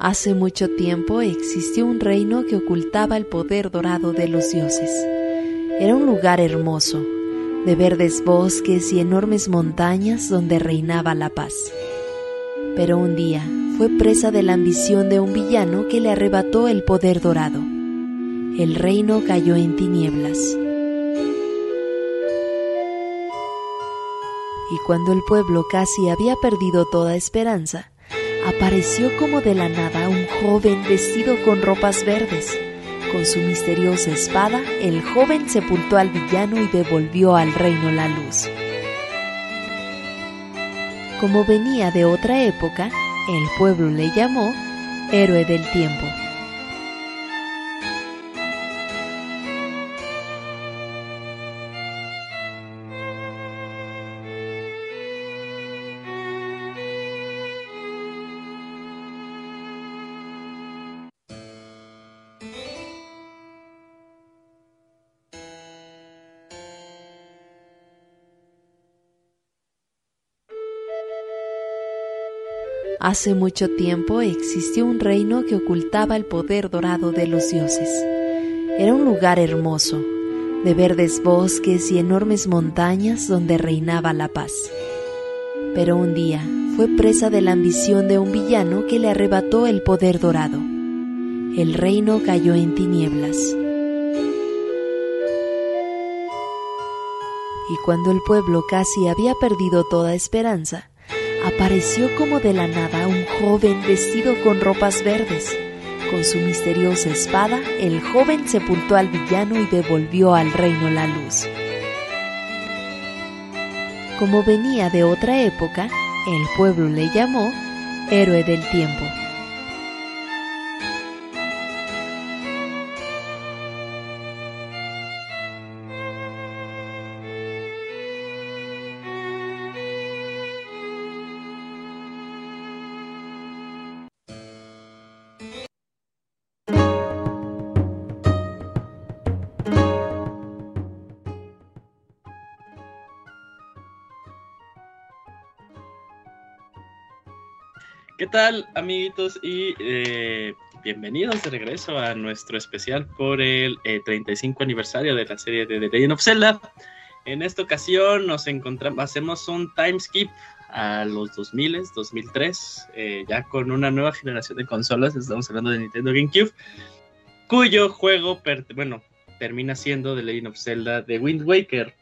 Hace mucho tiempo existió un reino que ocultaba el poder dorado de los dioses. Era un lugar hermoso, de verdes bosques y enormes montañas donde reinaba la paz. Pero un día fue presa de la ambición de un villano que le arrebató el poder dorado. El reino cayó en tinieblas. Y cuando el pueblo casi había perdido toda esperanza, apareció como de la nada un joven vestido con ropas verdes. Con su misteriosa espada, el joven sepultó al villano y devolvió al reino la luz. Como venía de otra época, el pueblo le llamó héroe del tiempo. Hace mucho tiempo existió un reino que ocultaba el poder dorado de los dioses. Era un lugar hermoso, de verdes bosques y enormes montañas donde reinaba la paz. Pero un día fue presa de la ambición de un villano que le arrebató el poder dorado. El reino cayó en tinieblas. Y cuando el pueblo casi había perdido toda esperanza, apareció como de la nada un joven vestido con ropas verdes. Con su misteriosa espada, el joven sepultó al villano y devolvió al reino la luz. Como venía de otra época, el pueblo le llamó héroe del tiempo. Tal, amiguitos? Y eh, bienvenidos de regreso a nuestro especial por el 35 eh, aniversario de la serie de The Legend of Zelda. En esta ocasión nos encontramos, hacemos un time skip a los 2000, 2003, eh, ya con una nueva generación de consolas, estamos hablando de Nintendo GameCube, cuyo juego, bueno, termina siendo The Legend of Zelda de Wind Waker.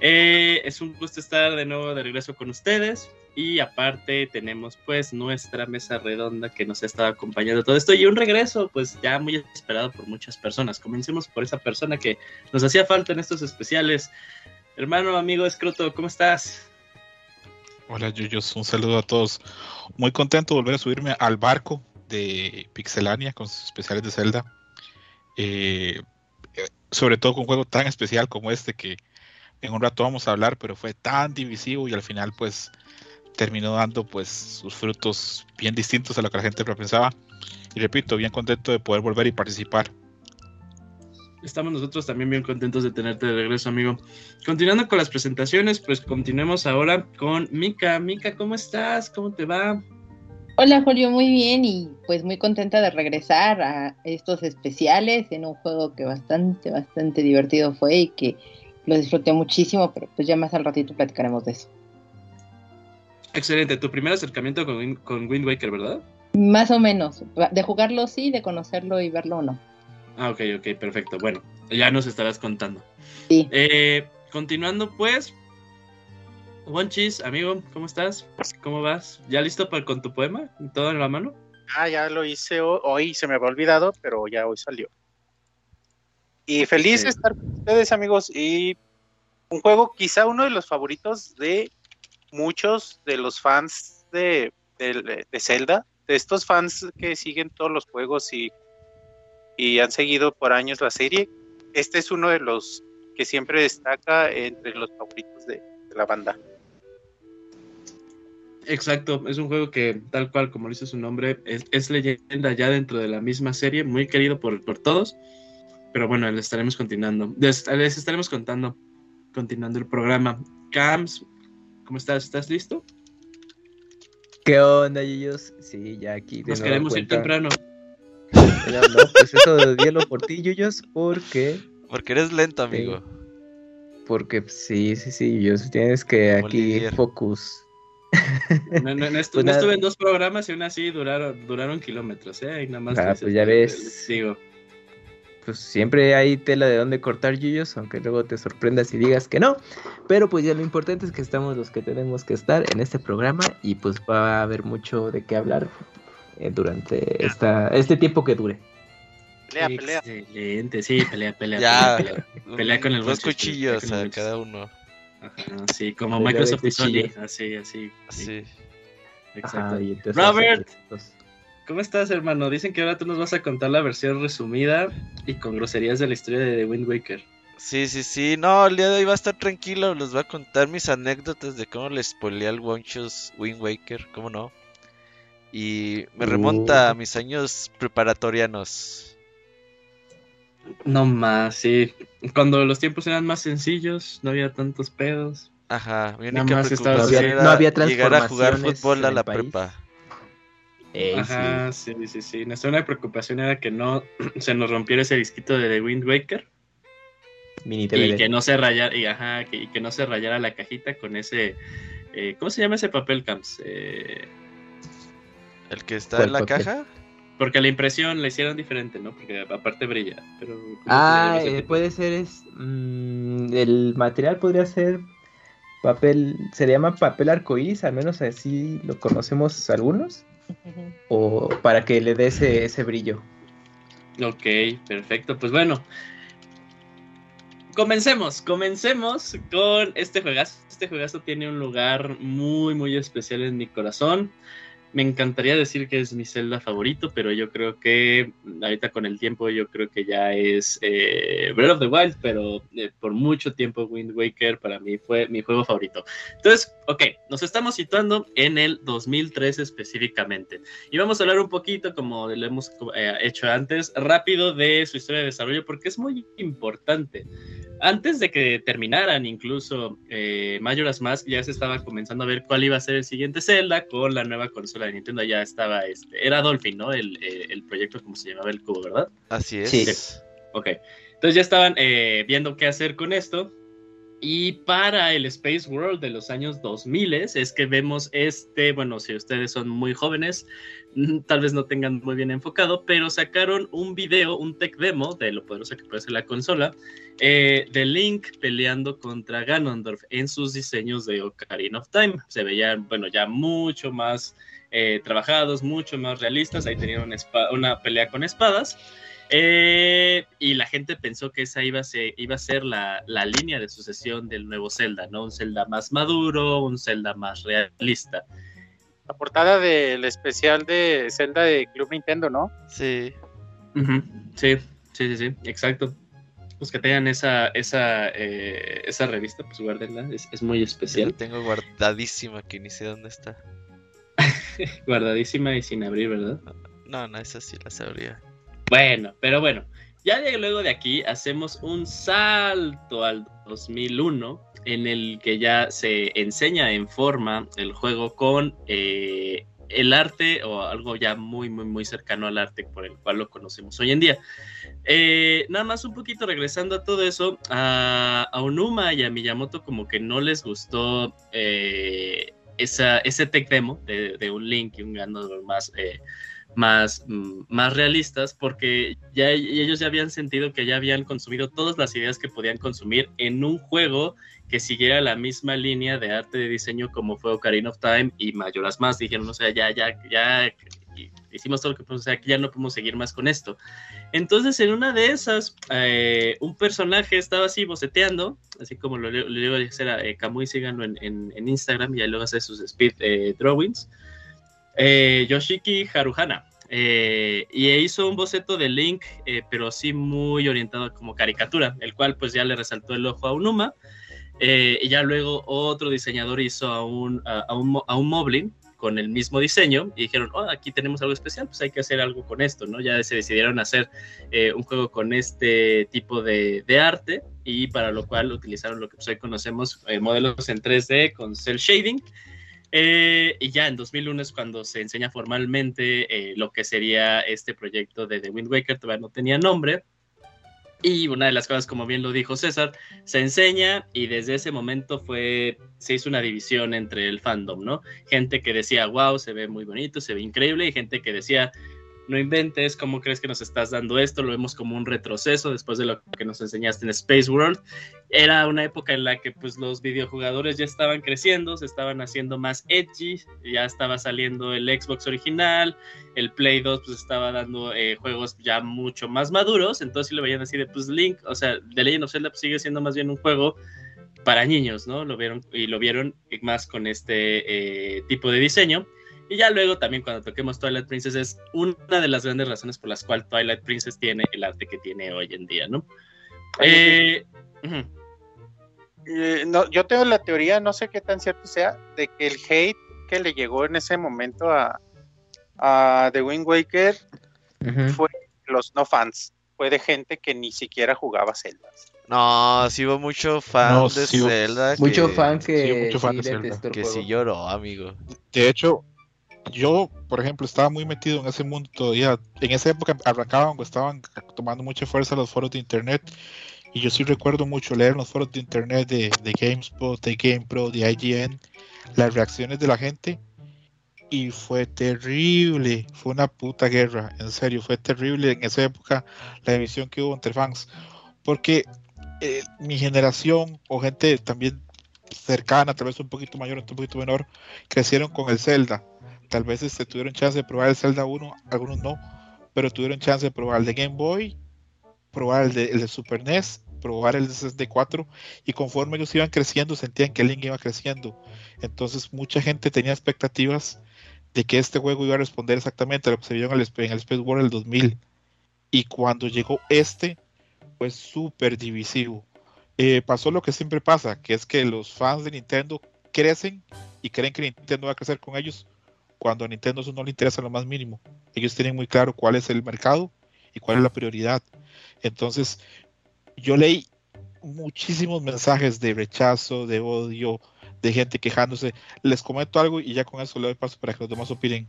es un gusto estar de nuevo de regreso con ustedes. Y aparte tenemos pues nuestra mesa redonda que nos ha estado acompañando todo esto y un regreso pues ya muy esperado por muchas personas. Comencemos por esa persona que nos hacía falta en estos especiales. Hermano, amigo Escroto, ¿cómo estás? Hola Yuyos, un saludo a todos. Muy contento de volver a subirme al barco de Pixelania con sus especiales de Zelda. Eh, eh, sobre todo con un juego tan especial como este que en un rato vamos a hablar, pero fue tan divisivo y al final pues terminó dando pues sus frutos bien distintos a lo que la gente pensaba. Y repito, bien contento de poder volver y participar. Estamos nosotros también bien contentos de tenerte de regreso, amigo. Continuando con las presentaciones, pues continuemos ahora con Mika. Mika, ¿cómo estás? ¿Cómo te va? Hola Julio, muy bien y pues muy contenta de regresar a estos especiales en un juego que bastante, bastante divertido fue y que lo disfruté muchísimo, pero pues ya más al ratito platicaremos de eso. Excelente, tu primer acercamiento con, con Wind Waker, ¿verdad? Más o menos. De jugarlo sí, de conocerlo y verlo no. Ah, ok, ok, perfecto. Bueno, ya nos estarás contando. Sí. Eh, continuando, pues. One Cheese, amigo, ¿cómo estás? ¿Cómo vas? ¿Ya listo para, con tu poema? ¿Todo en la mano? Ah, ya lo hice hoy, se me había olvidado, pero ya hoy salió. Y feliz de estar con ustedes, amigos. Y un juego, quizá uno de los favoritos de muchos de los fans de, de, Zelda, de estos fans que siguen todos los juegos y, y han seguido por años la serie, este es uno de los que siempre destaca entre los favoritos de, la banda. Exacto, es un juego que tal cual como dice su nombre, es, leyenda ya dentro de la misma serie, muy querido por, por todos, pero bueno, les estaremos continuando, les, les, estaremos contando, continuando el programa. Cams, ¿Cómo estás? ¿Estás listo? ¿Qué onda, Yuyos? Sí, ya aquí. Nos queremos ir temprano. No, no, pues eso dielo por ti, Yuyos, porque. Porque eres lento, amigo. Porque sí, sí, sí, Yuyos, tienes que aquí focus. No, no, no, pues estuve en dos programas y aún así duraron, duraron kilómetros, ¿eh? Y nada más. Ah, pues ya ves. Digo. Pues siempre hay tela de dónde cortar yuyos, aunque luego te sorprendas y digas que no. Pero pues ya lo importante es que estamos los que tenemos que estar en este programa y pues va a haber mucho de qué hablar eh, durante esta, este tiempo que dure. Pelea, pelea. Excelente, sí, pelea, pelea. ya, pelea, pelea, con el Dos cuchillos a cada uno. Ajá, sí, como Microsoft y Sony. Así, así. Sí. Exacto. Robert, ¿cómo estás, hermano? Dicen que ahora tú nos vas a contar la versión resumida y con groserías de la historia de The Wind Waker. Sí, sí, sí. No, el día de hoy va a estar tranquilo. Les voy a contar mis anécdotas de cómo les spoileé al Wonchos Wind Waker. ¿Cómo no? Y me remonta a mis años preparatorianos. No más, sí. Cuando los tiempos eran más sencillos, no había tantos pedos. Ajá, mi única preocupación era no había llegar a jugar fútbol a la prepa. Ajá, sí. sí, sí, Nuestra única preocupación era que no se nos rompiera ese disquito de The Wind Waker. Mini Y que no se rayara, y, ajá, que, que no se rayara la cajita con ese. Eh, ¿Cómo se llama ese papel, Camps? Eh, ¿El que está en la caja? Porque la impresión la hicieron diferente, ¿no? Porque aparte brilla. Pero ah, eh, puede ser es mm, el material podría ser papel, se llama papel arcoíris, al menos así lo conocemos algunos. O para que le dé ese, ese brillo. Ok, perfecto. Pues bueno, comencemos, comencemos con este juegazo. Este juegazo tiene un lugar muy, muy especial en mi corazón. Me encantaría decir que es mi celda favorito, pero yo creo que ahorita con el tiempo yo creo que ya es eh, Breath of the Wild, pero eh, por mucho tiempo Wind Waker para mí fue mi juego favorito. Entonces, ok, nos estamos situando en el 2013 específicamente. Y vamos a hablar un poquito, como lo hemos eh, hecho antes, rápido de su historia de desarrollo, porque es muy importante antes de que terminaran incluso eh, Majora's Mask, ya se estaba comenzando a ver cuál iba a ser el siguiente Zelda con la nueva consola de Nintendo. Ya estaba, este, era Dolphin, ¿no? El, eh, proyecto, como se llamaba el cubo, ¿verdad? Así es. Sí. Ok. Entonces ya estaban eh, viendo qué hacer con esto. Y para el Space World de los años 2000 es que vemos este, bueno, si ustedes son muy jóvenes, mm, tal vez no tengan muy bien enfocado, pero sacaron un video, un tech demo de lo poderosa que puede ser la consola, eh, de Link peleando contra Ganondorf en sus diseños de Ocarina of Time. Se veían, bueno, ya mucho más eh, trabajados, mucho más realistas. Ahí tenían una, una pelea con espadas. Eh, y la gente pensó que esa iba a ser, iba a ser la, línea de sucesión del nuevo Zelda, ¿no? Un Zelda más maduro, un Zelda más realista. La portada del especial de Zelda de Club Nintendo, ¿no? Sí. Sí, sí, sí, sí, exacto. Pues que tengan esa, esa, eh, esa revista, pues guárdenla, es, muy especial. La tengo guardadísima, que ni sé dónde está. guardadísima y sin abrir, ¿verdad? No, no, esa sí la sabría. Bueno, pero bueno, ya luego de aquí hacemos un salto al 2001 en el que ya se enseña en forma el juego con eh, el arte o algo ya muy, muy, muy cercano al arte por el cual lo conocemos hoy en día. Eh, nada más un poquito regresando a todo eso, a, Onuma y a Miyamoto como que no les gustó eh, esa, ese tech demo de, un Link y un Ganondorf más más, más realistas porque ya ellos ya habían sentido que ya habían consumido todas las ideas que podían consumir en un juego que siguiera la misma línea de arte de diseño como fue Ocarina of Time y Mayoras más. Dijeron, o sea, ya, ya, ya hicimos todo lo que podemos, o sea, ya no podemos seguir más con esto. Entonces, en una de esas, eh, un personaje estaba así boceteando, así como lo, le iba a eh, Kamui, síganlo en, en, Instagram, y luego hace sus speed eh, drawings eh, Yoshiki Haruhana. Eh, y hizo un boceto de Link, eh, pero sí muy orientado como caricatura, el cual pues ya le resaltó el ojo a Unuma. y ya luego otro diseñador hizo a un, a, un, a un Moblin con el mismo diseño y dijeron, oh, aquí tenemos algo especial, pues hay que hacer algo con esto, ¿no? Ya se decidieron hacer un juego con este tipo de, de, arte y para lo cual utilizaron lo que pues, hoy conocemos modelos en 3D con cel shading Eh, y ya en 2001 es cuando se enseña formalmente eh, lo que sería este proyecto de The Wind Waker, todavía no tenía nombre. Y una de las cosas, como bien lo dijo César, se enseña y desde ese momento fue, se hizo una división entre el fandom, ¿no? Gente que decía, wow, se ve muy bonito, se ve increíble, y gente que decía, no inventes, ¿cómo crees que nos estás dando esto? Lo vemos como un retroceso después de lo que nos enseñaste en Space World. Era una época en la que pues los videojugadores ya estaban creciendo, se estaban haciendo más edgy, ya estaba saliendo el Xbox original, el Play 2 pues estaba dando eh, juegos ya mucho más maduros, entonces si lo veían así de pues Link, o sea, The Legend of Zelda pues, sigue siendo más bien un juego para niños, ¿no? Lo vieron y lo vieron más con este eh, tipo de diseño. Y ya luego también cuando toquemos Twilight Princess es una de las grandes razones por las cuales Twilight Princess tiene el arte que tiene hoy en día, ¿no? Eh, eh, no, yo tengo la teoría, no sé qué tan cierto sea, de que el hate que le llegó en ese momento a, a The Wind Waker fue los no fans, fue de gente que ni siquiera jugaba Zelda. No, sí hubo mucho fan de Zelda. Mucho fan que, mucho fan de Zelda. que sí lloró, amigo. De hecho, yo, por ejemplo, estaba muy metido en ese mundo todavía. En esa época arrancaban estaban tomando mucha fuerza los foros de internet. Y yo sí recuerdo mucho leer los foros de internet de, de GameSpot, de GamePro, de IGN, las reacciones de la gente. Y fue terrible, fue una puta guerra, en serio, fue terrible en esa época la división que hubo entre fans. Porque eh, mi generación o gente también cercana, tal vez un poquito mayor, un poquito menor, crecieron con el Zelda Tal vez este, tuvieron chance de probar el Zelda 1, algunos no, pero tuvieron chance de probar el de Game Boy, probar el de, Super NES, probar el de 64 y conforme ellos iban creciendo sentían que el Link iba creciendo. Entonces mucha gente tenía expectativas de que este juego iba a responder exactamente a lo que se vio en el, en el Space World del 2000. Y cuando llegó este, fue súper divisivo. Eh, pasó lo que siempre pasa, que es que los fans de Nintendo crecen y creen que Nintendo va a crecer con ellos, cuando a Nintendo eso no le interesa lo más mínimo. Ellos tienen muy claro cuál es el mercado y cuál es la prioridad. Entonces, yo leí muchísimos mensajes de rechazo, de odio, de gente quejándose. Les comento algo y ya con eso le doy paso para que los demás opinen.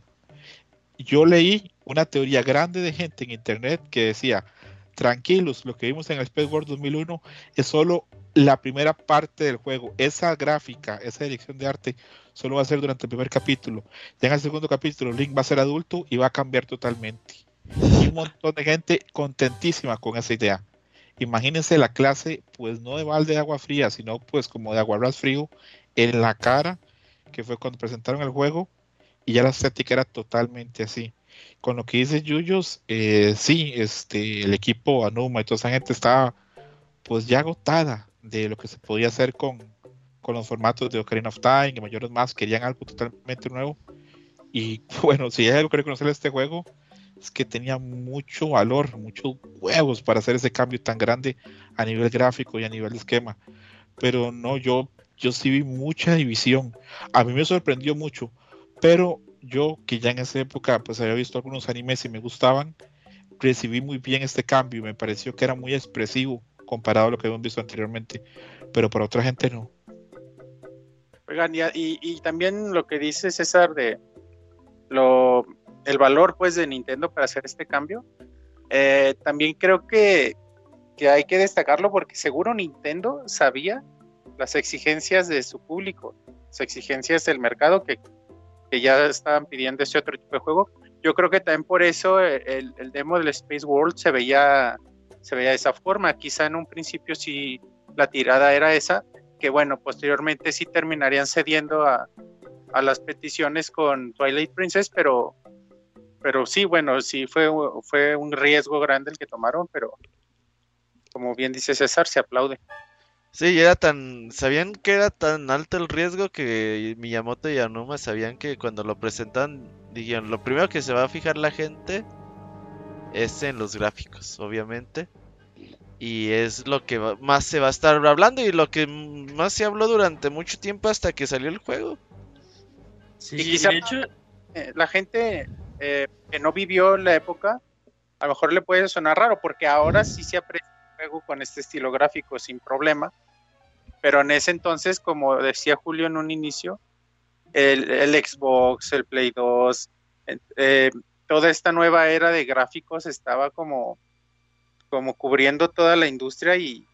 Yo leí una teoría grande de gente en internet que decía, tranquilos, lo que vimos en el Space World 2001 es solo la primera parte del juego. Esa gráfica, esa dirección de arte solo va a ser durante el primer capítulo. Ya en el segundo capítulo, Link va a ser adulto y va a cambiar totalmente. Y un montón de gente contentísima con esa idea. Imagínense la clase, pues no de balde de agua fría, sino pues como de aguarrás frío en la cara, que fue cuando presentaron el juego, y ya la estética era totalmente así. Con lo que dice Yuyos, eh, sí, este, el equipo Anuma y toda esa gente estaba pues ya agotada de lo que se podía hacer con, con los formatos de Ocarina of Time y mayores más, querían algo totalmente nuevo. Y bueno, si hay algo que reconocer este juego, es que tenía mucho valor, muchos huevos para hacer ese cambio tan grande a nivel gráfico y a nivel de esquema. Pero no, yo, yo sí vi mucha división. A mí me sorprendió mucho, pero yo que ya en esa época pues había visto algunos animes y me gustaban, recibí muy bien este cambio. Me pareció que era muy expresivo comparado a lo que habíamos visto anteriormente, pero para otra gente no. Y, también lo que dice César de lo, el valor pues de Nintendo para hacer este cambio, eh, también creo que, hay que destacarlo porque seguro Nintendo sabía las exigencias de su público, las exigencias del mercado que, ya estaban pidiendo ese otro tipo de juego. Yo creo que también por eso el, el, demo del Space World se veía, se veía de esa forma. Quizá en un principio sí la tirada era esa, que bueno, posteriormente sí terminarían cediendo a, las peticiones con Twilight Princess, pero, pero sí, bueno, sí fue, fue un riesgo grande el que tomaron, pero como bien dice César, se aplaude. Sí, era tan, sabían que era tan alto el riesgo que Miyamoto y Anuma sabían que cuando lo presentan, dijeron, lo primero que se va a fijar la gente es en los gráficos, obviamente y es lo que más se va a estar hablando y lo que más se habló durante mucho tiempo hasta que salió el juego. Sí, y de hecho, eh, la gente eh, que no vivió la época, a lo mejor le puede sonar raro, porque ahora sí se aprecia el juego con este estilo gráfico sin problema, pero en ese entonces, como decía Julio en un inicio, el, el Xbox, el Play 2, eh, toda esta nueva era de gráficos estaba como, como cubriendo toda la industria y,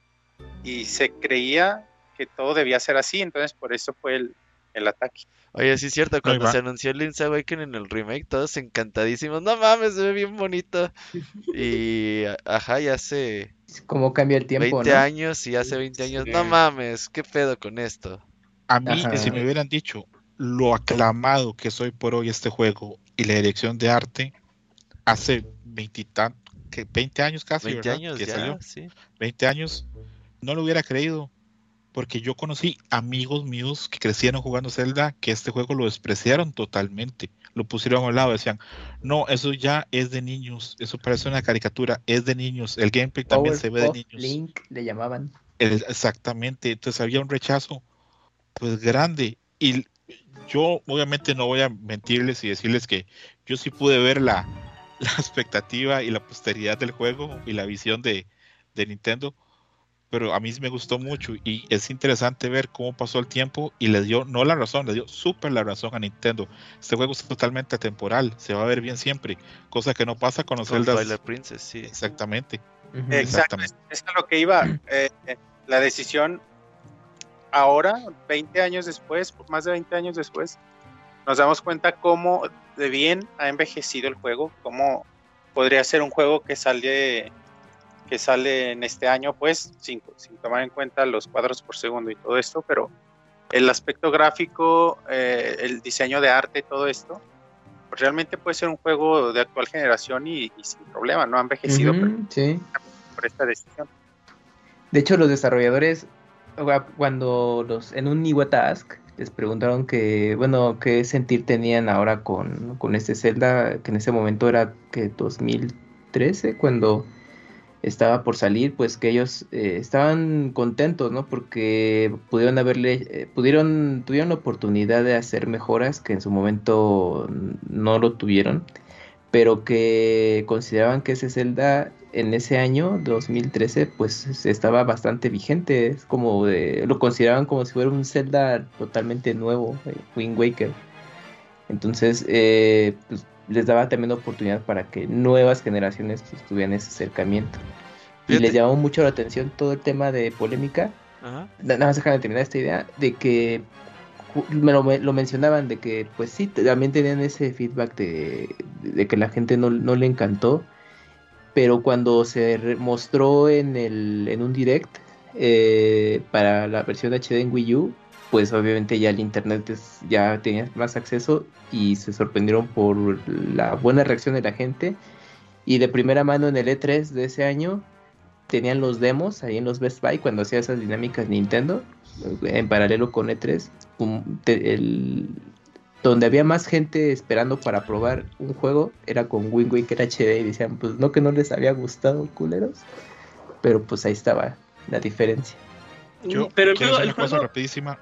y se creía que todo debía ser así, entonces por eso fue el, el ataque. Oye, sí es cierto, cuando se anunció Link's Awakening en el remake, todos encantadísimos. No mames, se ve bien bonito. Y ajá, ya hace Cómo cambia el tiempo, 20 ¿no? años y hace 20 años. Sí. No mames, ¿qué pedo con esto? A mí, Ajá. si me hubieran dicho lo aclamado que soy por hoy este juego y la dirección de arte, hace 20, tan- que 20 años casi, 20 ¿verdad? años que ya, salió, sí. 20 años, no lo hubiera creído, porque yo conocí amigos míos que crecieron jugando Zelda, que este juego lo despreciaron totalmente, lo pusieron a un lado, decían, no, eso ya es de niños, eso parece una caricatura, es de niños, el gameplay también se ve de niños. Link le llamaban. El- exactamente, entonces había un rechazo pues grande y yo obviamente no voy a mentirles y decirles que yo sí pude ver la, la expectativa y la posteridad del juego y la visión de, de Nintendo, pero a mí me gustó mucho y es interesante ver cómo pasó el tiempo y le dio, no la razón, le dio súper la razón a Nintendo. Este juego es totalmente atemporal, se va a ver bien siempre, cosa que no pasa con los Con Zeldas. Twilight Princess, sí. Exactamente. Exacto, Exactamente. es a lo que iba. Eh, la decisión ahora, 20 años después, más de 20 años después, nos damos cuenta cómo de bien ha envejecido el juego, cómo podría ser un juego que sale que sale en este año, pues, sin, sin tomar en cuenta los cuadros por segundo y todo esto, pero el aspecto gráfico, eh, el diseño de arte, todo esto, pues realmente puede ser un juego de actual generación y, y sin problema, no ha envejecido Ujú, sí. por esta decisión. De hecho, los desarrolladores, cuando los en un Iwata Ask les preguntaron que, bueno, qué sentir tenían ahora con, con este Zelda, que en ese momento era que 2013, cuando estaba por salir, pues que ellos eh, estaban contentos, ¿no? Porque pudieron haberle, eh, pudieron, tuvieron la oportunidad de hacer mejoras que en su momento no lo tuvieron, pero que consideraban que ese Zelda en ese año, 2013, pues estaba bastante vigente, es como de, lo consideraban como si fuera un Zelda totalmente nuevo, eh, Wind Waker. Entonces, eh, pues, les daba también oportunidad para que nuevas generaciones pues, tuvieran ese acercamiento. Y les llamó mucho la atención todo el tema de polémica. Ajá. Na- Nada más déjame terminar esta idea de que me lo, me- lo mencionaban de que pues sí también tenían ese feedback de, de que la gente no, no le encantó pero cuando se mostró en el en un direct eh, para la versión HD en Wii U pues obviamente ya el internet ya tenía más acceso y se sorprendieron por la buena reacción de la gente. Y de primera mano en el E3 de ese año tenían los demos ahí en los Best Buy cuando hacía esas dinámicas Nintendo en paralelo con E3 pum, te- el- donde había más gente esperando para probar un juego era con Wind Waker HD y decían pues no que no les había gustado culeros pero pues ahí estaba la diferencia Yo pero el quiero el una cosa juego- rapidísima.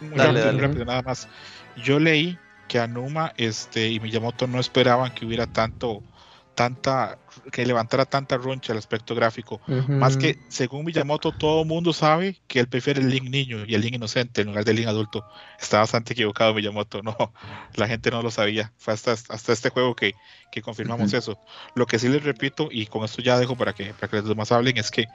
Muy Dale, rápido, dale. muy rápido, nada más. Yo leí que Anuma este, y Miyamoto no esperaban que hubiera tanto, tanta, que levantara tanta roncha el aspecto gráfico. Más que, según Miyamoto, todo el mundo sabe que él prefiere el Link niño y el Link inocente en lugar del Link adulto. Está bastante equivocado Miyamoto, no, la gente no lo sabía. Fue hasta, hasta este juego que, que confirmamos eso. Lo que sí les repito, y con esto ya dejo para que, para que los demás hablen, es que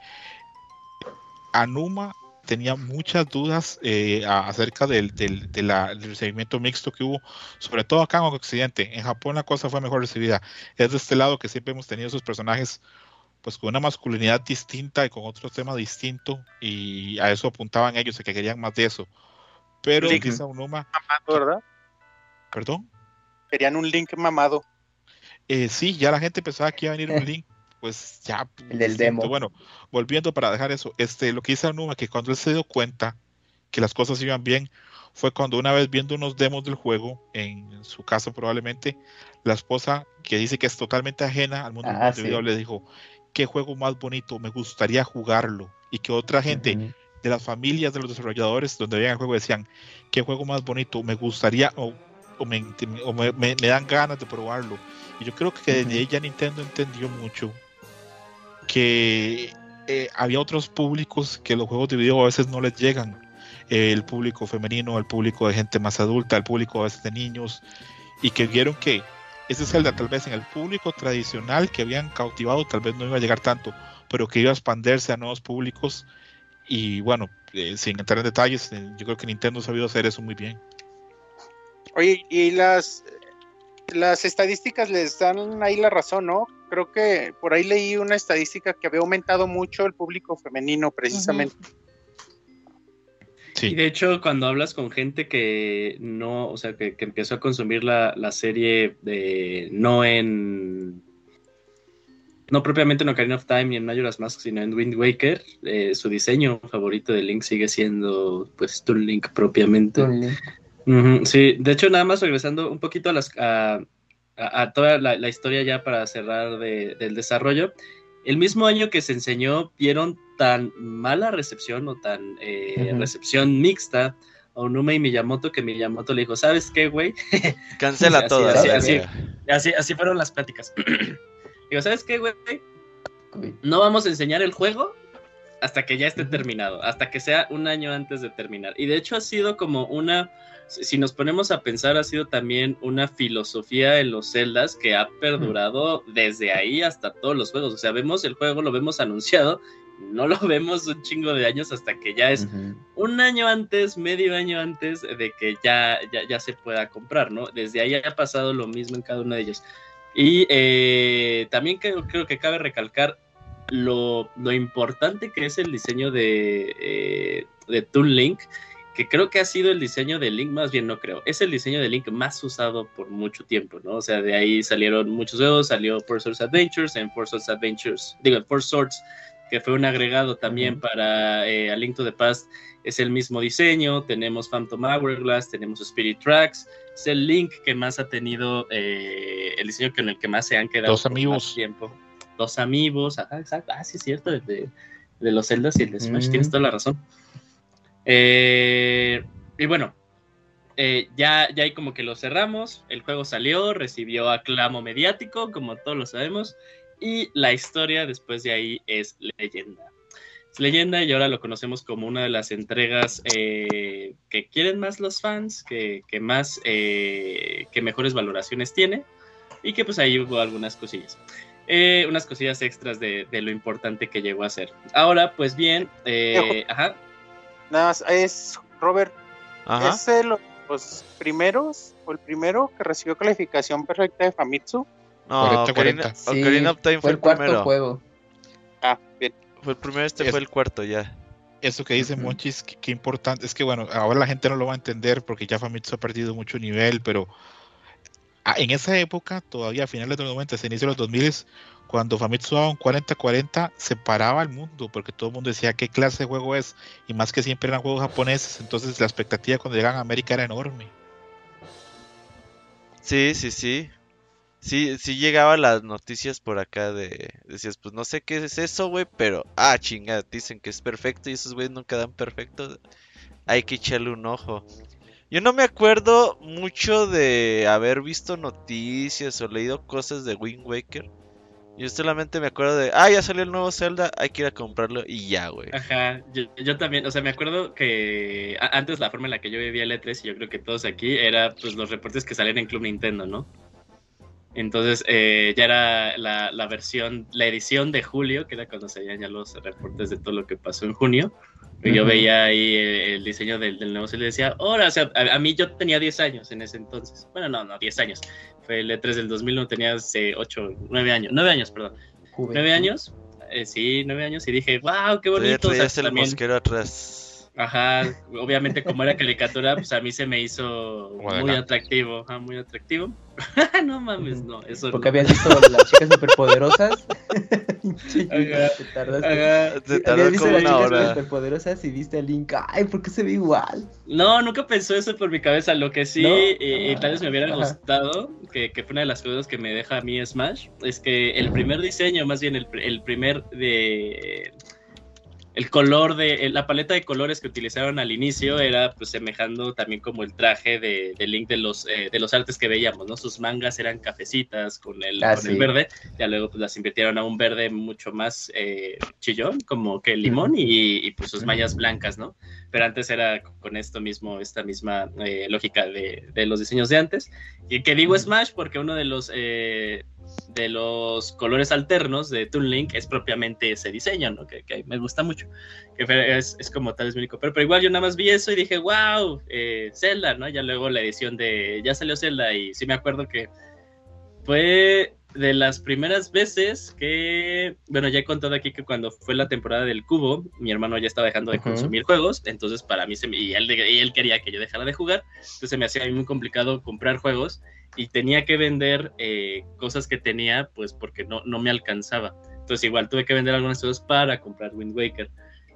Anuma tenía muchas dudas eh, acerca del, del, de la- del recibimiento mixto que hubo, sobre todo acá en Occidente. En Japón la cosa fue mejor recibida. Es de este lado que siempre hemos tenido esos personajes pues con una masculinidad distinta y con otro tema distinto y a eso apuntaban ellos, a que querían más de eso. Pero Link. dice Anuma, Mamado, ¿verdad? perdón, Querían un link mamado. eh, sí, ya la gente pensaba que iba a venir un link, pues ya. El del distinto. demo. Bueno, volviendo para dejar eso, este, lo que dice Anuma, que cuando él se dio cuenta que las cosas iban bien, fue cuando una vez viendo unos demos del juego, en su casa probablemente, la esposa, que dice que es totalmente ajena al mundo Ah, del sí. video, le dijo, qué juego más bonito, me gustaría jugarlo. Y que otra gente de las familias de los desarrolladores donde veían el juego decían, qué juego más bonito, me gustaría o, o me, o me- me- me dan ganas de probarlo. Y yo creo que desde Ujú. ahí ya Nintendo entendió mucho que eh, había otros públicos que los juegos de video a veces no les llegan. el público femenino, el público de gente más adulta, el público a veces de niños, y que vieron que ese Zelda tal vez en el público tradicional que habían cautivado tal vez no iba a llegar tanto, pero que iba a expandirse a nuevos públicos y bueno, eh, sin entrar en detalles, eh, yo creo que Nintendo ha sabido hacer eso muy bien. Oye, y las, las estadísticas les dan ahí la razón, ¿no? Creo que por ahí leí una estadística que había aumentado mucho el público femenino, precisamente. Y de hecho, cuando hablas con gente que no, o sea, que, empezó a consumir la, serie de no en no propiamente en Ocarina of Time y en Majora's Mask, sino en Wind Waker, eh, su diseño favorito de Link sigue siendo pues Toon Link propiamente. sí, de hecho, nada más regresando un poquito a las a, toda la, historia ya para cerrar del desarrollo. El mismo año que se enseñó, vieron tan mala recepción o tan eh, recepción mixta a Onuma y Miyamoto que Miyamoto le dijo, ¿sabes qué, güey? Cancela todo. Así, así, así, fueron las pláticas. Digo, ¿sabes qué, güey? No vamos a enseñar el juego hasta que ya esté terminado, hasta que sea un año antes de terminar. Y de hecho ha sido como una, si nos ponemos a pensar, ha sido también una filosofía en los celdas que ha perdurado desde ahí hasta todos los juegos. O sea, vemos el juego, lo vemos anunciado, no lo vemos un chingo de años hasta que ya es un año antes, medio año antes de que ya, ya, ya se pueda comprar, ¿no? Desde ahí ha pasado lo mismo en cada uno de ellos. Y eh, también creo, creo, que cabe recalcar lo, importante que es el diseño de, eh, de Toon Link, que creo que ha sido el diseño de Link, más bien no creo, es el diseño de Link más usado por mucho tiempo, ¿no? O sea, de ahí salieron muchos juegos, salió Four Swords Adventures, en Four Swords Adventures, digo, Four Swords, que fue un agregado también para eh, A Link to the Past, es el mismo diseño, tenemos Phantom Hourglass, tenemos Spirit Tracks, es el Link que más ha tenido, eh, el diseño con el que más se han quedado Dos amigos. tiempo. Dos amigos, ajá, exacto, ah, sí es cierto, de, los Zeldas y el de Smash, tienes toda la razón. Eh, y bueno, eh, ya, ya ahí como que lo cerramos, el juego salió, recibió aclamo mediático, como todos lo sabemos, y la historia después de ahí es leyenda. Leyenda y ahora lo conocemos como una de las entregas eh, que quieren más los fans, que, más, eh, que mejores valoraciones tiene. Y que pues ahí hubo algunas cosillas. Eh, unas cosillas extras de, lo importante que llegó a ser. Ahora, pues bien, ajá. Nada más, es Robert, ajá. ¿es el, los primeros o el primero que recibió calificación perfecta de Famitsu? No, Ocarina, of Time fue, el, cuarto juego. Ah, bien. Fue el primero, este fue el cuarto ya. Eso que dice Monchis, qué importante. Es que bueno, ahora la gente no lo va a entender porque ya Famitsu ha perdido mucho nivel, pero en esa época, todavía a finales de los 90, se inicio de los 2000, cuando Famitsu daba un 40-40, se paraba el mundo porque todo el mundo decía qué clase de juego es, y más que siempre eran juegos japoneses, entonces la expectativa cuando llegan a América era enorme. Sí, sí, sí. Sí, sí llegaban las noticias por acá de... Decías, pues no sé qué es eso, güey, pero... Ah, chinga, dicen que es perfecto y esos güeyes nunca dan perfecto. Hay que echarle un ojo. Yo no me acuerdo mucho de haber visto noticias o leído cosas de Wind Waker. Yo solamente me acuerdo de, ah, ya salió el nuevo Zelda, hay que ir a comprarlo y ya, güey. Ajá, yo, también, o sea, me acuerdo que antes la forma en la que yo vivía el E3 y yo creo que todos aquí era pues los reportes que salían en Club Nintendo, ¿no? Entonces eh, ya era la, versión, la edición de julio, que era cuando se ya los reportes de todo lo que pasó en junio. Y yo veía ahí el, diseño del, del, nuevo y le decía, ahora, o sea, a, mí yo tenía 10 años en ese entonces. Bueno, no, no, 10 años. Fue el E3 del 2000, no tenía 8, 9 años. 9 años, perdón. 9 años. Eh, sí, 9 años. Y dije, wow, qué bonito. O sea, el mosquero atrás. Ajá, obviamente como era caricatura, pues a mí se me hizo muy atractivo, ajá, muy atractivo. no mames, no, eso Porque habías visto las chicas superpoderosas. Ajá, te tardaste. te tardó como una hora. superpoderosas y viste a Link, ay, ¿por qué se ve igual? No, nunca pensó eso por mi cabeza, lo que sí, y, tal vez me hubiera gustado, que, que, fue una de las cosas que me deja a mí Smash, es que el primer diseño, más bien el, el primer de el color de la paleta de colores que utilizaron al inicio era pues semejando también como el traje de, Link de los eh, de los artes que veíamos, ¿no? Sus mangas eran cafecitas con el, Ah, con sí. el verde, ya luego pues las invirtieron a un verde mucho más eh, chillón, como que limón y, y, pues sus mallas blancas, ¿no? Pero antes era con esto mismo, esta misma eh, lógica de, de los diseños de antes. Y que digo Smash porque uno de los eh, de los colores alternos de Toon Link es propiamente ese diseño, ¿no? Que, que me gusta mucho. Que es, es como tal es mi único. Pero, pero igual yo nada más vi eso y dije, wow, eh, Zelda, ¿no? Ya luego la edición de. Ya salió Zelda y sí me acuerdo que fue de las primeras veces que, bueno, ya he contado aquí que cuando fue la temporada del cubo, mi hermano ya estaba dejando de consumir juegos, entonces para mí, se me- y, él, y él quería que yo dejara de jugar, entonces se me hacía muy complicado comprar juegos y tenía que vender eh, cosas que tenía, pues porque no, no me alcanzaba. Entonces igual tuve que vender algunas cosas para comprar Wind Waker.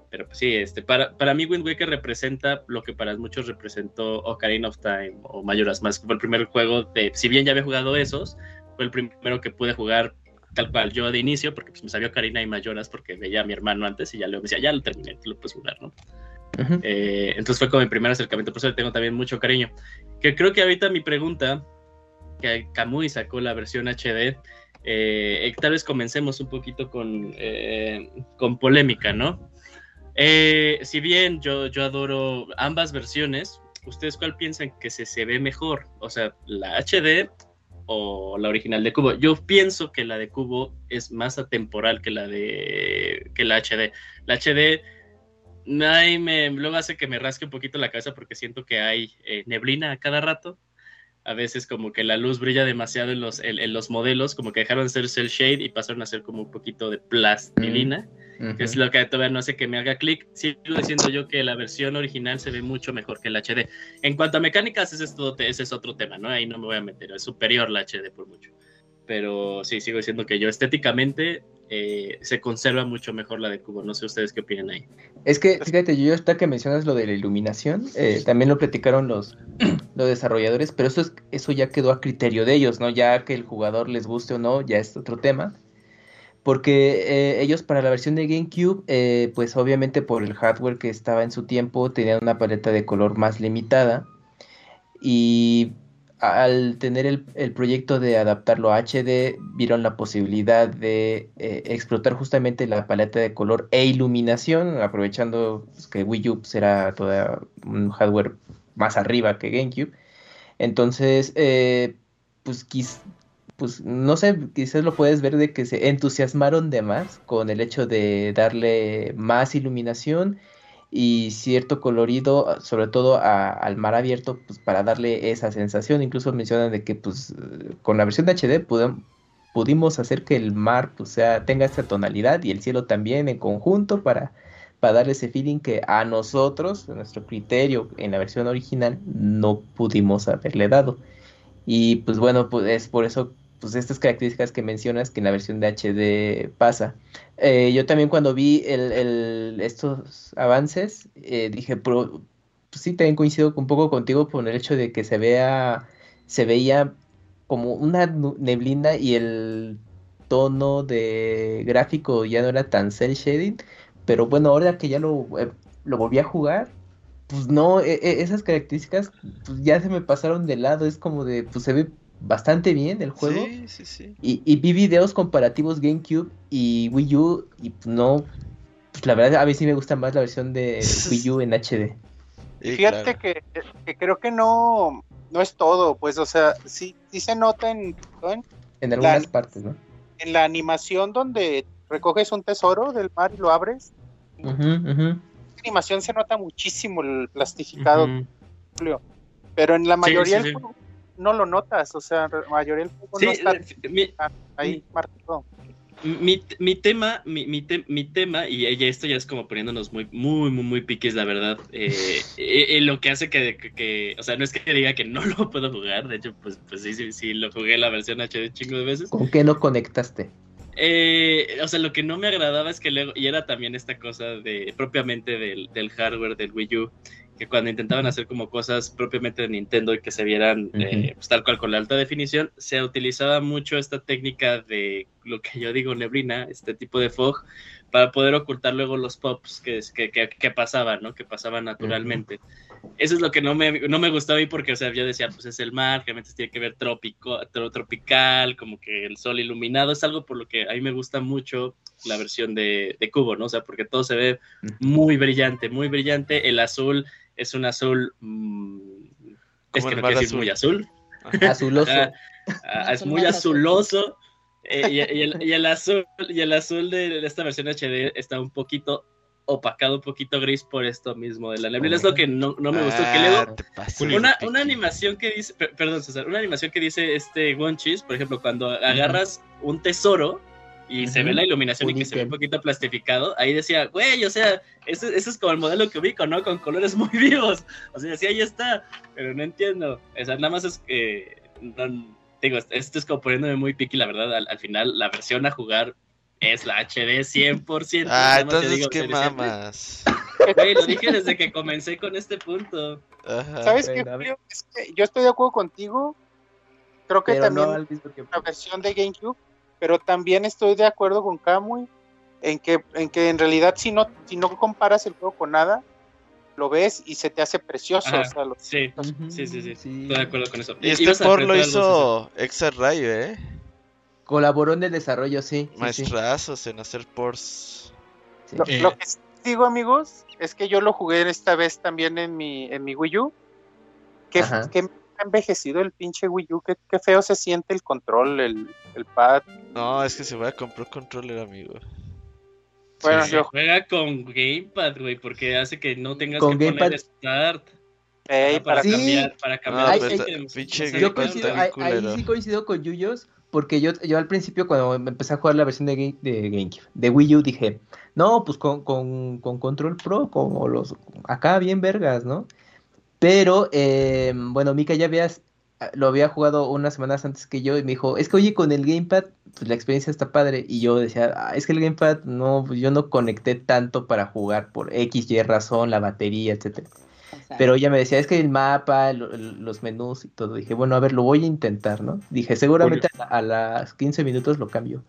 Pero pues sí, este, para, para mí Wind Waker representa lo que para muchos representó Ocarina of Time o Majora's Mask. Fue el primer juego de, si bien ya había jugado esos, fue el primero que pude jugar tal cual yo de inicio, porque pues me sabía Ocarina y Majora's porque veía a mi hermano antes y ya luego me decía, ya lo terminé, lo puedes jugar, ¿no? Ujú. Eh, entonces fue como mi primer acercamiento, por eso le tengo también mucho cariño. Que creo que ahorita mi pregunta, que Kamui sacó la versión HD, eh, tal vez comencemos un poquito con, eh, con polémica, ¿no? Eh, si bien yo, yo adoro ambas versiones, ¿ustedes cuál piensan que se, se ve mejor? O sea, la HD o la original de Cubo. Yo pienso que la de Cubo es más atemporal que la de que la HD. La HD ay, me, luego hace que me rasque un poquito la cabeza porque siento que hay eh, neblina a cada rato. A veces como que la luz brilla demasiado en los, en, en los modelos, como que dejaron de ser cel shade y pasaron a ser como un poquito de plastilina, que es lo que todavía no hace que me haga clic. Sigo diciendo yo que la versión original se ve mucho mejor que el HD. En cuanto a mecánicas, ese es, todo, ese es otro tema, ¿no? Ahí no me voy a meter, es superior la HD por mucho. Pero sí, sigo diciendo que yo estéticamente eh, se conserva mucho mejor la de Cubo. No sé ustedes qué opinan ahí. Es que, fíjate, yo hasta que mencionas lo de la iluminación, eh, también lo platicaron los, los desarrolladores, pero eso, es, eso ya quedó a criterio de ellos, ¿no? Ya que el jugador les guste o no, ya es otro tema. Porque eh, ellos para la versión de GameCube, pues obviamente por el hardware que estaba en su tiempo, tenían una paleta de color más limitada. Y al tener el, el proyecto de adaptarlo a HD, vieron la posibilidad de eh, explotar justamente la paleta de color e iluminación, aprovechando pues, que Wii U será toda un hardware más arriba que GameCube. Entonces, eh, pues, quiz- pues no sé, quizás lo puedes ver de que se entusiasmaron de más con el hecho de darle más iluminación y cierto colorido, sobre todo a- al mar abierto, pues para darle esa sensación. Incluso mencionan de que pues eh, con la versión de HD pudimos hacer que el mar pues sea, tenga esta tonalidad y el cielo también en conjunto para, para darle ese feeling que a nosotros, a nuestro criterio en la versión original, no pudimos haberle dado. Y pues bueno, pues es por eso pues estas características que mencionas que en la versión de HD pasa. Eh, yo también cuando vi el, el- estos avances, eh, dije, pero pues sí, también coincido un poco contigo con el hecho de que se vea, se veía como una neblina y el tono de gráfico ya no era tan cel shading, pero bueno, ahora que ya lo, eh, lo volví a jugar, pues no, e- e- esas características pues ya se me pasaron de lado, es como de, pues se ve bastante bien el juego. Sí, sí, sí. Y, y vi videos comparativos GameCube y Wii U y pues no, pues la verdad a mí sí me gusta más la versión de Wii U en HD. Sí, Fíjate claro. que, que creo que no, no es todo, pues, o sea, sí, sí se nota en, en, En algunas La- partes, ¿no? en la animación donde recoges un tesoro del mar y lo abres. Ujú. La animación se nota muchísimo el plastificado, pero en la mayoría sí, del sí. juego no lo notas, o sea, la mayoría del juego Sí, no está eh, mi, ahí marcado. mi, mi tema, mi, mi, te- mi tema, y esto ya es como poniéndonos muy, muy, muy, muy piques, la verdad. eh, eh, eh, lo que hace que, que, que- o sea, no es que diga que no lo puedo jugar, de hecho, pues, pues sí, sí, sí, lo jugué la versión HD un chingo de veces. ¿Con qué no conectaste? Eh, o sea, lo que no me agradaba es que luego, y era también esta cosa de propiamente del, del hardware del Wii U, que cuando intentaban hacer como cosas propiamente de Nintendo y que se vieran eh, Ujú. pues, tal cual con la alta definición, se utilizaba mucho esta técnica de lo que yo digo neblina, este tipo de fog, para poder ocultar luego los pops que, que, que, que pasaban, ¿no? Que pasaban naturalmente. Eso es lo que no me, no me gustaba a porque, o sea, yo decía, pues es el mar, que tiene que ver trópico, tropical, como que el sol iluminado, es algo por lo que a mí me gusta mucho la versión de, de Cubo, ¿no? O sea, porque todo se ve muy brillante, muy brillante, el azul es un azul... Mmm, es que no quiero decir muy azul. Azuloso. Ah, es muy azuloso. Eh, y, y, el, y, el, azul, y el azul de esta versión HD está un poquito opacado, un poquito gris por esto mismo de la neblina. Es lo que no, no me gustó. que luego, una, una animación que dice, perdón César, una animación que dice este Wonchis, por ejemplo, cuando agarras un tesoro y se ve la iluminación y que se ve un poquito plastificado, ahí decía, güey, o sea, ese, ese, es como el modelo que ubico, ¿no? Con colores muy vivos. O sea, sí, ahí está, pero no entiendo. O sea, nada más es que... No, digo, esto es como poniéndome muy piqui, la verdad, al, al, final la versión a jugar es la HD 100%. Ah, entonces, digo, ¿qué mamas? Güey, lo dije desde que comencé con este punto. Ajá, ¿Sabes qué, Julio? Es que yo estoy de acuerdo contigo. Creo que pero también no la versión de GameCube, pero también estoy de acuerdo con Kamui en que, en que en realidad si no, si no comparas el juego con nada, lo ves y se te hace precioso. O sea, lo... sí, sí, sí, sí, sí, Estoy de acuerdo con eso. Y este por lo hizo Exa Rayo, ¿eh? Colaboró en el desarrollo, sí. Maestrazos sí, sí. en hacer ports. Sí. Lo, eh. lo, que digo, amigos, es que yo lo jugué esta vez también en mi, en mi Wii U. Que, que envejecido el pinche Wii U. Qué, qué feo se siente el control, el, el pad. No, es que se va a comprar controller, amigo. Bueno, sí, yo juega con Gamepad, güey, porque hace que no tengas con que gamepad. poner Start. Ey, para, sí. cambiar, para cambiar. Ay, ay, ay, yo coincido, ahí, ahí sí coincido con Yuyos, porque yo, yo al principio cuando empecé a jugar la versión de, Game, de GameCube, de Wii U, dije, no, pues con, con, con Control Pro, como los, acá bien vergas, ¿no? Pero, eh, bueno, Mika ya habías, lo había jugado unas semanas antes que yo y me dijo, es que oye, con el Gamepad, pues la experiencia está padre. Y yo decía, ah, es que el Gamepad, no, pues yo no conecté tanto para jugar por X, Y razón, la batería, etcétera. Pero ella me decía, es que el mapa, lo, los menús y todo. Dije, bueno, a ver, lo voy a intentar, ¿no? Dije, seguramente a, a, las 15 minutos lo cambio.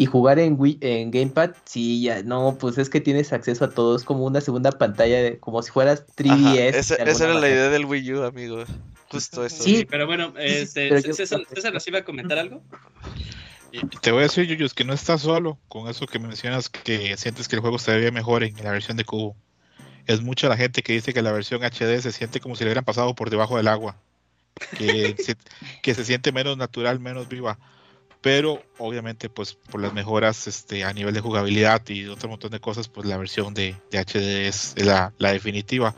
Y jugar en, Wii, en Gamepad, sí, ya, no, pues es que tienes acceso a todo. Es como una segunda pantalla, de, como si fueras 3DS. Ajá, esa, esa era la idea del Wii U, amigo. Justo eso. Sí, pero bueno, este, pero yo... César, César, ¿nos iba a comentar algo? Y te voy a decir, Yuyos, que no estás solo con eso que mencionas que sientes que el juego se ve mejor en la versión de cubo es mucha la gente que dice que la versión HD se siente como si le hubieran pasado por debajo del agua, que, se, que se siente menos natural, menos viva. Pero obviamente, pues por las mejoras este, a nivel de jugabilidad y otro montón de cosas, pues la versión de, de HD es la, la definitiva.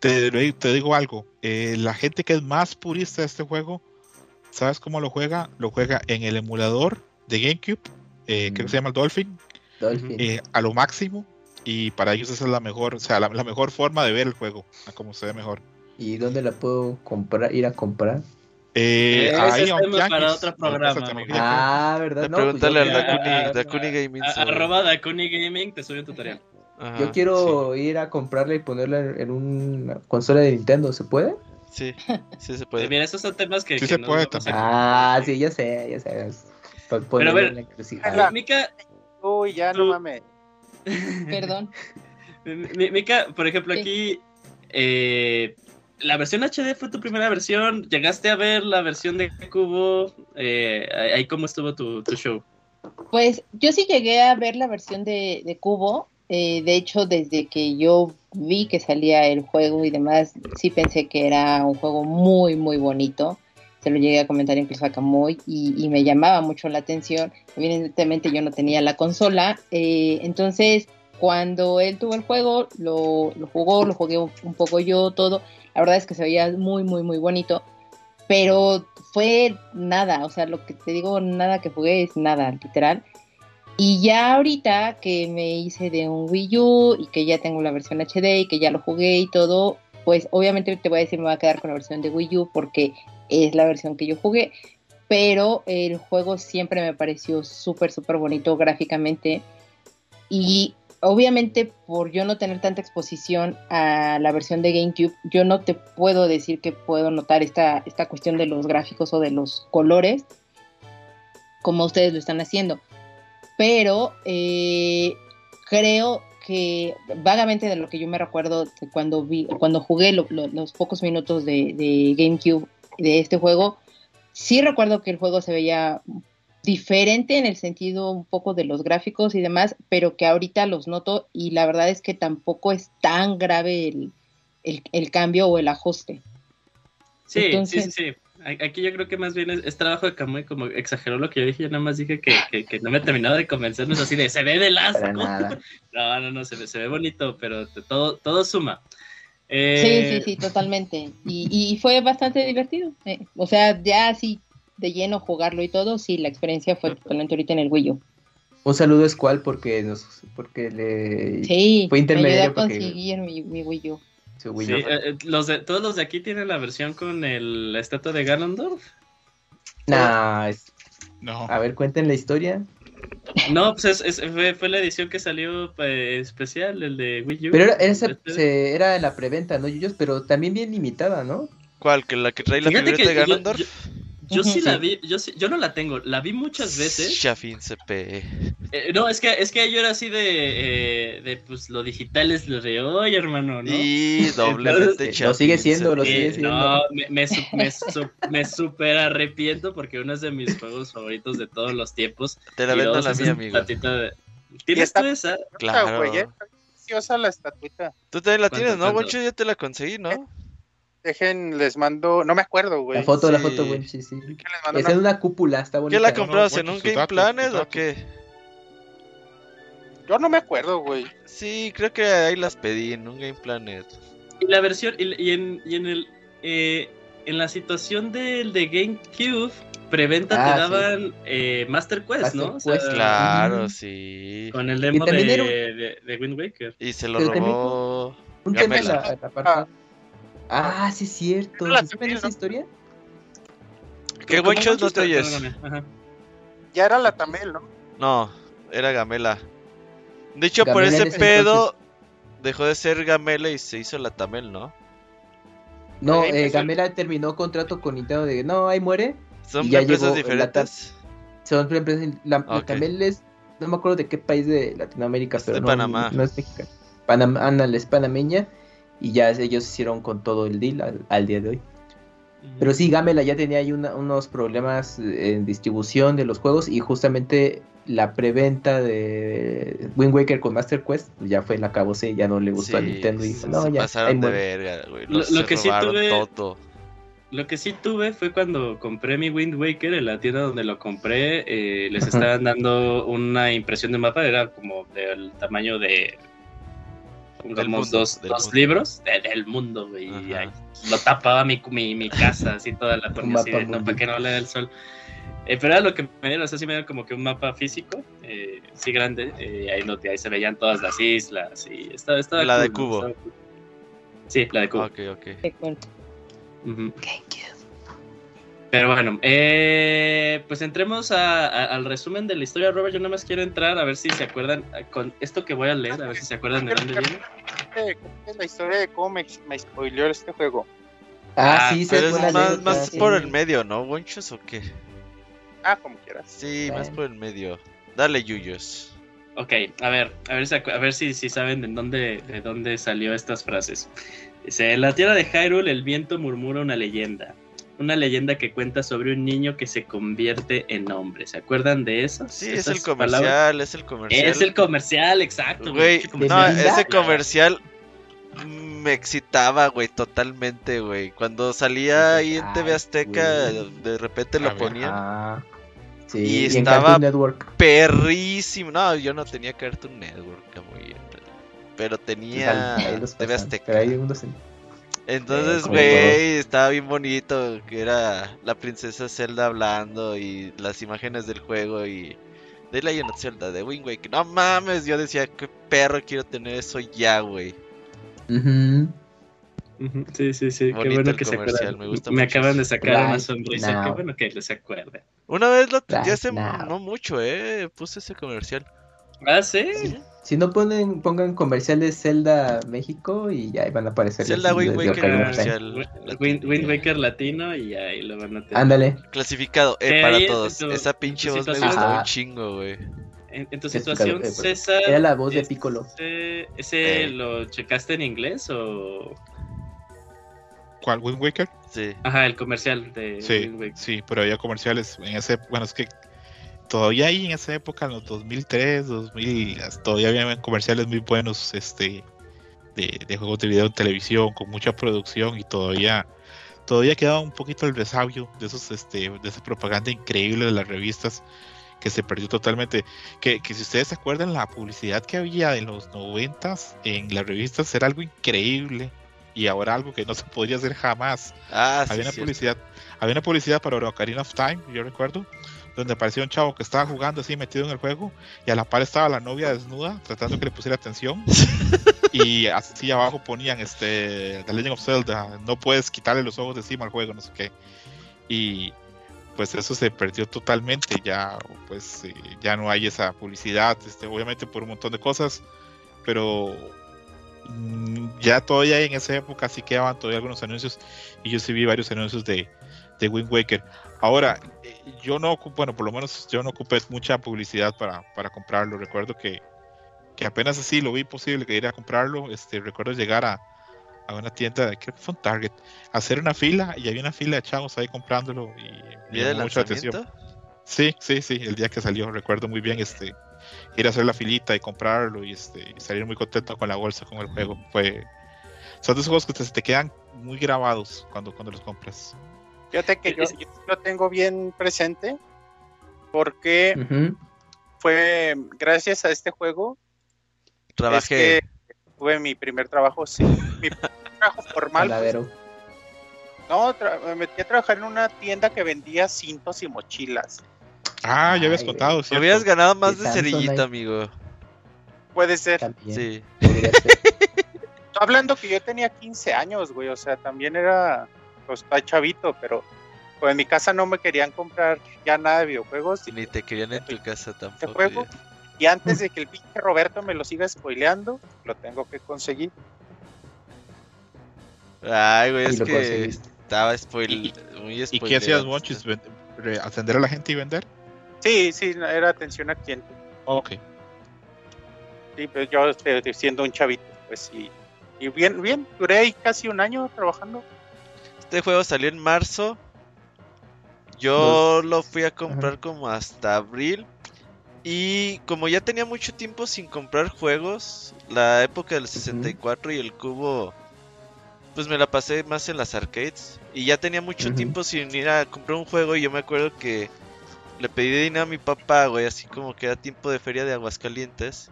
Te, te, digo algo, eh, la gente que es más purista de este juego, ¿sabes cómo lo juega? Lo juega en el emulador de GameCube, eh, mm. creo que se llama el Dolphin, Dolphin. Eh, a lo máximo y para ellos esa es la mejor, o sea, la, la, mejor forma de ver el juego, a como se ve mejor. ¿Y dónde la puedo comprar, ir a comprar? Eh, eh ahí es tema para otro programa. Ah, ¿verdad? No, pregúntale pues al Dakuni, Dakuni Gaming. A, arroba Dakuni Gaming te sube un tutorial. Ajá, yo quiero sí. ir a comprarla y ponerla en una consola de Nintendo, ¿se puede? Sí, sí se puede. Mira, esos son temas que. Sí que se no, puede no Ah, sí, ya sé, ya sé. Pero a ver, Mica. Uy, ya no mames. Perdón. Mika, por ejemplo, aquí eh, la versión HD fue tu primera versión. ¿Llegaste a ver la versión de Cubo? Eh, ahí cómo estuvo tu, tu, show. Pues yo sí llegué a ver la versión de, de Cubo. Eh, de hecho, desde que yo vi que salía el juego y demás, sí pensé que era un juego muy, muy bonito. Se lo llegué a comentar incluso a Camoy y, y me llamaba mucho la atención. Evidentemente yo no tenía la consola, eh, entonces cuando él tuvo el juego, lo, lo jugó, lo jugué un, un, poco yo, todo. La verdad es que se veía muy, muy, muy bonito. Pero fue nada, o sea, lo que te digo, nada que jugué es nada, literal. Y ya ahorita que me hice de un Wii U y que ya tengo la versión HD y que ya lo jugué y todo, pues obviamente te voy a decir me voy a quedar con la versión de Wii U porque es la versión que yo jugué, pero el juego siempre me pareció súper, súper bonito gráficamente y obviamente por yo no tener tanta exposición a la versión de GameCube, yo no te puedo decir que puedo notar esta, esta cuestión de los gráficos o de los colores como ustedes lo están haciendo, pero eh, creo que vagamente de lo que yo me recuerdo cuando vi, cuando jugué lo- los pocos minutos de, de GameCube de este juego, sí recuerdo que el juego se veía diferente en el sentido un poco de los gráficos y demás, pero que ahorita los noto y la verdad es que tampoco es tan grave el, el- el cambio o el ajuste. Sí, Entonces- sí, sí, sí. Aquí yo creo que más bien es, es trabajo de Kamui, como exageró lo que yo dije, yo nada más dije que, que, que no me he terminado de convencernos así de se ve de asco. No, no, no, se ve, se ve bonito, pero todo, todo suma. Sí, Eh, sí, sí, totalmente. Y, y fue bastante divertido. eh, O sea, ya así de lleno jugarlo y todo, sí, la experiencia fue totalmente ahorita en el Wii U. Un saludo a Squall porque nos porque le Sí, fue intermediario me porque- conseguir mi, mi Wii U. su Wii sí, U. eh, eh, los de, todos los de aquí tienen la versión con el, la estatua de Ganondorf. Nah, es- No. a ver, cuenten la historia. No, pues es, es- fue, fue la edición que salió eh, especial, el de Wii U. Pero era, era, esa- Este- se- era la preventa, ¿no, Yuyos? Pero también bien limitada, ¿no? ¿Cuál? ¿Que la que trae la Fíjate figurita de que Ganondorf? Yo, yo sí Ujú. la vi, yo, sí- yo no la tengo, la vi muchas veces. Shafin CP. Eh, no, es que, es que yo era así de, eh, de pues lo digital es lo de hoy, hermano, ¿no? Y doblemente Entonces, Lo sigue siendo, lo sigue Eh, siendo. no, me, me, su- me, su- me super arrepiento porque uno es de mis juegos favoritos de todos los tiempos. Te la vendo la mía, amigo. de- ¿Tienes está- tú esa? Claro. güey, eh, está preciosa la estatuita. Tú también la ¿Cuánto, tienes, ¿no? Boncho? Ya te la conseguí, ¿no? Dejen, les mando, no me acuerdo, güey. La foto, la sí. foto, buen sí, sí. Que les mando Es una- en una cúpula, está bonita. ¿Qué la no, comprabas? ¿En un Game datos, Planet o qué? Yo no me acuerdo, güey. Sí, creo que ahí las pedí en un Game Planet. Y la versión, y, y en, y en el eh, en la situación del de GameCube, preventa Ah, te sí. daban eh, Master Quest, ¿no? O Master sea, Quest, Claro, sí. Con el demo de, era un- de, de Wind Waker. Y se lo Pero también- robó. Un tema en Gamela. la, la parte. Ah, sí, es cierto. La ¿Sí saben sabía, esa ¿no? historia? ¿Qué ¿Cómo Bonchos no te oyes? Ya era la Tamel, ¿no? No, era Gamela. De hecho, por Gamela ese ese pedo dejó de ser Gamela y se hizo la Tamel, ¿no? No, eh. Gamela terminó contrato con Nintendo de no, ahí muere. Son Y ya empresas llegó diferentes. Son empresas. La, la. Tamel es. No me acuerdo de qué país de Latinoamérica, Es pero de no, Panamá. no es mexicano. Panam ándale, es panameña. Y ya ellos hicieron con todo el deal al, al día de hoy. Pero sí, Gamela ya tenía ahí una- unos problemas eh, en distribución de los juegos y justamente la preventa de Wind Waker con Master Quest pues, ya fue la acabose, ya no le gustó a Nintendo y dijo, no, se ya, pasaron de muere". verga, güey. Lo- que sí tuve-. Lo que sí tuve fue cuando compré mi Wind Waker en la tienda donde lo compré, eh, les estaban dando una impresión de mapa, era como del tamaño de pongamos mundo, dos, del dos mundo. libros de- del mundo, güey. y ahí lo tapaba mi, mi, mi casa, así toda la ponía así, de, no, para que no le dé el sol. Eh, pero era lo que me dieron, o sea, sí me dieron como que un mapa físico, eh, sí grande, eh, ahí, lo, ahí se veían todas las islas y estaba, estaba La de cool, cubo. estaba cool. Sí, la de cubo. Ok, ok. Te cuento. Pero bueno, eh, pues entremos a- a- al resumen de la historia, Robert. Yo nada más quiero entrar a ver si se acuerdan eh, con esto que voy a leer, a ver si se acuerdan de dónde viene. Es la historia de cómo me, me spoileó este juego. Ah, Ah, sí, se es más, más sí. por el medio, ¿no, Bonchos, o qué? Ah, como quieras. Sí, más Bueno. por el medio. Dale, Yuyos. Ok, a ver, a ver, si a ver si, si saben de dónde, de dónde salió estas frases. Dice, en la tierra de Hyrule el viento murmura una leyenda. Una leyenda que cuenta sobre un niño que se convierte en hombre. ¿Se acuerdan de eso? Sí, es el comercial, es el comercial. Es el comercial, exacto. Güey, no, ese comercial me excitaba, güey, totalmente, güey. Cuando salía ahí en TV Azteca, de repente lo ver. ponían. Ah, sí, Y y, estaba-. Perrísimo. No, yo no tenía Cartoon Network, muy Pero tenía Ahí los TV Azteca. Pero Entonces, como güey, estaba bien bonito que era la princesa Zelda hablando y las imágenes del juego y de Legend of Zelda, de Wind Waker. No mames, yo decía, qué perro quiero tener eso ya, güey. Ujú. Ujú, Sí, sí, sí. Qué bueno que se acuerdan. me gusta Me mucho acaban de sacar una Right sonrisa. Qué bueno que les acuerden. Una vez lo Right hace now. no mucho, eh, puse ese comercial. Ah, sí. Si no ponen, pongan comerciales Zelda México y ya ahí van a aparecer. Zelda Wind Waker comercial. Wind, Waker latino y ahí lo van a tener. Ándale. Clasificado, eh, para todos. tu- Esa pinche voz me Ajá. un chingo, güey. en, en tu situación, eh. César. Era la voz de ese- Piccolo. ¿Ese Eh. lo checaste en inglés o.? ¿Cuál? ¿Wind Waker? Sí. Ajá, el comercial de Sí, Wind Waker. sí, pero había comerciales en ese, bueno, es que todavía ahí en esa época, en los 2003, 2000, todavía había comerciales muy buenos, este, de, de juegos de video en televisión, con mucha producción y todavía, todavía quedaba un poquito el resabio de esos, este, de esa propaganda increíble de las revistas que se perdió totalmente. Que, que si ustedes se acuerdan, la publicidad que había en los noventas en las revistas era algo increíble y ahora algo que no se podría hacer jamás Ah, sí. había una cierto. publicidad había una publicidad para Ocarina of Time yo recuerdo donde aparecía un chavo que estaba jugando así metido en el juego y a la par estaba la novia desnuda tratando que le pusiera atención y así abajo ponían este The Legend of Zelda no puedes quitarle los ojos de encima al juego no sé qué y pues eso se perdió totalmente ya pues eh, ya no hay esa publicidad este obviamente por un montón de cosas pero mm, ya todavía en esa época sí quedaban todavía algunos anuncios y yo sí vi varios anuncios de, de Wind Waker. Ahora, eh, yo no ocupo, bueno, por lo menos yo no ocupé mucha publicidad para, para comprarlo. Recuerdo que, que apenas así lo vi posible que ir a comprarlo. Este, recuerdo llegar a, a una tienda, creo que fue un Target, hacer una fila y había una fila de chavos ahí comprándolo y me ¿Día de llamó mucha atención. Sí, sí, sí, el día que salió, recuerdo muy bien este ir a hacer la filita y comprarlo y este y salir muy contento con la bolsa, con el juego. Fue son de esos juegos que te, te quedan muy grabados cuando, cuando los compras. Fíjate que yo, lo tengo bien presente porque fue gracias a este juego Trabajé. es que tuve mi primer trabajo, sí, mi primer trabajo formal. pues, no, me metí a trabajar en una tienda que vendía cintos y mochilas. Ah, ya habías Ay, contado, ¿cierto? hubieras ganado más De ahí. amigo. Puede ser. También. Sí. ser. Estoy hablando que yo tenía 15 años, güey, o sea, también era, pues, está chavito, pero pues en mi casa no me querían comprar ya nada de videojuegos. Y, Ni te querían en tu casa tampoco. juego, y antes de que el pinche Roberto me lo siga spoileando, lo tengo que conseguir. Ay, güey, Y es lo que conseguiste. estaba spoil... muy ¿Y qué hacías. Monchis? ¿Atender a la gente y vender? Sí, sí, era atención al cliente. Ok. Sí, pero yo este, siendo un chavito, pues sí. Y bien, bien, duré ahí casi un año trabajando. Este juego salió en marzo. Yo lo fui a comprar como hasta abril. Y como ya tenía mucho tiempo sin comprar juegos, la época del 64 y el cubo, pues me la pasé más en las arcades. Y ya tenía mucho tiempo sin ir a comprar un juego. Y yo me acuerdo que le pedí dinero a mi papá, güey, así como que era tiempo de feria de Aguascalientes.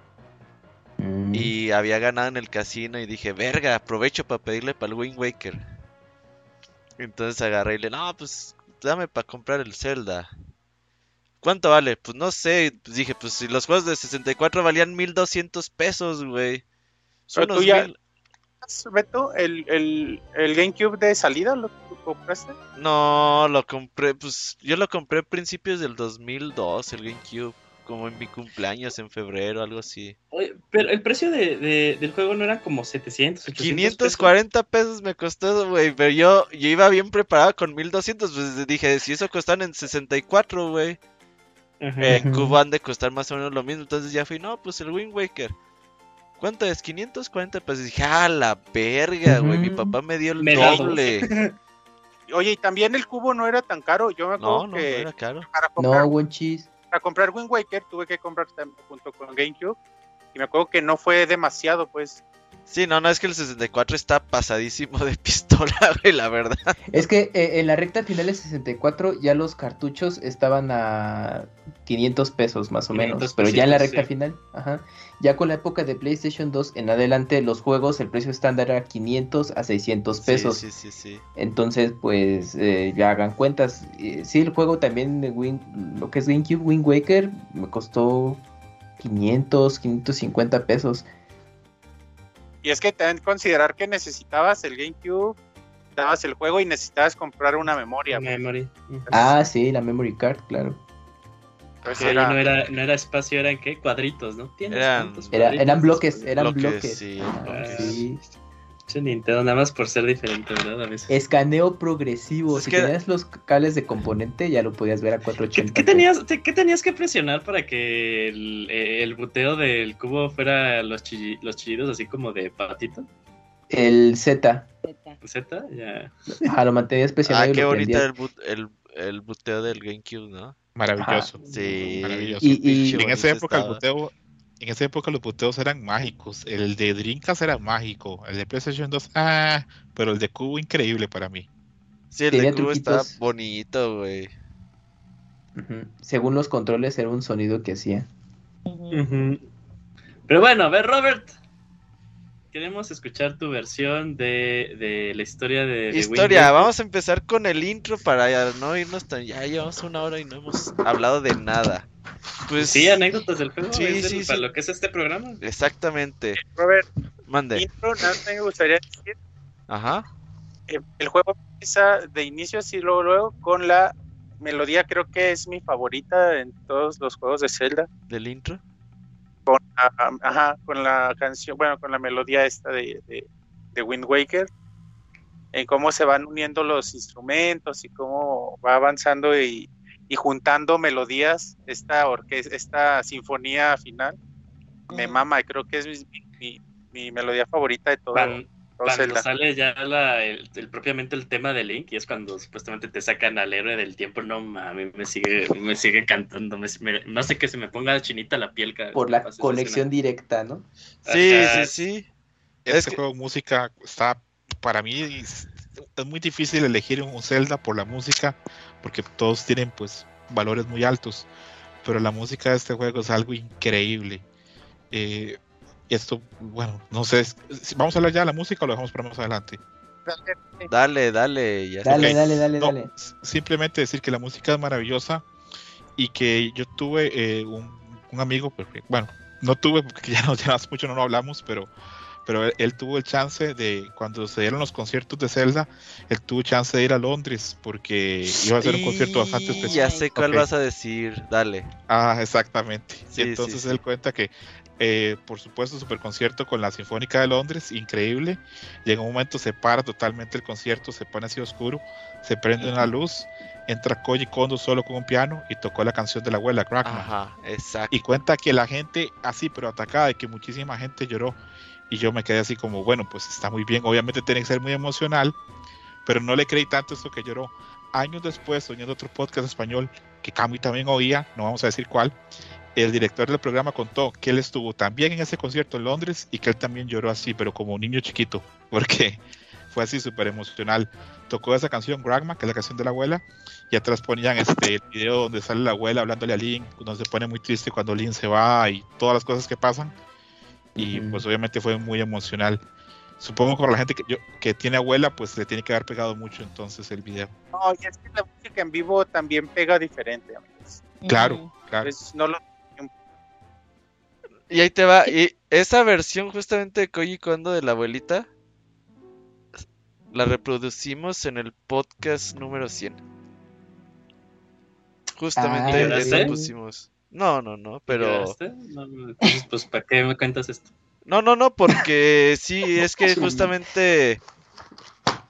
Mm. Y había ganado en el casino y dije, verga, aprovecho para pedirle para el Wind Waker. Entonces agarré y le, no, pues dame para comprar el Zelda. ¿Cuánto vale? Pues no sé. Pues dije, pues si los juegos de 64 valían 1200 pesos, güey. Son Pero tú ya- mil- Beto, el, el, el GameCube de salida lo compraste. No, lo compré, pues yo lo compré a principios del 2002, el GameCube. Como en mi cumpleaños, en febrero, algo así. Oye, pero el precio de, de- del juego no era como 700, 800 pesos. 540 pesos me costó, güey, pero yo, yo iba bien preparado con 1200, pues dije, si eso costaban en 64, güey, en. Cuba han de costar más o menos lo mismo, entonces ya fui, no, pues el Wind Waker. ¿Cuánto es? 540 pesos. Dije, ah, la verga, güey, mi papá me dio el Me doble. Oye, y también el cubo no era tan caro. Yo me acuerdo No, no, no que era caro. para, comprar, No. Para comprar Wind Waker tuve que comprar junto con GameCube. Y me acuerdo que no fue demasiado, pues. Sí, no, no, es que el 64 está pasadísimo de pistola, güey, la verdad. Es que eh, en la recta final de 64 ya los cartuchos estaban a 500 pesos más o 500 menos, pero ya en la recta sí. final, ajá, ya con la época de PlayStation 2 en adelante los juegos el precio estándar era 500 a 600 pesos. Sí, sí, sí, sí. Entonces, pues eh, ya hagan cuentas. Eh, sí, el juego también de Win, lo que es GameCube Wind Waker me costó 500, 550 pesos. Y es que también considerar que necesitabas el GameCube, dabas el juego y necesitabas comprar una memoria. Memory. Ah, sí, la memory card, claro. Pues era- no era, no era espacio, eran qué? Cuadritos, ¿no? ¿Tienes Eran- Era, eran bloques, eran Bloques, bloques. sí, bloques. sí. Nintendo, nada más por ser diferente, ¿verdad? A veces. Escaneo progresivo. Es si que- tenías los cables de componente, ya lo podías ver a ¿Qué, 480. qué tenías, te- qué tenías que presionar para que el, el buteo del cubo fuera los, chilli- los chillidos así como de patito? El Z. Z, ya. Ajá, lo mantenías presionado Ah, y qué bonita el, but- el, el buteo del GameCube, ¿no? Maravilloso. Sí. Maravilloso. Y- en esa época el buteo, en esa época los buteos eran mágicos. El de Dreamcast era mágico. El de PlayStation 2, ah, pero el de Cubo increíble para mí. Sí, el de cubo estaba truquitos. bonito, güey. Según los controles, era un sonido que hacía. Pero bueno, a ver, Robert. Queremos escuchar tu versión de, de la historia de. de Historia, vamos a empezar con el intro para ya no irnos tan... Ya llevamos una hora y no hemos hablado de nada. Pues Sí, anécdotas del juego. Sí, es el- sí, para lo que es este programa. Exactamente. Robert, Mande. intro, nada me gustaría decir, Ajá. eh, el juego empieza de inicio así luego, luego con la melodía, creo que es mi favorita en todos los juegos de Zelda. Del intro. con la, ajá, con la canción, bueno, con la melodía esta de, de, de Wind Waker, en cómo se van uniendo los instrumentos y cómo va avanzando y, y juntando melodías, esta orquesta, esta sinfonía final, me mama, y creo que es mi, mi- mi melodía favorita de todo, Cuando, todo cuando Zelda. sale ya la, el, el- propiamente el tema de Link, y es cuando supuestamente te sacan al héroe del tiempo. No mames, me sigue, me sigue cantando. me- me- no sé que se me ponga chinita la piel. Por la conexión directa, ¿no? Sí, Ajá. sí, sí. Este Es que- juego de música está, para mí, es muy difícil elegir un Zelda por la música, porque todos tienen pues valores muy altos, pero la música de este juego es algo increíble. Eh, esto, bueno, no sé, vamos a hablar ya de la música o lo dejamos para más adelante. Dale, dale. Ya Dale, Ok. dale, dale, No, dale. simplemente decir que la música es maravillosa y que yo tuve eh, un, un amigo, porque, bueno, no tuve porque ya, no, ya hace mucho no lo hablamos, pero, pero él, él tuvo el chance de, cuando se dieron los conciertos de Zelda, él tuvo chance de ir a Londres porque iba a ser un concierto bastante especial. Ya sé cuál vas a decir. Dale. Ah, exactamente. Sí, y entonces sí, él sí. cuenta que, eh, por supuesto, super concierto con la Sinfónica de Londres, increíble. Y en un momento se para totalmente el concierto, se pone así oscuro, se prende una luz, entra Koji Kondo solo con un piano y tocó la canción de la abuela, Crackman. Ajá, exacto. Y cuenta que la gente, así, pero atacada, y que muchísima gente lloró. Y yo me quedé así como, bueno, pues está muy bien. Obviamente tiene que ser muy emocional, pero no le creí tanto esto que lloró. Años después, oyendo otro podcast español que Cami también oía, no vamos a decir cuál, el director del programa contó que él estuvo también en ese concierto en Londres y que él también lloró así, pero como un niño chiquito, porque fue así súper emocional. Tocó esa canción Grandma, que es la canción de la abuela, y atrás ponían este el video donde sale la abuela hablándole a Link, donde se pone muy triste cuando Link se va y todas las cosas que pasan. Y pues obviamente fue muy emocional. Supongo que para la gente que, yo- que tiene abuela, pues le tiene que haber pegado mucho entonces el video. No, y es que la música en vivo también pega diferente, amigos. Claro, claro. Es- no lo- Y ahí te va. Y esa versión justamente de Koji Kondo de la abuelita la reproducimos en el podcast número 100. Justamente Ah, ¿lloraste? pusimos. No, no, no, pero... No, no, entonces, pues, ¿para qué me cuentas esto? No, no, no, porque sí, es que justamente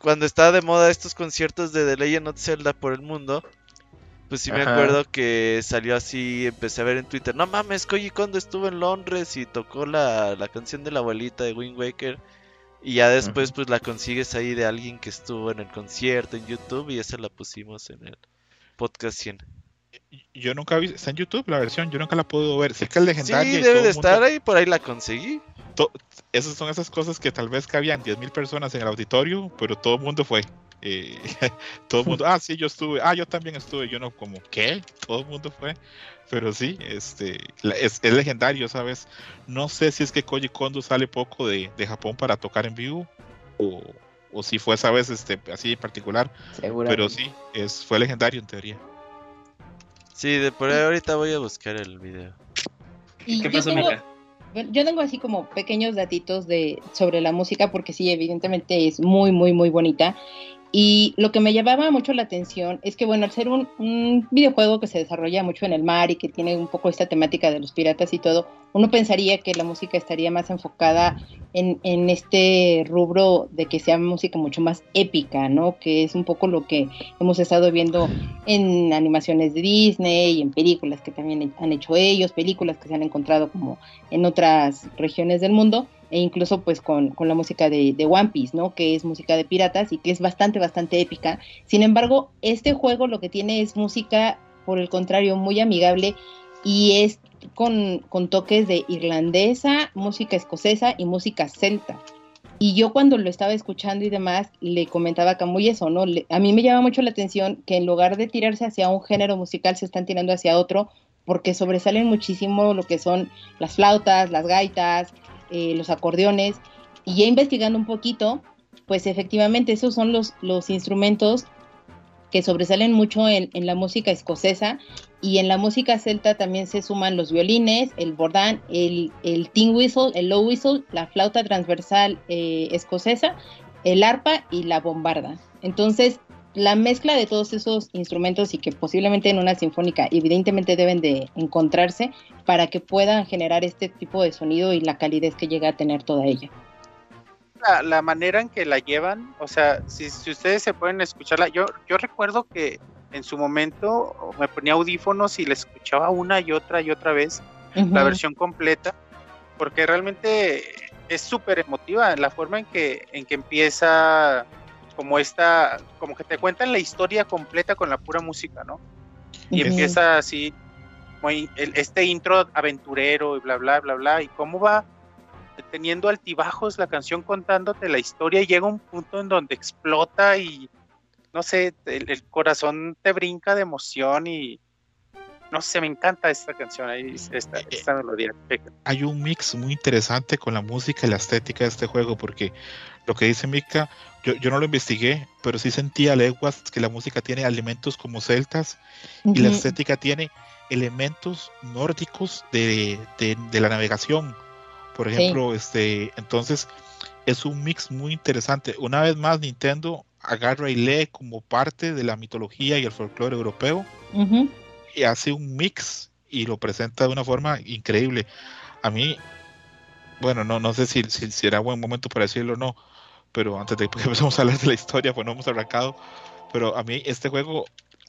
cuando estaba de moda estos conciertos de The Legend of Zelda por el mundo, pues sí me Ajá. acuerdo que salió así, empecé a ver en Twitter, no mames, Koji Kondo estuvo en Londres y tocó la, la canción de la abuelita de Wind Waker. Y ya después pues la consigues ahí de alguien que estuvo en el concierto en YouTube y esa la pusimos en el podcast 100. Yo nunca vi, está en YouTube la versión, yo nunca la puedo ver. Sé que es Sí, legendaria. y debe de el mundo- estar ahí, por ahí la conseguí. to- esas son esas cosas que tal vez cabían 10.000 personas en el auditorio, pero todo el mundo fue. Eh, todo el mundo, ah, sí, yo estuve, ah, yo también estuve, yo no, como, ¿qué? Todo el mundo fue. Pero sí, este, es, es legendario, ¿sabes? No sé si es que Koji Kondo sale poco de, de Japón para tocar en vivo, o, o si fue esa vez este, así en particular, pero sí, es, fue legendario en teoría. Sí, de por ahí ahorita voy a buscar el video. Y ¿Qué pasó, tengo- Yo tengo así como pequeños datitos de sobre la música porque sí, evidentemente es muy, muy, muy bonita. Y lo que me llamaba mucho la atención es que, bueno, al ser un, un, videojuego que se desarrolla mucho en el mar y que tiene un poco esta temática de los piratas y todo, uno pensaría que la música estaría más enfocada en, en este rubro de que sea música mucho más épica, ¿no? Que es un poco lo que hemos estado viendo en animaciones de Disney y en películas que también han hecho ellos, películas que se han encontrado como en otras regiones del mundo e incluso pues con, con la música de, de, One Piece, ¿no? Que es música de piratas y que es bastante, bastante épica. Sin embargo, este juego lo que tiene es música, por el contrario, muy amigable y es con, con toques de irlandesa, música escocesa y música celta. Y yo cuando lo estaba escuchando y demás, le comentaba a Camuy eso, ¿no? A mí me llama mucho la atención que en lugar de tirarse hacia un género musical, se están tirando hacia otro, porque sobresalen muchísimo lo que son las flautas, las gaitas, eh, los acordeones, y ya investigando un poquito, pues efectivamente esos son los, los instrumentos que sobresalen mucho en, en, la música escocesa y en la música celta también se suman los violines, el bordán, el, el tin whistle, el low whistle, la flauta transversal eh, escocesa, el arpa y la bombarda. Entonces, la mezcla de todos esos instrumentos y que posiblemente en una sinfónica evidentemente deben de encontrarse para que puedan generar este tipo de sonido y la calidez que llega a tener toda ella. La, la manera en que la llevan, o sea, si, si, ustedes se pueden escucharla, yo, yo recuerdo que en su momento me ponía audífonos y la escuchaba una y otra y otra vez, uh -huh. la versión completa, porque realmente es súper emotiva la forma en que, en que empieza como esta, como que te cuentan la historia completa con la pura música, ¿no? Y uh -huh. empieza así, muy, el, este intro aventurero y bla, bla, bla, bla, y cómo va teniendo altibajos la canción contándote la historia y llega un punto en donde explota y no sé, el, el corazón te brinca de emoción y no sé, me encanta esta canción, esta, esta melodía. Hay un mix muy interesante con la música y la estética de este juego, porque lo que dice Mika, yo, yo no lo investigué, pero sí sentía leguas que la música tiene elementos como celtas uh -huh. y la estética tiene elementos nórdicos de, de, de la navegación. Por ejemplo, sí. este, entonces es un mix muy interesante. Una vez más, Nintendo agarra y lee como parte de la mitología y el folclore europeo uh -huh. y hace un mix y lo presenta de una forma increíble. A mí, bueno, no, no sé si, si, si era buen momento para decirlo o no, pero antes de que empecemos a hablar de la historia, pues no hemos arrancado, pero a mí este juego,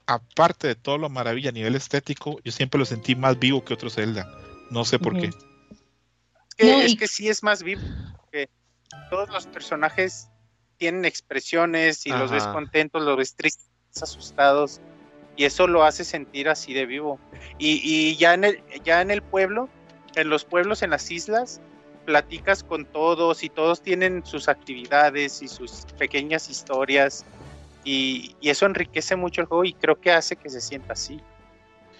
aparte de todo lo maravilla a nivel estético, yo siempre lo sentí más vivo que otro Zelda. No sé por uh -huh. qué. Es que, no, y... es que sí es más vivo, que todos los personajes tienen expresiones y Ajá. los ves contentos, los ves tristes, asustados, y eso lo hace sentir así de vivo. Y, y ya, en el, ya en el pueblo, en los pueblos, en las islas, platicas con todos y todos tienen sus actividades y sus pequeñas historias y, y, eso enriquece mucho el juego y creo que hace que se sienta así.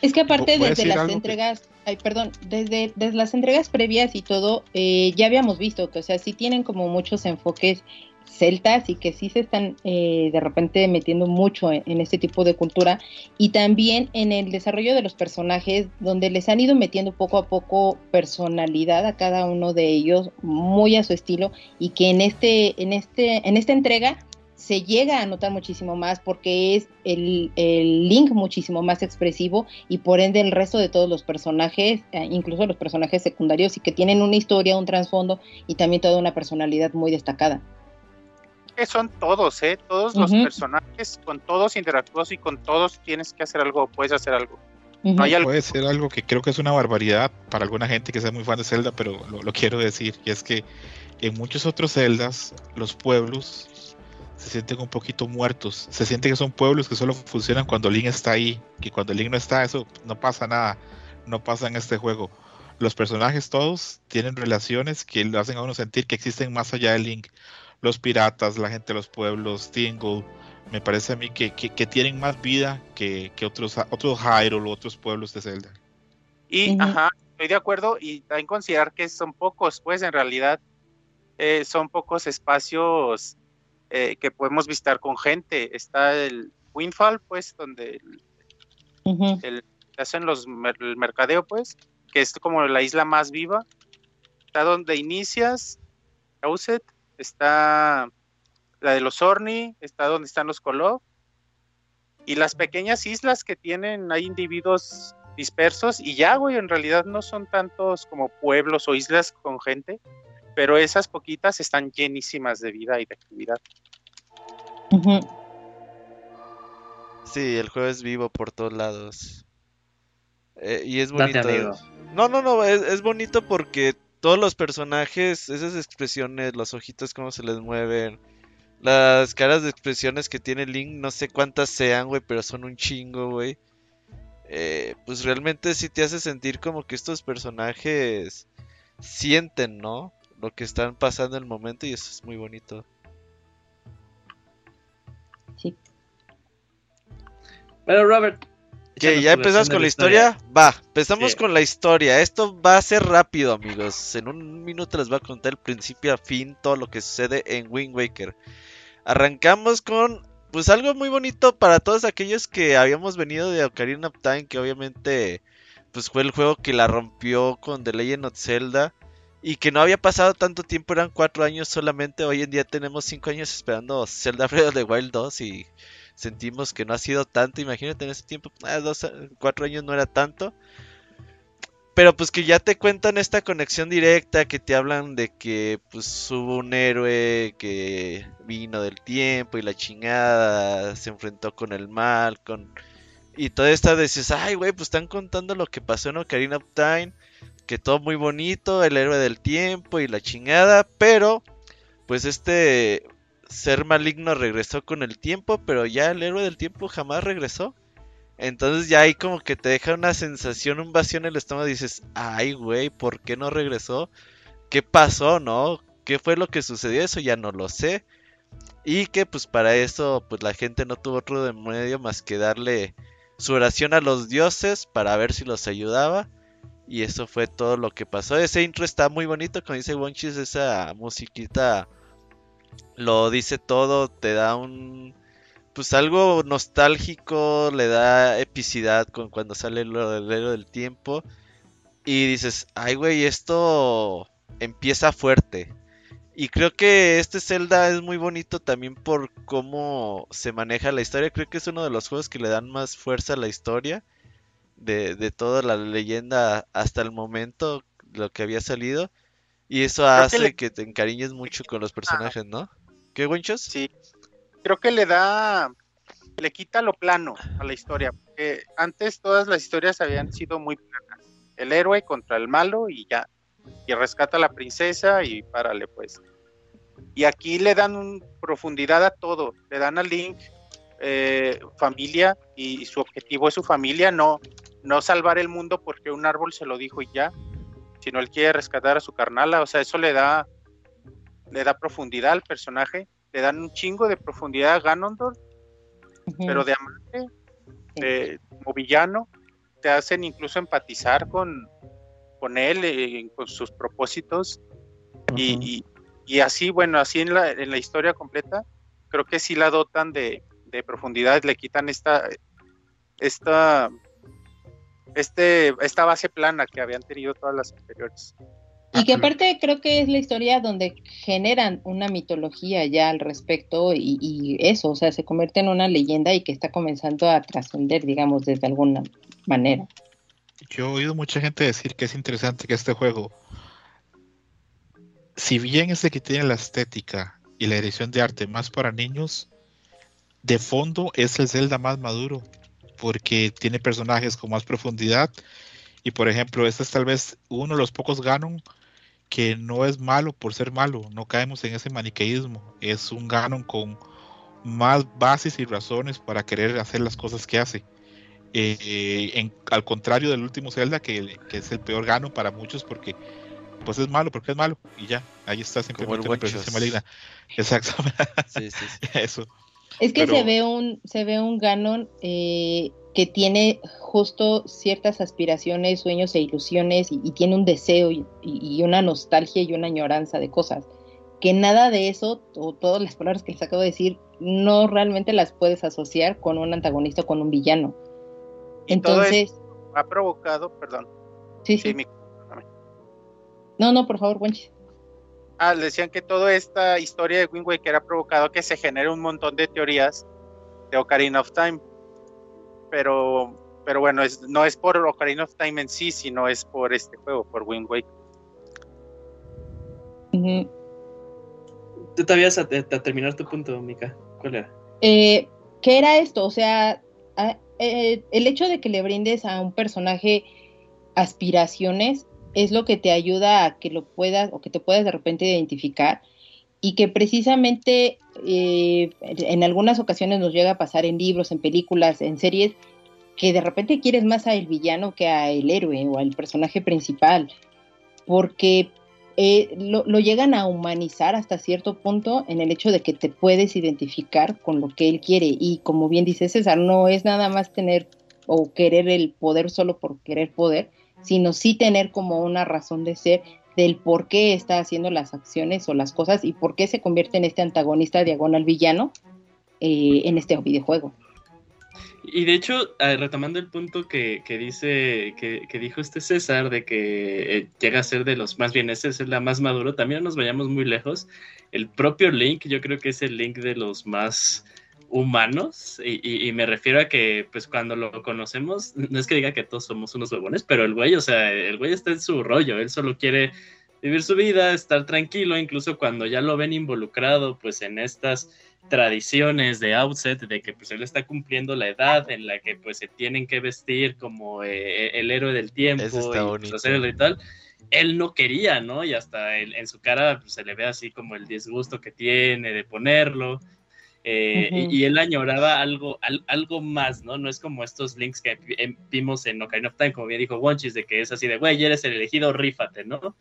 Es que aparte desde las entregas, que... ay, perdón, desde, desde las entregas previas y todo, eh, ya habíamos visto que, o sea, sí tienen como muchos enfoques celtas y que sí se están eh, de repente metiendo mucho en, en, este tipo de cultura. Y también en el desarrollo de los personajes donde les han ido metiendo poco a poco personalidad a cada uno de ellos muy a su estilo y que en este en este en esta entrega se llega a notar muchísimo más porque es el, el, link muchísimo más expresivo y por ende el resto de todos los personajes, eh, incluso los personajes secundarios y que tienen una historia, un trasfondo y también toda una personalidad muy destacada que son todos, ¿eh? Todos uh -huh. los personajes, con todos interactúas y con todos tienes que hacer algo, puedes hacer algo. Uh -huh. no algo... Puede ser algo que creo que es una barbaridad para alguna gente que sea muy fan de Zelda, pero lo, lo quiero decir, y es que en muchos otros Zeldas, los pueblos se sienten un poquito muertos. Se siente que son pueblos que solo funcionan cuando Link está ahí, que cuando Link no está, eso no pasa nada, no pasa en este juego. Los personajes todos tienen relaciones que lo hacen a uno sentir que existen más allá de Link los piratas, la gente de los pueblos, Tingle, me parece a mí que, que, que tienen más vida que, que, otros, otros Hyrule o otros pueblos de Zelda. Y, uh -huh. ajá, estoy de acuerdo, y también considerar que son pocos, pues en realidad eh, son pocos espacios eh, que podemos visitar con gente. Está el Windfall, pues, donde el, uh -huh. el, hacen los, el mercadeo, pues, que es como la isla más viva. Está donde inicias, Auset, está la de los Orni, está donde están los Kolov, y las pequeñas islas que tienen, hay individuos dispersos, y ya, güey, en realidad no son tantos como pueblos o islas con gente, pero esas poquitas están llenísimas de vida y de actividad. Sí, el juego es vivo por todos lados. Eh, y es Date, bonito. amigo. No, no, no, es, es bonito porque todos los personajes, esas expresiones, los ojitos cómo se les mueven, las caras de expresiones que tiene Link, no sé cuántas sean, güey, pero son un chingo, güey. Eh, pues realmente sí te hace sentir como que estos personajes sienten, ¿no? Lo que están pasando en el momento y eso es muy bonito. Sí. Bueno, Robert. ¿Ya empezamos con la historia? Va, empezamos Sí. con la historia. Esto va a ser rápido, amigos. En un minuto les voy a contar el principio a fin todo lo que sucede en Wind Waker. Arrancamos con, pues algo muy bonito para todos aquellos que habíamos venido de Ocarina of Time, que obviamente, pues fue el juego que la rompió con The Legend of Zelda. Y que no había pasado tanto tiempo, eran cuatro años solamente. Hoy en día tenemos cinco años esperando Zelda Breath of the Wild 2 y sentimos que no ha sido tanto. Imagínate en ese tiempo, ah, dos, cuatro años no era tanto. Pero pues que ya te cuentan esta conexión directa, que te hablan de que pues hubo un héroe que vino del tiempo y la chingada, se enfrentó con el mal, con... Y toda esta dices, ay güey, pues están contando lo que pasó en Ocarina of Time, que todo muy bonito, el héroe del tiempo y la chingada, pero pues este ser maligno regresó con el tiempo, pero ya el héroe del tiempo jamás regresó. Entonces ya ahí como que te deja una sensación, un vacío en el estómago. Dices, ay, güey, ¿por qué no regresó? ¿Qué pasó, no? ¿Qué fue lo que sucedió? Eso ya no lo sé. Y que pues para eso pues la gente no tuvo otro de medio más que darle su oración a los dioses para ver si los ayudaba. Y eso fue todo lo que pasó. Ese intro está muy bonito, como dice Wonchis, esa musiquita lo dice todo, te da un pues algo nostálgico, le da epicidad con cuando sale del héroe del tiempo y dices, "Ay, güey, esto empieza fuerte." Y creo que este Zelda es muy bonito también por cómo se maneja la historia. Creo que es uno de los juegos que le dan más fuerza a la historia de, de toda la leyenda hasta el momento, lo que había salido. Y eso hace le- que te encariñes mucho con los personajes, ¿no? ¿Qué, Winchos? Sí, creo que le da, le quita lo plano a la historia, porque antes todas las historias habían sido muy planas. El héroe contra el malo y ya, y rescata a la princesa y párale pues. Y aquí le dan un- profundidad a todo, le dan a Link eh, familia y su objetivo es su familia, no, no salvar el mundo porque un árbol se lo dijo y ya, sino él quiere rescatar a su carnala, o sea, eso le da, le da profundidad al personaje, le dan un chingo de profundidad a Ganondorf, pero de amante, de- como villano, te hacen incluso empatizar con, con él, eh, con sus propósitos, y- y así, bueno, así en la, en la historia completa, creo que sí la dotan de, de profundidad, le quitan esta, esta, este, esta base plana que habían tenido todas las anteriores. Y que aparte creo que es la historia donde generan una mitología ya al respecto y, y eso, o sea, se convierte en una leyenda y que está comenzando a trascender, digamos, desde alguna manera. Yo he oído mucha gente decir que es interesante que este juego, si bien es el que tiene la estética y la edición de arte más para niños, de fondo es el Zelda más maduro, porque tiene personajes con más profundidad. Y por ejemplo, este es tal vez uno de los pocos Ganon que no es malo por ser malo, no caemos en ese maniqueísmo, es un Ganon con más bases y razones para querer hacer las cosas que hace. Eh, en- al contrario del último Zelda, que, que es el peor gano para muchos porque pues es malo, porque es malo, y ya, ahí está simplemente Guachos. presencia maligna. Exacto, Sí, sí, sí. eso. Es que Pero- se ve un, se ve un Ganon eh, que tiene justo ciertas aspiraciones, sueños e ilusiones y, y tiene un deseo y, y- una nostalgia y una añoranza de cosas. Que nada de eso, o todas las palabras que les acabo de decir, no realmente las puedes asociar con un antagonista o con un villano. Y todo Entonces, Ha provocado, perdón, sí, sí, sí. mi- No, no, por favor, Wenchis. Ah, le decían que toda esta historia de Wind Waker ha provocado que se genere un montón de teorías de Ocarina of Time. Pero, pero bueno, es, no es por Ocarina of Time en sí, sino es por este juego, por Wind Waker. Tú te habías a, a terminar tu punto, Mika. ¿Cuál era? Eh, ¿Qué era esto? O sea, a- eh, el hecho de que le brindes a un personaje aspiraciones es lo que te ayuda a que lo puedas o que te puedas de repente identificar y que precisamente eh, en algunas ocasiones nos llega a pasar en libros, en películas, en series, que de repente quieres más al villano que al héroe o al personaje principal, porque eh, lo, lo llegan a humanizar hasta cierto punto en el hecho de que te puedes identificar con lo que él quiere. Y como bien dice César, no es nada más tener o querer el poder solo por querer poder, sino sí tener como una razón de ser del por qué está haciendo las acciones o las cosas y por qué se convierte en este antagonista diagonal villano eh, en este videojuego. Y de hecho, retomando el punto que, que dice, que, que dijo este César, de que eh, llega a ser de los más bien, ese es la más maduro, también no nos vayamos muy lejos. El propio Link, yo creo que es el Link de los más humanos, y, y- y me refiero a que, pues cuando lo conocemos, no es que diga que todos somos unos huevones, pero el güey, o sea, el güey está en su rollo, él solo quiere vivir su vida, estar tranquilo, incluso cuando ya lo ven involucrado, pues en estas tradiciones de outset de que pues él está cumpliendo la edad en la que pues se tienen que vestir como eh, el héroe del tiempo y hacer el ritual él no quería no y hasta él- en su cara pues, se le ve así como el disgusto que tiene de ponerlo eh, y, y él añoraba algo al- algo más no no es como estos links que em- vimos en Ocarina of Time como bien dijo Wonchis de que es así de güey eres el elegido rífate no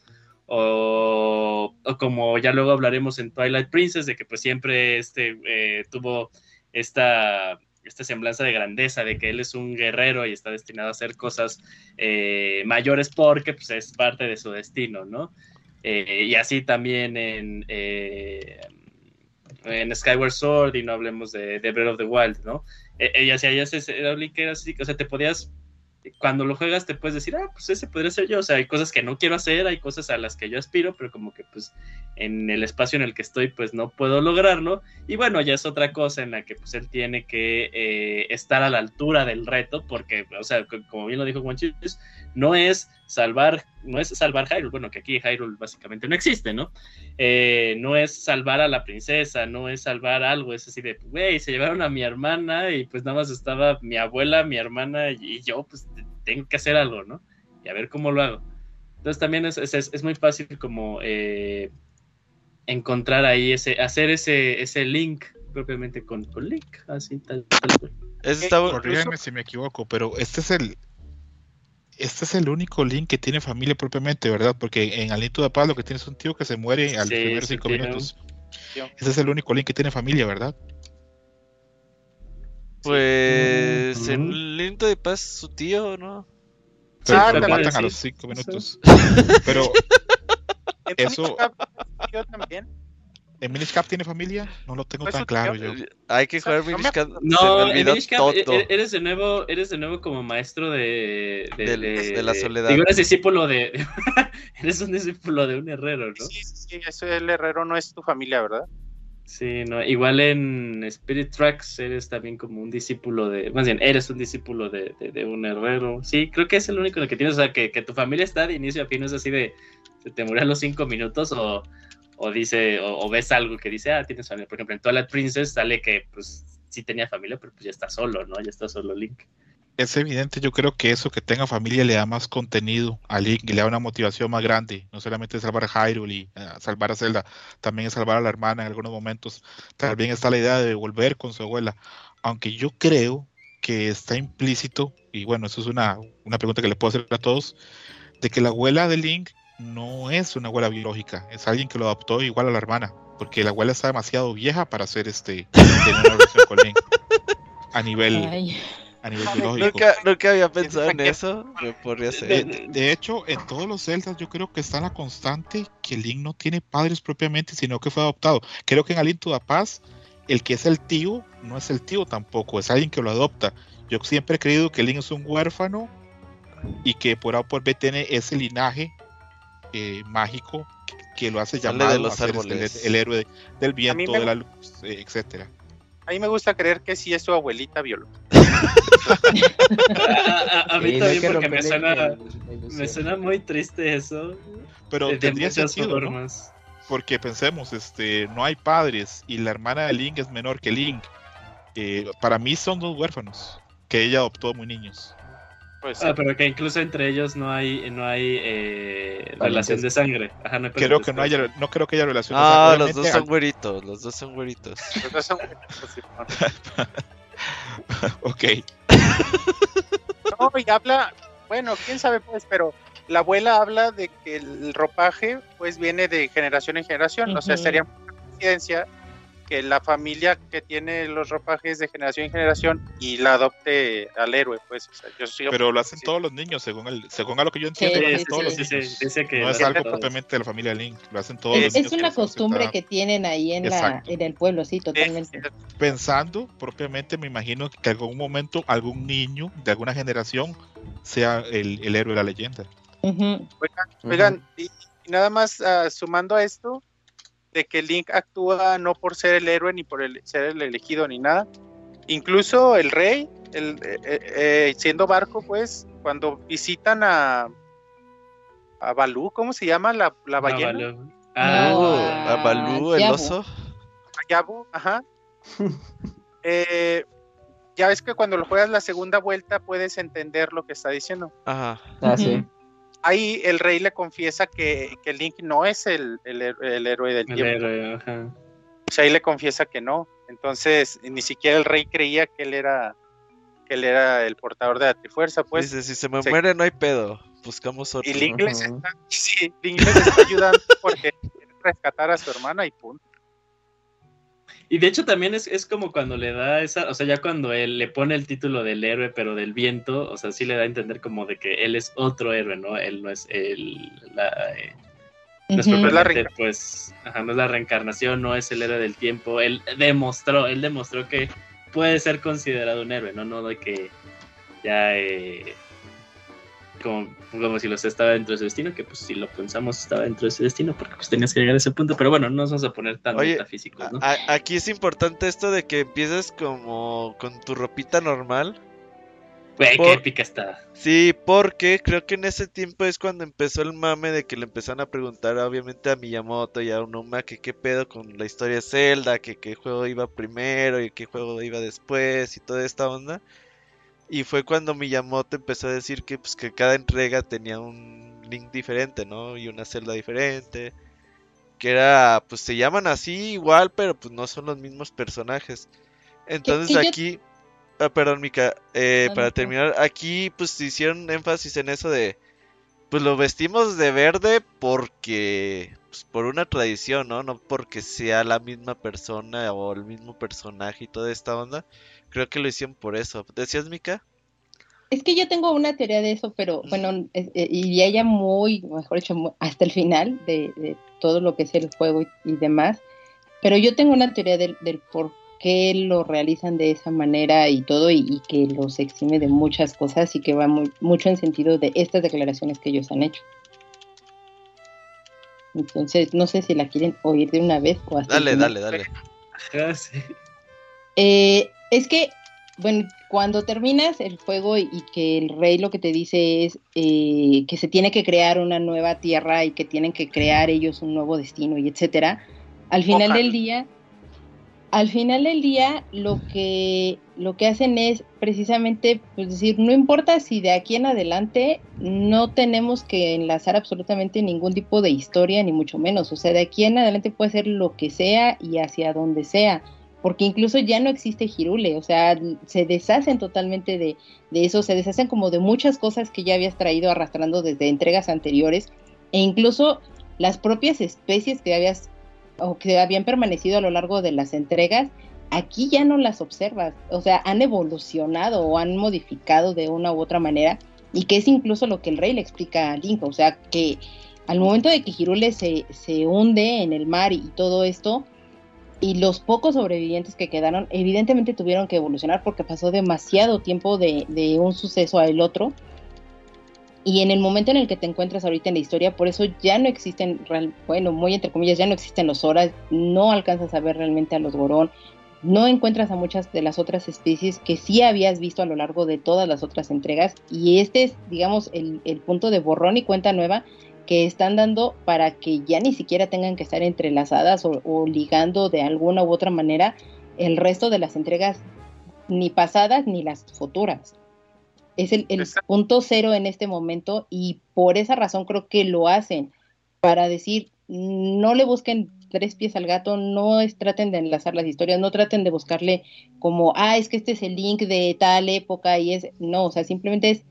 o, o como ya luego hablaremos en Twilight Princess, de que pues siempre este, eh, tuvo esta, esta semblanza de grandeza, de que él es un guerrero y está destinado a hacer cosas eh, mayores porque pues, es parte de su destino, ¿no? Y así también en, en Skyward Sword, y no hablemos de, de Breath of the Wild, ¿no? Y así, ya se- era era así, o sea, te podías cuando lo juegas te puedes decir, ah, pues ese podría ser yo. O sea, hay cosas que no quiero hacer, hay cosas a las que yo aspiro, pero como que pues en el espacio en el que estoy pues no puedo lograrlo. Y bueno, ya es otra cosa en la que pues él tiene que eh, estar a la altura del reto, porque, o sea, co- como bien lo dijo Juanchis, no es salvar, no es salvar Hyrule, bueno, que aquí Hyrule básicamente no existe, ¿no? Eh, no es salvar a la princesa, no es salvar algo, es así de, güey, se llevaron a mi hermana y pues nada más estaba mi abuela, mi hermana y yo, pues tengo que hacer algo, ¿no? Y a ver cómo lo hago. Entonces también es, es, es muy fácil como eh, encontrar ahí ese, hacer ese, ese link propiamente con, con Link, así tal, tal. Eso si me equivoco, pero este es el este es el único Link que tiene familia propiamente, ¿verdad? Porque en Aliento de Paz lo que tiene es un tío que se muere a los Sí, primeros sí cinco tiene minutos. tío. Ese es el único Link que tiene familia, ¿verdad? Pues en Lindo de Paz su tío, ¿no? Pero Ah, lo matan a los cinco Sí. minutos. Pero Eso- yo también. ¿En Minish Cap tiene familia? No lo tengo Pues tan claro yo. Hay que jugar Minish Cap. No, en Minish Cap, todo. e- e- eres de nuevo, eres de nuevo como maestro de, de, la soledad. Digo, eres discípulo de, eres un discípulo de un herrero, ¿no? Sí, sí, sí, eso el herrero no es tu familia, ¿verdad? Sí, no, igual en Spirit Tracks eres también como un discípulo de, más bien, eres un discípulo de, de- de un herrero. Sí, creo que es el único en el que tienes, o sea, que, que tu familia está de inicio a fin, no es así de, se te murió a los cinco minutos o, o dice, o, ves algo que dice, ah, tienes familia. Por ejemplo, en Twilight Princess sale que, pues, sí tenía familia, pero pues ya está solo, ¿no? Ya está solo Link. Es evidente, yo creo que eso que tenga familia le da más contenido a Link y le da una motivación más grande. No solamente salvar a Hyrule y eh, salvar a Zelda, también es salvar a la hermana en algunos momentos. También está la idea de volver con su abuela. Aunque yo creo que está implícito, y bueno, eso es una, una pregunta que le puedo hacer a todos, de que la abuela de Link no es una abuela biológica, es alguien que lo adoptó igual a la hermana, porque la abuela está demasiado vieja para hacer este, tener una relación con Link a nivel, Ay, a nivel biológico. Nunca, nunca había pensado en eso. Podría De, ser. de- de hecho, en todos los Zeldas yo creo que está la constante que Link no tiene padres propiamente, sino que fue adoptado. Creo que en Aliento da Paz, el que es el tío, no es el tío tampoco, es alguien que lo adopta. Yo siempre he creído que Link es un huérfano y que por A o por B tiene ese linaje eh, mágico que lo hace Sale llamado de los a ser este, el, el héroe del viento, me de la luz, eh, etcétera. A mí me gusta creer que sí es su abuelita biológica. A, a- a mí Sí, también que porque me suena, me suena muy triste eso. Pero de- tendría sentido. Porque pensemos, este, no hay padres y la hermana de Link es menor que Link. Eh, para mí son dos huérfanos que ella adoptó muy niños. Pues, Ah, pero que incluso entre ellos no hay, no hay eh, relación de sangre. Ajá, no Creo que no haya, no creo que haya relación. No, o sea, los dos son güeritos, los dos son güeritos. los dos son- sí, ok. No, y habla, bueno, quién sabe pues, pero la abuela habla de que el ropaje pues viene de generación en generación, o sea, sería una coincidencia que la familia que tiene los ropajes de generación en generación y la adopte al héroe, pues, o sea, yo sí- Pero lo hacen sí. todos los niños, según el, según a lo que yo entiendo, Sí, lo Sí, hacen sí, todos sí, los sí, niños. dice que No es algo todos. propiamente de la familia Link, lo hacen todos Es- los Es niños. una que costumbre que tienen ahí en, la, en el pueblo, sí, totalmente. Pensando propiamente, me imagino que en algún momento algún niño de alguna generación sea el, el héroe de la leyenda. Ujú. Oigan, y, y nada más ah, sumando a esto, de que Link actúa no por ser el héroe ni por el, ser el elegido ni nada. Incluso el rey, el, eh, eh, eh, siendo barco, pues, cuando visitan a, a Balú, ¿cómo se llama? La, la Ah, ballena. No, Ah, Uh, a Balú, el Yabu. oso. a Yabu, ajá. Eh, ya ves que cuando lo juegas la segunda vuelta puedes entender lo que está diciendo. Ajá. Ah, sí. Ahí el rey le confiesa que, que Link no es el, el el héroe del el tiempo. héroe, ajá. O sea, ahí le confiesa que no. Entonces, ni siquiera el rey creía que él era que él era el portador de la trifuerza, pues. Dice, si se me se- muere no hay pedo. Buscamos otro. y Link les está, sí, Link les está ayudando porque quiere rescatar a su hermana y punto. Y de hecho también es, es como cuando le da esa, o sea, ya cuando él le pone el título del héroe, pero del viento, o sea, sí le da a entender como de que él es otro héroe, ¿no? Él no es el, la, eh. Es la pues, ajá, no es la reencarnación, no es el héroe del tiempo, él demostró, él demostró que puede ser considerado un héroe, ¿no? No de que ya, eh, como, como si los estaba dentro de su destino, que pues si lo pensamos estaba dentro de su destino, porque pues tenías que llegar a ese punto, pero bueno, no nos vamos a poner tan Oye, metafísicos, ¿no? A- aquí es importante esto de que empieces como con tu ropita normal. Güey, por- qué épica está. Sí, porque creo que en ese tiempo es cuando empezó el mame de que le empezaron a preguntar obviamente a Miyamoto y a Onuma que qué pedo con la historia de Zelda, que qué juego iba primero y qué juego iba después y toda esta onda. Y fue cuando Miyamoto empezó a decir que pues que cada entrega tenía un Link diferente, ¿no? Y una Zelda diferente. Que era, pues se llaman así igual, pero pues no son los mismos personajes. Entonces aquí, ah, perdón, Mika, eh, para no. terminar, aquí pues hicieron énfasis en eso de, pues lo vestimos de verde porque, pues por una tradición, ¿no? No porque sea la misma persona o el mismo personaje y toda esta onda. Creo que lo hicieron por eso. ¿Decías, Mika? Es que yo tengo una teoría de eso, pero bueno, eh, iría ya muy, mejor dicho, hasta el final de, de todo lo que es el juego y, y demás. Pero yo tengo una teoría del, del por qué lo realizan de esa manera y todo, y, y que los exime de muchas cosas y que va muy- mucho en sentido de estas declaraciones que ellos han hecho. Entonces, no sé si la quieren oír de una vez o hasta Dale, dale, dale. Ah, sí. Eh, es que, bueno, cuando terminas el juego y, y que el rey lo que te dice es eh, que se tiene que crear una nueva tierra y que tienen que crear ellos un nuevo destino y etcétera, al final Ojalá. del día, al final del día lo que lo que hacen es precisamente pues decir, no importa si de aquí en adelante no tenemos que enlazar absolutamente ningún tipo de historia ni mucho menos, o sea, de aquí en adelante puede ser lo que sea y hacia donde sea porque incluso ya no existe Hirule, o sea, se deshacen totalmente de, de, eso, se deshacen como de muchas cosas que ya habías traído arrastrando desde entregas anteriores, e incluso las propias especies que habías o que habían permanecido a lo largo de las entregas, aquí ya no las observas, o sea, han evolucionado o han modificado de una u otra manera, y que es incluso lo que el rey le explica a Link, o sea, que al momento de que Hirule se, se hunde en el mar y, y todo esto, y los pocos sobrevivientes que quedaron evidentemente tuvieron que evolucionar porque pasó demasiado tiempo de, de un suceso al otro Y en el momento en el que te encuentras ahorita en la historia, por eso ya no existen, bueno, muy entre comillas, ya no existen los horas, no alcanzas a ver realmente a los gorón, no encuentras a muchas de las otras especies que sí habías visto a lo largo de todas las otras entregas. Y este es, digamos, el, el punto de borrón y cuenta nueva que están dando para que ya ni siquiera tengan que estar entrelazadas o, ligando de alguna u otra manera el resto de las entregas ni pasadas ni las futuras. Es el, punto cero en este momento y por esa razón creo que lo hacen para decir no le busquen tres pies al gato, no es, traten de enlazar las historias, no traten de buscarle como, ah, es que este es el link de tal época y es, no, o sea, simplemente es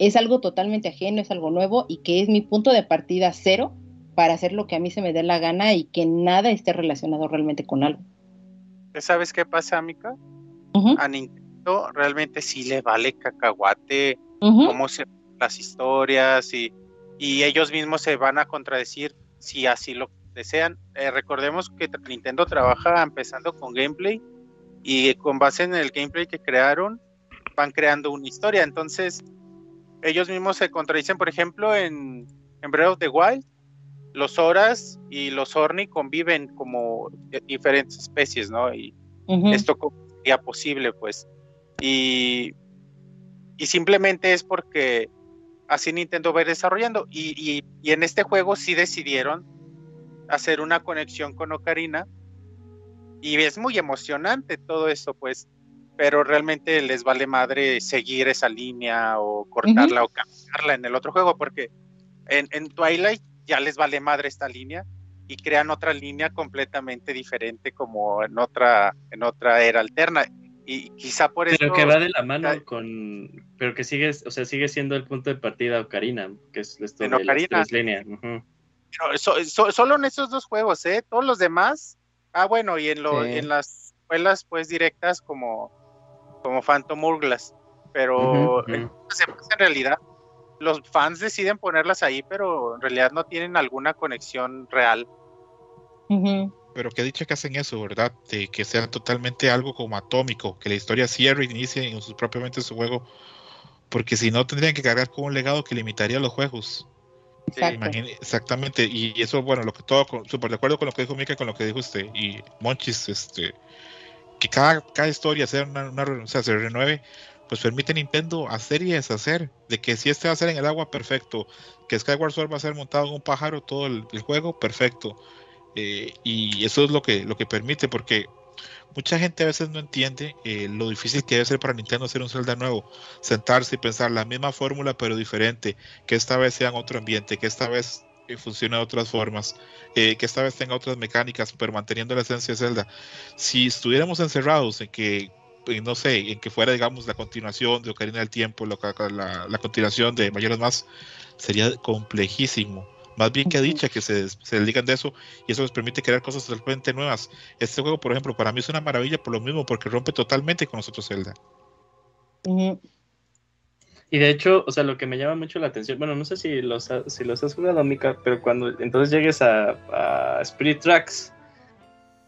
es algo totalmente ajeno, es algo nuevo y que es mi punto de partida cero para hacer lo que a mí se me dé la gana y que nada esté relacionado realmente con algo. ¿Sabes qué pasa, Mika? A Nintendo realmente sí le vale cacahuate cómo se las historias y, y, ellos mismos se van a contradecir si así lo desean. Eh, recordemos que Nintendo trabaja empezando con gameplay y con base en el gameplay que crearon van creando una historia. Entonces, ellos mismos se contradicen, por ejemplo, en, en Breath of the Wild, los Horas y los Orni conviven como diferentes especies, ¿no? Y esto sería posible, pues. Y, y simplemente es porque así Nintendo va desarrollando. Y, y, en este juego sí decidieron hacer una conexión con Ocarina. Y es muy emocionante todo eso, pues pero realmente les vale madre seguir esa línea o cortarla o cambiarla en el otro juego, porque en, Twilight ya les vale madre esta línea y crean otra línea completamente diferente como en otra, en otra era alterna. Y quizá por eso... Pero que va de la mano con... Pero que sigue, o sea, sigue siendo el punto de partida Ocarina, que es esto en de Ocarina. las líneas. solo en esos dos juegos, ¿eh? Todos los demás... Ah, bueno, y en, lo, en las escuelas pues directas como como Phantom Hourglass. Pero en realidad los fans deciden ponerlas ahí, pero en realidad no tienen alguna conexión real. Pero qué dicha que hacen eso, ¿verdad? De que sea totalmente algo como atómico, que la historia cierre y inicie en su, propiamente su juego, porque si no tendrían que cargar con un legado que limitaría los juegos. exactamente, y eso, bueno, lo que todo, súper de acuerdo con lo que dijo Mika, con lo que dijo usted, y Monchis, este, que cada, cada historia sea una, o sea, se renueve, pues permite Nintendo hacer y deshacer. De que si este va a ser en el agua, perfecto. Que Skyward Sword va a ser montado en un pájaro todo el, juego, perfecto. Eh, y eso es lo que, lo que permite, porque mucha gente a veces no entiende eh, lo difícil que debe ser para Nintendo hacer un Zelda nuevo. Sentarse y pensar la misma fórmula, pero diferente. Que esta vez sea en otro ambiente, que esta vez eh, funcione de otras formas, eh, que esta vez tenga otras mecánicas, pero manteniendo la esencia de Zelda. Si estuviéramos encerrados en que, no sé, en que fuera, digamos, la continuación de Ocarina del Tiempo, la, la, continuación de Mayores Más, sería complejísimo. Más bien que dicha que se, se dedican de eso y eso les permite crear cosas totalmente nuevas. Este juego, por ejemplo, para mí es una maravilla por lo mismo, porque rompe totalmente con nosotros Zelda. Y de hecho, o sea, lo que me llama mucho la atención, bueno, no sé si los, si los has jugado, Mika, pero cuando entonces llegues a, Spirit Tracks,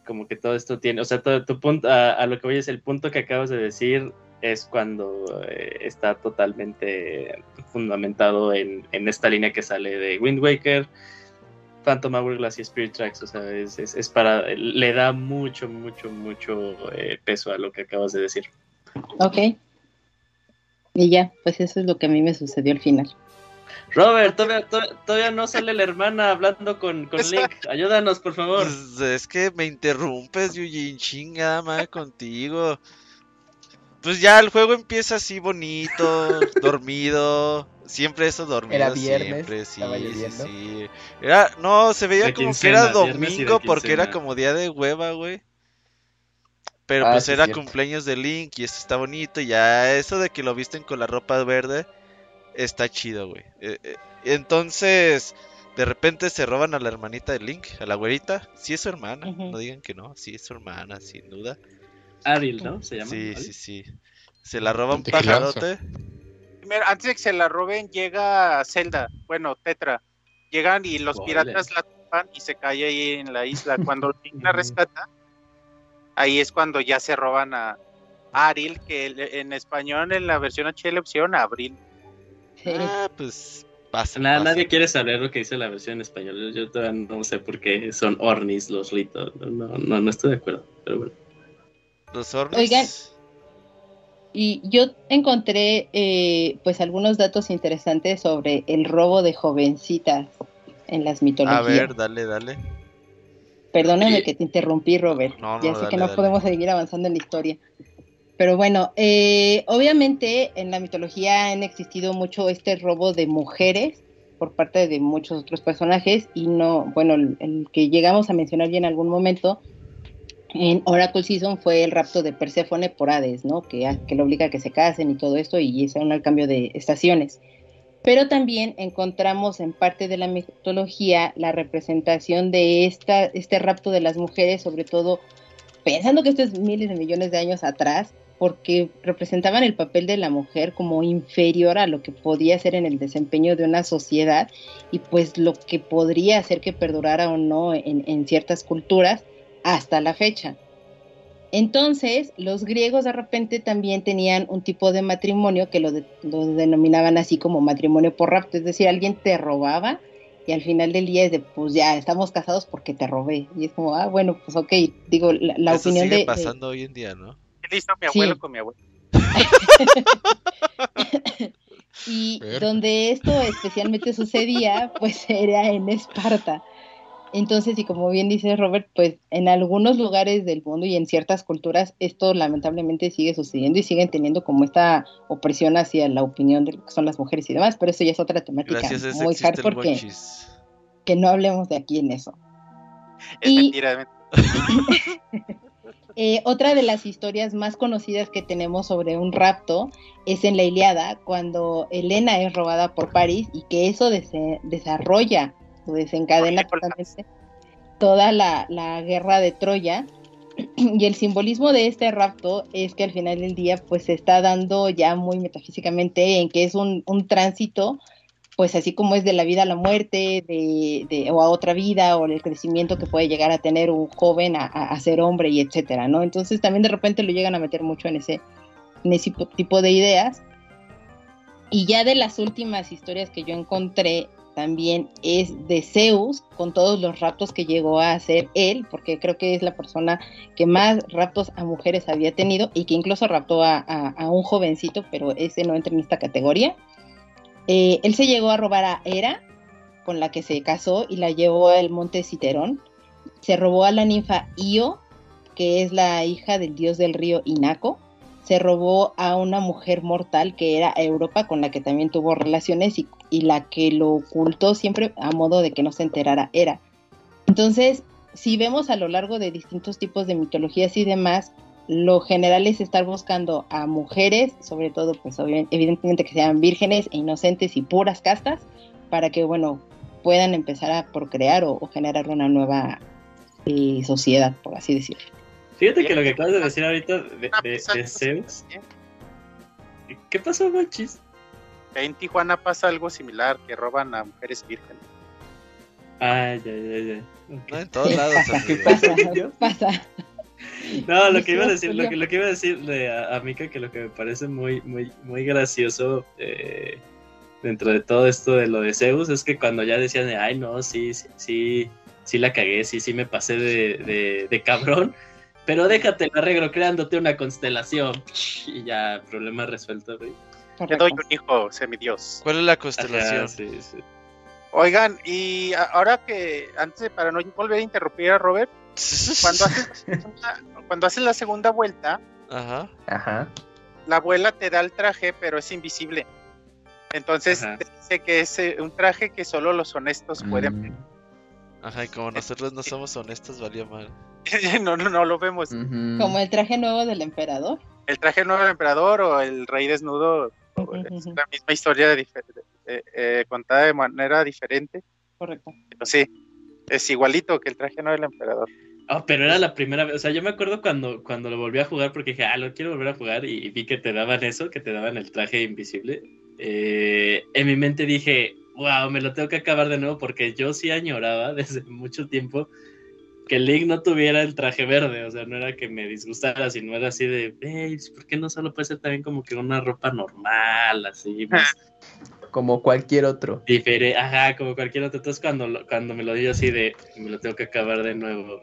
como que todo esto tiene, o sea, todo tu punto, a, lo que voy es el punto que acabas de decir es cuando eh, está totalmente fundamentado en, esta línea que sale de Wind Waker, Phantom Hourglass y Spirit Tracks, o sea, es, es, para, le da mucho, mucho, mucho eh, peso a lo que acabas de decir. Ok. Y ya, pues eso es lo que a mí me sucedió al final. Robert, todavía, no sale la hermana hablando con, con Link. Ayúdanos, por favor. Pues, es que me interrumpes, Yujin, chinga, madre, contigo. Pues ya el juego empieza así bonito, dormido. Siempre eso dormido. Era viernes. Siempre, sí, sí, sí. Era, no, se veía como que era domingo porque era como día de hueva, güey. Pero ah, pues era cumpleaños de Link y esto está bonito. Y ya eso de que lo visten con la ropa verde está chido, güey. Eh, eh, entonces, de repente se roban a la hermanita de Link, a la güerita. Sí es su hermana, no digan que no. Sí es su hermana, sin duda. Ariel, ¿no? Se llama. Sí, sí, sí. Se la roban un pajarote. Primero, antes de que se la roben, llega Zelda, bueno, Tetra. Llegan y los piratas la tapan y se cae ahí en la isla. Cuando Link la rescata ahí es cuando ya se roban a Aril, que en español en la versión H le opción Abril. Ah, pues pasa. Nada, pasa. nadie quiere saber lo que dice la versión en español. Yo, yo todavía no sé por qué son ornis los ritos. No, no, no estoy de acuerdo. Pero bueno. Los hornos. Oigan. Y yo encontré eh, pues algunos datos interesantes sobre el robo de jovencitas en las mitologías. A ver, dale, dale. Perdóname que te interrumpí, Robert. No, no, ya sé dale, que no dale. podemos seguir avanzando en la historia. Pero bueno, eh, obviamente en la mitología han existido mucho este robo de mujeres por parte de muchos otros personajes y no, bueno, el, el que llegamos a mencionar ya en algún momento en Oracle Season fue el rapto de Perséfone por Hades, ¿no? Que, que le obliga a que se casen y todo esto y es un cambio de estaciones. Pero también encontramos en parte de la mitología la representación de esta, este rapto de las mujeres, sobre todo pensando que esto es miles de millones de años atrás, porque representaban el papel de la mujer como inferior a lo que podía ser en el desempeño de una sociedad y pues lo que podría hacer que perdurara o no en, en ciertas culturas hasta la fecha. Entonces, los griegos de repente también tenían un tipo de matrimonio que lo, de, lo, denominaban así como matrimonio por rapto, es decir, alguien te robaba y al final del día es de, pues ya, estamos casados porque te robé. Y es como, ah, bueno, pues ok, digo, la, la Eso opinión sigue de... pasando hoy en día, ¿no? ¿Qué listo mi abuelo Sí. con mi abuelo? y donde esto especialmente sucedía, pues era en Esparta. Entonces, y como bien dice Robert, pues en algunos lugares del mundo y en ciertas culturas esto lamentablemente sigue sucediendo y siguen teniendo como esta opresión hacia la opinión de lo que son las mujeres y demás, pero eso ya es otra temática Gracias muy el hardcore que, no hablemos de aquí en eso. Es Y- mentira. Eh, otra de las historias más conocidas que tenemos sobre un rapto es en la Iliada, cuando Helena es robada por París y que eso dese- desarrolla desencadena totalmente toda la, la guerra de Troya. Y el simbolismo de este rapto es que al final del día pues se está dando ya muy metafísicamente en que es un, un tránsito pues así como es de la vida a la muerte, de, de- o a otra vida, o el crecimiento que puede llegar a tener un joven a, a- ser hombre y etcétera, ¿no? Entonces también de repente lo llegan a meter mucho en ese, en ese tipo de ideas. Y ya de las últimas historias que yo encontré también es de Zeus, con todos los raptos que llegó a hacer él, porque creo que es la persona que más raptos a mujeres había tenido y que incluso raptó a, un jovencito, pero ese no entra en esta categoría. Eh, él se llegó a robar a Hera, con la que se casó y la llevó al monte Citerón. Se robó a la ninfa Io, que es la hija del dios del río Inaco. Se robó a una mujer mortal que era Europa, con la que también tuvo relaciones y, y la que lo ocultó siempre a modo de que no se enterara Hera. Entonces, si vemos a lo largo de distintos tipos de mitologías y demás, lo general es estar buscando a mujeres, sobre todo, pues evidentemente que sean vírgenes e inocentes y puras castas, para que, bueno, puedan empezar a procrear o, o generar una nueva eh, sociedad, por así decirlo. Fíjate que lo que acabas de decir ahorita de, Ah, de, pues, de Zeus. ¿eh? ¿Qué pasó, Monchis? En Tijuana pasa algo similar, que roban a mujeres vírgenes. Ay, ya, ya, ya. Ok. No en todos lados, ¿Qué amigo. pasa? ¿Qué pasa? No, lo que iba a decir, lo que, lo que iba a decirle a, a Mika, que lo que me parece muy, muy, muy gracioso eh, dentro de todo esto de lo de Zeus es que cuando ya decían, de, ay, no, sí, sí, sí, sí la cagué, sí, sí me pasé de, de, de cabrón, pero déjate lo arreglo creándote una constelación y ya, problema resuelto, güey. Te doy un hijo, semidios. ¿Cuál es la Ajá, constelación? sí, sí. Oigan, y ahora que, antes de, para no volver a interrumpir a Robert, cuando haces, la segunda- cuando haces la segunda vuelta, Ajá. Ajá. la abuela te da el traje, pero es invisible. Entonces Ajá. te dice que es eh, un traje que solo los honestos pueden Mm, Ajá, y como nosotros no somos honestos, valió mal. no, no, no lo vemos. Como el traje nuevo del emperador. El traje nuevo del emperador o el rey desnudo es la misma historia difer- eh, eh, contada de manera diferente. Correcto. Pero sí, es igualito que el traje nuevo del emperador. Ah, pero era la primera vez, o sea, yo me acuerdo cuando, cuando lo volví a jugar porque dije, ah, lo quiero volver a jugar y, y vi que te daban eso, que te daban el traje invisible. Eh, en mi mente dije, wow, me lo tengo que acabar de nuevo porque yo sí añoraba desde mucho tiempo que Link no tuviera el traje verde, o sea, no era que me disgustara, sino era así de, "Ey, ¿por qué no solo puede ser también como que una ropa normal, así, más, como cualquier otro. Difere, ajá, como cualquier otro. Entonces cuando, lo- cuando me lo dio así de, me lo tengo que acabar de nuevo.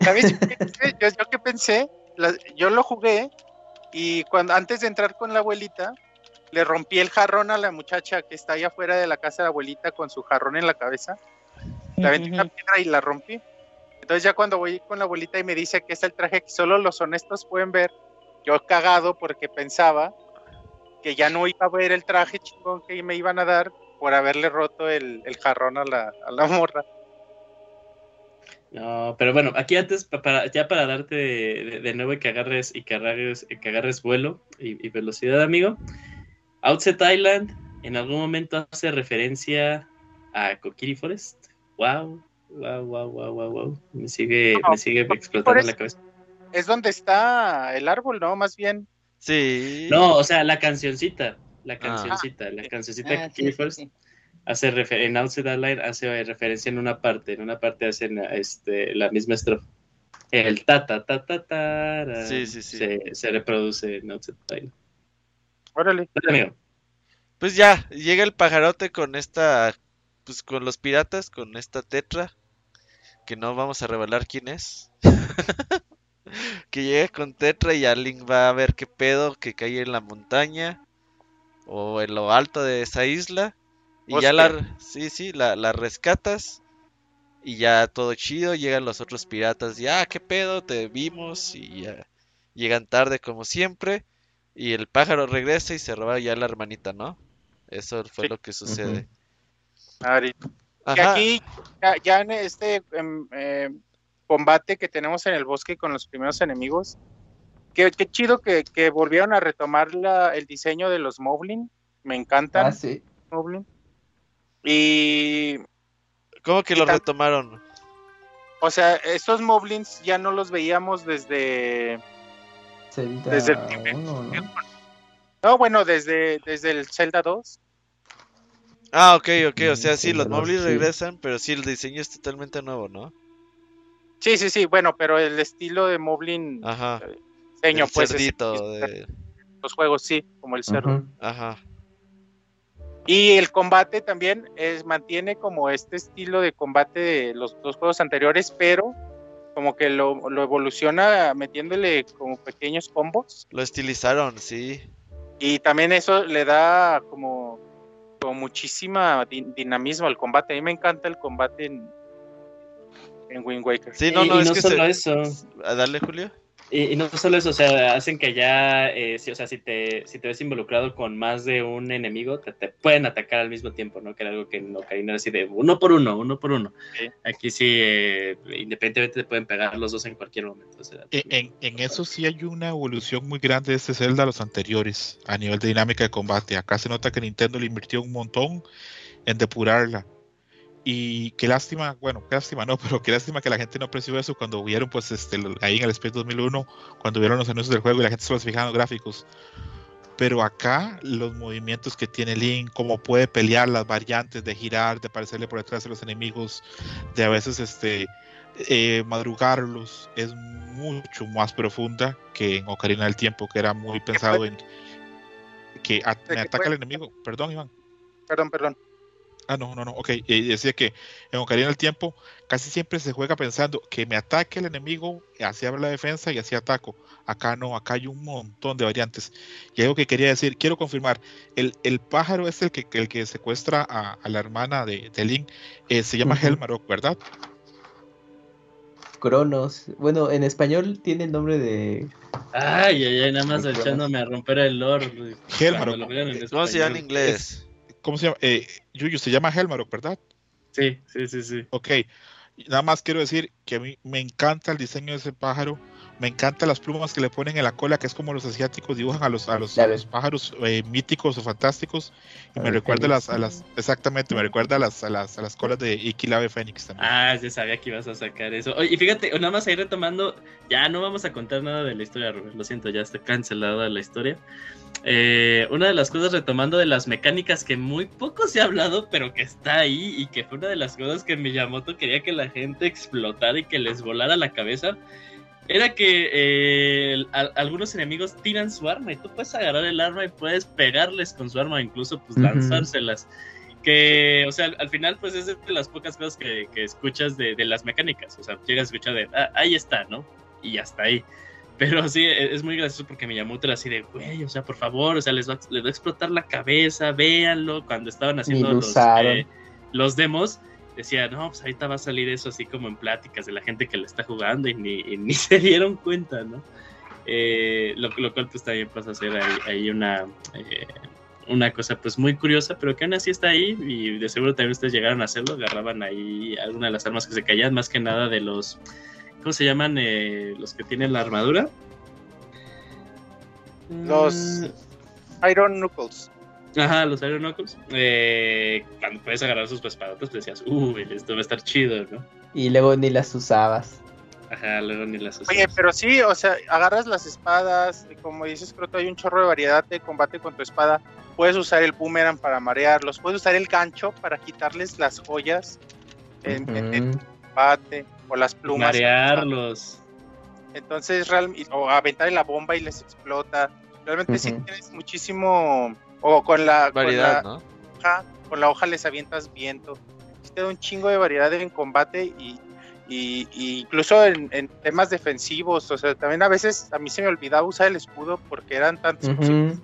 ¿Sabes? yo, pensé- yo, yo que pensé, La- yo lo jugué y cuando antes de entrar con la abuelita, le rompí el jarrón a la muchacha que está allá afuera de la casa de la abuelita con su jarrón en la cabeza. La aventé una piedra y la rompí. Entonces ya cuando voy con la abuelita y me dice que es el traje que solo los honestos pueden ver, yo cagado porque pensaba que ya no iba a ver el traje chingón que me iban a dar por haberle roto el, el jarrón a la, a la morra. No, pero bueno, aquí antes, pa- para, ya para darte de, de- de nuevo y que agarres, y que agarres, y que agarres vuelo y, y velocidad, amigo. Outset Island en algún momento hace referencia a Kokiri Forest. Wow, wow, wow, wow, wow, wow. Me sigue, No, me sigue Kokiri explotando Forest- la cabeza. Es donde está el árbol, ¿no? Más bien. Sí. No, o sea, la cancioncita, la Ah. cancioncita, la cancioncita de Ah, Kokiri sí, Forest. sí. hace refer- en Outset Island hace referencia en una parte, en una parte hacen este, la misma estrofa. El ta ta ta ta ta ra, Sí, sí, sí. Se, se reproduce en Outset Island. Órale. Dale. Pues ya, llega el pajarote con esta, pues con los piratas, con esta tetra, que no vamos a revelar quién es. que llega con tetra y Alin va a ver qué pedo, que cae en la montaña o en lo alto de esa isla. Y ya la, sí, sí, la, la rescatas y ya todo chido, llegan los otros piratas, ya, qué pedo, te vimos y ya llegan tarde como siempre. Y el pájaro regresa y se roba ya la hermanita, ¿no? Eso fue Sí. lo que sucede. Ari. Que Ajá. aquí, ya, ya en este em, em, combate que tenemos en el bosque con los primeros enemigos, qué, qué chido que, que volvieron a retomar la, el diseño de los Moblin. Me encantan Ah, sí. Moblin. Y, ¿Cómo que y lo tam- retomaron? o sea, estos Moblins ya no los veíamos desde. Zelda Desde el primer- 1, ¿no? No, bueno, desde, desde el Zelda 2. Ah, ok, ok, o sea, sí, los Sí. regresan, pero sí, el diseño es totalmente nuevo, ¿no? Sí, sí, sí, bueno, pero el estilo de Moblin Ajá. diseño, el pues, es- cerdito, es- de- los juegos, sí, como el cerdo. Ajá. Y el combate también es, mantiene como este estilo de combate de los dos juegos anteriores, pero como que lo, lo evoluciona metiéndole como pequeños combos. Lo estilizaron, sí. Y también eso le da como, como muchísima di- dinamismo al combate. A mí me encanta el combate en, en Wind Waker. Sí, no, no, y es no que solo se... eso. Ah, Dale, Julio. Y, y no solo eso, o sea, hacen que ya, eh, sí, o sea, si te, si te ves involucrado con más de un enemigo, te, te pueden atacar al mismo tiempo, ¿no? Que era algo que en Ocarina era así de uno por uno, uno por uno. Sí. Aquí sí, eh, independientemente te pueden pegar los dos en cualquier momento. o sea, E- En, en eso sí hay una evolución muy grande de este Zelda a los anteriores, a nivel de dinámica de combate. Acá se nota que Nintendo le invirtió un montón en depurarla. Y qué lástima, bueno, qué lástima no, pero qué lástima que la gente no apreció eso cuando vieron, pues, este, ahí en el Space 2001, cuando vieron los anuncios del juego y la gente solo se fijaba en los gráficos. Pero acá los movimientos que tiene Link, cómo puede pelear, las variantes de girar, de aparecerle por detrás de los enemigos, de a veces este, eh, madrugarlos, es mucho más profunda que en Ocarina del Tiempo, que era muy pensado en que a- ¿De me ataca el enemigo. Perdón, Iván. Perdón, perdón. Ah, no, no, no, ok. Eh, decía que en Ocarina del Tiempo casi siempre se juega pensando que me ataque el enemigo, así abre la defensa y así ataco. Acá no, acá hay un montón de variantes. Y algo que quería decir, quiero confirmar, el, el pájaro es el que, el que secuestra a, a la hermana de, de Link, eh, se llama Ujú. Helmarok, ¿verdad? Cronos. Bueno, en español tiene el nombre de. Ay, ay, ay, nada más echándome a romper el lore. Helmarok. Lo vean en ¿Cómo se llama en español. inglés? ¿Cómo se llama? Eh, Yuyu, se llama Helmarok, ¿verdad? Sí, sí, sí, sí. Ok, nada más quiero decir que a mí me encanta el diseño de ese pájaro, me encantan las plumas que le ponen en la cola, que es como los asiáticos dibujan a los, a los, a Claro. los pájaros eh, míticos o fantásticos, y A me recuerda a las, a las, exactamente, me recuerda a las, a las, a las colas de Ikilave Fénix también. Ah, ya sabía que ibas a sacar eso. Oye, y fíjate, nada más ahí retomando, ya no vamos a contar nada de la historia, Robert. Lo siento, ya está cancelada la historia. Eh, una de las cosas retomando de las mecánicas que muy poco se ha hablado, pero que está ahí y que fue una de las cosas que Miyamoto quería que la gente explotara y que les volara la cabeza, era que eh, a- algunos enemigos tiran su arma y tú puedes agarrar el arma y puedes pegarles con su arma, incluso pues lanzárselas. Que, o sea, al, al final, pues es de las pocas cosas que, que escuchas de, de las mecánicas. O sea, llegas a escuchar de, "Ah, ahí está, ¿no? Y hasta ahí. Pero sí, e- es muy gracioso porque Miyamoto era así de, güey, o sea, por favor, o sea, les va, les va a explotar la cabeza, véanlo. Cuando estaban haciendo lo los, eh, los demos, decía, no, pues ahorita va a salir eso así como en pláticas de la gente que le está jugando y ni, y ni se dieron cuenta, ¿no? Eh, lo, lo cual pues también pasa a ser ahí, ahí una, eh, una cosa pues muy curiosa, pero que aún así está ahí y de seguro también ustedes llegaron a hacerlo, agarraban ahí alguna de las armas que se caían, más que nada de los, ¿cómo se llaman? Eh, los que tienen la armadura. Los Mm, Iron Knuckles. Ajá, los Iron Knuckles. Eh, cuando puedes agarrar sus espadotas, pues decías, uy, esto va a estar chido, ¿no? Y luego ni las usabas. Ajá, luego ni las Oye, usas. pero sí, o sea, agarras las espadas, y como dices, creo que hay un chorro de variedad de combate con tu espada. Puedes usar el boomerang para marearlos, puedes usar el gancho para quitarles las joyas en, en el Ujú. combate o las plumas. Marearlos. Entonces, realmente, o aventar en la bomba y les explota. Realmente sí tienes muchísimo, o con la, con Variedad, la ¿no? hoja, con la hoja les avientas viento. Te da un chingo de variedad en combate y, y- y incluso en, en temas defensivos. O sea, también a veces a mí se me olvidaba usar el escudo porque eran tantos, Ujú.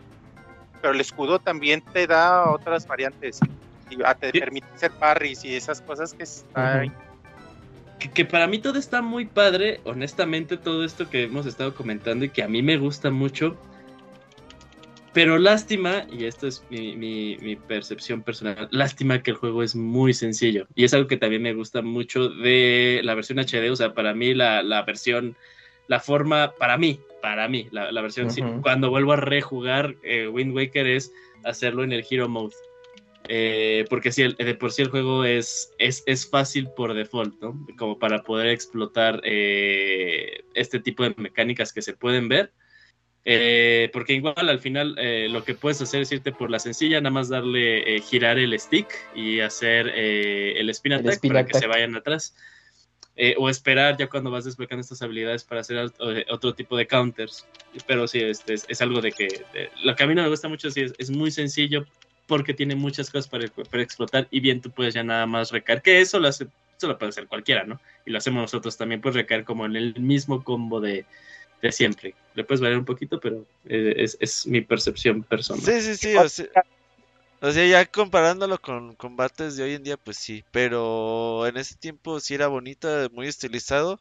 pero el escudo también te da otras variantes. Y te Sí. permite hacer parries y esas cosas que está Ujú. que, que para mí todo está muy padre, honestamente, todo esto que hemos estado comentando y que a mí me gusta mucho. Pero lástima, y esto es mi, mi- mi percepción personal, lástima que el juego es muy sencillo. Y es algo que también me gusta mucho de la versión HD. O sea, para mí la, la versión, la forma, para mí, para mí, la, la versión, cuando vuelvo a rejugar eh, Wind Waker es hacerlo en el Hero Mode. Eh, porque sí, el- de por sí el juego es, es, es fácil por default, ¿no? Como para poder explotar eh, este tipo de mecánicas que se pueden ver. Eh, porque igual al final eh, lo que puedes hacer es irte por la sencilla, nada más darle, eh, girar el stick y hacer eh, el spin El attack spin para que se vayan atrás. Eh, o esperar ya cuando vas desbloqueando estas habilidades para hacer ot- otro tipo de counters. Pero sí, este es, es algo de que de- lo que a mí no me gusta mucho sí, es, es muy sencillo porque tiene muchas cosas para, para explotar y bien tú puedes ya nada más recaer, que eso lo hace, eso lo puede hacer cualquiera, ¿no? Y lo hacemos nosotros también, pues recaer como en el mismo combo de, de siempre. Le puedes variar un poquito, pero eh, es, es mi percepción personal. Sí, sí, sí. O sea, o sea, ya comparándolo con combates de hoy en día, pues sí. Pero en ese tiempo sí era bonito, muy estilizado.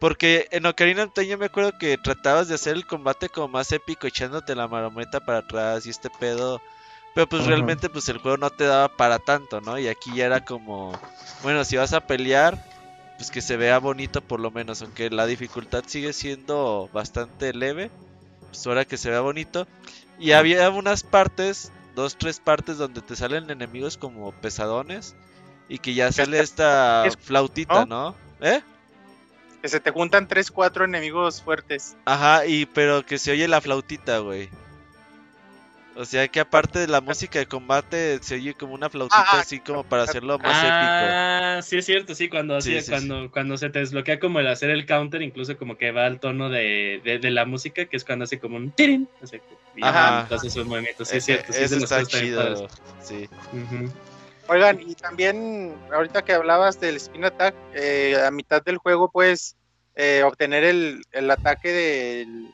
Porque en Ocarina of Time yo me acuerdo que tratabas de hacer el combate como más épico, echándote la marometa para atrás y este pedo. Pero pues realmente pues el juego no te daba para tanto, ¿no? Y aquí ya era como, bueno, si vas a pelear, pues que se vea bonito por lo menos, aunque la dificultad sigue siendo bastante leve, pues ahora que se vea bonito. Y había unas partes, dos, tres partes donde te salen enemigos como pesadones y que ya sale esta es- flautita, ¿no? ¿Eh? que se te juntan 3, 4 enemigos fuertes. Ajá, y pero que se oye la flautita, güey. O sea que aparte de la música de combate se oye como una flautita Ah, así como para hacerlo más épico. Ah, sí es cierto, sí, cuando, Sí, así- sí, cuando, cuando se te desbloquea como el hacer el counter, incluso como que va al tono de, de, de la música, que es cuando hace como un tirin, o sea, y Ajá. entonces esos movimientos, sí Eh, es cierto, sí eh, es de Eso las está chido. Sí. Oigan, y también ahorita que hablabas del Spin Attack, eh, a mitad del juego puedes eh, obtener el, el ataque del-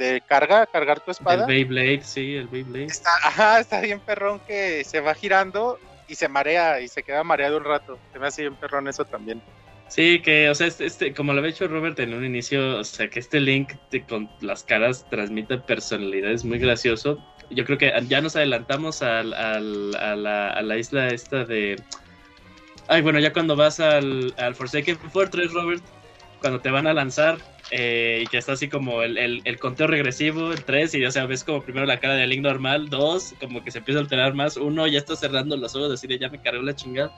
de carga, cargar tu El espada. Beyblade, sí, el Beyblade. Está, ajá, está bien perrón que se va girando y se marea y se queda mareado un rato. Se me hace bien perrón eso también. Sí, que, o sea, este, este- como lo había hecho Robert en un inicio, o sea, que este link con las caras transmite personalidad, es muy gracioso. Yo creo que ya nos adelantamos al, al- a, la, a la isla esta de... Ay, bueno, ya cuando vas al, al Forsaken Fortress, Robert, cuando te van a lanzar eh, y que está así como el, el- el conteo regresivo, el 3, y ya sea, ves como primero la cara de Link normal, 2, como que se empieza a alterar más, 1, ya está cerrando los ojos, así de ya me cargó la chingada.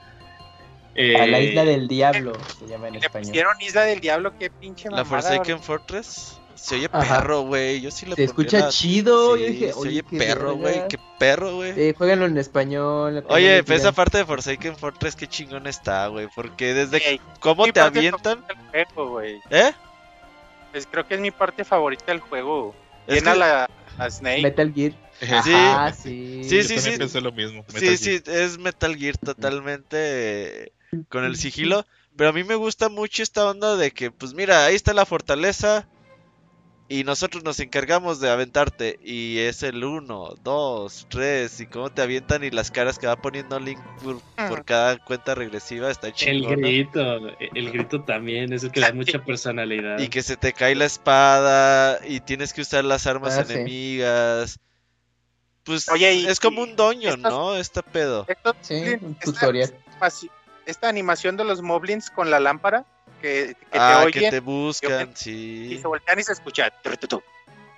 A la Eh, isla del diablo se llama en Le español. pusieron Isla del Diablo, qué pinche La mamada. Forsaken Fortress. Se oye Ajá. perro, güey. Yo sí le Se escucha la- chido. yo dije, se oye, perro, güey. Qué perro, güey. Eh, jueguenlo en español. Oye, pero esa parte de Forsaken Fortress, qué chingón está, güey. Porque desde Ey, cómo te avientan, güey. ¿eh? Pues creo que es mi parte favorita del juego. Tiene a la a Snake. Metal Gear. Sí. Ah, sí. Sí, Yo sí, sí. pensé lo mismo. Metal Sí, Gear. sí, es Metal Gear totalmente con el sigilo. Pero a mí me gusta mucho esta onda de que, pues mira, ahí está la fortaleza. Y nosotros nos encargamos de aventarte. Y es el 1, 2, 3. Y cómo te avientan y las caras que va poniendo Link por, por cada cuenta regresiva. Está El chingón. grito, el grito también es el que le da mucha personalidad. Y que se te cae la espada. Y tienes que usar las armas Ah, sí. enemigas. Pues Oye, y- es como un doño, ¿no? Esta pedo. Esto- Sí, un tutorial. Esta animación de los moblins con la lámpara que, que ah, te que oyen te buscan, y sí. se voltean y se escucha.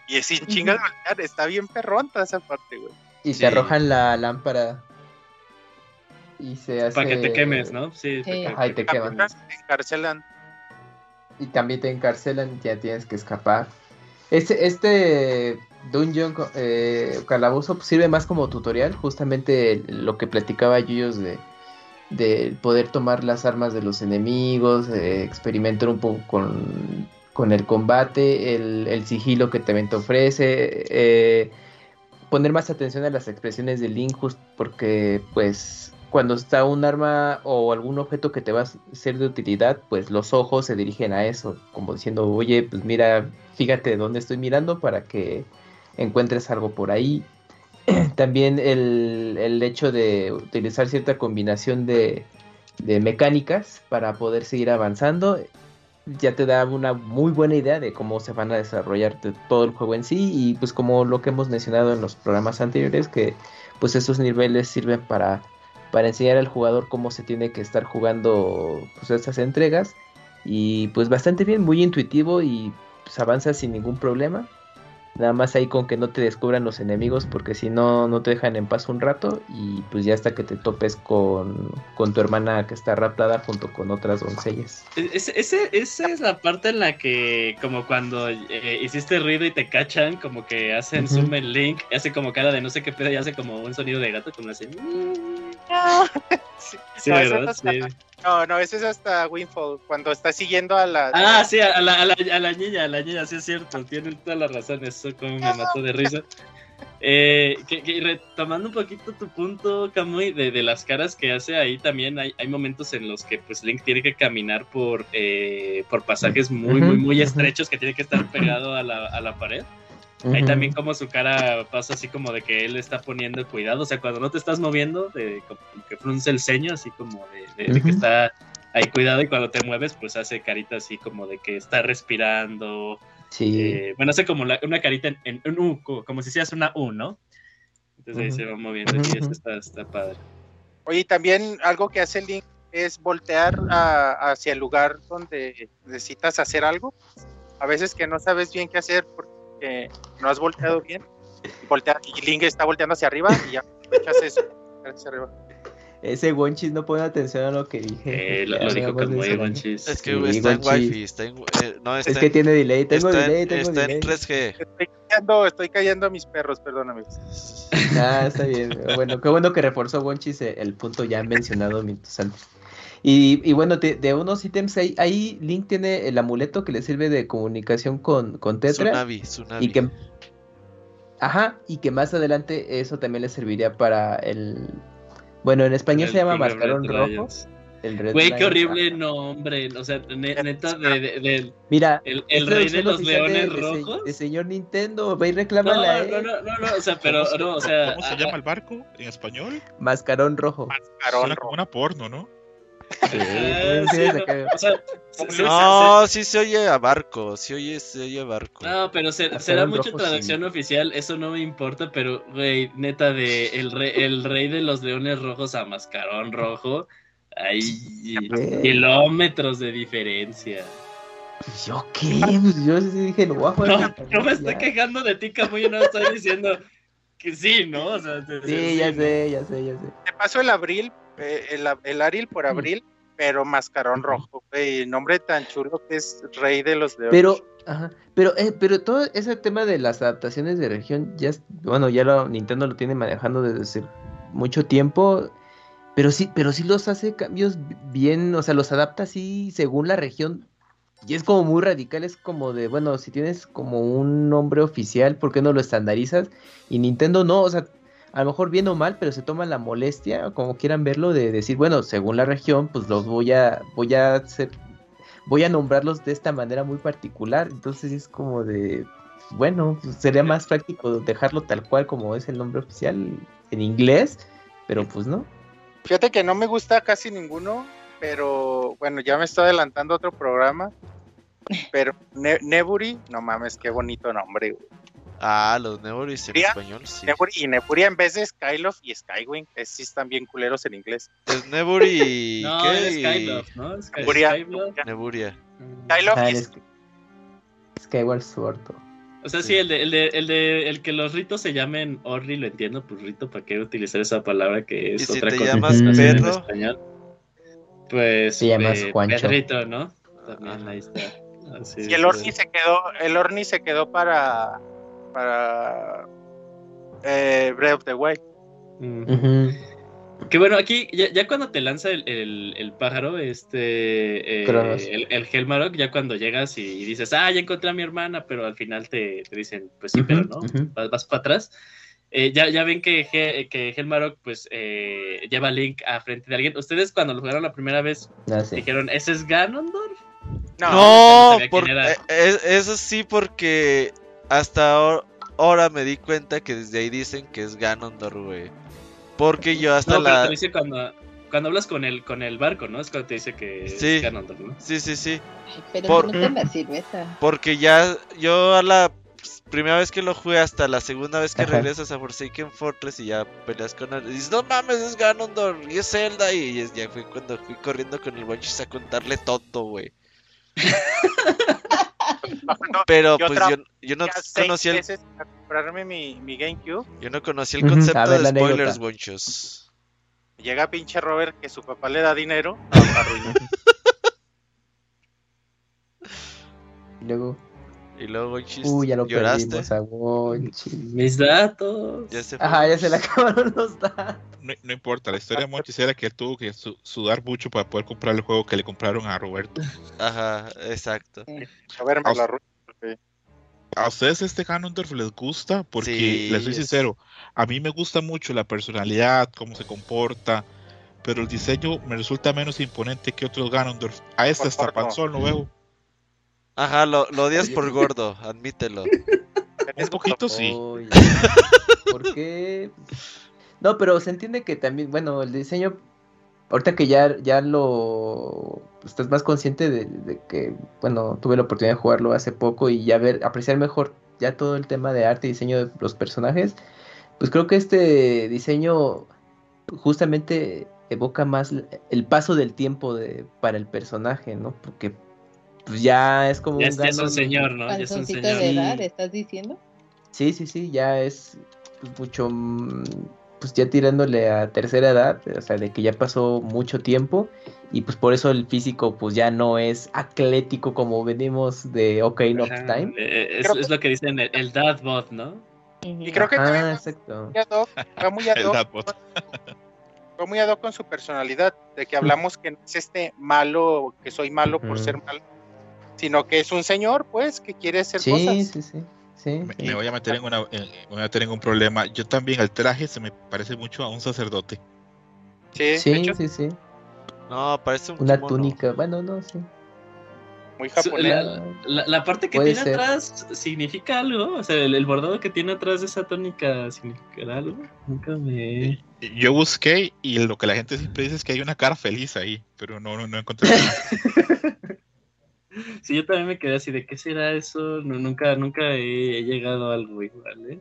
Y es sin chingas voltear. Está bien perrón toda esa parte, güey. Y Sí. te arrojan la lámpara. Y se hace. Para que te quemes, ¿no? Sí, Sí. para que- Ajá, y te queman. Te encarcelan. Y también te encarcelan, ya tienes que escapar. Este, este dungeon eh, calabozo pues, sirve más como tutorial, justamente lo que platicaba Yuyos de, de poder tomar las armas de los enemigos, eh, experimentar un poco con, con el combate, el, el sigilo que también te ofrece, eh, poner más atención a las expresiones de Link, just porque pues cuando está un arma o algún objeto que te va a ser de utilidad, pues los ojos se dirigen a eso, como diciendo, oye, pues mira, fíjate dónde estoy mirando para que encuentres algo por ahí. También el, el hecho de utilizar cierta combinación de, de mecánicas para poder seguir avanzando, ya te da una muy buena idea de cómo se van a desarrollar de todo el juego en sí y pues como lo que hemos mencionado en los programas anteriores, que pues esos niveles sirven para para enseñar al jugador cómo se tiene que estar jugando pues, estas entregas. Y pues bastante bien, muy intuitivo y pues avanza sin ningún problema. Nada más ahí con que no te descubran los enemigos porque si no, no te dejan en paz un rato y pues ya hasta que te topes con, con tu hermana que está raptada junto con otras doncellas. Ese, ese- esa es la parte en la que, como cuando eh, hiciste ruido y te cachan, como que hacen Ujú. zoom en Link, y hace como cara de no sé qué pedo y hace como un sonido de gato, como así. Sí, Sí, no, eso ¿verdad? Sí. No, no, ese es hasta Windfall, cuando está siguiendo a la... Ah, sí, a la, a, la, a la niña, a la niña, sí es cierto, tienen toda la razón, eso como me mató de risa. Eh, que, que retomando un poquito tu punto, Kamui, de, de las caras que hace ahí también hay, hay momentos en los que pues Link tiene que caminar por, eh, por pasajes muy, muy, muy estrechos que tiene que estar pegado a la, a la pared. Ahí Ujú. también como su cara pasa así como de que él está poniendo cuidado, o sea, cuando no te estás moviendo, de, como que frunce el ceño, así como de, de- de que está ahí cuidado y cuando te mueves, pues hace carita así como de que está respirando. Sí. eh, bueno, hace como la- una carita en, en un U, co- como si hicieras una U, ¿no? Entonces ahí Ujú. se va moviendo y eso está, está padre. Oye, también algo que hace Link es voltear a- hacia el lugar donde necesitas hacer algo. A veces que no sabes bien qué hacer porque no has volteado bien. Y, voltea, y Link está volteando hacia arriba y ya echas eso hacia arriba. Ese Wonchis no pone atención a lo que dije. Eh, lo, lo dijo como mencionado. Gonchis. Es que Sí, está en wifi, está en, eh, no, está Es que en, tiene delay, tengo está delay, tengo está delay. en 3G. Estoy callando, estoy callando a mis perros, perdón amigos. Ah, está bien. Bueno, qué bueno que reforzó Wonchis el punto ya mencionado minutos antes. Y, y bueno, de, de unos ítems ahí, ahí Link tiene el amuleto que le sirve de comunicación con, con Tetra. Tsunavi, Tsunavi. Y que. Ajá, y que más adelante eso también le serviría para el. Bueno, en español El- se llama el Mascarón Red Rojo. El Güey, qué horrible ajá. nombre. O sea, ne- neta, de, de- del- Mira, el, el es rey de los leones rojos. De señor Nintendo, ve y No, reclámala, no, eh. no, no, no, no, o sea, pero ¿Cómo se- no, o sea, ¿Cómo se llama el barco en español? Mascarón Rojo. Carón Suena como una porno, ¿no? Sí, Ah, sí, sí, se no, o sea, No, sí se oye a barco, sí oye, se oye a barco. no, pero se- será mucha rojo, traducción oficial, eso no me importa, pero, güey, neta, de el rey, el rey de los leones rojos a mascarón rojo, hay kilómetros de diferencia. ¿Yo qué? Pues yo sí dije, lo voy a jugar. No, no me estoy quejando de ti, Camuy, no estoy diciendo que sí, ¿no? O sea, de- de- Sí, ya ¿no? sé, ya sé, ya sé. Te paso el abril, eh, el, el Aril por abril, pero mascarón rojo, güey. Nombre tan chulo que es rey de los leones. Pero, ajá, pero, eh, pero todo ese tema de las adaptaciones de región, ya, bueno, ya lo, Nintendo lo tiene manejando desde hace mucho tiempo, pero sí, pero sí los hace cambios bien, o sea, los adapta así según la región y es como muy radical, es como de, bueno, si tienes como un nombre oficial, ¿por qué no lo estandarizas? Y Nintendo no, o sea, a lo mejor bien o mal, pero se toma la molestia, como quieran verlo, de decir, bueno, según la región, pues los voy a, voy a hacer, voy a nombrarlos de esta manera muy particular. Entonces es como de, bueno, pues, sería más práctico dejarlo tal cual como es el nombre oficial en inglés, pero pues no. Fíjate que no me gusta casi ninguno, pero bueno, ya me estoy adelantando a otro programa. Pero Ne- Neburi, no mames, qué bonito nombre. güey. Ah, los Neburis en español, sí. Neburi y Neburia en vez de Skyloft y Skywing, es, sí están bien culeros en inglés. Es Neburi. No, ¿qué? es Skyloft, ¿no? Sky- Neburia, Skyloft. Neburia. Skyloft Ah, es- Skyward Sword. O sea, sí, el de, el de, el de, el que los ritos se llamen Orri, lo entiendo, pues rito, ¿para qué utilizar esa palabra que es ¿Y si otra te cosa? llamas Ujú. en perro? español? Pues, Te llamas eh, Juancho. Pedrito, ¿no? También ahí está. Así Y el. Orni se quedó, el Orni se quedó para para eh, Breath of the Wild. Que bueno, aquí ya, ya cuando te lanza el, el- el pájaro, este, eh, el, el Helmarok, ya cuando llegas y, dices, ah, ya encontré a mi hermana, pero al final te, te dicen, pues sí, pero no, vas, vas para atrás. Eh, ya, ya ven que, He- que Helmarok, pues, eh, lleva a Link a frente de alguien. ¿Ustedes cuando lo jugaron la primera vez Ah, sí. dijeron, ese es Ganondorf? No, por- eso sí, porque hasta ahor- ahora me di cuenta que desde ahí dicen que es Ganondorf, güey. Porque yo hasta No, pero te la. lo dice cuando, cuando hablas con el, con el barco, ¿no? Es cuando te dice que Sí. es Ganondorf, ¿no? Sí, sí, sí. Ay, pero Por- no te la cerveza. Porque ya yo a la primera vez que lo jugué hasta la segunda vez que Ajá. regresas a Forsaken Fortress y ya peleas con él. Y dices, no mames, es Ganondorf y es Zelda. Y es- ya fue cuando fui corriendo con el Banchis a contarle tonto, güey. Pero Yo pues yo, yo no conocía el, veces para comprarme mi, mi GameCube. yo no conocía el concepto de spoilers. Bonchos. Llega pinche Robert que su papá le da dinero luego, Y luego uy, ya lo lloraste. perdimos a Wonchi. Mis datos. Ya se fue. Ajá, ya se le acabaron los datos. No, no importa, la historia de Monchis era que él tuvo que su- sudar mucho para poder comprar el juego que le compraron a Roberto. Ajá, exacto. A ver, me. ¿A ustedes este Ganondorf les gusta? Porque Sí, les soy es- sincero, a mí me gusta mucho la personalidad, cómo se comporta, pero el diseño me resulta menos imponente que otros Ganondorf. A este hasta no. panzón lo veo. Ajá, lo, lo odias por gordo, admítelo. Un poquito sí. ¿Por qué? No, pero se entiende que también, bueno, el diseño, ahorita que ya, ya lo estás más consciente de, de que, bueno, tuve la oportunidad de jugarlo hace poco y ya ver, apreciar mejor ya todo el tema de arte y diseño de los personajes, pues creo que este diseño justamente evoca más el paso del tiempo de, para el personaje, ¿no? Porque pues ya es como Ya un es, ya es un señor, ¿no? Ya es un señor. de Sí. edad, ¿estás diciendo? Sí, sí, sí, ya es pues, mucho, mm, pues ya tirándole a tercera edad, o sea, de que ya pasó mucho tiempo y pues por eso el físico pues ya no es atlético como venimos de of Ajá, Time. eh, es, Creo es lo que dicen el, el dad bot, ¿no? Y creo que Ah, también exacto. muy ad hoc, va muy ad hoc muy ad hoc con su personalidad, de que hablamos que no es este malo, que soy malo por ser malo, sino que es un señor, pues, que quiere hacer Sí, cosas. sí, sí. Sí, Me, sí. me voy a meter en una, en- me voy a meter en un problema. Yo también el traje se me parece mucho a un sacerdote. Sí, Sí, sí, sí. No, parece un Una kimono. túnica, bueno, no, sí. muy japonés. la, la- la parte que Puede tiene ser. atrás significa algo. O sea, el, el bordado que tiene atrás de esa tónica significará algo. Nunca me. Yo busqué y lo que la gente siempre dice es que hay una cara feliz ahí, pero no, no, no encontré nada. Sí, yo también me quedé así de qué será eso. No, nunca, nunca he, he llegado a algo igual, ¿eh?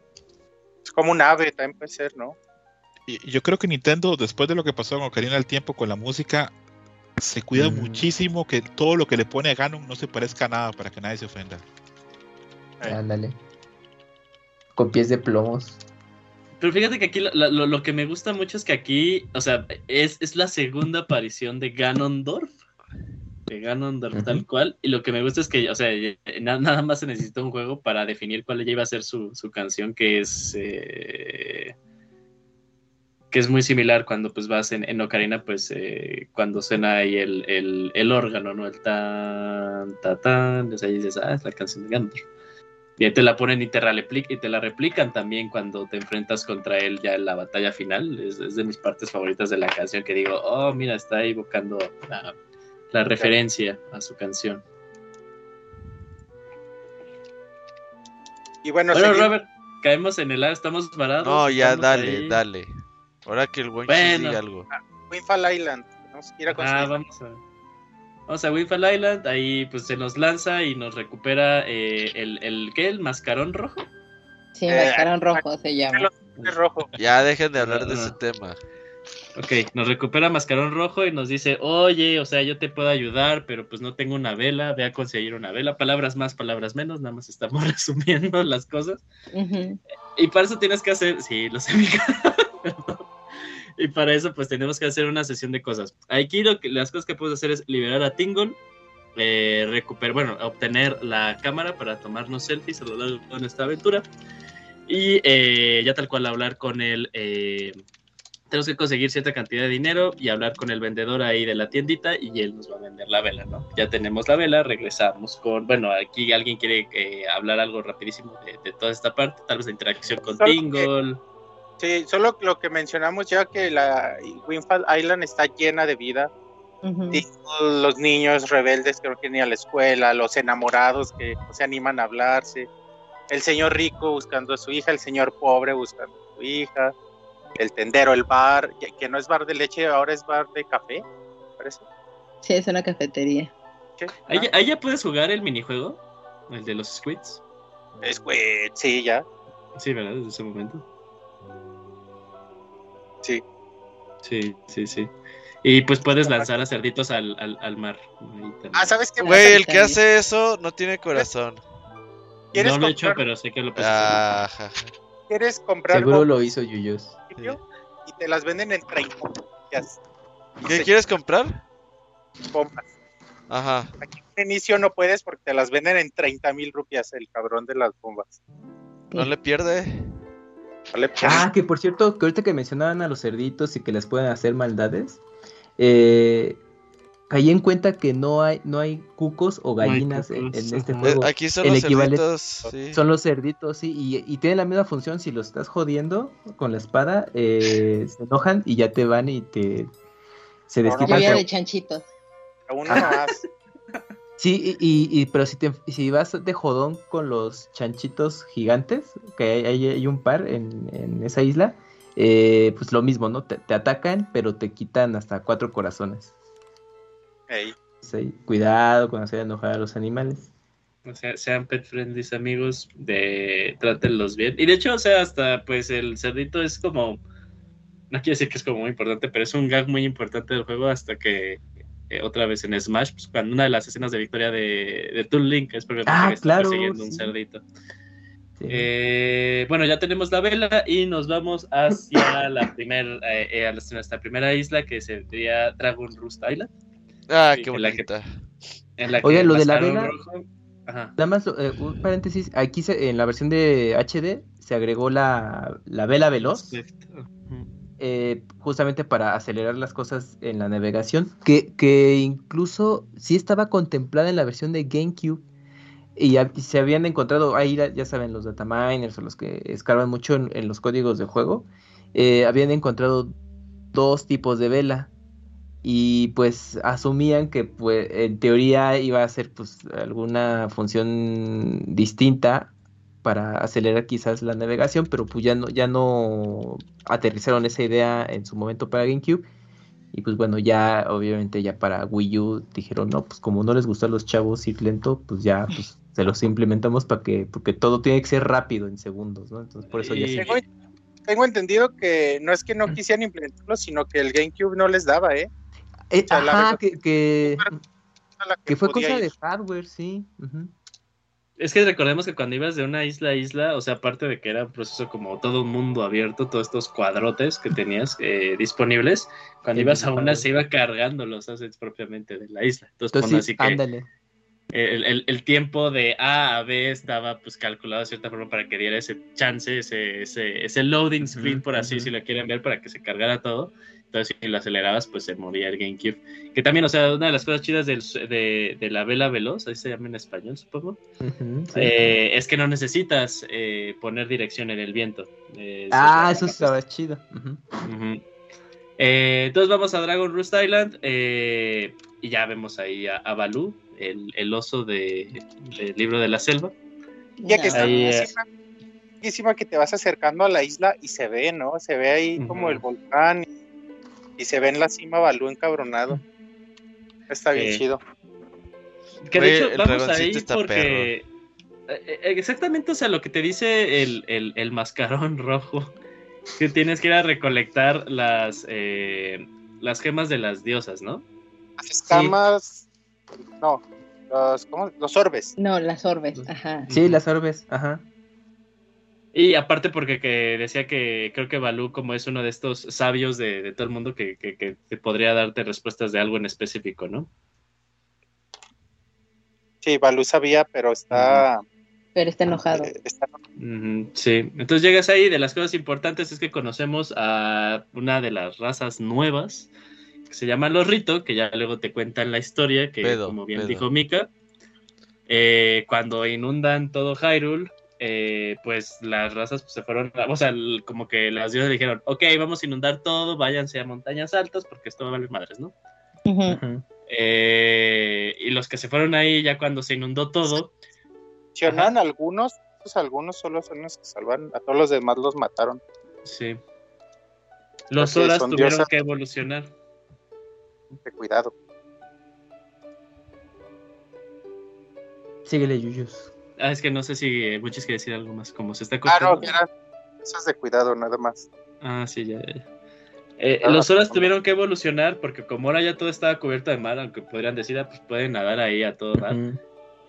Es como un ave, también puede ser, ¿no? Y yo creo que Nintendo, después de lo que pasó con Ocarina del Tiempo con la música, se cuida Mm. muchísimo que todo lo que le pone a Ganon no se parezca a nada para que nadie se ofenda. Eh. Ándale. Con pies de plomos. Pero fíjate que aquí lo, lo- lo que me gusta mucho es que aquí, o sea, es, es la segunda aparición de Ganondorf. De Ganondorf tal cual. Y lo que me gusta es que, o sea, na- nada más se necesita un juego para definir cuál ya iba a ser su, su canción, que es. eh, que es muy similar cuando pues vas en, en Ocarina, pues eh, cuando suena ahí el, el, el órgano, ¿no? El tan, ta, tan, entonces ahí dices, ah, es la canción de Ganondorf. Y ahí te la ponen y te, y te la replican también cuando te enfrentas contra él ya en la batalla final. Es, es de mis partes favoritas de la canción que digo, oh, mira, está evocando la, la referencia a su canción. Y bueno, Robert, caemos en el ar, estamos varados. No, ya, dale, ahí. dale. Ahora que el buen Bueno. diga algo. Windfall Island. Vamos a ir a Ah, conseguir. vamos a Vamos a Windfall Island, ahí pues se nos lanza y nos recupera eh, el, el, ¿qué? ¿El mascarón rojo? Sí, Eh, mascarón rojo se llama. Rojo. Ya dejen de hablar de Ah. ese tema. Ok, nos recupera mascarón rojo y nos dice, oye, o sea, yo te puedo ayudar, pero pues no tengo una vela, ve a conseguir una vela. Palabras más, palabras menos, nada más estamos resumiendo las cosas. Y para eso tienes que hacer, sí, lo sé. Perdón. y para eso pues tenemos que hacer una sesión de cosas. Aquí lo que, las cosas que puedes hacer es liberar a Tingle, eh, recuperar, bueno, obtener la cámara para tomarnos selfies a lo largo de nuestra aventura. Y eh, ya tal cual hablar con el... eh, tenemos que conseguir cierta cantidad de dinero y hablar con el vendedor ahí de la tiendita y él nos va a vender la vela, ¿no? Ya tenemos la vela, regresamos con, bueno, aquí alguien quiere eh, hablar algo rapidísimo de, de toda esta parte, tal vez la interacción con Solo que- Tingle. Sí, solo lo que mencionamos ya que la Windfall Island está llena de vida. Y los niños rebeldes que no quieren ir a la escuela, los enamorados que no se animan a hablarse, el señor rico buscando a su hija, el señor pobre buscando a su hija, el tendero, el bar, que, que no es bar de leche, ahora es bar de café, parece. Sí, es una cafetería. ¿Qué? Ahí, Ah, ahí ya puedes jugar el minijuego, el de los squids. es güey, sí, ya. Sí, ¿verdad? Desde ese momento. Sí. Sí, sí, sí. Y pues puedes lanzar a cerditos al, al, al mar. Ah, ¿sabes qué? Güey, el que hace eso no tiene corazón. ¿Quieres no lo he hecho, comprar- pero sé que lo puedes hacer. Ah. ¿Quieres comprar Seguro lo hizo Yuyos. Al y te las venden en 30 rupias. ¿Qué Sí, quieres comprar? bombas. Ajá. Aquí en inicio no puedes porque te las venden en 30 mil rupias, el cabrón de las bombas. No le pierde. ¿Vale? Pues, Ah, que por cierto, que ahorita que mencionaban a los cerditos y que les pueden hacer maldades, eh, caí en cuenta que no hay, no hay cucos o No gallinas en, cucos, en este ajá. Eh, juego. Aquí son El los cerditos. Sí. Son los cerditos, sí, y, y tienen la misma función. Si los estás jodiendo con la espada, eh, se enojan y ya te van y te se No, no, desquitan. Pero- de chanchitos. uno más. Sí, y, y- y- pero si, te, si vas de jodón con los chanchitos gigantes, que hay, hay- hay un par en, en esa isla, eh, pues lo mismo, ¿no? Te, te atacan, pero te quitan hasta cuatro corazones. Cuidado cuando se enojar a los animales. O sea, sean pet friendly amigos, de trátenlos bien. Y de hecho, o sea, hasta pues el cerdito es como, no quiero decir que es como muy importante, pero es un gag muy importante del juego hasta que eh, otra vez en Smash, pues, cuando una de las escenas de victoria de, de Toon Link es porque Ah, está claro, persiguiendo un cerdito. Sí. Eh, bueno, ya tenemos la vela y nos vamos hacia la primer, eh, eh, primera isla que sería Dragon Roost Island. Ah, Sí, qué que la que- bonita. En la Oye, lo de la vela- rojo- Ajá. Nada más, eh, un paréntesis, aquí se- en la versión de HD se agregó la, la vela veloz. Eh, justamente para acelerar las cosas en la navegación, que, que incluso sí estaba contemplada en la versión de GameCube y se habían encontrado, ahí ya ya saben, los dataminers o los que escarban mucho en, en los códigos de juego, eh, habían encontrado dos tipos de vela y pues asumían que pues en teoría iba a ser pues alguna función distinta para acelerar quizás la navegación, pero pues ya no, ya no aterrizaron esa idea en su momento para GameCube. Y pues bueno, ya obviamente ya para Wii U dijeron, no, pues como no les gusta a los chavos ir lento, pues ya pues, se los implementamos para que, porque todo tiene que ser rápido en segundos, ¿no? Entonces por eso ya Y- se... Tengo, tengo entendido que no es que no quisieran implementarlo, sino que el GameCube no les daba, ¿eh? Eh, sea, ajá, que, que, que fue cosa ir. de hardware, sí. Es que recordemos que cuando ibas de una isla a isla, o sea, aparte de que era un proceso como todo un mundo abierto, todos estos cuadrotes que tenías eh, disponibles, cuando Sí, ibas a una padre. se iba cargando los assets propiamente de la isla. Entonces, Entonces así que ándale. el, el- el tiempo de A a B estaba pues calculado de cierta forma para que diera ese chance, ese, ese, ese loading screen, por así ujú. si lo quieren ver, para que se cargara todo. Entonces, si lo acelerabas, pues se movía el GameCube. Que también, o sea, una de las cosas chidas del- de, de la vela veloz, ahí se llama en español, supongo, sí. eh, es que no necesitas eh, poner dirección en el viento. Eh, ah, es eso estaba chido. Eh, entonces vamos a Dragon Roost Island eh, y ya vemos ahí a, a Balú, el, el oso de- del libro de la selva. Ya que está Ahí, encima, encima que te vas acercando a la isla y se ve, ¿no? Se ve ahí como el volcán y, y se ve en la cima Balú encabronado. Está bien chido. Que de Oye, hecho vamos ahí porque... eh, eh, Exactamente, o sea, lo que te dice el, el- el mascarón rojo, que tienes que ir a recolectar las, eh, las gemas de las diosas, ¿no? Las escamas. No, los, ¿cómo? los orbes. No, las orbes, ajá. Sí, las orbes, ajá. Y aparte porque que decía que creo que Balú como es uno de estos sabios de, de todo el mundo que, que- que te podría darte respuestas de algo en específico, ¿no? Sí, Balú sabía, pero está. Pero está enojado. eh, está- sí, entonces llegas ahí, de las cosas importantes es que conocemos a una de las razas nuevas que se llama los Rito, que ya luego te cuentan la historia, que Pedo, como bien pedo. dijo Mika, eh, cuando inundan todo Hyrule, eh, pues las razas pues, se fueron, o sea, el- como que las diosas dijeron, ok, vamos a inundar todo, váyanse a montañas altas porque esto va a valer madres, ¿no? Eh, y los que se fueron ahí ya cuando se inundó todo, Mencionan algunos, pues algunos solo son los que salvan, a todos los demás los mataron. sí. Los Porque horas tuvieron diosas. que evolucionar. De cuidado. Síguele, Yuyus. Ah, es que no sé si eh, muchos quiere decir algo más, como se está Ah, no, cortando. que eran esas de cuidado, nada más. Ah, sí, ya, ya, ya. Eh, los horas no. tuvieron que evolucionar porque como ahora ya todo estaba cubierto de mar, aunque podrían decir, ah, pues pueden nadar ahí a todo dar, Ujú.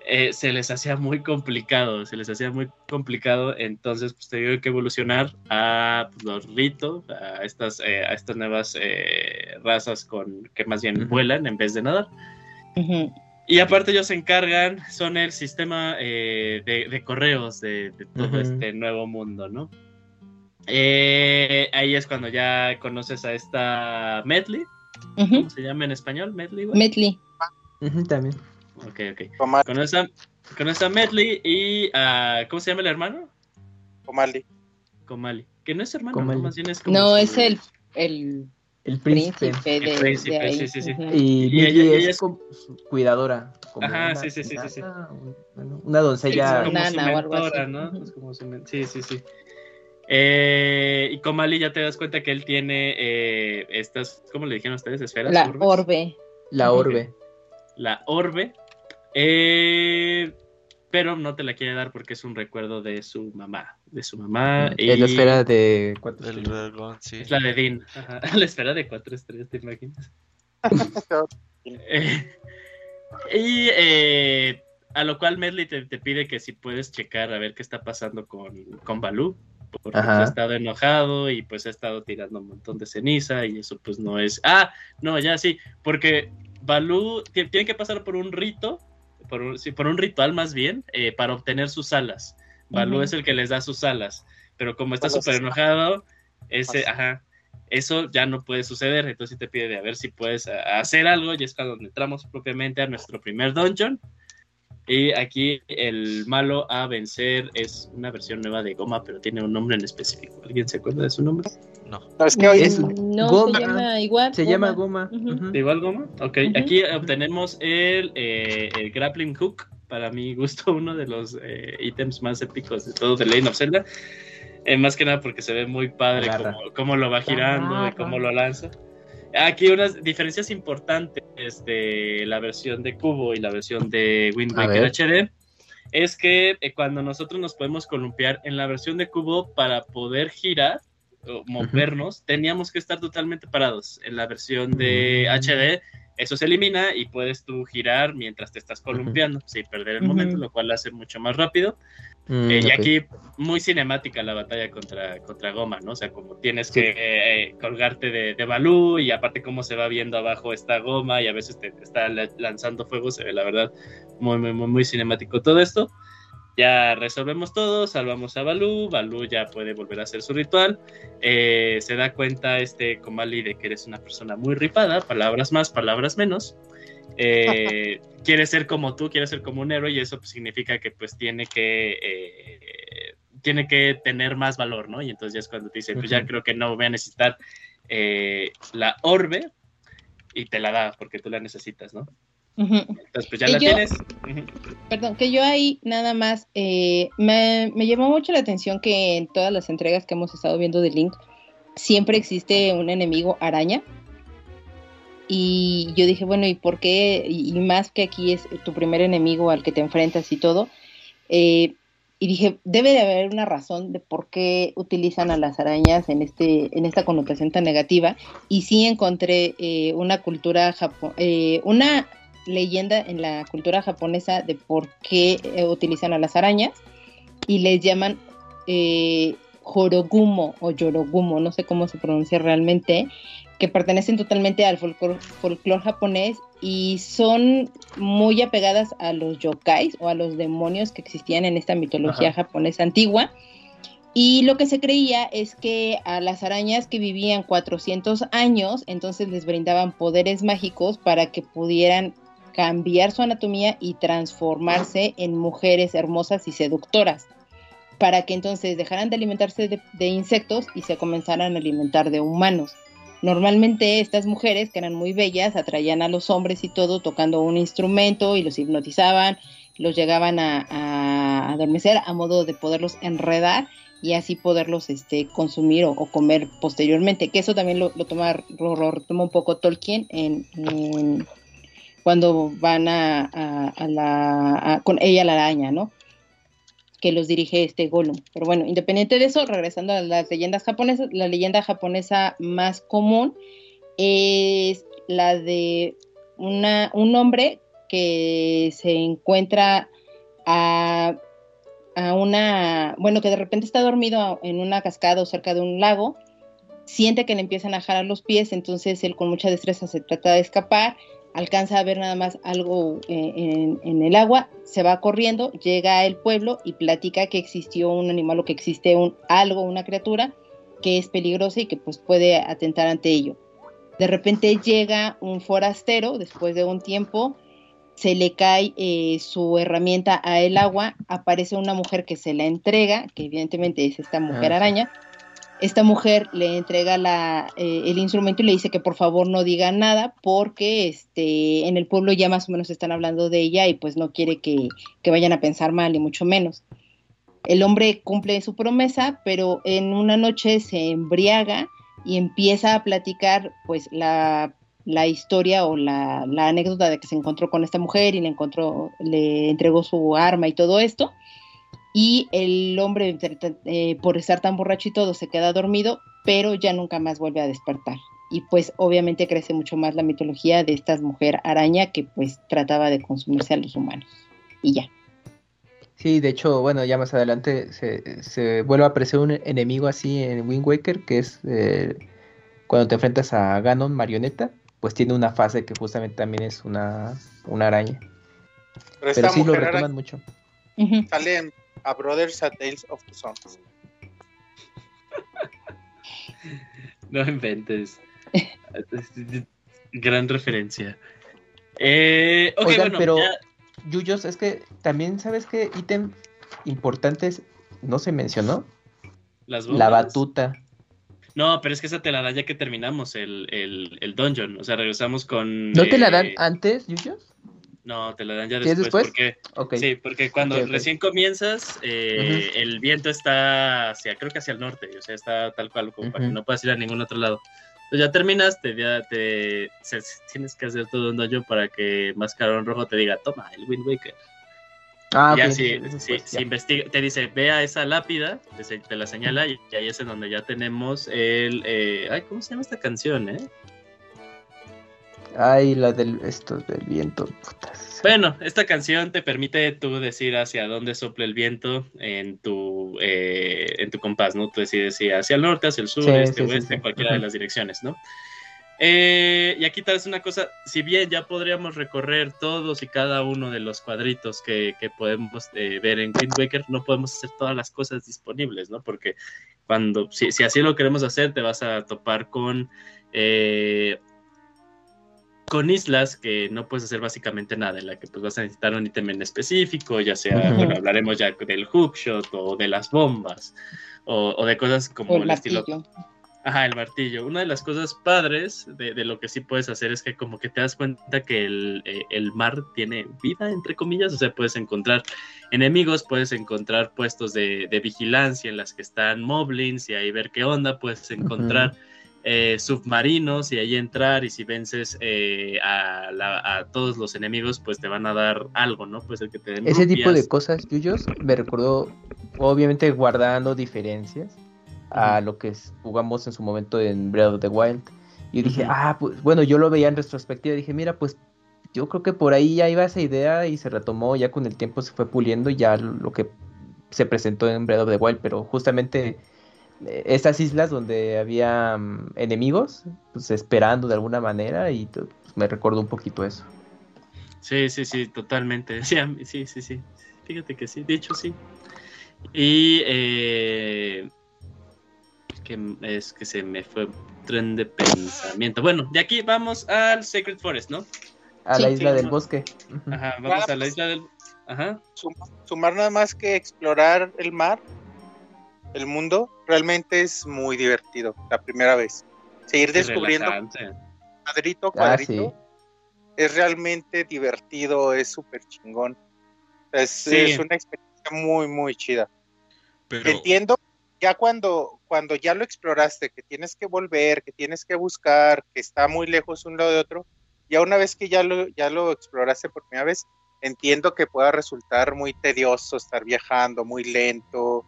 eh, se les hacía muy complicado, se les hacía muy complicado, entonces pues tuvieron que evolucionar a pues, los Rito, a estas, eh, a estas nuevas eh, razas con que más bien vuelan en vez de nadar. Ujú. Y aparte ellos se encargan, son el sistema eh, de, de correos de, de todo este nuevo mundo, ¿no? Eh, ahí es cuando ya conoces a esta Medley. ¿cómo se llama en español? Medley, güey. Medley. También. Ok, ok. Conoces a, conoces a Medley y a, ¿cómo se llama el hermano? Comali. Comali. Que no es hermano, Comali. ¿no? más bien es como No, su- es el, el El príncipe. príncipe de, El príncipe, de ahí. sí, sí, sí. Y, ella- ella es, es- como su cuidadora. como Ajá, una sí, sí, sí, sí, una doncella. es como su Nana o algo mentora, así. ¿no? Ujú. Es como su men- Sí, sí, sí. Eh, y Comali ya te das cuenta que él tiene eh, estas, ¿cómo le dijeron ustedes? Esferas. La orbes? orbe. La orbe. La orbe. Eh, pero no te la quiere dar porque es un recuerdo de su mamá. De su mamá. y Es la esfera de cuatro El estrellas. dragón, sí. Es la de Dean. Ajá, La esfera de cuatro estrellas, ¿te imaginas? Eh, y eh, a lo cual Medley te, te pide que si puedes checar a ver qué está pasando con, con Balú. Porque Ajá. pues, ha estado enojado y pues ha estado tirando un montón de ceniza y eso pues no es... Ah, no, ya sí, porque Balú ti- tiene que pasar por un rito, por un, sí, por un ritual más bien, eh, para obtener sus alas. Balú es el que les da sus alas, pero como está súper enojado, ese, Así. ajá, eso ya no puede suceder, entonces te pide de a ver si puedes a- hacer algo y es cuando entramos propiamente a nuestro primer dungeon. Y aquí el malo a vencer es una versión nueva de Goma, pero tiene un nombre en específico. ¿Alguien se acuerda de su nombre? No. No, es que hoy Es- No, Goma. se llama igual. Se llama Goma. ¿De igual Goma? Ok, aquí obtenemos el, eh, el Grappling Hook, para mi gusto uno de los eh, ítems más épicos de todo de Lane of Zelda. Eh, más que nada porque se ve muy padre cómo, cómo lo va girando y cómo lo lanza. Aquí unas diferencias importantes de la versión de Cubo y la versión de Wind Waker. HD es que eh, cuando nosotros nos podemos columpiar en la versión de Cubo para poder girar o movernos, teníamos que estar totalmente parados. En la versión de Mm. HD eso se elimina y puedes tú girar mientras te estás columpiando sin perder el momento, lo cual lo hace mucho más rápido. Mm, Eh, y ok. aquí muy cinemática la batalla contra, contra Goma, ¿no? O sea, como tienes que eh, colgarte de, de Balú y aparte cómo se va viendo abajo esta Goma y a veces te, te está la- lanzando fuego, se ve la verdad muy, muy, muy, muy cinemático todo esto. Ya resolvemos todo, salvamos a Balú, Balú ya puede volver a hacer su ritual. Eh, se da cuenta este Komali de que eres una persona muy ripada, palabras más, palabras menos. Eh, quiere ser como tú, quiere ser como un héroe y eso pues, significa que pues tiene que eh, tiene que tener más valor, ¿no? Y entonces ya es cuando te dice, pues ya creo que no voy a necesitar eh, la orbe y te la da porque tú la necesitas, ¿no? Entonces pues ya la yo- tienes. Perdón, que yo ahí nada más eh, me, me llamó mucho la atención que en todas las entregas que hemos estado viendo de Link siempre existe un enemigo araña. Y yo dije, bueno, ¿y por qué? Y, más que aquí es tu primer enemigo al que te enfrentas y todo. eh, y dije, debe de haber una razón de por qué utilizan a las arañas en, este, en esta connotación tan negativa. Y sí encontré eh, una cultura eh, una leyenda en la cultura japonesa de por qué eh, utilizan a las arañas y les llaman eh, Horogumo o Yorogumo, no sé cómo se pronuncia realmente, que pertenecen totalmente al folclore folclor japonés y son muy apegadas a los yokais o a los demonios que existían en esta mitología japonesa antigua. Y lo que se creía es que a las arañas que vivían 400 años, entonces les brindaban poderes mágicos para que pudieran cambiar su anatomía y transformarse en mujeres hermosas y seductoras, para que entonces dejaran de alimentarse de, de insectos y se comenzaran a alimentar de humanos. Normalmente estas mujeres, que eran muy bellas, atraían a los hombres y todo tocando un instrumento y los hipnotizaban, los llegaban a, adormecer a modo de poderlos enredar y así poderlos este, consumir o, comer posteriormente, que eso también lo, lo toma, lo, un poco Tolkien en, cuando van a, a, a la, con ella la araña, ¿no? Que los dirige este Gollum. Pero bueno, independiente de eso, regresando a las leyendas japonesas, la leyenda japonesa más común es la de una, un hombre que se encuentra a, a una, bueno, que de repente está dormido en una cascada o cerca de un lago, siente que le empiezan a jalar los pies, entonces él con mucha destreza se trata de escapar, alcanza a ver nada más algo eh, en, en el agua, se va corriendo, llega al pueblo y platica que existió un animal o que existe un algo, una criatura que es peligrosa y que pues puede atentar ante ello. De repente llega un forastero después de un tiempo, se le cae eh, su herramienta a el agua, aparece una mujer que se la entrega, que evidentemente es esta mujer Ah, araña. Esta mujer le entrega eh, el instrumento y le dice que por favor no diga nada porque este, en el pueblo ya más o menos están hablando de ella y pues no quiere que, vayan a pensar mal y mucho menos. El hombre cumple su promesa, pero en una noche se embriaga y empieza a platicar pues la, la historia o la, la anécdota de que se encontró con esta mujer y le encontró, le entregó su arma y todo esto. Y el hombre, eh, por estar tan borracho y todo, se queda dormido, pero ya nunca más vuelve a despertar. Y pues obviamente crece mucho más la mitología de esta mujer araña que pues trataba de consumirse a los humanos. Y ya. Sí, de hecho, bueno, ya más adelante se, se vuelve a aparecer un enemigo así en Wind Waker, que es eh, cuando te enfrentas a Ganon marioneta, pues tiene una fase que justamente también es una, una araña. Pero sí lo retoman mucho. Sale en A Brothers a Tales of the Sons. No inventes. Gran referencia. Eh, Oigan, bueno, pero ya- Yuyos, es que también sabes qué ítem importantes no se mencionó. las La batuta. No, pero es que esa te la da ya que terminamos el, el, el dungeon. O sea, regresamos con. ¿No te la dan eh, antes, Yuyos? No, te la dan ya ¿Sí es después. después? Porque, Ok. Sí, porque cuando Ok, ok. recién comienzas, eh, el viento está hacia, creo que hacia el norte, o sea, está tal cual, como para que no puedas ir a ningún otro lado. Entonces ya terminas, te, ya te, se- tienes que hacer todo un dojo para que Mascarón Rojo te diga, toma, el Wind Waker. Ah, ya si, sí, si- si investiga, te dice, ve a esa lápida, te, te la señala y, y ahí es en donde ya tenemos el, eh, ay, ¿cómo se llama esta canción, eh? Ay, la del esto del viento. putas. Bueno, esta canción te permite tú decir hacia dónde sopla el viento en tu eh, en tu compás, ¿no? Tú decides si hacia el norte, hacia el sur, Sí, este, sí, oeste, sí. cualquiera de las direcciones, ¿no? Eh, y aquí tal vez una cosa, si bien ya podríamos recorrer todos y cada uno de los cuadritos que, que podemos eh, ver en Wind Waker, no podemos hacer todas las cosas disponibles, ¿no? Porque cuando, si, si así lo queremos hacer, te vas a topar con, eh, con islas que no puedes hacer básicamente nada, en la que pues vas a necesitar un ítem en específico, ya sea, bueno, hablaremos ya del hookshot o de las bombas, o, o de cosas como el el estilo martillo. Ajá, el martillo. Una de las cosas padres de, de lo que sí puedes hacer es que como que te das cuenta que el, eh, el mar tiene vida, entre comillas, o sea, puedes encontrar enemigos, puedes encontrar puestos de, de vigilancia en las que están moblins y ahí ver qué onda, puedes encontrar eh, submarinos y ahí entrar y si vences eh, a, la- a todos los enemigos, pues te van a dar algo, ¿no? Pues el que te den Ese tipo de cosas, Yuyos, me recordó, obviamente guardando diferencias a lo que jugamos en su momento en Breath of the Wild. Y dije, ah, pues bueno, yo lo veía en retrospectiva, dije, mira, pues yo creo que por ahí ya iba esa idea y se retomó, ya con el tiempo se fue puliendo y ya lo que se presentó en Breath of the Wild, pero justamente estas islas donde había mm, enemigos, pues esperando de alguna manera y pues, me recordó un poquito eso. Sí, sí, sí, totalmente. Sí, sí, sí, sí. Fíjate que sí, de hecho sí. Y eh, que es que se me fue un tren de pensamiento. Bueno, de aquí vamos al Sacred Forest, ¿no? A Sí, la isla sí, del no. bosque. Ajá, vamos Ah, a la isla del. Ajá. Sum- sumar nada más que explorar el mar, el mundo, realmente es muy divertido la primera vez. Seguir descubriendo relajante. cuadrito a Ah, cuadrito sí. es realmente divertido, es súper chingón. Es, Sí. es una experiencia muy, muy chida. Pero Entiendo ya cuando, cuando ya lo exploraste, que tienes que volver, que tienes que buscar, que está muy lejos un lado de otro, ya una vez que ya lo, ya lo exploraste por primera vez, entiendo que pueda resultar muy tedioso estar viajando, muy lento,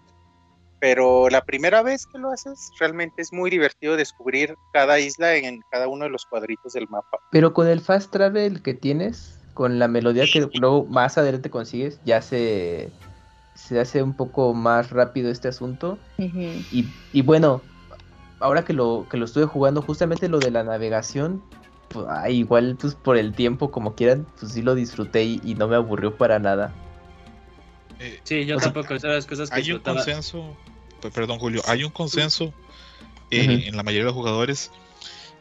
pero la primera vez que lo haces, realmente es muy divertido descubrir cada isla en cada uno de los cuadritos del mapa. Pero con el fast travel que tienes, con la melodía que luego más adelante consigues, ya se, se hace un poco más rápido este asunto. Y, y bueno, ahora que lo, que lo estuve jugando, justamente lo de la navegación, pues, ah, igual pues por el tiempo como quieran, pues sí lo disfruté y, y no me aburrió para nada. Eh, Sí, yo sea, tampoco, esas las cosas que hay un consenso, pe- perdón Julio, hay un consenso eh, en la mayoría de los jugadores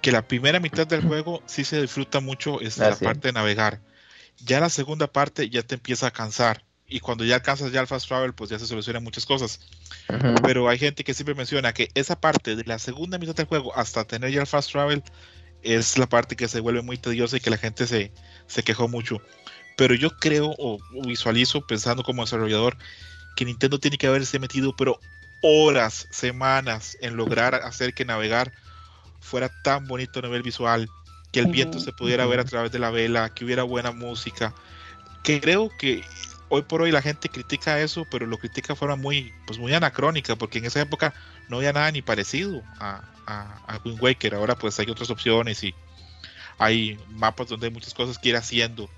que la primera mitad del juego sí se disfruta mucho es Ah, la sí. parte de navegar. Ya la segunda parte ya te empieza a cansar y cuando ya alcanzas ya el fast travel pues ya se solucionan muchas cosas. Pero hay gente que siempre menciona que esa parte de la segunda mitad del juego hasta tener ya el fast travel es la parte que se vuelve muy tediosa y que la gente se, se quejó mucho. Pero yo creo o visualizo pensando como desarrollador que Nintendo tiene que haberse metido pero horas, semanas en lograr hacer que navegar fuera tan bonito a nivel visual, que el viento se pudiera ver a través de la vela, que hubiera buena música. Que creo que hoy por hoy la gente critica eso, pero lo critica de forma muy, pues muy anacrónica, porque en esa época no había nada ni parecido a, a, a Wind Waker. Ahora pues hay otras opciones y hay mapas donde hay muchas cosas que ir haciendo.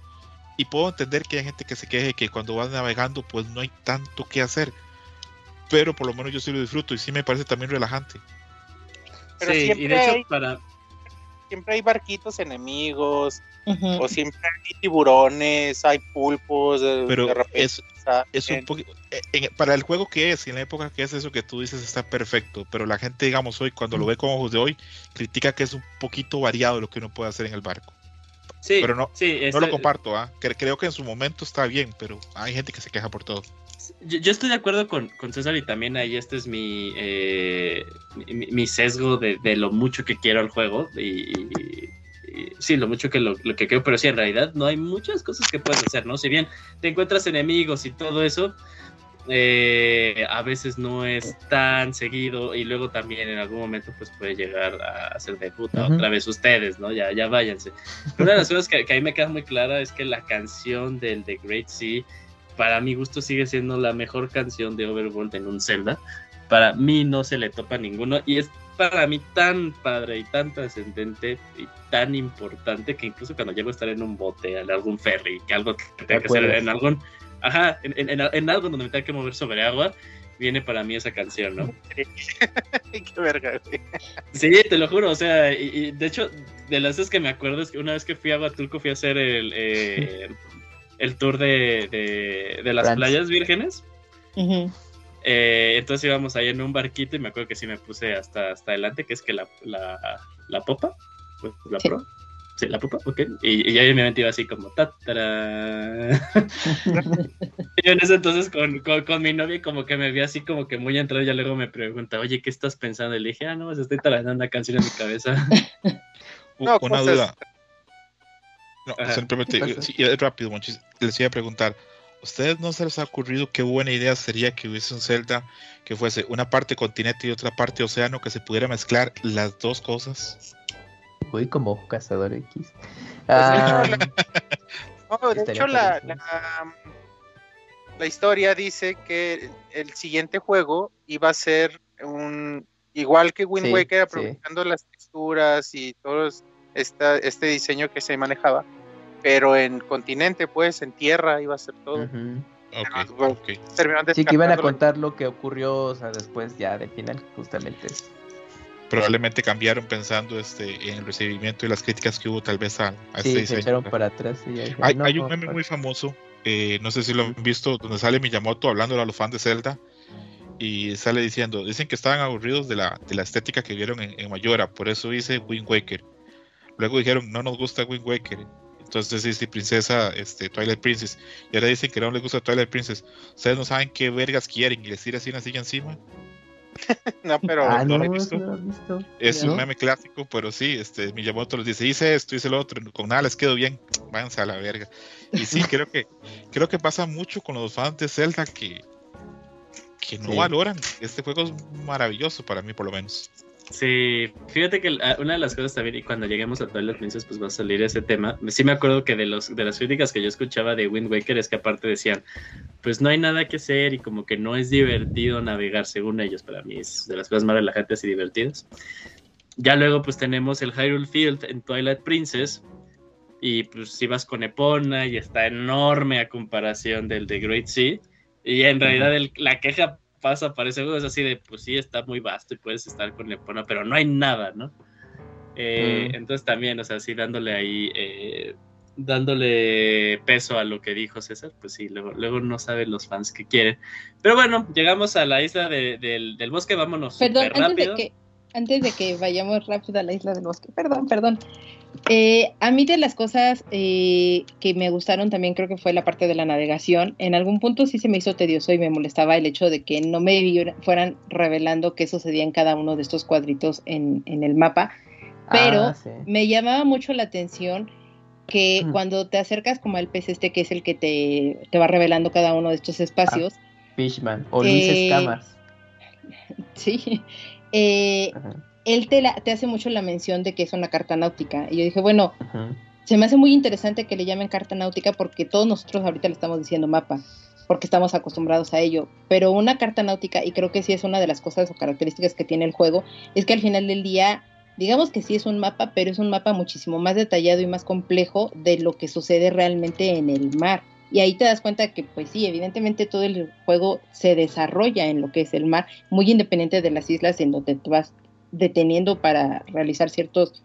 Y puedo entender que hay gente que se queje que cuando vas navegando pues no hay tanto que hacer. Pero por lo menos yo sí lo disfruto y sí me parece también relajante. Pero sí, y siempre de hecho, hay- para. Siempre hay barquitos enemigos, o siempre hay tiburones, hay pulpos, de, Pero de repente es, es un poquito para el juego que es y en la época que es eso que tú dices está perfecto pero la gente digamos hoy cuando lo ve con ojos de hoy critica que es un poquito variado lo que uno puede hacer en el barco Sí, pero no- sí, no lo comparto. Cre- creo que en su momento está bien pero hay gente que se queja por todo Yo, yo estoy de acuerdo con, con César y también ahí este es mi, eh, mi, mi sesgo de, de lo mucho que quiero el juego y, sí, lo mucho que lo, lo que quiero, pero sí, en realidad no hay muchas cosas que puedes hacer, ¿no? Si bien te encuentras enemigos y todo eso, eh, a veces no es tan seguido y luego también en algún momento pues puede llegar a hacer de puta Ujú. otra vez ustedes, ¿no? Ya, ya váyanse. Una de las cosas que, que a mí me queda muy clara es que la canción del The Great Sea para mi gusto sigue siendo la mejor canción de Overworld en un Zelda. Para mí no se le topa ninguno y es para mí tan padre y tan trascendente y tan importante que incluso cuando llego a estar en un bote, en algún ferry, que algo que tenga que hacer en algún, ajá, en, en, en, algo donde me tenga que mover sobre agua, viene para mí esa canción, ¿no? Qué verga, güey. Sí, te lo juro, o sea, y, y, de hecho, de las veces que me acuerdo es que una vez que fui a Huatulco fui a hacer el, eh, el tour de, de, de las France. playas vírgenes. Eh, entonces íbamos ahí en un barquito y me acuerdo que sí me puse hasta, hasta adelante, que es que la, la, la popa, pues, la Sí. pro. Sí, la popa, ok. Y, y ya en mi mente iba así como tatara. y yo en ese entonces con, con, con mi novia como que me vi así como que muy entrado y ya luego me pregunta, oye, ¿qué estás pensando? Y le dije, ah, no, pues estoy tarareando una canción en mi cabeza. No, una cosas- duda. No, Ajá. simplemente, sí, rápido, Monchis, les iba a preguntar, ¿ustedes no se les ha ocurrido qué buena idea sería que hubiese un Zelda que fuese una parte continente y otra parte océano, que se pudiera mezclar las dos cosas? Voy como cazador X. Pues, Ah, de hecho, No, de Estaría hecho, la, la, la historia dice que el siguiente juego iba a ser un igual que Wind Sí, Waker, sí. aprovechando las texturas y todo esta, este diseño que se manejaba, pero en continente, pues, en tierra iba a ser todo. Terminaron Sí, que iban a contar lo que ocurrió, o sea, después ya del final, justamente. Probablemente cambiaron pensando este, en el recibimiento y las críticas que hubo tal vez a, a este Sí, se diseño. echaron para atrás y Hay, "No, hay un meme no". muy famoso, eh, no sé si lo han visto, donde sale Miyamoto hablando a los fans de Zelda y sale diciendo, dicen que estaban aburridos de la, de la estética que vieron en, en Mayora, por eso hice Wind Waker. Luego dijeron, no nos gusta Wind Waker. Entonces dice Princesa, este, Twilight Princess. Y ahora dicen que no les gusta Twilight Princess. Ustedes no saben qué vergas quieren y les tira así una silla encima. No, pero Ah, ¿no no, lo he no visto? lo he visto. Es un meme clásico, pero sí, este, Miyamoto les dice, hice esto, hice lo otro, con nada les quedó bien, váyanse a la verga. Y sí, creo que, creo que pasa mucho con los fans de Zelda que, que no Sí. valoran. Este juego es maravilloso para mí, por lo menos. Sí, fíjate que ah, una de las cosas también, y cuando lleguemos a Twilight Princess, pues va a salir ese tema. Sí me acuerdo que de los de las críticas que yo escuchaba de Wind Waker es que aparte decían, pues no hay nada que hacer y como que no es divertido navegar, según ellos, para mí es de las cosas más relajantes y divertidas. Ya luego pues tenemos el Hyrule Field en Twilight Princess y pues si vas con Epona y está enorme a comparación del de Great Sea y en realidad el- la queja pasa para ese juego es así de pues sí está muy vasto y puedes estar con Epona pero no hay nada, ¿no? Eh, Mm. Entonces también, o sea, sí dándole ahí, eh, dándole peso a lo que dijo César, pues sí, luego, luego no saben los fans que quieren. Pero bueno, llegamos a la isla de- del, del bosque, vámonos Perdón, antes de rápido. que antes de que vayamos rápido a la isla del bosque, perdón, perdón. Eh, a mí de las cosas eh, que me gustaron también creo que fue la parte de la navegación. En algún punto sí se me hizo tedioso y me molestaba el hecho de que no me fueran revelando qué sucedía en cada uno de estos cuadritos en, en el mapa. Pero Ah, sí. me llamaba mucho la atención que Mm. cuando te acercas como al pez este que es el que te, te va revelando cada uno de estos espacios, Fishman o Luis Eh, Escamas. sí, eh, él te, la- te hace mucho la mención de que es una carta náutica. Y yo dije, bueno, ajá. se me hace muy interesante que le llamen carta náutica porque todos nosotros ahorita le estamos diciendo mapa, porque estamos acostumbrados a ello. Pero una carta náutica, y creo que sí es una de las cosas o características que tiene el juego, es que al final del día, digamos que sí es un mapa, pero es un mapa muchísimo más detallado y más complejo de lo que sucede realmente en el mar. Y ahí te das cuenta que, pues sí, evidentemente todo el juego se desarrolla en lo que es el mar, muy independiente de las islas en donde te vas deteniendo para realizar ciertos,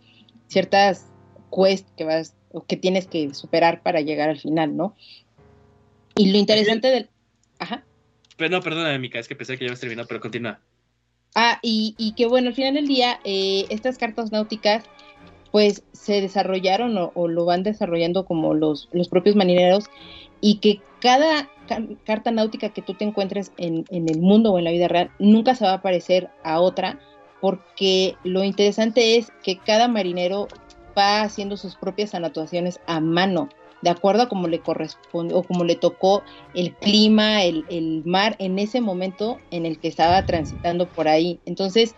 ciertas quests que vas o que tienes que superar para llegar al final, ¿no? Y lo interesante del... Ajá. Pero no, perdóname, Mica, es que pensé que ya habías terminado, pero continúa. Ah, y, y que bueno, al final del día, eh, estas cartas náuticas, pues se desarrollaron o, o lo van desarrollando como los, los propios marineros, y que cada ca- carta náutica que tú te encuentres en, en el mundo o en la vida real nunca se va a parecer a otra, porque lo interesante es que cada marinero va haciendo sus propias anotaciones a mano, de acuerdo a cómo le corresponde o como le tocó el clima, el, el mar en ese momento en el que estaba transitando por ahí. Entonces,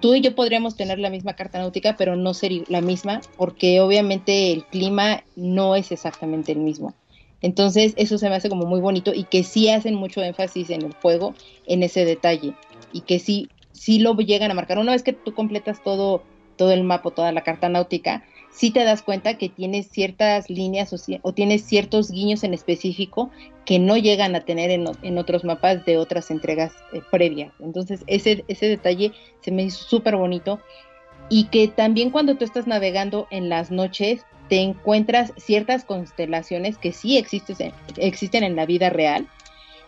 tú y yo podríamos tener la misma carta náutica, pero no ser la misma, porque obviamente el clima no es exactamente el mismo. Entonces, eso se me hace como muy bonito y que sí hacen mucho énfasis en el juego, en ese detalle. Y que sí, sí lo llegan a marcar. Una vez que tú completas todo, todo el mapa, toda la carta náutica, sí te das cuenta que tienes ciertas líneas o, tienes ciertos guiños en específico que no llegan a tener en, otros mapas de otras entregas eh, previas. Entonces, ese, ese detalle se me hizo súper bonito. Y que también cuando tú estás navegando en las noches, te encuentras ciertas constelaciones que sí existen, existen en la vida real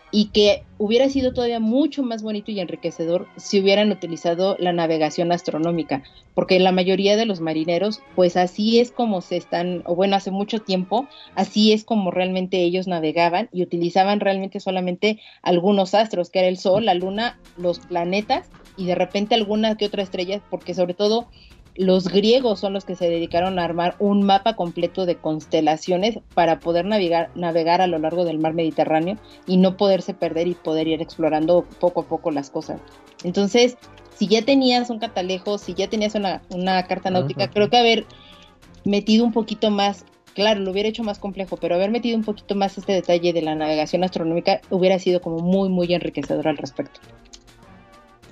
y que hubiera sido todavía mucho más bonito y enriquecedor si hubieran utilizado la navegación astronómica, porque la mayoría de los marineros, pues así es como se están, o bueno, hace mucho tiempo, así es como realmente ellos navegaban y utilizaban realmente solamente algunos astros, que era el Sol, la Luna, los planetas y de repente alguna que otra estrella, porque sobre todo los griegos son los que se dedicaron a armar un mapa completo de constelaciones para poder navegar, navegar a lo largo del mar Mediterráneo y no poderse perder y poder ir explorando poco a poco las cosas. Entonces, si ya tenías un catalejo, si ya tenías una, carta náutica, creo que haber metido un poquito más, claro, lo hubiera hecho más complejo, pero haber metido un poquito más este detalle de la navegación astronómica hubiera sido como muy, muy enriquecedor al respecto.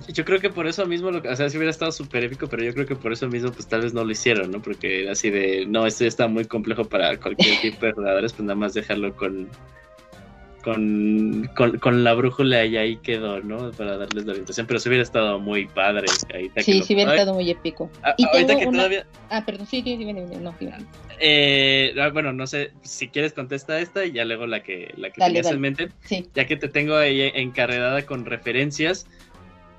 Yo creo que por eso mismo, lo, o sea, si hubiera estado súper épico, pero yo creo que por eso mismo, pues tal vez no lo hicieron, ¿no? Porque así de, no, esto está muy complejo para cualquier tipo de jugadores, pues nada más dejarlo con, con, con, la brújula y ahí quedó, ¿no? Para darles la orientación, pero si hubiera estado muy padre. Ahí sí, sí hubiera estado muy épico. Ah, y ahorita que todavía... Ah, perdón, sí, sí, sí, no, sí, eh, ah, bueno, no sé, si quieres contesta esta y ya luego la que, la que tenías en mente, ya que te tengo ahí encarregada con referencias.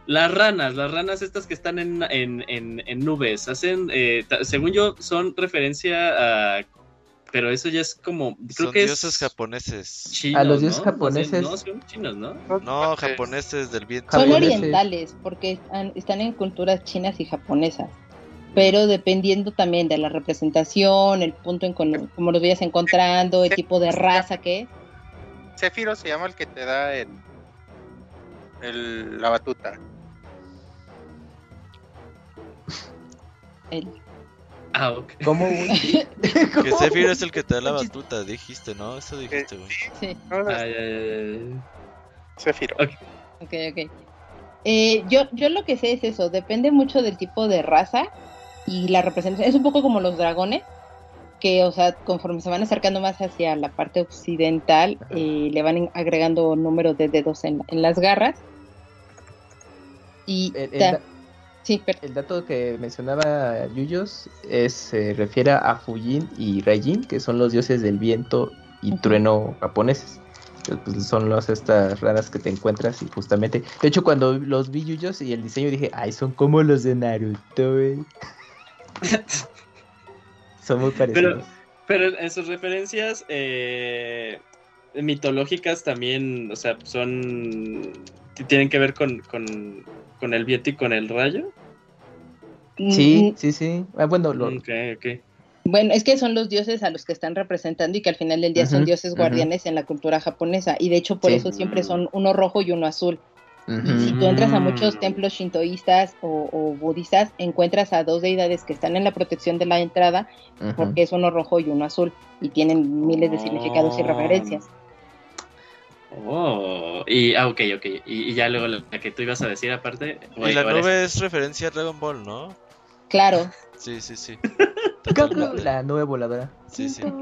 Las ranas, las ranas estas que están en, en, nubes, hacen, eh, según yo, son referencia a... Pero eso ya es como... Creo son que dioses japoneses. a los dioses japoneses. No, son chinos, ¿no? No, japoneses del viento. Son orientales, porque están, en culturas chinas y japonesas. Pero dependiendo también de la representación, el punto en cómo los vayas encontrando, el tipo de raza que es. Céfiro se llama el que te da el, el, la batuta. Ah, ok. ¿Cómo, Que Zephyr es el que te da la batuta, dijiste, ¿no? Eso dijiste, güey. Sí. Ah, Zephyr. Ok, ok. Eh, yo, yo lo que sé es eso, depende mucho del tipo de raza y la representación. Es un poco como los dragones, que, o sea, conforme se van acercando más hacia la parte occidental, eh, le van agregando números de dedos en, en las garras. Y el dato que mencionaba Yuyos es, se refiere a Fujin y Raijin, que son los dioses del viento y trueno japoneses. Pues, son las estas raras que te encuentras y justamente... De hecho, cuando los vi Yuyos y el diseño dije, ay, son como los de Naruto, son muy parecidos. Pero, en sus referencias eh, mitológicas también, o sea, son... Tienen que ver con con el viento y con el rayo. Sí, mm. sí, sí. Ah, bueno, Bueno, es que son los dioses a los que están representando y que al final del día son dioses guardianes en la cultura japonesa. Y de hecho, por eso siempre son uno rojo y uno azul. Y si tú entras a muchos templos shintoístas o, budistas, encuentras a dos deidades que están en la protección de la entrada, porque es uno rojo y uno azul, y tienen miles de significados y oh. referencias. Oh, y, ah, ok, ok. Y, ya luego la que tú ibas a decir aparte. Y la nube es referencia a Dragon Ball, ¿no? Claro. Sí, sí, sí. la nube voladora. Sí, sí.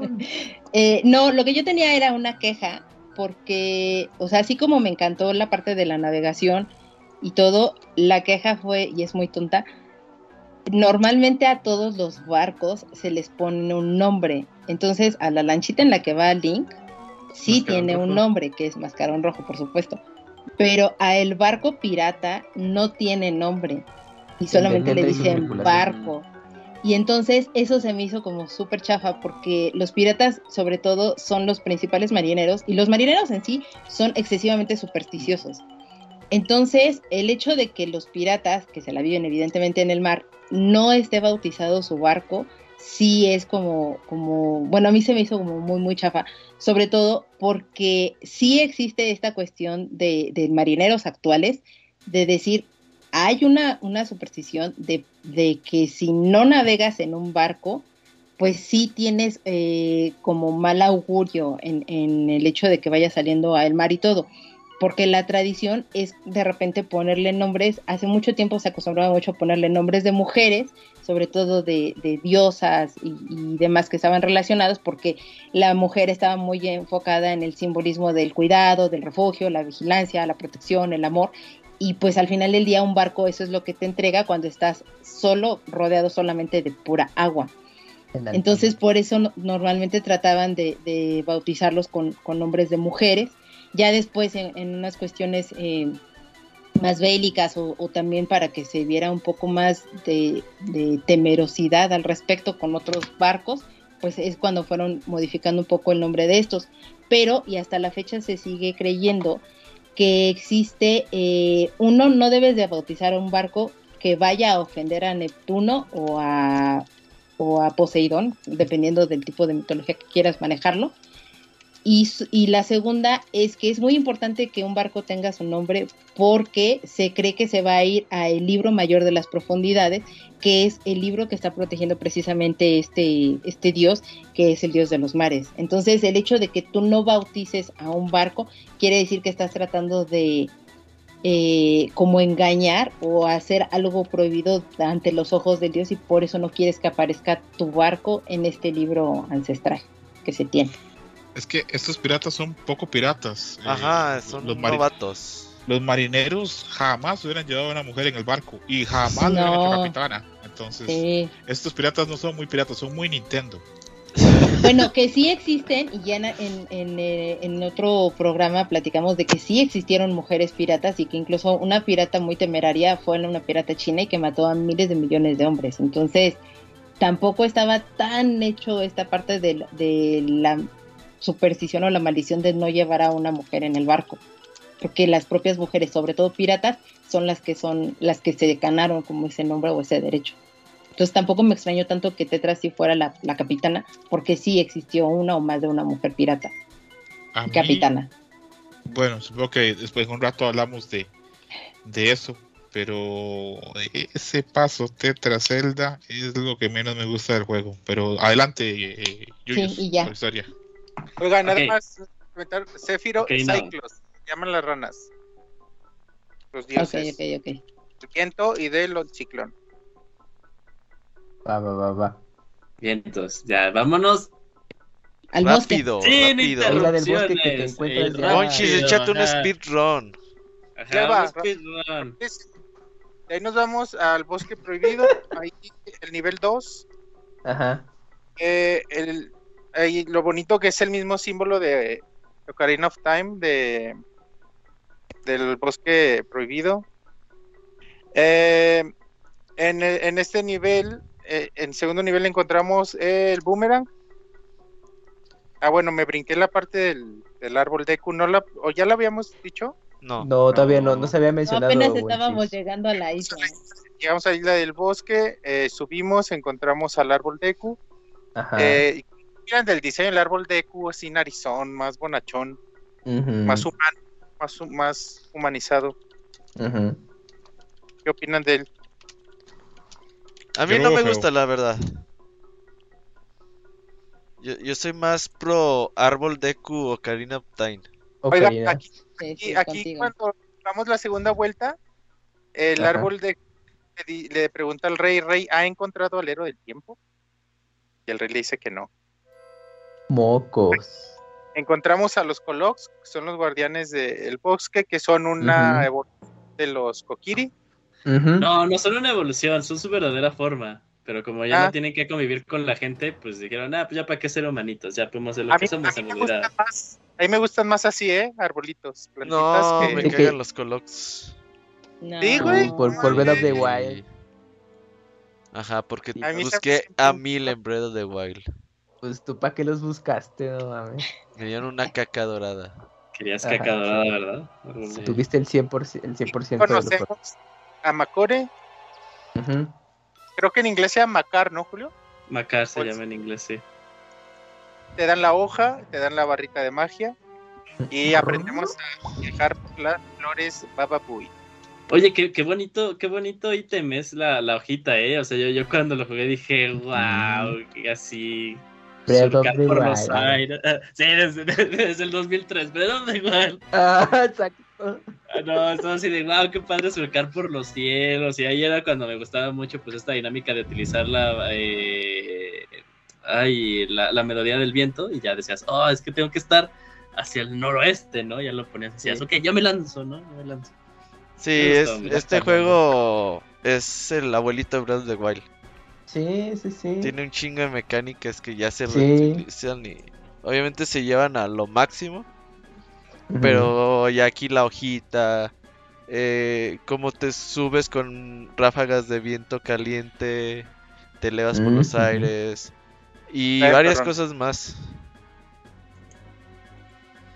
Eh, no, lo que yo tenía era una queja, porque, o sea, así como me encantó la parte de la navegación y todo, la queja fue, y es muy tonta, normalmente a todos los barcos se les pone un nombre. Entonces, a la lanchita en la que va Link, Sí tiene un nombre, que es Mascarón Rojo, por supuesto. Pero a el barco pirata no tiene nombre. Y solamente le dicen barco. Y entonces eso se me hizo como súper chafa porque los piratas sobre todo son los principales marineros y los marineros en sí son excesivamente supersticiosos. Entonces el hecho de que los piratas, que se la viven evidentemente en el mar, no esté bautizado su barco, sí es como, como, bueno, a mí se me hizo como muy, muy chafa, sobre todo porque sí existe esta cuestión de, marineros actuales, de decir, hay una, una superstición de, que si no navegas en un barco, pues sí tienes eh, como mal augurio en, en, el hecho de que vayas saliendo al mar y todo porque la tradición es de repente ponerle nombres, hace mucho tiempo se acostumbraba mucho a ponerle nombres de mujeres, sobre todo de, de diosas y, y, demás que estaban relacionados, porque la mujer estaba muy enfocada en el simbolismo del cuidado, del refugio, la vigilancia, la protección, el amor, y pues al final del día un barco eso es lo que te entrega cuando estás solo, rodeado solamente de pura agua. Entonces por eso no, normalmente trataban de, de bautizarlos con, con, nombres de mujeres. Ya después en, unas cuestiones eh, más bélicas o, también para que se viera un poco más de, de, temerosidad al respecto con otros barcos, pues es cuando fueron modificando un poco el nombre de estos. Pero y hasta la fecha se sigue creyendo que existe, eh, uno no debes de bautizar a un barco que vaya a ofender a Neptuno o a, o a Poseidón, dependiendo del tipo de mitología que quieras manejarlo. Y, la segunda es que es muy importante que un barco tenga su nombre porque se cree que se va a ir a el libro mayor de las profundidades, que es el libro que está protegiendo precisamente este, este dios, que es el dios de los mares. Entonces el hecho de que tú no bautices a un barco quiere decir que estás tratando de eh, como engañar o hacer algo prohibido ante los ojos del dios y por eso no quieres que aparezca tu barco en este libro ancestral que se tiene. Es que estos piratas son poco piratas. Ajá, eh, son los novatos. Los marineros jamás hubieran llevado a una mujer en el barco y jamás no. hubieran hecho capitana. Entonces, sí. estos piratas no son muy piratas, son muy Nintendo. Bueno, que sí existen, y ya en, en, en, eh, en, otro programa platicamos de que sí existieron mujeres piratas y que incluso una pirata muy temeraria fue una pirata china y que mató a miles de millones de hombres. Entonces, tampoco estaba tan hecho esta parte de, de la superstición o la maldición de no llevar a una mujer en el barco. Porque las propias mujeres, sobre todo piratas, son las que son las que se ganaron como ese nombre o ese derecho. Entonces tampoco me extrañó tanto que Tetra sí fuera la, la capitana, porque sí existió una o más de una mujer pirata. A capitana. Mí, bueno, supongo que después de un rato hablamos de, de eso, pero ese paso Tetra Zelda es lo que menos me gusta del juego. Pero adelante, eh, Yuyos, sí, y ya. historia. Oiga, nada okay. más comentar, Céfiro okay, y Cyclos, no. llaman las ranas. Los dioses. Okay, okay, El viento y del ciclón. Va, va, va, va. Vientos, ya, vámonos. Al rápido, bosque. rápido. Es la del bosque que te encuentras ya. Monchis, échate un speedrun. Ya va. Speedrun. De ahí nos vamos al bosque prohibido, ahí el nivel 2. Ajá. Eh, el, y lo bonito que es el mismo símbolo de Ocarina of Time de del bosque prohibido. Eh, en, en, este nivel eh, en segundo nivel encontramos el boomerang. Ah bueno me brinqué la parte del, del árbol Deku no la o ya la habíamos dicho no. No todavía no no se había mencionado no, apenas estábamos llegando a la isla. Llegamos a la isla del bosque eh, subimos encontramos al árbol Deku Ajá. Eh, miran del diseño del árbol de Q así narizón, más bonachón, uh -huh. más humano, más, más humanizado. Uh -huh. ¿Qué opinan de él? A mí Yo no me feo. gusta, la verdad. Yo, yo soy más pro árbol Deku o Karina of Time. Oiga, Ocarina. aquí, aquí, sí, aquí contigo. cuando damos la segunda vuelta, el Ajá. árbol de le, le pregunta al rey, rey, ¿ha encontrado al héroe del tiempo? Y el rey le dice que no. Mocos. Encontramos a los Colox, que son los guardianes del bosque, que son una evolución de los Kokiri. No, no son una evolución, son su verdadera forma. Pero como ya Ah. no tienen que convivir con la gente, pues dijeron, ah, pues ya para qué ser humanitos, ya podemos hacer lo A que mí, somos a en mí me realidad. gustan más, a mí me gustan más así, ¿eh? Arbolitos, plantitas No, que... me cagan sí. los Colox. No. Sí, güey. Por, por Breath of the. Wild. Ajá, porque A busqué a mil en Breath of the Wild. Pues tú para qué los buscaste, no mames. Me dieron una caca dorada. Querías Ajá. caca dorada, ¿verdad? Sí. Tuviste el 100%, el 100 de los Conocemos a Macore, creo que en inglés se llama Macar, ¿no, Julio? Macar se Pues- llama en inglés, sí. Te dan la hoja, te dan la barrita de magia y aprendemos a las flores Bababui. Oye, qué, qué bonito, qué bonito ítem es la, la hojita, eh. O sea, yo, yo cuando lo jugué dije, wow, que así. Surcar los aires. Ah, Sí, desde, desde el 2003, pero da igual. Ah, exacto. Ah, No, estaba así de wow, qué padre surcar por los cielos. Y ahí era cuando me gustaba mucho pues esta dinámica de utilizar la, eh, ay, la, la melodía del viento. Y ya decías, oh, es que tengo que estar hacia el noroeste, ¿no? Ya lo ponías, decías, Sí. ok, ya me lanzo, ¿no? Ya me lanzo. Sí, Me es, gustó, este juego es el abuelito de Breath of the Wild. Sí, sí, sí. Tiene un chingo de mecánicas que ya se Sí. reutilizan y obviamente se llevan a lo máximo. Pero ya aquí la hojita, eh, cómo te subes con ráfagas de viento caliente, te elevas por los aires y Eh, varias perdón. cosas más.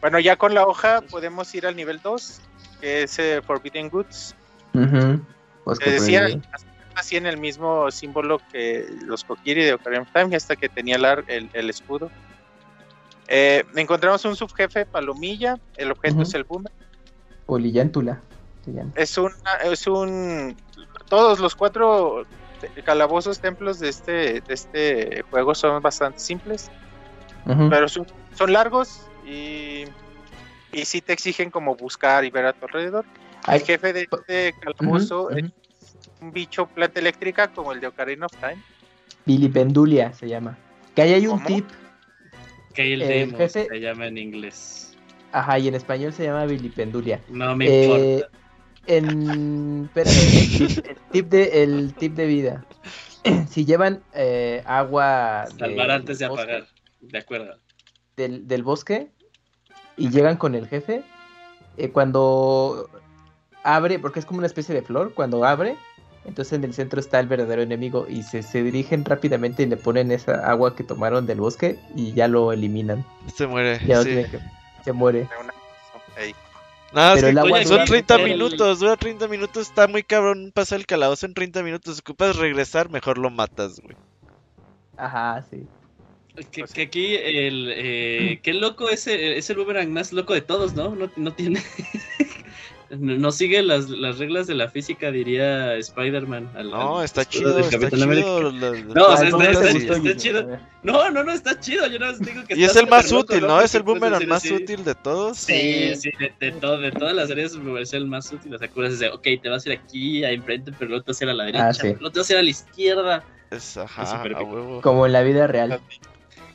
Bueno, ya con la hoja podemos ir al nivel 2, que es eh, Forbidden Goods. Bosque Te decía. Así en el mismo símbolo que los Kokiri de Ocarina of Time, hasta que tenía el, el, el escudo. Eh, encontramos un subjefe palomilla, el objeto Ujú. es el boomer. Llama. Es un, es un, todos los cuatro calabozos templos de este, de este juego son bastante simples, Ujú. pero son, son largos y, y sí te exigen como buscar y ver a tu alrededor. El jefe de este calabozo ujú, es ujú. Un bicho planta eléctrica como el de Ocarina of Time. Vilipendulia se llama. Que ahí hay un ¿Cómo? tip. Kale El Demos jefe- se llama en inglés. Ajá, y en español se llama vilipendulia. No me Eh, importa. En. Espérame, el tip de, el tip de vida. Si llevan eh, agua. Salvar del antes de bosque- apagar. De acuerdo. Del, del bosque y llegan con el jefe, eh, cuando abre, porque es como una especie de flor, cuando abre, entonces en el centro está el verdadero enemigo y se, se dirigen rápidamente y le ponen esa agua que tomaron del bosque y ya lo eliminan. Se muere. Ya no sí. tiene que- se muere. de una- Ey. Nada, es Pero que el agua Oye, son dura- 30 el- minutos, dura 30 minutos, está muy cabrón pasar el calabozo en 30 minutos. Ocupas regresar, mejor lo matas, güey. Ajá, sí. Que, Pues que aquí el eh, qué loco es el, es el boomerang más loco de todos, ¿no? No, no tiene no, no sigue las, las reglas de la física, diría Spider-Man. No, al está chido, del está chido. la- la- No, o sea, Ah. No, no, no, está chido. Yo no digo que Y es el más loco, útil, ¿no? Es el boomerang más así, útil de todos. Sí, sí, de, de todo, de todas las series es el más útil. O sea, acuerdas de, ok, te vas a ir aquí, a enfrente, pero luego te vas a ir a la derecha, Ah, sí. luego te vas a ir a la izquierda. Es, ajá, a huevo. Como en la vida real.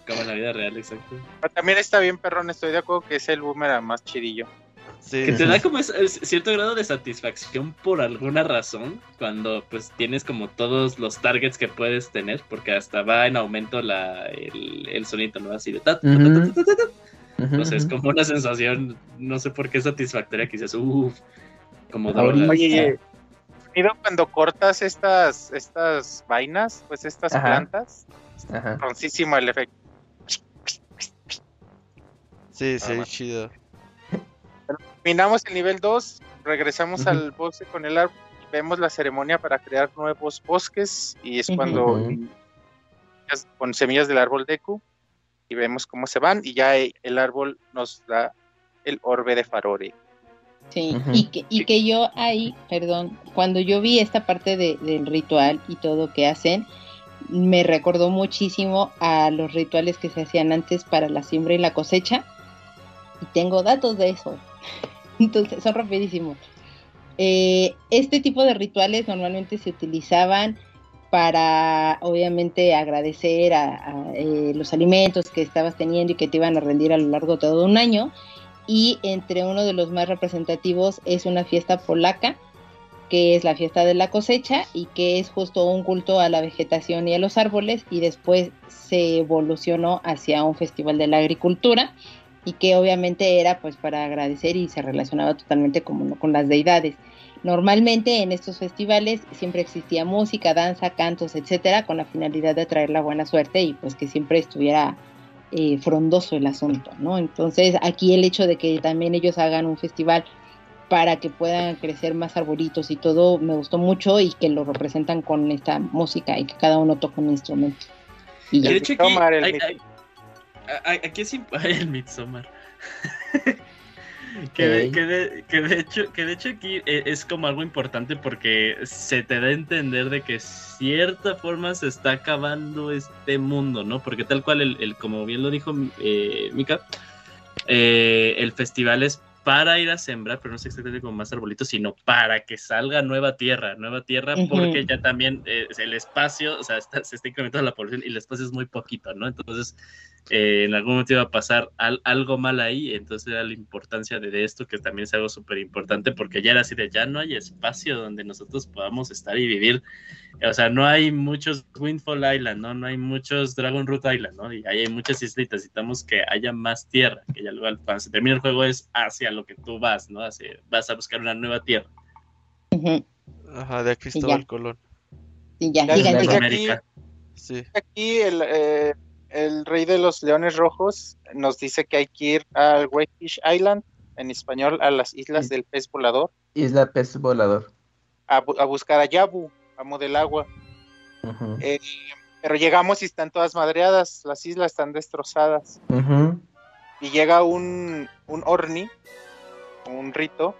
Como en la vida real, exacto. Pero también está bien, perrón, estoy de acuerdo que es el boomerang más chidillo. Sí, Que te da como es- es cierto grado de satisfacción por alguna razón cuando pues tienes como todos los targets que puedes tener, porque hasta va en aumento la, el, el sonido, ¿no? Así de... ta, ta, ta, Ujú. ta, ta, ta, ta. Ujú, No sé, es como una sensación, no sé por qué satisfactoria que dices, uff, como droga. Oye, Mira, cuando cortas estas, estas vainas, pues estas Ajá. plantas, Ajá. roncísimo el efecto. sí, sí, Ah, chido. Terminamos el nivel 2, regresamos al bosque con el árbol y vemos la ceremonia para crear nuevos bosques y es cuando con semillas del árbol Deku y vemos cómo se van y ya el árbol nos da el orbe de Farore. Sí, y, que, y que yo ahí, perdón, cuando yo vi esta parte de- del ritual y todo que hacen, me recordó muchísimo a los rituales que se hacían antes para la siembra y la cosecha. Y tengo datos de eso. Entonces, son rapidísimos. Eh, este tipo de rituales normalmente se utilizaban para, obviamente, agradecer a, eh, los alimentos que estabas teniendo y que te iban a rendir a lo largo de todo un año y entre uno de los más representativos es una fiesta polaca, que es la fiesta de la cosecha y que es justo un culto a la vegetación y a los árboles y después se evolucionó hacia un festival de la agricultura y que obviamente era pues para agradecer y se relacionaba totalmente como con las deidades. Normalmente en estos festivales siempre existía música, danza, cantos, etcétera, con la finalidad de traer la buena suerte y pues que siempre estuviera eh, frondoso el asunto, ¿no? Entonces aquí el hecho de que también ellos hagan un festival para que puedan crecer más arbolitos y todo me gustó mucho y que lo representan con esta música y que cada uno toca un instrumento. Y Y de hecho aquí, hay- hay- aquí es el Midsommar. que, de, que, de, que de hecho, que de hecho aquí e- es como algo importante porque se te da a entender de que cierta forma se está acabando este mundo, ¿no? Porque tal cual, el, el- como bien lo dijo eh, Mika, eh, el festival es para ir a sembrar, pero no sé exactamente como más arbolitos, sino para que salga nueva tierra, nueva tierra, porque ya también eh, el espacio, o sea, está- se está incrementando la población y el espacio es muy poquito, ¿no? Entonces, eh, en algún momento iba a pasar al- algo mal ahí, entonces era la importancia de, de esto, que también es algo súper importante, porque ya era así de, ya no hay espacio donde nosotros podamos estar y vivir, o sea, no hay muchos Windfall Island, ¿no? No hay muchos Dragon Root Island, ¿no? Y ahí hay muchas islitas, necesitamos que haya más tierra, que ya luego cuando se termine el juego es hacia lo que tú vas, ¿no? Hacia- vas a buscar una nueva tierra. Ajá, de Cristóbal ya. Colón. Sí, ya, aquí-. Sí. Aquí el, eh, el rey de los leones rojos nos dice que hay que ir al Great Fish Island, en español a las islas del pez volador, Isla Pez Volador. a, bu- a buscar a Yabu, amo del agua. Eh, pero llegamos y están todas madreadas, las islas están destrozadas. Y llega un, un Orni, un rito,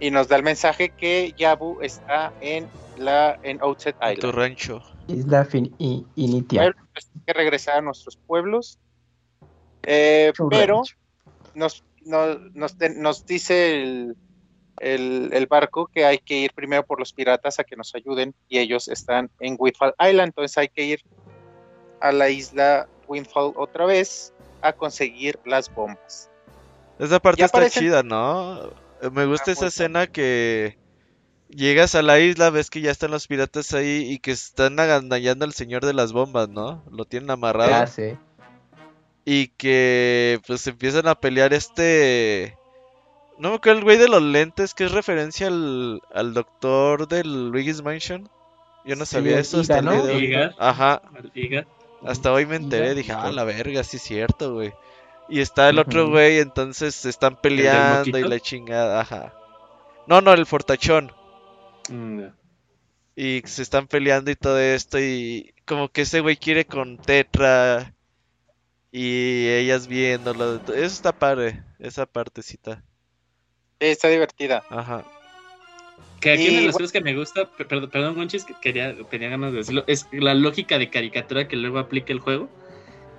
y nos da el mensaje que Yabu está en la en Outset En tu Island. rancho. Isla fin y Initia. Hay que regresar a nuestros pueblos. Eh, pero nos, nos, nos, dice el, el, el barco que hay que ir primero por los piratas a que nos ayuden y ellos están en Windfall Island, entonces hay que ir a la isla Windfall otra vez a conseguir las bombas. Esa parte Ya está aparecen- chida, ¿no? Me gusta Ah, esa escena que llegas a la isla, ves que ya están los piratas ahí y que están agandallando al señor de las bombas, ¿no? Lo tienen amarrado. Ah, sí. Y que pues empiezan a pelear este... No me acuerdo el güey de los lentes, que es referencia al, al doctor del Luigi's Mansion. Yo no Sí, sabía eso hasta Iga, el. Ajá, Iga. hasta hoy me enteré, Iga. dije, ah, la verga, sí es cierto, güey. Y está el otro güey, entonces se están peleando y la chingada, ajá. No, no, el fortachón. Mm, ya. Y se están peleando y todo esto y como que ese güey quiere con Tetra y ellas viéndolo. Eso está padre, esa partecita. Está divertida. Ajá. Que aquí Y una de las cosas que me gusta, per- perdón, perdón Gonchis, que quería, tenía ganas de decirlo, es la lógica de caricatura que luego aplica el juego.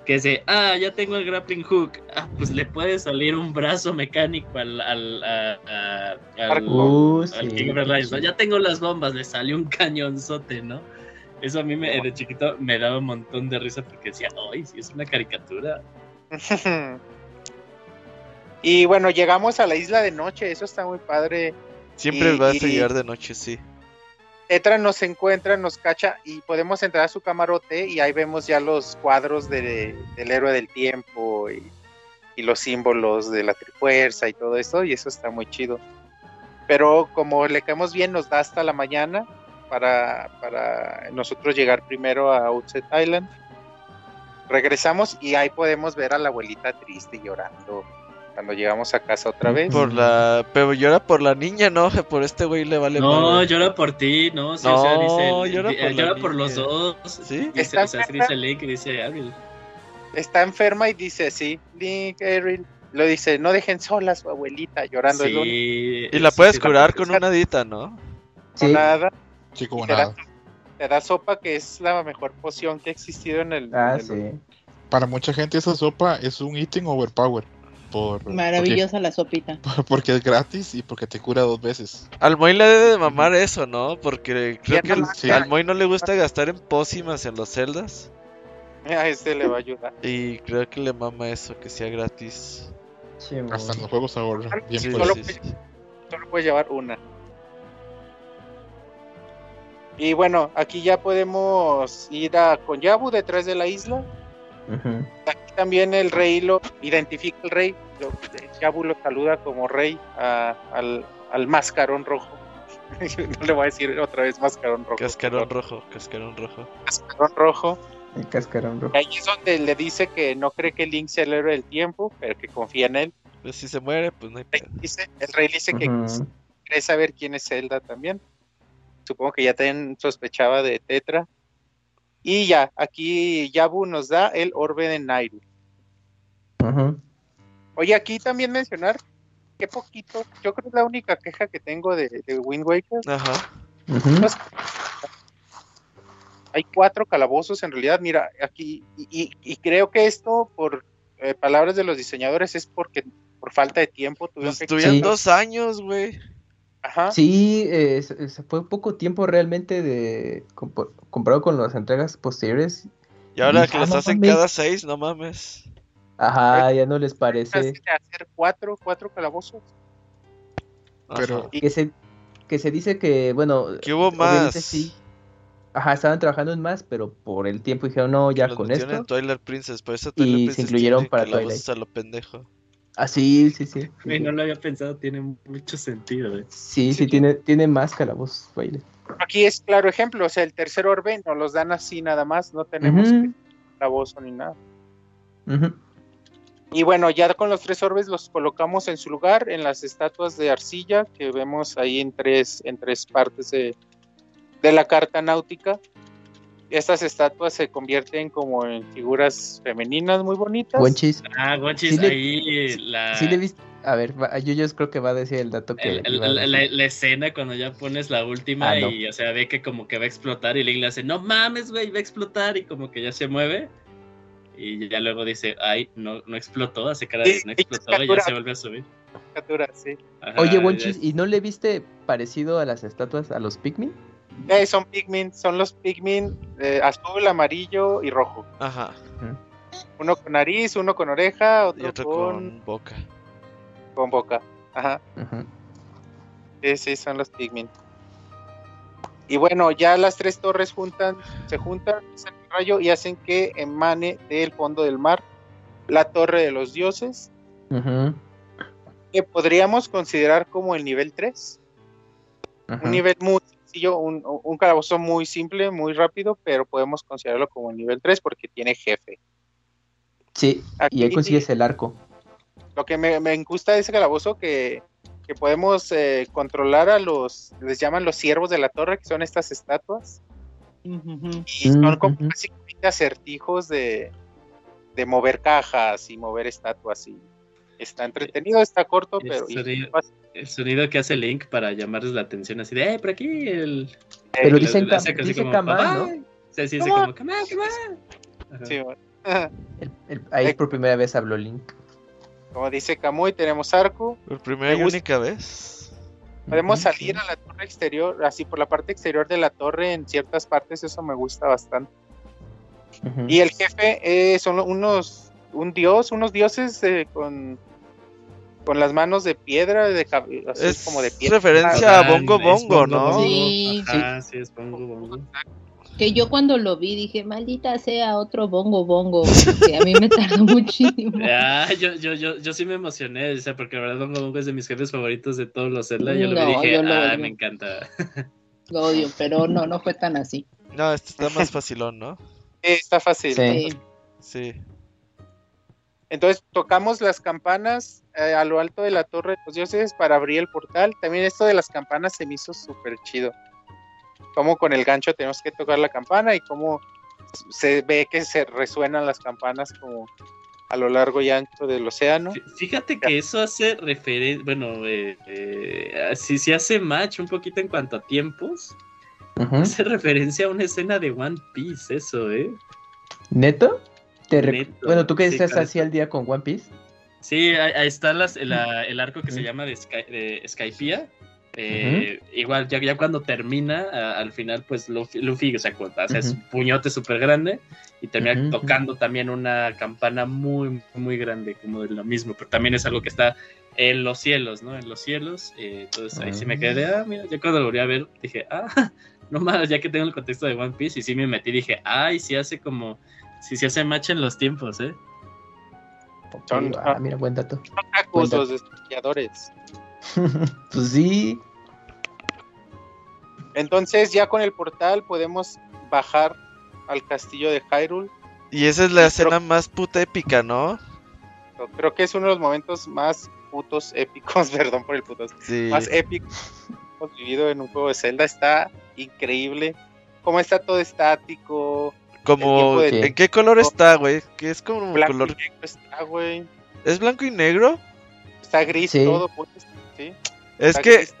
Que de, ah, ya tengo el grappling hook. Ah, pues le puede salir un brazo mecánico al, al, a- a- al, Uh, al sí. King of Lions, ¿no? Ya tengo las bombas, le salió un cañonzote, ¿no? Eso a mí me, de chiquito me daba un montón de risa porque decía, ay, sí, es una caricatura. y bueno, llegamos a la isla de noche, eso está muy padre. Siempre Y- vas a y- llegar de noche, sí. Tetra nos encuentra, nos cacha y podemos entrar a su camarote y ahí vemos ya los cuadros de- del héroe del tiempo y, los símbolos de la trifuerza y todo eso y eso está muy chido. Pero como le caemos bien nos da hasta la mañana para, para nosotros llegar primero a Outset Island. Regresamos y ahí podemos ver a la abuelita triste llorando cuando llegamos a casa otra vez. Por la... Pero llora por la niña, ¿no? Por este güey le vale no, madre. llora por ti, no, sí, No, o sea, dice, llora por llora por los dos. ¿Sí? Dice, Está o sea, sí dice Link dice Ariel. está enferma y dice, sí, Link, Erin, lo dice, no dejen sola a su abuelita llorando. Sí, Y la puedes sí, curar la- con una dita, ¿no? Sí. nada, Sí, como da, nada. te da sopa que es la mejor poción que ha existido en el... Ah, en el- sí. Para mucha gente esa sopa es un ítem overpower. Por, Maravillosa la sopita. Porque, porque es gratis y porque te cura dos veces. Al Moy le debe de mamar eso, ¿no? Porque creo que al- Sí. al Moy no le gusta gastar en pócimas en los celdas. A este le va a ayudar. Y creo que le mama eso, que sea gratis. Sí, Hasta en los juegos ahorra. Bien Sí, por solo puedes llevar una. Y bueno, aquí ya podemos ir a Konyabu detrás de la isla. Aquí también el rey lo identifica el rey. Lo, Yabu lo saluda como rey a- al, al mascarón rojo. no le voy a decir otra vez mascarón rojo. Cascarón rojo, cascarón rojo. Mascarón rojo. El cascarón rojo. Y ahí es donde le dice que no cree que Link sea el héroe del tiempo, pero que confía en él. Pues si se muere, pues no hay El rey pedo. dice, el rey dice que Ujú. quiere saber quién es Zelda también. Supongo que ya también sospechaba de Tetra. Y ya, aquí Yabu nos da el orbe de Nairu. Ujú. Oye, aquí también mencionar que poquito, yo creo que es la única queja que tengo de, de Wind Waker. Ajá. Pues, hay cuatro calabozos en realidad, mira, aquí, y, y- y creo que esto, por eh, palabras de los diseñadores, es porque por falta de tiempo tuvieron Pues que tuvieron dos años, güey. Ajá. Sí, eh, se- se fue poco tiempo realmente de compa- comparado con las entregas posteriores. Y ahora Y- que ah, los no hacen mames. cada seis, no mames. Ajá, ya no les parece hacer cuatro, cuatro calabozos. Pero- Ajá. que se que se dice que bueno, Que hubo más. sí. Ajá, estaban trabajando en más, pero por el tiempo dijeron, no, ya con esto. en Twilight Princess, por eso Y Twilight se Princess incluyeron tiene para Twilight. a lo pendejo. Ah, sí, sí, sí. No lo había pensado, tiene mucho sentido, eh. Sí, sí, tiene, tiene más calabozos, baile. Aquí es claro ejemplo, o sea, el tercer orbe nos los dan así nada más, no tenemos Ujú, calabozo ni nada. Y bueno, ya con los tres orbes los colocamos en su lugar, en las estatuas de arcilla que vemos ahí en tres, en tres partes de, de la carta náutica. Estas estatuas se convierten como en figuras femeninas muy bonitas. Buen chis. Ah, Gonchis, Sí le- ahí la, Sí le viste. A ver, yo, yo creo que va a decir el dato que. el- el- la, decir. la- la escena cuando ya pones la última Ah, no. y, o sea, ve que como que va a explotar y Link le hace, no mames, güey, va a explotar y como que ya se mueve. Y ya luego dice, ay, no, no explotó, hace cara de Sí, no explotó y ya captura. se vuelve a subir. caricaturas, sí. Ajá, Oye, ya- Wonchis, ¿y no le viste parecido a las estatuas a los Pikmin? Eh, son Pikmin, son los Pikmin eh, azul, amarillo y rojo. Ajá. Uno con nariz, uno con oreja, Y otro, con, con boca. con boca. Ajá. Sí, sí, son los Pikmin. Y bueno, ya las tres torres juntan, se juntan, hacen un rayo y hacen que emane del fondo del mar la torre de los dioses, Ujú, que podríamos considerar como el nivel 3. ujú. Un nivel muy sencillo, un, un calabozo muy simple, muy rápido, pero podemos considerarlo como el nivel 3 porque tiene jefe. Sí, y ahí consigues el arco. Lo que me, me gusta de ese calabozo que, que podemos eh, controlar a los, les llaman los siervos de la torre, que son estas estatuas. Y son como Ujú. básicamente acertijos de, de mover cajas y mover estatuas. Y está entretenido, está corto, El pero sonido, el sonido que hace Link para llamarles la atención, así de, eh, por aquí el... Pero y dicen le- le cam- hace así dice como, ¿no? "Bye". Sí, sí, dice como. El- el- ahí por primera vez habló Link. como dice Camuy, tenemos arco. Por primera y única vez. Podemos salir a la torre exterior, así por la parte exterior de la torre en ciertas partes, eso me gusta bastante. Y el jefe eh, son unos, un dios, unos dioses eh, con, con las manos de piedra, de, cab- así Es como de piedra. referencia a Bongo Bongo, Bongo ¿no? Sí. Ajá, sí, es bongo, bongo. Que yo cuando lo vi dije, maldita sea otro bongo bongo, que a mí me tardó muchísimo. Ah, yo, yo, yo, yo sí me emocioné, o sea, porque la verdad Bongo Bongo es de mis jefes favoritos de todos los Zelda. Yo lo No, vi y dije, yo lo ah, odio. me encanta. Lo odio, pero no, no fue tan así. No, este está más facilón, ¿no? Eh, está fácil. Sí. Sí. Sí. Entonces tocamos las campanas eh, a lo alto de la torre de los dioses para abrir el portal. También esto de las campanas se me hizo súper chido. Como con el gancho tenemos que tocar la campana y cómo se ve que se resuenan las campanas como a lo largo y ancho del océano. Fí- Fíjate que eso hace referencia, bueno, eh, eh, si se hace match un poquito en cuanto a tiempos, hace referencia a una escena de One Piece, eso, ¿eh? ¿Neto? Te re- Neto, Bueno, tú que sí, estás claro. así al día con One Piece. Sí, ahí, ahí está las- la- el arco que se llama de, Sky, de Skypiea. Eh, Igual, ya, ya cuando termina, a- al final, pues Luffy, Luffy o sea, hace Ujú. su puñote súper grande y termina tocando también una campana muy, muy grande, como de lo mismo, pero también es algo que está en los cielos, ¿no? En los cielos. eh, entonces ahí sí me quedé, de, ah, mira, ya cuando lo volví a ver, dije, ah, no más, ya que tengo el contexto de One Piece, y sí me metí, dije, ay, sí hace como, sí se hace match en los tiempos, ¿eh? Son- Ah, mira, buen dato. Tacos, Cuenta. los desarrolladores. pues sí. Entonces ya con el portal podemos bajar al castillo de Hyrule. Y esa es la creo- escena más puta épica, ¿no? Creo que es uno de los momentos más putos épicos, perdón por el putos, Sí. más épicos que hemos vivido en un juego de Zelda. Está increíble. Como está todo estático, Como, de- ¿en qué color está, güey? Que es como blanco color... y negro está, güey. ¿Es blanco y negro? Está gris Sí. todo, pues. Sí, Es está que, gris.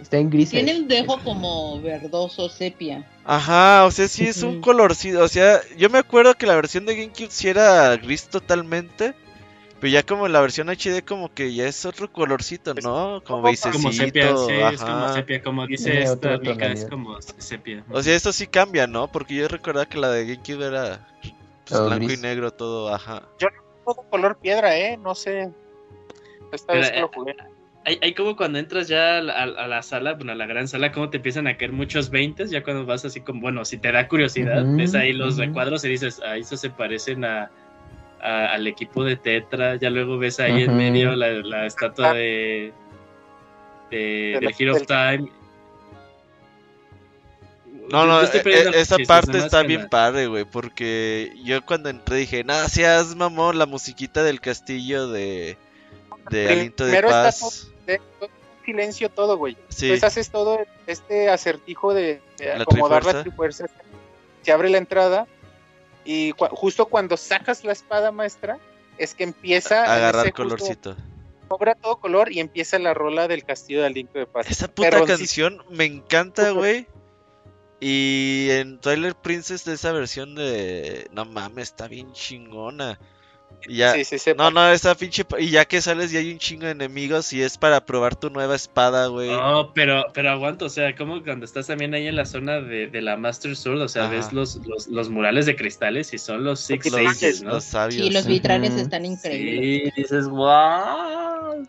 Está en grises. Tiene un dejo como verdoso sepia. ajá, o sea, sí es un colorcito, o sea, yo me acuerdo que la versión de GameCube sí era gris totalmente, Pero ya como la versión HD como que ya es otro colorcito, Es ¿no? Como beisecito, Como sepia, sí, es como ajá. sepia, como dice Tiene esta es como sepia. O sea, esto sí cambia, ¿no? Porque yo recordaba que la de GameCube era pues, blanco gris. y negro todo, ajá. Todo color piedra, ¿eh? No sé. Esta Pero, vez que eh, lo jugué. Hay, hay como cuando entras ya a la, a la sala, bueno, a la gran sala, como te empiezan a caer muchos 20, ya cuando vas así como, bueno, si te da curiosidad, Ujú, ves ahí los recuadros y dices, ah, eso se parecen a, a- al equipo de Tetra, ya luego ves ahí en medio la, la estatua de, de, la- del Hero of Time. No, no, e- perdiendo e- esa parte está bien la- padre, güey, porque yo cuando entré dije, nada, seas mamón, la musiquita del castillo de, de Aliento de Primero está Paz. De- silencio todo, güey. Sí, Entonces haces todo este acertijo de, de La acomodar la trifuerza. trifuerza. Se abre la entrada y justo cuando sacas la espada maestra es que empieza en agarrar colorcito. cobra todo color y empieza la rola del castillo de Aliento de Paz. Esa puta canción me encanta, güey. Y en Twilight Princess de esa versión de... No mames, está bien chingona. Y ya... Sí, sí, sí. No, no, esa pinche... Y ya que sales y hay un chingo de enemigos y es para probar tu nueva espada, güey. No, pero, pero aguanto, o sea, como cuando estás también ahí en la zona de, de la Master Sword, o sea, Ajá. ves los, los, los murales de cristales y son los Six Los- Sages, ¿no? Los sabios. Sí, los vitrales están increíbles. Sí, dices, wow.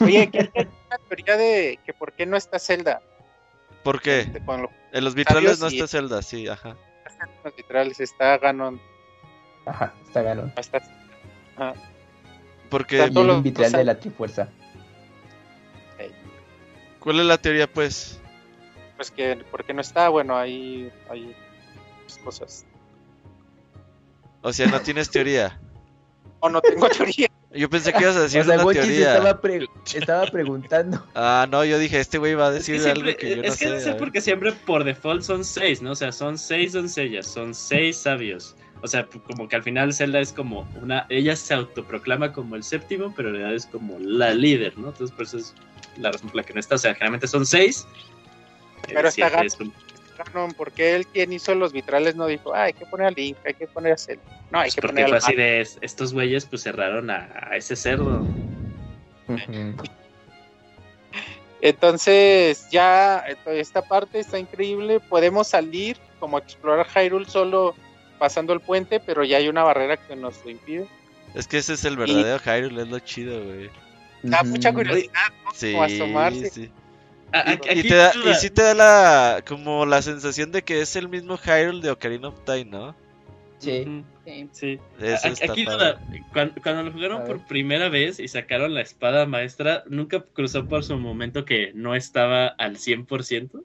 Oye, ¿qué hay una teoría de que por qué no está Zelda? ¿Por qué? Los, En los vitrales no y- está Zelda, sí, ajá. los vitrales está Ganon, Ajá, está ganón. no está Porque... Y un vitral o sea- de la trifuerza. ¿Cuál es la teoría, pues? pues que por qué no está, bueno, ahí hay muchas cosas. O sea, no tienes teoría. O no tengo teoría. Yo pensé que ibas a decir o sea, una se teoría. estaba, pre- estaba preguntando. Ah, no, yo dije, este güey va a Es que decir siempre, algo que yo no es que sé. no sé porque siempre por default son seis, ¿no? O sea, son seis doncellas, son seis sabios. O sea, como que al final Zelda es como una. Ella se autoproclama como el séptimo, pero en realidad es como la líder, ¿no? Entonces, por eso es la razón por la que no está. O sea, generalmente son seis. Eh, Pero está gato. es un- Ganon, porque él quien hizo los vitrales no dijo, ah, hay que poner a Link, hay que poner a Zelda. No, hay pues que porque poner fue así de. Estos güeyes, pues cerraron a, a ese cerdo. Entonces, ya eh, esta parte está increíble. Podemos salir como a explorar Hyrule solo pasando el puente, pero ya hay una barrera que nos lo impide. Es que ese es el verdadero Hyrule, es lo chido, güey. Da mucha curiosidad, ¿no? Sí, Como asomarse. sí. A- Y, y te da, y sí te da la, como la sensación de que es el mismo Hyrule de Ocarina of Time, ¿no? Sí. Sí. Aquí duda, cuando, cuando lo jugaron por primera vez y sacaron la espada maestra, ¿nunca cruzó por su momento que no estaba al 100%?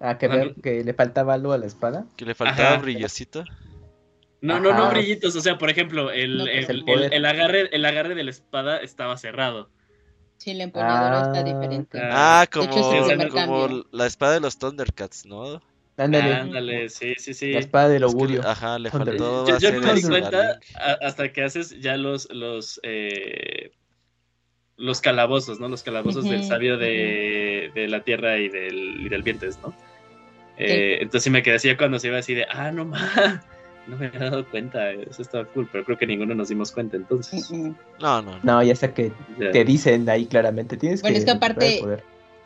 Ah, que, ver, que le faltaba algo a la espada. Que le faltaba Ajá. brillosito. No, no, no brillitos, o sea, por ejemplo, el, No, pues el, el poder. el- el agarre, el agarre de la espada estaba cerrado. Sí, la empuñadura Ah, está diferente. Ah, Ah, como, hecho, como la espada de los Thundercats, ¿no? Ándale, Ándale, sí, sí, sí. la espada del Es que le- augurio. ajá, le faltó Yo, no me di cuenta a- hasta que haces ya los los eh, los calabozos, ¿no? Los calabozos del sabio de, de la tierra y del, y del vientes, ¿no? Eh, entonces sí me quedé así ya cuando se iba así de, ah, no más, no me había dado cuenta, eso estaba cool, pero creo que ninguno nos dimos cuenta entonces. Mm, mm. No, no, no. No, ya sé que Ya. te dicen ahí claramente. Tienes Bueno, que es que aparte-.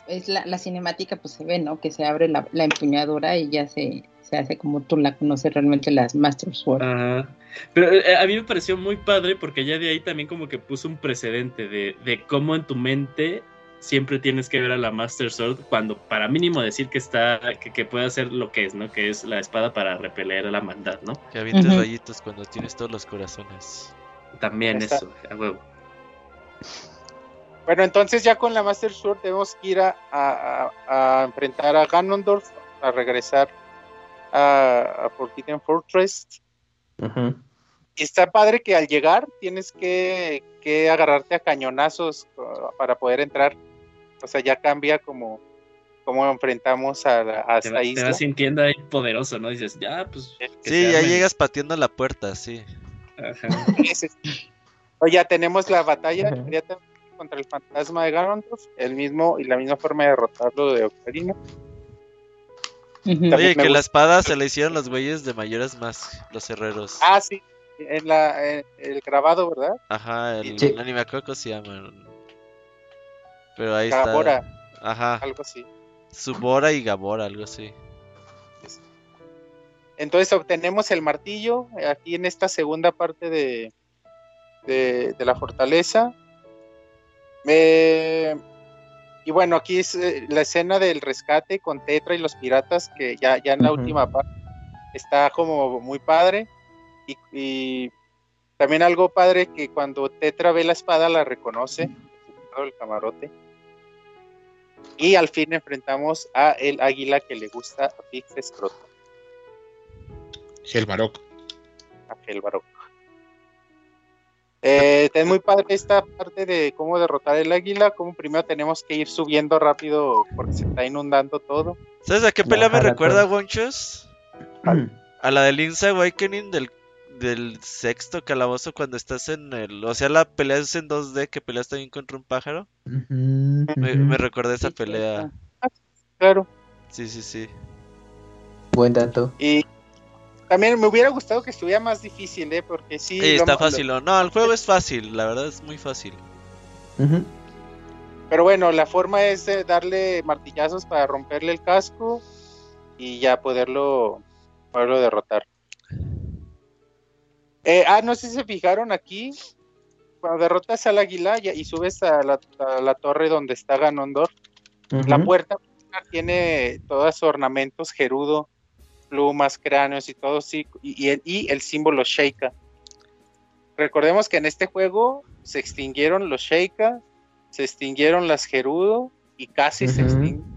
Es la, la cinemática, pues se ve, ¿no? Que se abre la, la empuñadura y ya se, se hace como tú la conoces realmente las Master Sword. Ajá. Pero eh, a mí me pareció muy padre porque ya de ahí también como que puso un precedente de, de cómo en tu mente siempre tienes que ver a la Master Sword cuando para mínimo decir que está que, que puede hacer lo que es, ¿no? Que es la espada para repeler a la maldad, ¿no? Que avientes Ujú. rayitos cuando tienes todos los corazones. También Está- eso, a huevo. Bueno, entonces ya con la Master Sword tenemos que ir a, a- enfrentar a Ganondorf, a regresar a, a Forbidden Fortress. Y está padre que al llegar tienes que, que agarrarte a cañonazos uh, para poder entrar. O sea, ya cambia como, como enfrentamos a, la- a Te, esta va- te isla. vas sintiendo ahí poderoso, ¿no? Dices, ya, pues. Sí, ya armen. llegas pateando la puerta, sí. Ajá. O ya tenemos la batalla Ajá. contra el fantasma de Ganondorf, el mismo y la misma forma de derrotarlo de Ocarina. Oye, que la espada se la hicieron los güeyes de mayores más, los herreros. Ah, sí, en la, en el grabado, ¿verdad? Ajá, el Sí. anime acuerdo cómo se llama. Pero ahí Gabora, está. Ajá, algo así. Subora y Gabora, algo así. Entonces obtenemos el martillo aquí en esta segunda parte de, de, de la fortaleza. Eh, y bueno, aquí es eh, la escena del rescate con Tetra y los piratas, que ya, ya en la última parte está como muy padre. Y, y también algo padre que cuando Tetra ve la espada la reconoce, el camarote. Y al fin enfrentamos a el águila que le gusta a Pix Scroto. El Maroc. Ángel Barroco. Eh, es muy padre esta parte de cómo derrotar el águila, como primero tenemos que ir subiendo rápido porque se está inundando todo. ¿Sabes a qué pelea me recuerda, todo. Wonchos? A la de Link's Awakening del, del sexto calabozo cuando estás en el... O sea, la pelea es en 2D que peleas también contra un pájaro. Me, me recuerda esa Sí, pelea. Claro. Sí, sí, sí. Buen dato. Y también me hubiera gustado que estuviera más difícil, ¿eh? Porque sí. Está lo- fácil. No, el juego es fácil, la verdad es muy fácil. Pero bueno, la forma es de darle martillazos para romperle el casco y ya poderlo, poderlo derrotar. Eh, ah, no sé si se fijaron aquí. Cuando derrotas al águila y subes a la, a la torre donde está Ganondorf, la puerta tiene todos ornamentos, gerudo, plumas, cráneos y todo, sí, y, y el, y el símbolo Sheikah. Recordemos que en este juego se extinguieron los Sheikah, se extinguieron las gerudo y casi se Ujú. extinguen.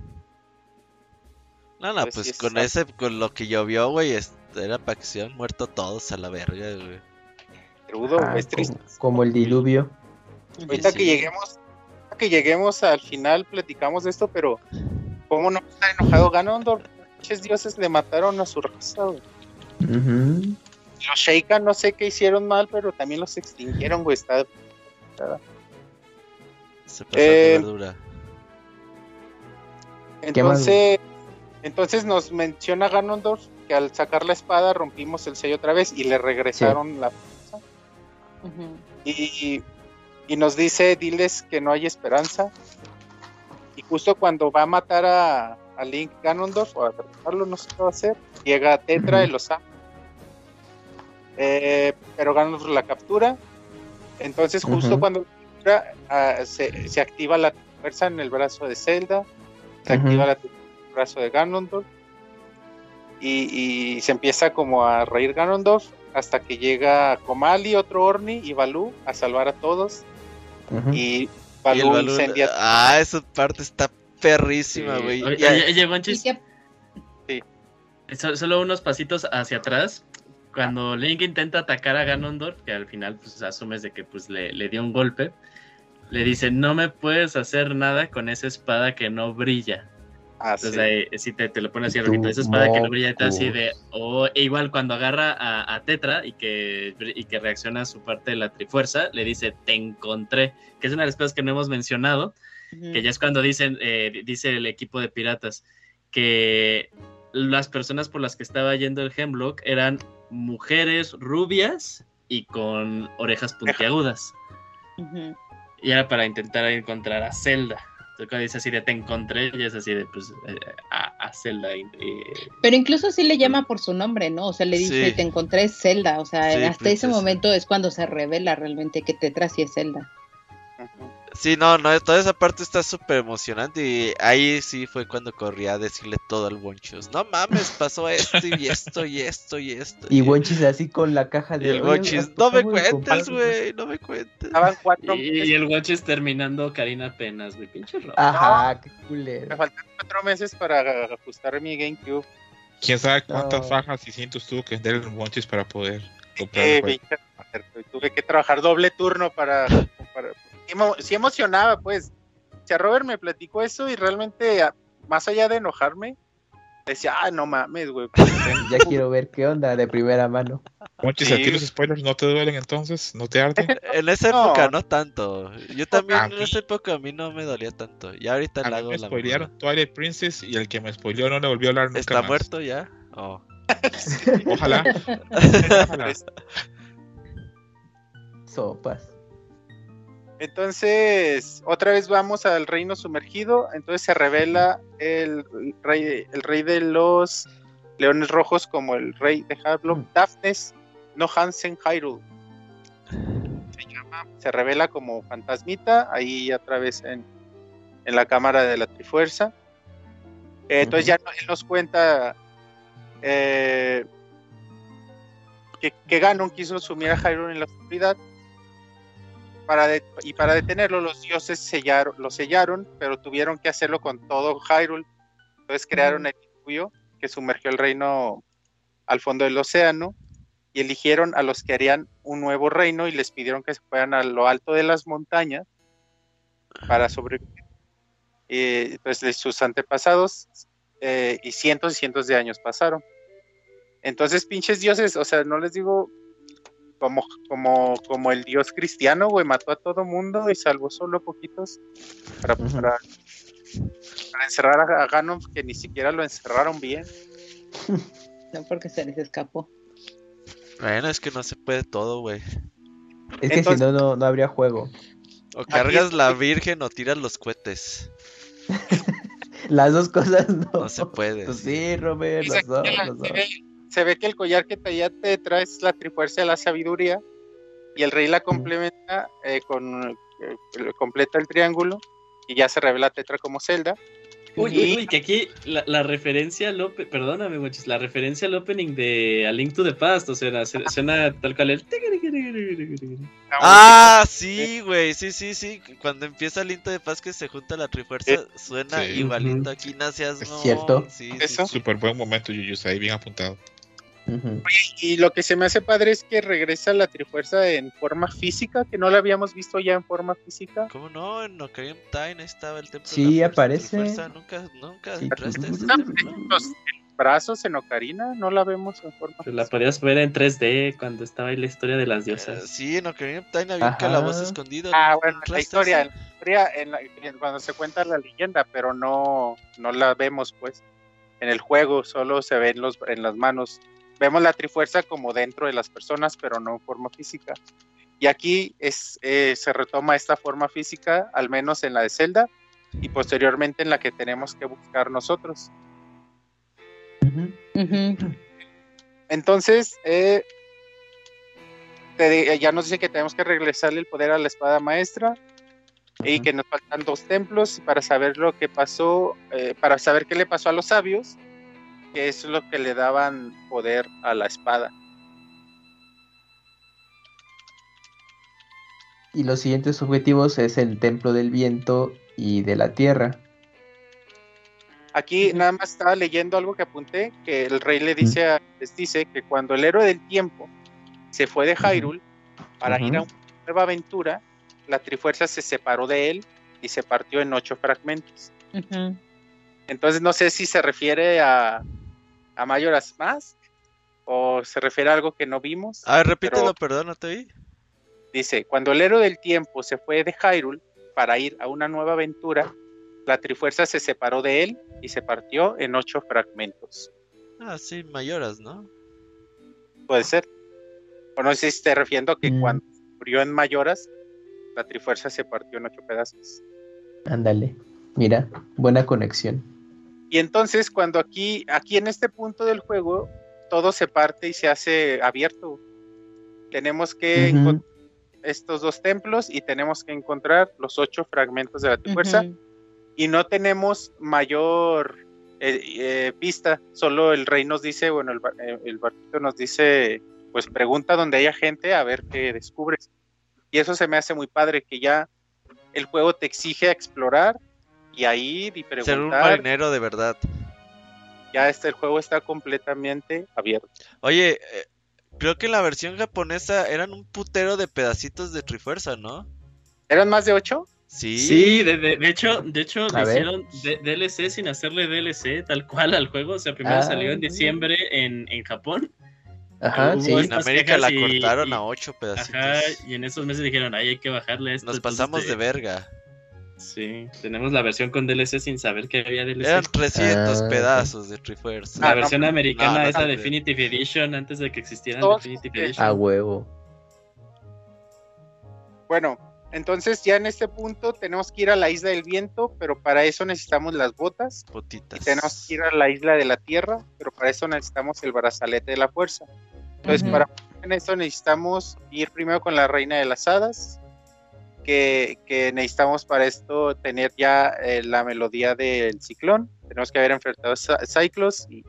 No, no, Pues pues con ese, con lo que llovió, güey, es- era para que se hubieran muerto todos a la verga, güey. Ah, es triste. como, como el diluvio. Ahorita Sí, que lleguemos, ahorita que lleguemos al final platicamos de esto, pero ¿cómo no está enojado Ganondorf? Muchos dioses le mataron a su raza, güey. Los Sheikah no sé qué hicieron mal, pero también los extinguieron, güey. Está... Se pasó Eh, de verdura. ¿Qué más, Entonces, entonces nos menciona Ganondorf que al sacar la espada rompimos el sello otra vez y le regresaron la fuerza. Y, y nos dice, diles que no hay esperanza. Y justo cuando va a matar a, a Link Ganondorf o a derrotarlo, no sé qué va a hacer, llega Tetra y lo saca. Eh, pero Ganondorf la captura. Entonces justo cuando captura, ah, se, se activa la fuerza en el brazo de Zelda, se activa la en el brazo de Ganondorf y, y se empieza como a reír Ganondorf hasta que llega Komali, otro Orni y Balú a salvar a todos y Y el Balú incendia Ah, esa parte está perrísima, Sí. güey. Y- oye, ¿Y qué- so- solo unos pasitos hacia atrás. Cuando Link intenta atacar a Ganondorf, que al final pues asumes de que pues le, le dio un golpe, le dice, no me puedes hacer nada con esa espada que no brilla. Así. Entonces ahí sí te, te lo pone así rojito. Esa espada que no brilla así de. O e igual cuando agarra a, a Tetra y que, y que reacciona a su parte de la trifuerza, le dice te encontré. Que es una de las cosas que no hemos mencionado. Que ya es cuando dicen, eh, dice el equipo de piratas, que las personas por las que estaba yendo el Hemlock eran mujeres rubias y con orejas puntiagudas. Ujú. Y era para intentar encontrar a Zelda. Cuando dice así de te encontré, ya es así de pues eh, a, a Zelda. y- y- Pero incluso sí le llama por su nombre, ¿no? O sea, le dice, Sí. te encontré Zelda. O sea, Sí, hasta ese momento es cuando se revela realmente que Tetra sí es Zelda. Ujú. Sí, no, no, toda esa parte está súper emocionante y ahí sí fue cuando corría a decirle todo al Wonchos. No mames, pasó esto y esto y esto y esto. Y Wonchis así con la caja Y de. el "Oye, Wonchis, hasta no me cuentes, comprar". güey, no me cuentes. Estaban cuatro, y, y el Watches terminando Karina apenas, güey, pinche robo. Ajá, qué me culero. faltan cuatro meses para ajustar mi GameCube. ¿Quién sabe cuántas No. fajas y cintos tuvo que vender el Monchis para poder comprar Eh, el tuve que trabajar doble turno para, emo- sí emocionaba pues o sea Robert me platicó eso y realmente más allá de enojarme decía ah no mames güey pues, Ya quiero ver qué onda de primera mano. Monchis, ¿a ti Sí. los spoilers no te duelen entonces? ¿No te arden? En esa No. época no tanto. Yo también A en mí- esa época a mí no me dolía tanto. Y ahorita A le mí hago me la spoilearon mamada. Twilight Princess y el que me spoileó no le volvió a hablar nunca ¿Está más. muerto ya? Oh. Ojalá. Ojalá. sopas. Entonces, otra vez vamos al reino sumergido. Entonces se revela el rey, el rey de los leones rojos como el rey de Harlem, Mm. Daphnes, no Hansen Hyrule. Se llama, se revela como fantasmita, ahí otra vez en, en la cámara de la Trifuerza. Eh, entonces ya él nos cuenta eh, que, que Ganon quiso sumir a Hyrule en la oscuridad para de- y para detenerlo los dioses sellaron, lo sellaron, pero tuvieron que hacerlo con todo Hyrule. Entonces crearon el diluvio que sumergió el reino al fondo del océano y eligieron a los que harían un nuevo reino y les pidieron que se fueran a lo alto de las montañas para sobrevivir. Y, pues sus antepasados eh, y cientos y cientos de años pasaron. Entonces, pinches dioses, o sea, no les digo como, como, como el dios cristiano, güey, mató a todo mundo y salvó solo a poquitos para, para, para encerrar a, a Ganon, que ni siquiera lo encerraron bien. No porque se les escapó. Bueno, es que no se puede todo, güey. Es que Entonces- si no, no, no habría juego. O cargas la virgen o tiras los cohetes. Las dos cosas no. No se puede. Pues sí. sí, Robert, los dos, los dos. Se ve que el collar que traía te trae es la trifuerza de la sabiduría y el rey la complementa eh, con eh, completa el triángulo y ya se revela Tetra como Zelda. Uy, Y- uy, uy, que aquí la, la referencia al opening, perdóname, muchachos, la referencia al opening de A Link to the Past, o sea, se- suena tal cual el... Ah, sí, güey, sí, sí, sí. Cuando empieza el Linto de Paz que se junta la Trifuerza, suena Sí. igualito aquí, no Es cierto. Sí, Eso. sí. Súper buen momento, Yuyus, ahí bien apuntado. Ujú. Y lo que se me hace padre es que regresa la trifuerza en forma física, que no la habíamos visto ya en forma física. ¿Cómo no? En Ocarina of Time estaba el templo. Sí, de la aparece. Trifuerza. Nunca, nunca Sí. templo. Los brazos en Ocarina, no la vemos en forma La física. podías ver en 3D cuando estaba ahí la historia de las diosas. sí, en Ocarina of Time había un calabozo escondido. Ah, ¿no bueno, la historia, en la historia, en la- en- cuando se cuenta la leyenda, pero no, no la vemos, pues. En el juego solo se ven los, en las manos. Vemos la trifuerza como dentro de las personas, pero no en forma física. Y aquí es, eh, se retoma esta forma física, al menos en la de Zelda, y posteriormente en la que tenemos que buscar nosotros. Entonces, eh, te di- ya nos dice que tenemos que regresarle el poder a la espada maestra y Ujú. que nos faltan dos templos para saber lo que pasó, eh, para saber qué le pasó a los sabios, que es lo que le daban poder a la espada. Y los siguientes objetivos es el templo del viento y de la tierra. Aquí nada más estaba leyendo algo que apunté, que el rey le dice a- les dice que cuando el héroe del tiempo se fue de Hyrule para ir a una nueva aventura, la Trifuerza se separó de él y se partió en ocho fragmentos. Entonces no sé si se refiere a, a Majora's Mask o se refiere a algo que no vimos. A ver, repítelo, Pero- perdón, no te oí. Dice, cuando el héroe del tiempo se fue de Hyrule para ir a una nueva aventura, la Trifuerza se separó de él y se partió en ocho fragmentos. Ah, sí, mayoras, ¿no? Puede ser. O no sé si esté refiriendo que Mm. cuando murió en Mayoras, la Trifuerza se partió en ocho pedazos. Ándale. Mira, buena conexión. Y entonces cuando aquí, aquí en este punto del juego, todo se parte y se hace abierto. Tenemos que encontrar estos dos templos y tenemos que encontrar los ocho fragmentos de la Trifuerza. Ujú. Y no tenemos mayor eh, eh, pista, solo el rey nos dice, bueno, el, eh, el barquito nos dice, pues pregunta donde haya gente a ver qué descubres. Y eso se me hace muy padre, que ya el juego te exige explorar y ahí y Ser un preguntar. marinero de verdad. ya este el juego está completamente abierto. Oye, eh, creo que en la versión japonesa eran un putero de pedacitos de Trifuerza, ¿no? ¿Eran más de ocho? Sí. Sí, de, de- de hecho, de hecho A hicieron DLC sin hacerle DLC tal cual al juego. O sea, primero Ah. salió en diciembre en, en Japón. Ajá, sí. En América la y- cortaron y- a ocho pedacitos. Ajá, y en esos meses dijeron, ay, hay que bajarle esto. Nos entonces, pasamos de este, verga. Sí, tenemos la versión con DLC sin saber que había DLC. Eran 300 Ah, pedazos de Trifuerza. La Ah, no, versión americana no, no, es la no. Definitive Edition antes de que existiera Definitive Edition. A huevo. Bueno, entonces ya en este punto tenemos que ir a la isla del viento, pero para eso necesitamos las botas. Botitas. Y tenemos que ir a la isla de la tierra, pero para eso necesitamos el brazalete de la fuerza. Entonces, para en eso necesitamos ir primero con la reina de las hadas, que, que necesitamos para esto tener ya eh, la melodía del ciclón. Tenemos que haber enfrentado a Cy- Cyclos y,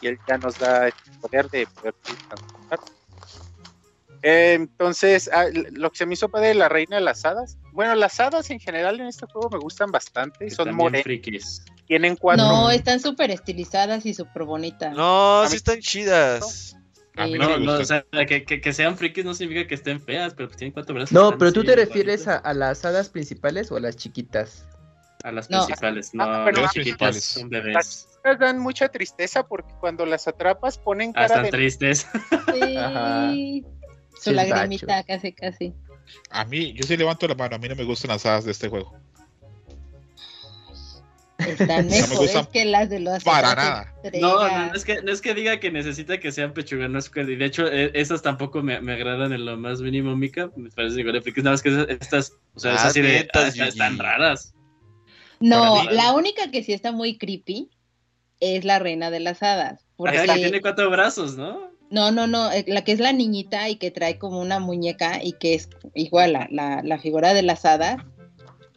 y él ya nos da el poder de poder transportar. Eh, entonces, ah, lo que se me hizo padre de la reina de las hadas. Bueno, las hadas en general en este juego me gustan bastante. Son También morenas, frikis. tienen cuatro. No, están súper estilizadas y súper bonitas. No, sí están chidas. A mí Sí. no No, me no, o sea, que, que, que sean frikis no significa que estén feas, pero pues tienen cuatro brazos. No, pero tú te refieres a, a las hadas principales o a las chiquitas. A las No. principales, no, Ah, pero las las chiquitas son Las bebés. chicas dan mucha tristeza porque cuando las atrapas ponen Ah, cara de tristes. Sí. Ajá. Su lagrimita, casi, casi. A mí, yo sí levanto la mano, a mí no me gustan las hadas de este juego. Están No me mejores gustan que las de los para nada. No, no, no es que, no es que diga que necesita que sean pechuganas. que- De hecho, eh, esas tampoco me, me agradan en lo más mínimo, Mika. Me parece igual de. Nada más que esas- estas, o sea, Ah, así de. mientas, ah, están- raras. No, la única que sí está muy creepy es la reina de las hadas. Porque... Ajá, que tiene cuatro brazos, ¿no? No, no, no, eh, la que es la niñita y que trae como una muñeca y que es igual la, la, la figura de las hadas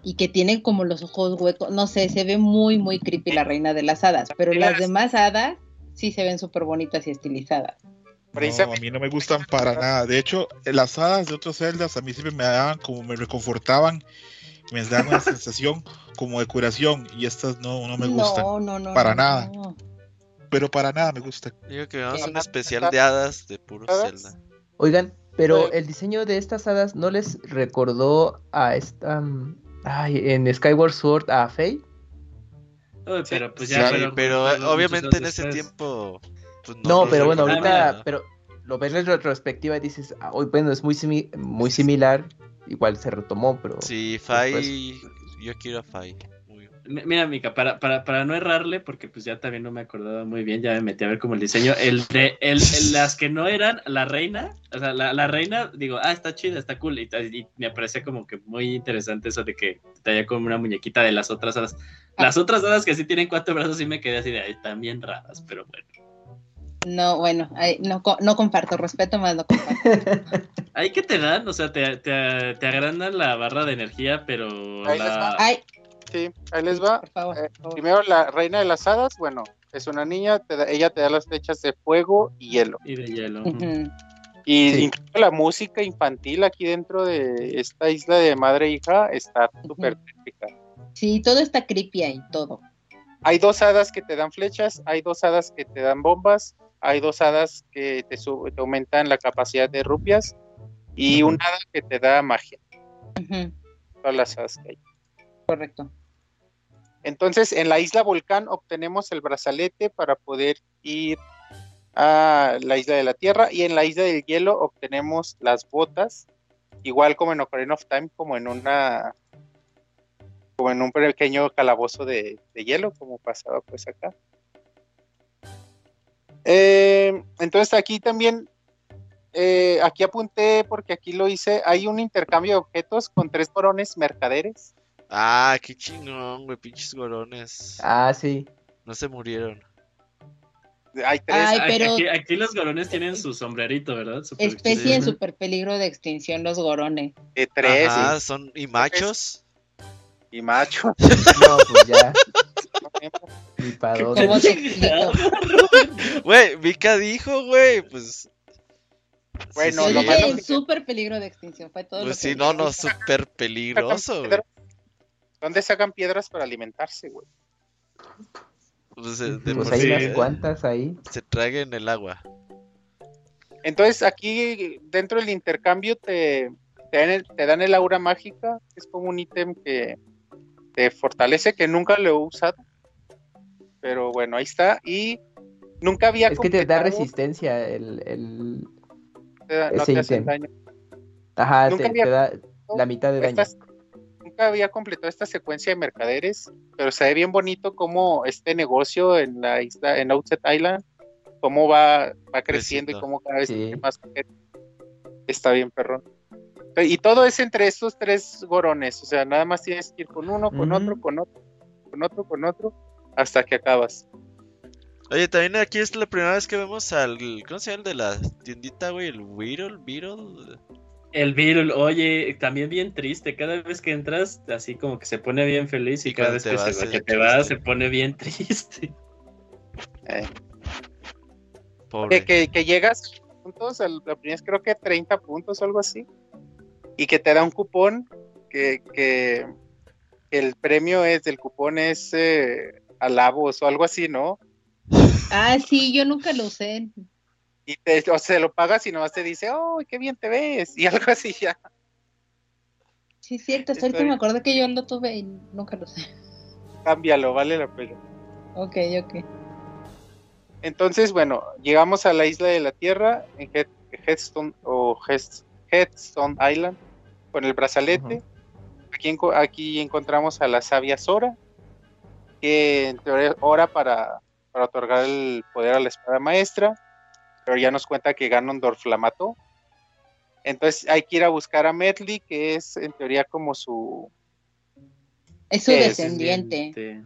y que tiene como los ojos huecos, no sé, se ve muy, muy creepy la reina de las hadas, pero las demás hadas sí se ven súper bonitas y estilizadas. No, a mí no me gustan para nada. De hecho, las hadas de otras celdas a mí siempre me daban como me reconfortaban, me daban una sensación como de curación y estas no, no me gustan. No, no, no. para no, nada. no. Pero para nada me gustan. Digo que vamos a un especial de hadas de puro ¿Hadas? Zelda. Oigan, pero el diseño de estas hadas no les recordó a esta. mm, Ay, en Skyward Sword a Faye. Uy, pero pues ya. Sí, pero, obviamente en ese después. tiempo. pues, No, nos pero bueno, ahorita. Pero lo ves en retrospectiva y dices, ah, hoy bueno, es muy, simi- muy similar. Igual se retomó, pero. Sí, Fai. Yo quiero a Fai. Mira, Mica, para, para, para no errarle, porque pues ya también no me acordaba muy bien, ya me metí a ver como el diseño, el de el, el- las que no eran la reina, o sea, la, la reina, digo, ah, está chida, está cool, y, y me parece como que muy interesante eso de que te haya como una muñequita de las otras hadas. Las otras hadas que sí tienen cuatro brazos sí me quedé así de, ahí están bien raras, pero bueno. No, bueno, ay, no, no comparto, respeto más, no comparto. Ahí que te dan, o sea, te, te, te agrandan la barra de energía, pero Ahí la... Ay, Sí, ahí les va. por favor. Eh, por favor. Primero la reina de las hadas, bueno, es una niña, te da- ella te da las flechas de fuego y hielo. Y de hielo. Y Sí. incluso la música infantil aquí dentro de esta isla de madre e hija está súper típica. Sí, todo está creepy ahí, todo. Hay dos hadas que te dan flechas, hay dos hadas que te dan bombas, hay dos hadas que te, sub- te aumentan la capacidad de rupias y una hada que te da magia. Todas las hadas que hay. Correcto. Entonces, en la isla Volcán obtenemos el brazalete para poder ir a la isla de la Tierra y en la isla del hielo obtenemos las botas, igual como en Ocarina of Time, como en una como en un pequeño calabozo de, de hielo, como pasaba pues acá. Eh, entonces aquí también, eh, aquí apunté porque aquí lo hice, hay un intercambio de objetos con tres corones mercaderes. Ah, qué chingón, güey, pinches gorones. Ah, sí. No se murieron. Hay tres. Ay, pero- Aquí, aquí los golones tienen su sombrerito, ¿verdad? Super Especie en super peligro de extinción, los gorones. de tres Ajá, son y machos. y macho. No, pues ya. Ni para dónde. ¿Cómo explico? Güey, Vika dijo, güey, pues. Bueno, sí, lo dije malo en que- super peligro de extinción, fue todo Pues lo que sí, no, no, súper peligroso, güey. ¿Dónde sacan piedras para alimentarse, güey? Pues, eh, de Pues hay sí, unas eh, cuantas ahí. Se traguen el agua. Entonces aquí dentro del intercambio te, te, dan el, te dan el aura mágica, que es como un ítem que te fortalece, que nunca lo he usado. Pero bueno, ahí está. Y nunca había Es que te da resistencia el, el... te da- no ese te hacen ítem. daño. Ajá, Nunca te, había te da la mitad de daño. Estas- nunca había completado esta secuencia de mercaderes, pero se ve bien bonito cómo este negocio en la isla, en Outset Island, cómo va, va creciendo y cómo cada vez Sí. más. Está bien, perrón. y todo es entre estos tres gorones, o sea, nada más tienes que ir con uno, con Ujú. otro, con otro, con otro, con otro, hasta que acabas. Oye, también aquí es la primera vez que vemos al. ¿Cómo se llama el de la tiendita, güey? El Beetle, Beetle. El Virul, oye, también bien triste. Cada vez que entras, así como que se pone bien feliz y, Y cada vez que, vas, se, que te va, triste. se pone bien triste. Eh, Pobre. que, que, que llegas puntos, al- la primera es creo que 30 puntos o algo así, y que te da un cupón que, que el premio es, del cupón es eh, alabos o algo así, ¿no? Ah, sí, yo nunca lo usé. Y te, o se lo pagas y nomás te dice, oh, qué bien te ves, y algo así ya. Sí, es cierto, hasta ahorita me acordé que yo lo tuve y nunca lo usé. Cámbialo, vale la pena. Ok, ok. Entonces, bueno, llegamos a la isla de la Tierra, en Head- Headstone o Head- Headstone Island, con el brazalete. Aquí, enco- aquí encontramos a la sabia Sora, que en teoría ora para, para otorgar el poder a la espada maestra, pero ya nos cuenta que Ganondorf la mató. Entonces hay que ir a buscar a Medley, que es en teoría como su... Es su es descendiente.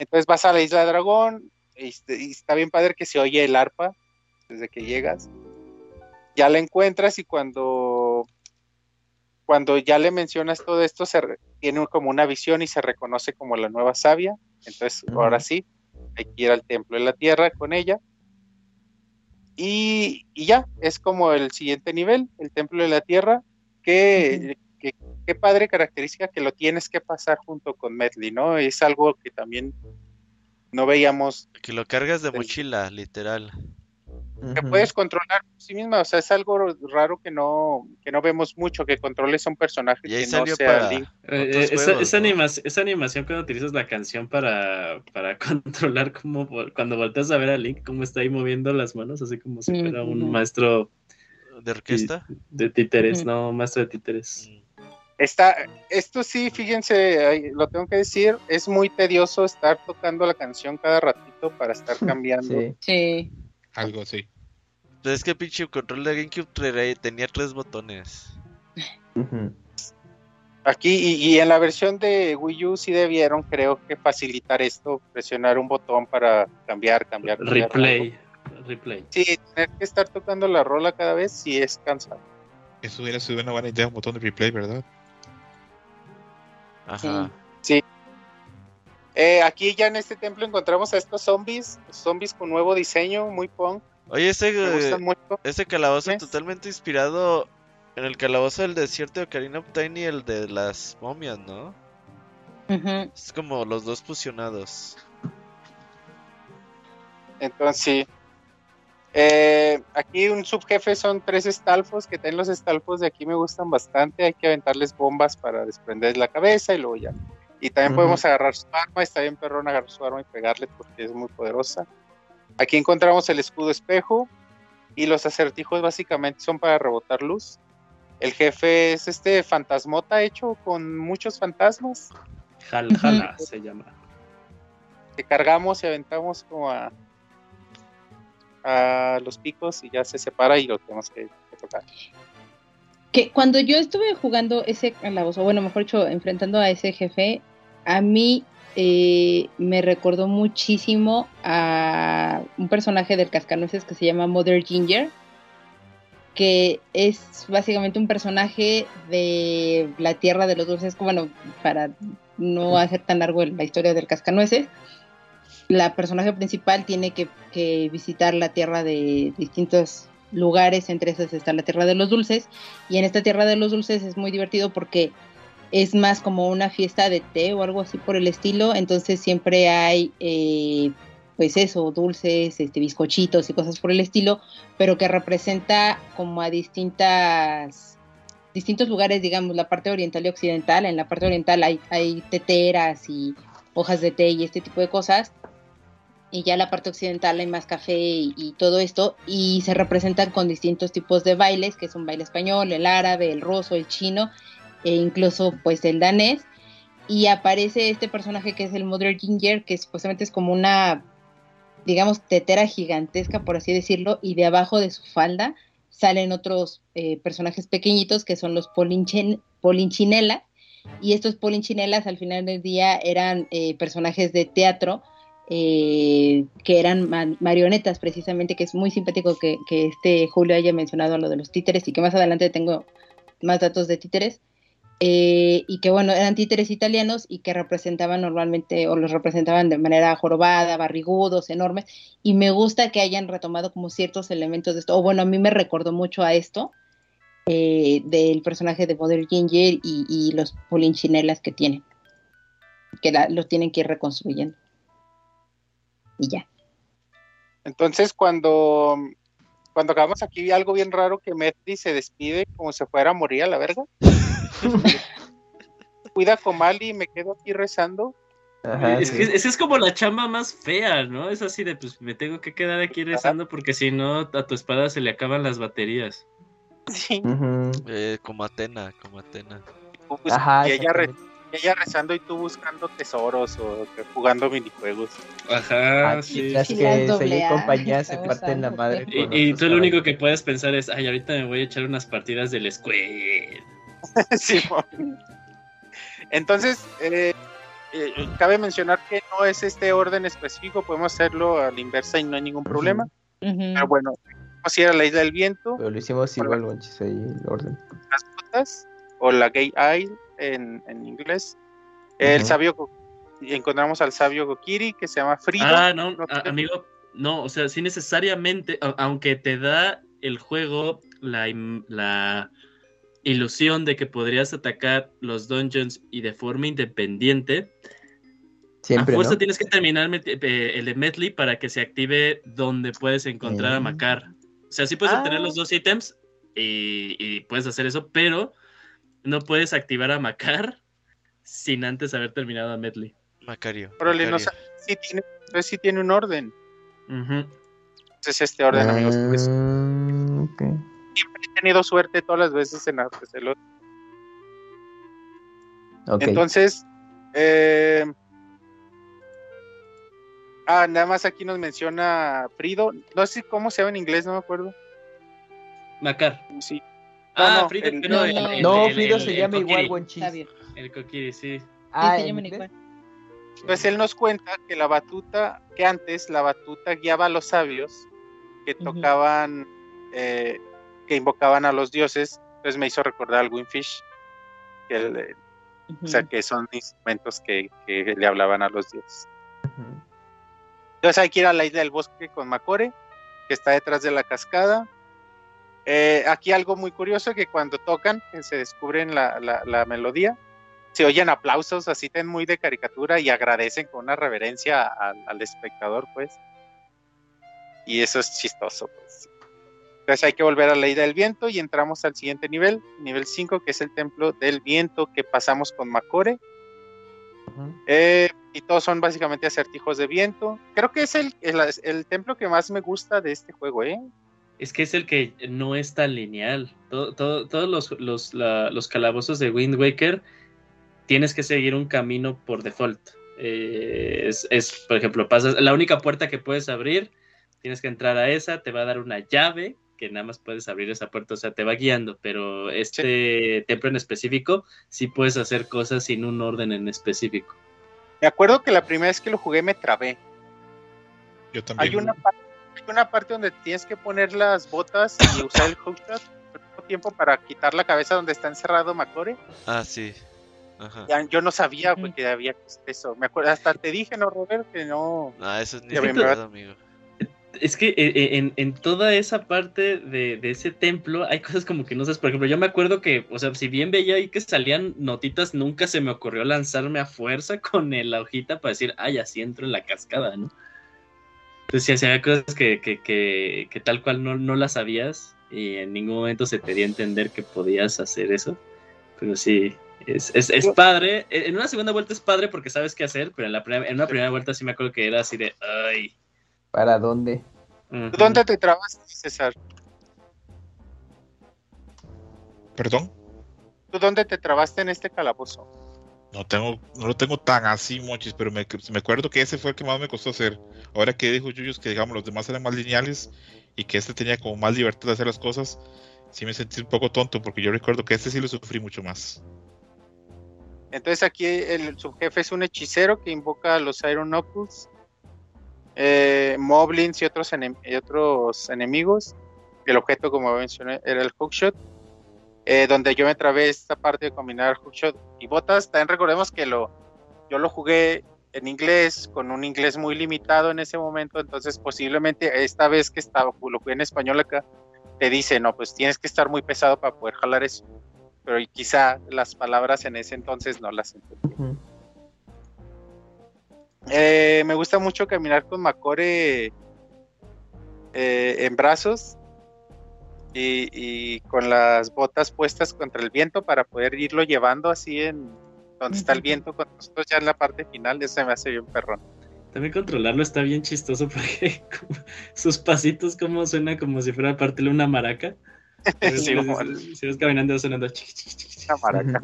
Entonces vas a la isla dragón, y, este- y está bien padre que se oye el arpa desde que llegas. Ya la encuentras y cuando, cuando ya le mencionas todo esto, se re- tiene como una visión y se reconoce como la nueva sabia. Entonces, ahora sí, hay que ir al templo de la tierra con ella. Y, y ya, es como el siguiente nivel, el templo de la tierra, que, que- qué padre característica que lo tienes que pasar junto con Medley, ¿no? Es algo que también no veíamos, Que lo cargas de mochila, literal. Que puedes controlar por sí misma, o sea, es algo raro que no, que no vemos mucho, que controles a un personaje Y ahí que no sea para Link. Eh, otros esa, juegos, esa ¿no? animación, esa animación cuando utilizas la canción para, para controlar cómo vol- cuando volteas a ver a Link cómo está ahí moviendo las manos, así como si fuera un maestro ¿De orquesta? de títeres, no, maestro de títeres. Mm. Está, esto sí, fíjense, lo tengo que decir, es muy tedioso estar tocando la canción cada ratito para estar cambiando. Sí. Sí. Algo así. Pues es que pinche control de GameCube tenía tres botones. Aquí y, y en la versión de Wii U sí debieron, creo que facilitar esto, presionar un botón para cambiar, cambiar. cambiar Replay, algo. replay. Sí, tener que estar tocando la rola cada vez sí es cansado. Eso hubiera sido una buena idea, un botón de replay, ¿verdad? Ajá. Eh, aquí ya en este templo encontramos a estos zombies, zombies con nuevo diseño, muy punk, Oye, ese, eh, ese calabozo totalmente inspirado en el calabozo del desierto de Ocarina of Time y el de las momias, ¿no? Es como los dos fusionados. Entonces sí. Eh, aquí un subjefe son tres estalfos, que tienen los estalfos de aquí me gustan bastante. Hay que aventarles bombas para desprender la cabeza y luego ya. Y también podemos agarrar su arma, está bien perrón agarrar su arma y pegarle porque es muy poderosa. Aquí encontramos el escudo espejo y los acertijos básicamente son para rebotar luz. El jefe es este fantasmota hecho con muchos fantasmas Jal, jala se llama. que cargamos y aventamos como a, a los picos y ya se separa y lo tenemos que, que tocar. Que cuando yo estuve jugando ese calabozo, bueno, mejor dicho, enfrentando a ese jefe, a mí eh, me recordó muchísimo a un personaje del Cascanueces que se llama Mother Ginger, que es básicamente un personaje de la Tierra de los Dulces, bueno, para no hacer tan largo la historia del Cascanueces, la personaje principal tiene que, que visitar la Tierra de distintos lugares, entre esos está la Tierra de los Dulces, y en esta Tierra de los Dulces es muy divertido porque es más como una fiesta de té o algo así por el estilo, entonces siempre hay, eh, pues eso, dulces, este, bizcochitos y cosas por el estilo, pero que representa como a distintas distintos lugares, digamos, la parte oriental y occidental. En la parte oriental hay, hay teteras y hojas de té y este tipo de cosas. Y ya en la parte occidental hay más café y, y todo esto. Y se representan con distintos tipos de bailes, que es un baile español, el árabe, el ruso, el chino e incluso pues el danés. Y aparece este personaje que es el Mother Ginger, que supuestamente es como una, digamos, tetera gigantesca, por así decirlo, y de abajo de su falda salen otros eh, personajes pequeñitos que son los Polinchinela. Y estos Polinchinelas al final del día eran eh, personajes de teatro eh, que eran marionetas precisamente, que es muy simpático que, que, este Julio haya mencionado lo de los títeres y que más adelante tengo más datos de títeres. Eh, y que bueno, eran títeres italianos y que representaban normalmente o los representaban de manera jorobada, barrigudos, enormes, y me gusta que hayan retomado como ciertos elementos de esto, o bueno, a mí me recordó mucho a esto, eh, del personaje de Mother Ginger y, y los polinchinelas que tienen, que la, los tienen que ir reconstruyendo. Y ya. Entonces, cuando cuando acabamos aquí algo bien raro que Metri se despide como si fuera a morir a la verga. Cuida con Mali y me quedo aquí rezando. Ajá, es, sí. que, es, es como la chamba más fea, ¿no? Es así de, pues me tengo que quedar aquí rezando porque si no a tu espada se le acaban las baterías. Sí. Uh -huh. eh, como Atena, como Atena. Pues, Ajá, y ella, re, ella, rezando y tú buscando tesoros o jugando minijuegos. Ajá, ah, sí. Las que se compañía se parten la madre. Y, y tú lo único que puedes pensar es, ay, ahorita me voy a echar unas partidas del Square. sí, Entonces, eh, eh, cabe mencionar que no es este orden específico, podemos hacerlo a la inversa y no hay ningún problema. Uh -huh. Pero bueno, vamos a ir a la isla del viento. Pero lo hicimos igual, Monchis, ahí el orden. Las botas, o la Gay Isle en, en inglés. Uh -huh. El sabio, encontramos al sabio Gokiri que se llama Frido. Ah, no, no a, amigo, no, o sea, sí necesariamente, aunque te da el juego la, la ilusión de que podrías atacar los dungeons y de forma independiente. Siempre, a fuerza ¿no? tienes que terminar el de Medley para que se active donde puedes encontrar eh. a Macar. O sea, sí puedes ah. obtener los dos ítems y, y, puedes hacer eso, pero no puedes activar a Macar sin antes haber terminado a Medley. Macario. Órale, no sé si tiene, si tiene un orden. Uh -huh. Es este orden, uh, amigos. Pues. Okay siempre he tenido suerte todas las veces en hacerlo. Okay. Entonces, eh... ah, nada más aquí nos menciona Frido. No sé cómo se llama en inglés, no me acuerdo. Macar. Sí. Ah, no, Frido, el, no, el, el, no, Frido se llama igual Buen El Kokiri, sí. Ah, sí, igual. Pues él nos cuenta que la batuta, que antes la batuta guiaba a los sabios que tocaban uh -huh. eh, que invocaban a los dioses, entonces me hizo recordar al Winfish, que el, uh -huh. o sea, que son instrumentos que, que, le hablaban a los dioses. Uh -huh. Entonces hay que ir a la isla del bosque con Macore, que está detrás de la cascada. Eh, aquí algo muy curioso, que cuando tocan, que se descubren la, la, la, melodía, se oyen aplausos así ten muy de caricatura y agradecen con una reverencia al, al espectador, pues. Y eso es chistoso, pues. Entonces hay que volver a la ida del viento y entramos al siguiente nivel, nivel 5, que es el templo del viento que pasamos con Macore. Uh -huh. eh, y todos son básicamente acertijos de viento. Creo que es el, el, el, templo que más me gusta de este juego, ¿eh? Es que es el que no es tan lineal. Todo, todo, todos los, los, la, los, calabozos de Wind Waker tienes que seguir un camino por default. Eh, es, es, por ejemplo, pasas la única puerta que puedes abrir, tienes que entrar a esa, te va a dar una llave que nada más puedes abrir esa puerta, o sea, te va guiando, pero este sí. templo en específico sí puedes hacer cosas sin un orden en específico. Me acuerdo que la primera vez que lo jugué me trabé. Yo también. Hay una, hay una parte donde tienes que poner las botas y usar el hookshot tiempo para quitar la cabeza donde está encerrado Macore. Ah, sí. Ajá. Ya, yo no sabía pues, que había eso. Me acuerdo, hasta te dije, no, Robert, que no. Ah, eso es ni verdad, amigo es que eh, en, en, toda esa parte de, de, ese templo hay cosas como que no sabes. Por ejemplo, yo me acuerdo que, o sea, si bien veía ahí que salían notitas, nunca se me ocurrió lanzarme a fuerza con la hojita para decir, ay, así entro en la cascada, ¿no? Entonces, si había cosas que, que, que, que, tal cual no, no las sabías y en ningún momento se te dio a entender que podías hacer eso. Pero sí, es, es, es, padre. En una segunda vuelta es padre porque sabes qué hacer, pero en, la en una primera vuelta sí me acuerdo que era así de, ay. ¿Para dónde? ¿Dónde te trabaste, César? ¿Perdón? ¿Tú dónde te trabaste en este calabozo? No tengo, no lo tengo tan así, mochis, pero me, me acuerdo que ese fue el que más me costó hacer. Ahora que dijo Yuyos que digamos los demás eran más lineales y que este tenía como más libertad de hacer las cosas, sí me sentí un poco tonto porque yo recuerdo que este sí lo sufrí mucho más. Entonces aquí el subjefe es un hechicero que invoca a los Iron Knuckles, eh, Moblins y otros, enemigos. El objeto, como mencioné, era el hookshot. eh, donde yo me trabé esta parte de combinar hookshot y botas. También recordemos que lo, yo lo jugué en inglés, con un inglés muy limitado en ese momento. Entonces, posiblemente esta vez que estaba, lo jugué en español acá, te dice, no, pues tienes que estar muy pesado para poder jalar eso. Pero quizá las palabras en ese entonces no las entendí. Eh, me gusta mucho caminar con Macore eh, en brazos y, y con las botas puestas contra el viento para poder irlo llevando así en donde está el viento con nosotros ya en la parte final. Eso se me hace bien perrón. También controlarlo está bien chistoso porque sus pasitos como suena como si fuera parte de una maraca. Sí, si, si vas caminando sonando. Una maraca.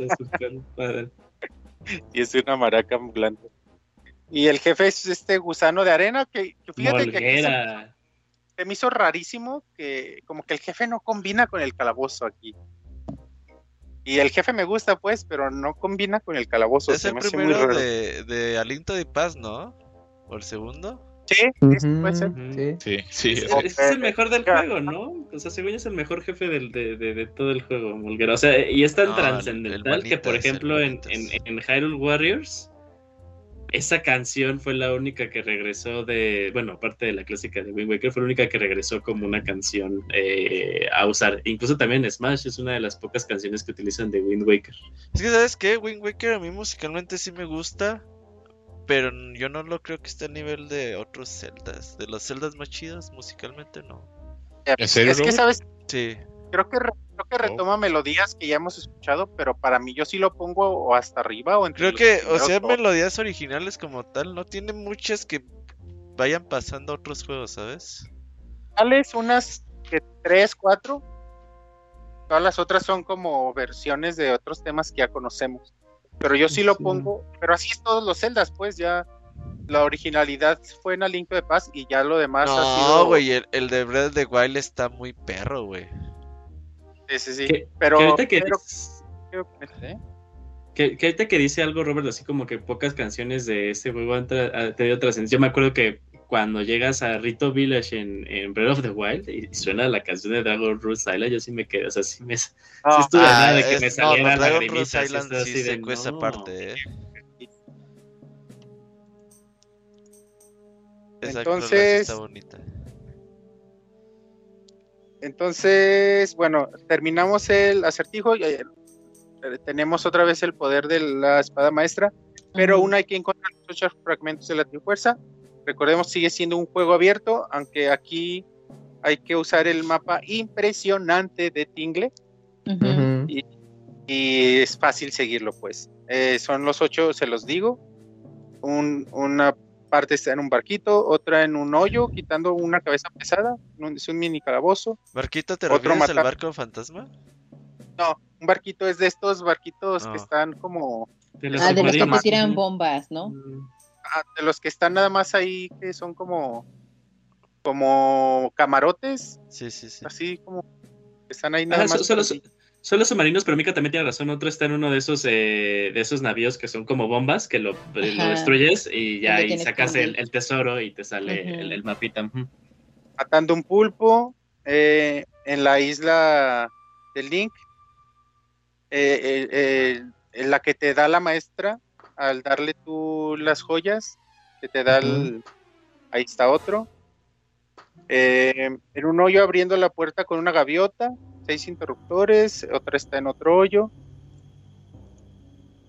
Y es una maraca ambulante. Y el jefe es este gusano de arena que, que fíjate que se, me hizo rarísimo que como que el jefe no combina con el calabozo aquí. Y el jefe me gusta pues, pero no combina con el calabozo. Es se el me hace muy primero raro. de, de Aliento de Paz, ¿no? ¿O el segundo? Sí, sí, puede ser. Ujú, sí. Sí, sí. Es, el mejor del juego, ¿no? O sea, según es el mejor jefe del, de, de- de todo el juego, Molguera. O sea, y es tan No, trascendental que, por ejemplo, en, en, en Hyrule Warriors, esa canción fue la única que regresó de. Bueno, aparte de la clásica de Wind Waker, fue la única que regresó como una canción eh, a usar. Incluso también Smash es una de las pocas canciones que utilizan de Wind Waker. Es que, ¿sabes qué? Wind Waker a mí musicalmente sí me gusta, pero yo no lo creo que esté a nivel de otros celdas. De los celdas más chidos, musicalmente no. ¿En serio, Es que? ¿sabes? Sí. Creo que, re- creo que retoma melodías que ya hemos escuchado, pero para mí yo sí lo pongo o hasta arriba o entre Creo que, o sea, dos. melodías originales como tal, no tiene muchas que vayan pasando a otros juegos, ¿sabes? Tales unas que tres, cuatro. Todas las otras son como versiones de otros temas que ya conocemos. Pero yo sí lo Sí. pongo, pero así es todos los celdas, pues ya la originalidad fue en Aliento de Paz y ya lo demás ha No, sido. güey, el, el de Breath of the Wild está muy perro, güey. Sí, sí, sí. Que- pero, que ahorita que pero- dices- ¿eh? Que, que ahorita que dice algo, Robert, así como que pocas canciones de este juego han tenido trascendencia. Yo me acuerdo que cuando llegas a Rito Village en, en Breath of the Wild y suena la canción de Dragon Rouge Island, yo sí me quedé, o sea, sí me, sí No, estuve a nada de Ah, que es- me saliera no, Dragon Island sí secó esa parte, eh. Entonces- sí está bonita. Entonces, bueno, terminamos el acertijo. y, eh, tenemos otra vez el poder de la espada maestra, pero aún hay que encontrar los ocho fragmentos de la trifuerza. Recordemos, sigue siendo un juego abierto, aunque aquí hay que usar el mapa impresionante de Tingle y es fácil seguirlo, pues. Eh, son los ocho, se los digo. Un- una parte está en un barquito, otra en un hoyo, quitando una cabeza pesada. un- Es un mini calabozo. Marquito, ¿te Otro refieres al mata- barco fantasma? No, un barquito es de estos barquitos Ah. que están como De los Ah, de los que te tiran bombas, ¿no? Mm. ah, de los que están nada más ahí que son como como camarotes, Sí, sí, sí. así como que están ahí nada Ajá, más. Son los submarinos, pero Mika también tiene razón. Otro está en uno de esos eh, de esos navíos que son como bombas, que lo, destruyes y ya ahí sacas el, tesoro y te sale el, el mapita. Ujú. matando un pulpo eh, en la isla del Link, eh, eh, eh, en la que te da la maestra al darle tú las joyas, que te da el... Ahí está otro. Eh, en un hoyo abriendo la puerta con una gaviota, seis interruptores, otra está en otro hoyo.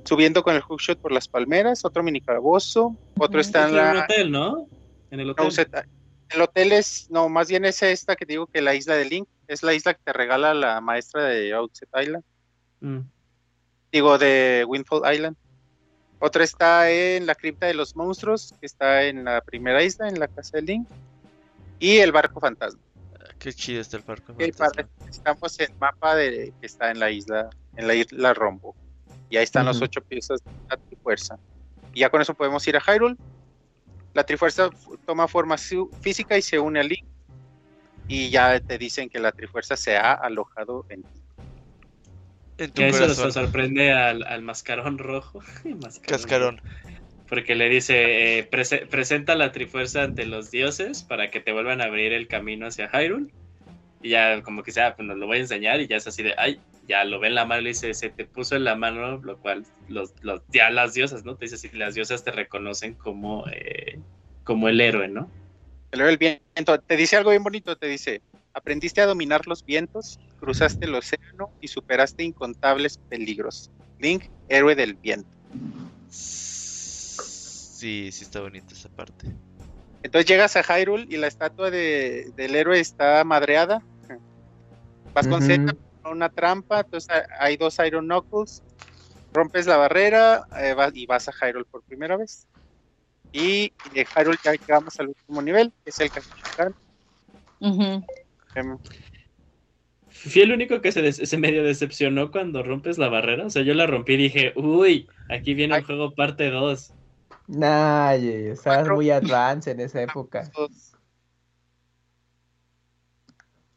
Subiendo con el hookshot por las palmeras, otro mini calabozo, otro Ujú. está en en la, hotel, ¿no? En el hotel. no, usted- el hotel es, no, más bien es esta que digo que la isla de Link, es la isla que te regala la maestra de Outset Island, Mm. digo de Windfall Island. Otra está en la cripta de los monstruos, que está en la primera isla, en la casa de Link. Y el barco fantasma. Qué chido está el barco que fantasma. para- estamos en el mapa de que está en la isla, en la isla Rombo. Y ahí están los Ujú. ocho piezas de la Trifuerza. Y ya con eso podemos ir a Hyrule. La Trifuerza toma forma física y se une al Link. Y ya te dicen que la Trifuerza se ha alojado en ti. En tu Que eso se sorprende al, al mascarón rojo. Mascarón Cascarón. Porque le dice, eh, "Prese- presenta la trifuerza ante los dioses para que te vuelvan a abrir el camino hacia Hyrule. Y ya como que sea, pues nos lo voy a enseñar y ya es así de, ay, ya lo ve en la mano y le dice, se te puso en la mano, lo cual los, los, ya las diosas, ¿no? Te dice, si las diosas te reconocen como, eh, como el héroe, ¿no? El héroe del viento te dice algo bien bonito, te dice, aprendiste a dominar los vientos, cruzaste el océano y superaste incontables peligros. Link, héroe del viento. Sí, sí está bonita esa parte. Entonces llegas a Hyrule y la estatua de- del héroe está madreada. Vas con. Zelda a una trampa, entonces ha- hay dos Iron Knuckles, rompes la barrera eh, vas- y vas a Hyrule por primera vez. Y de Hyrule ya llegamos al último nivel, que es el Castillo Ujú. Em, Fui el único que se, se medio decepcionó cuando rompes la barrera. O sea, yo la rompí y dije, uy, aquí viene el juego parte 2. Nah, ye- estabas Cuatro. muy advanced en esa época.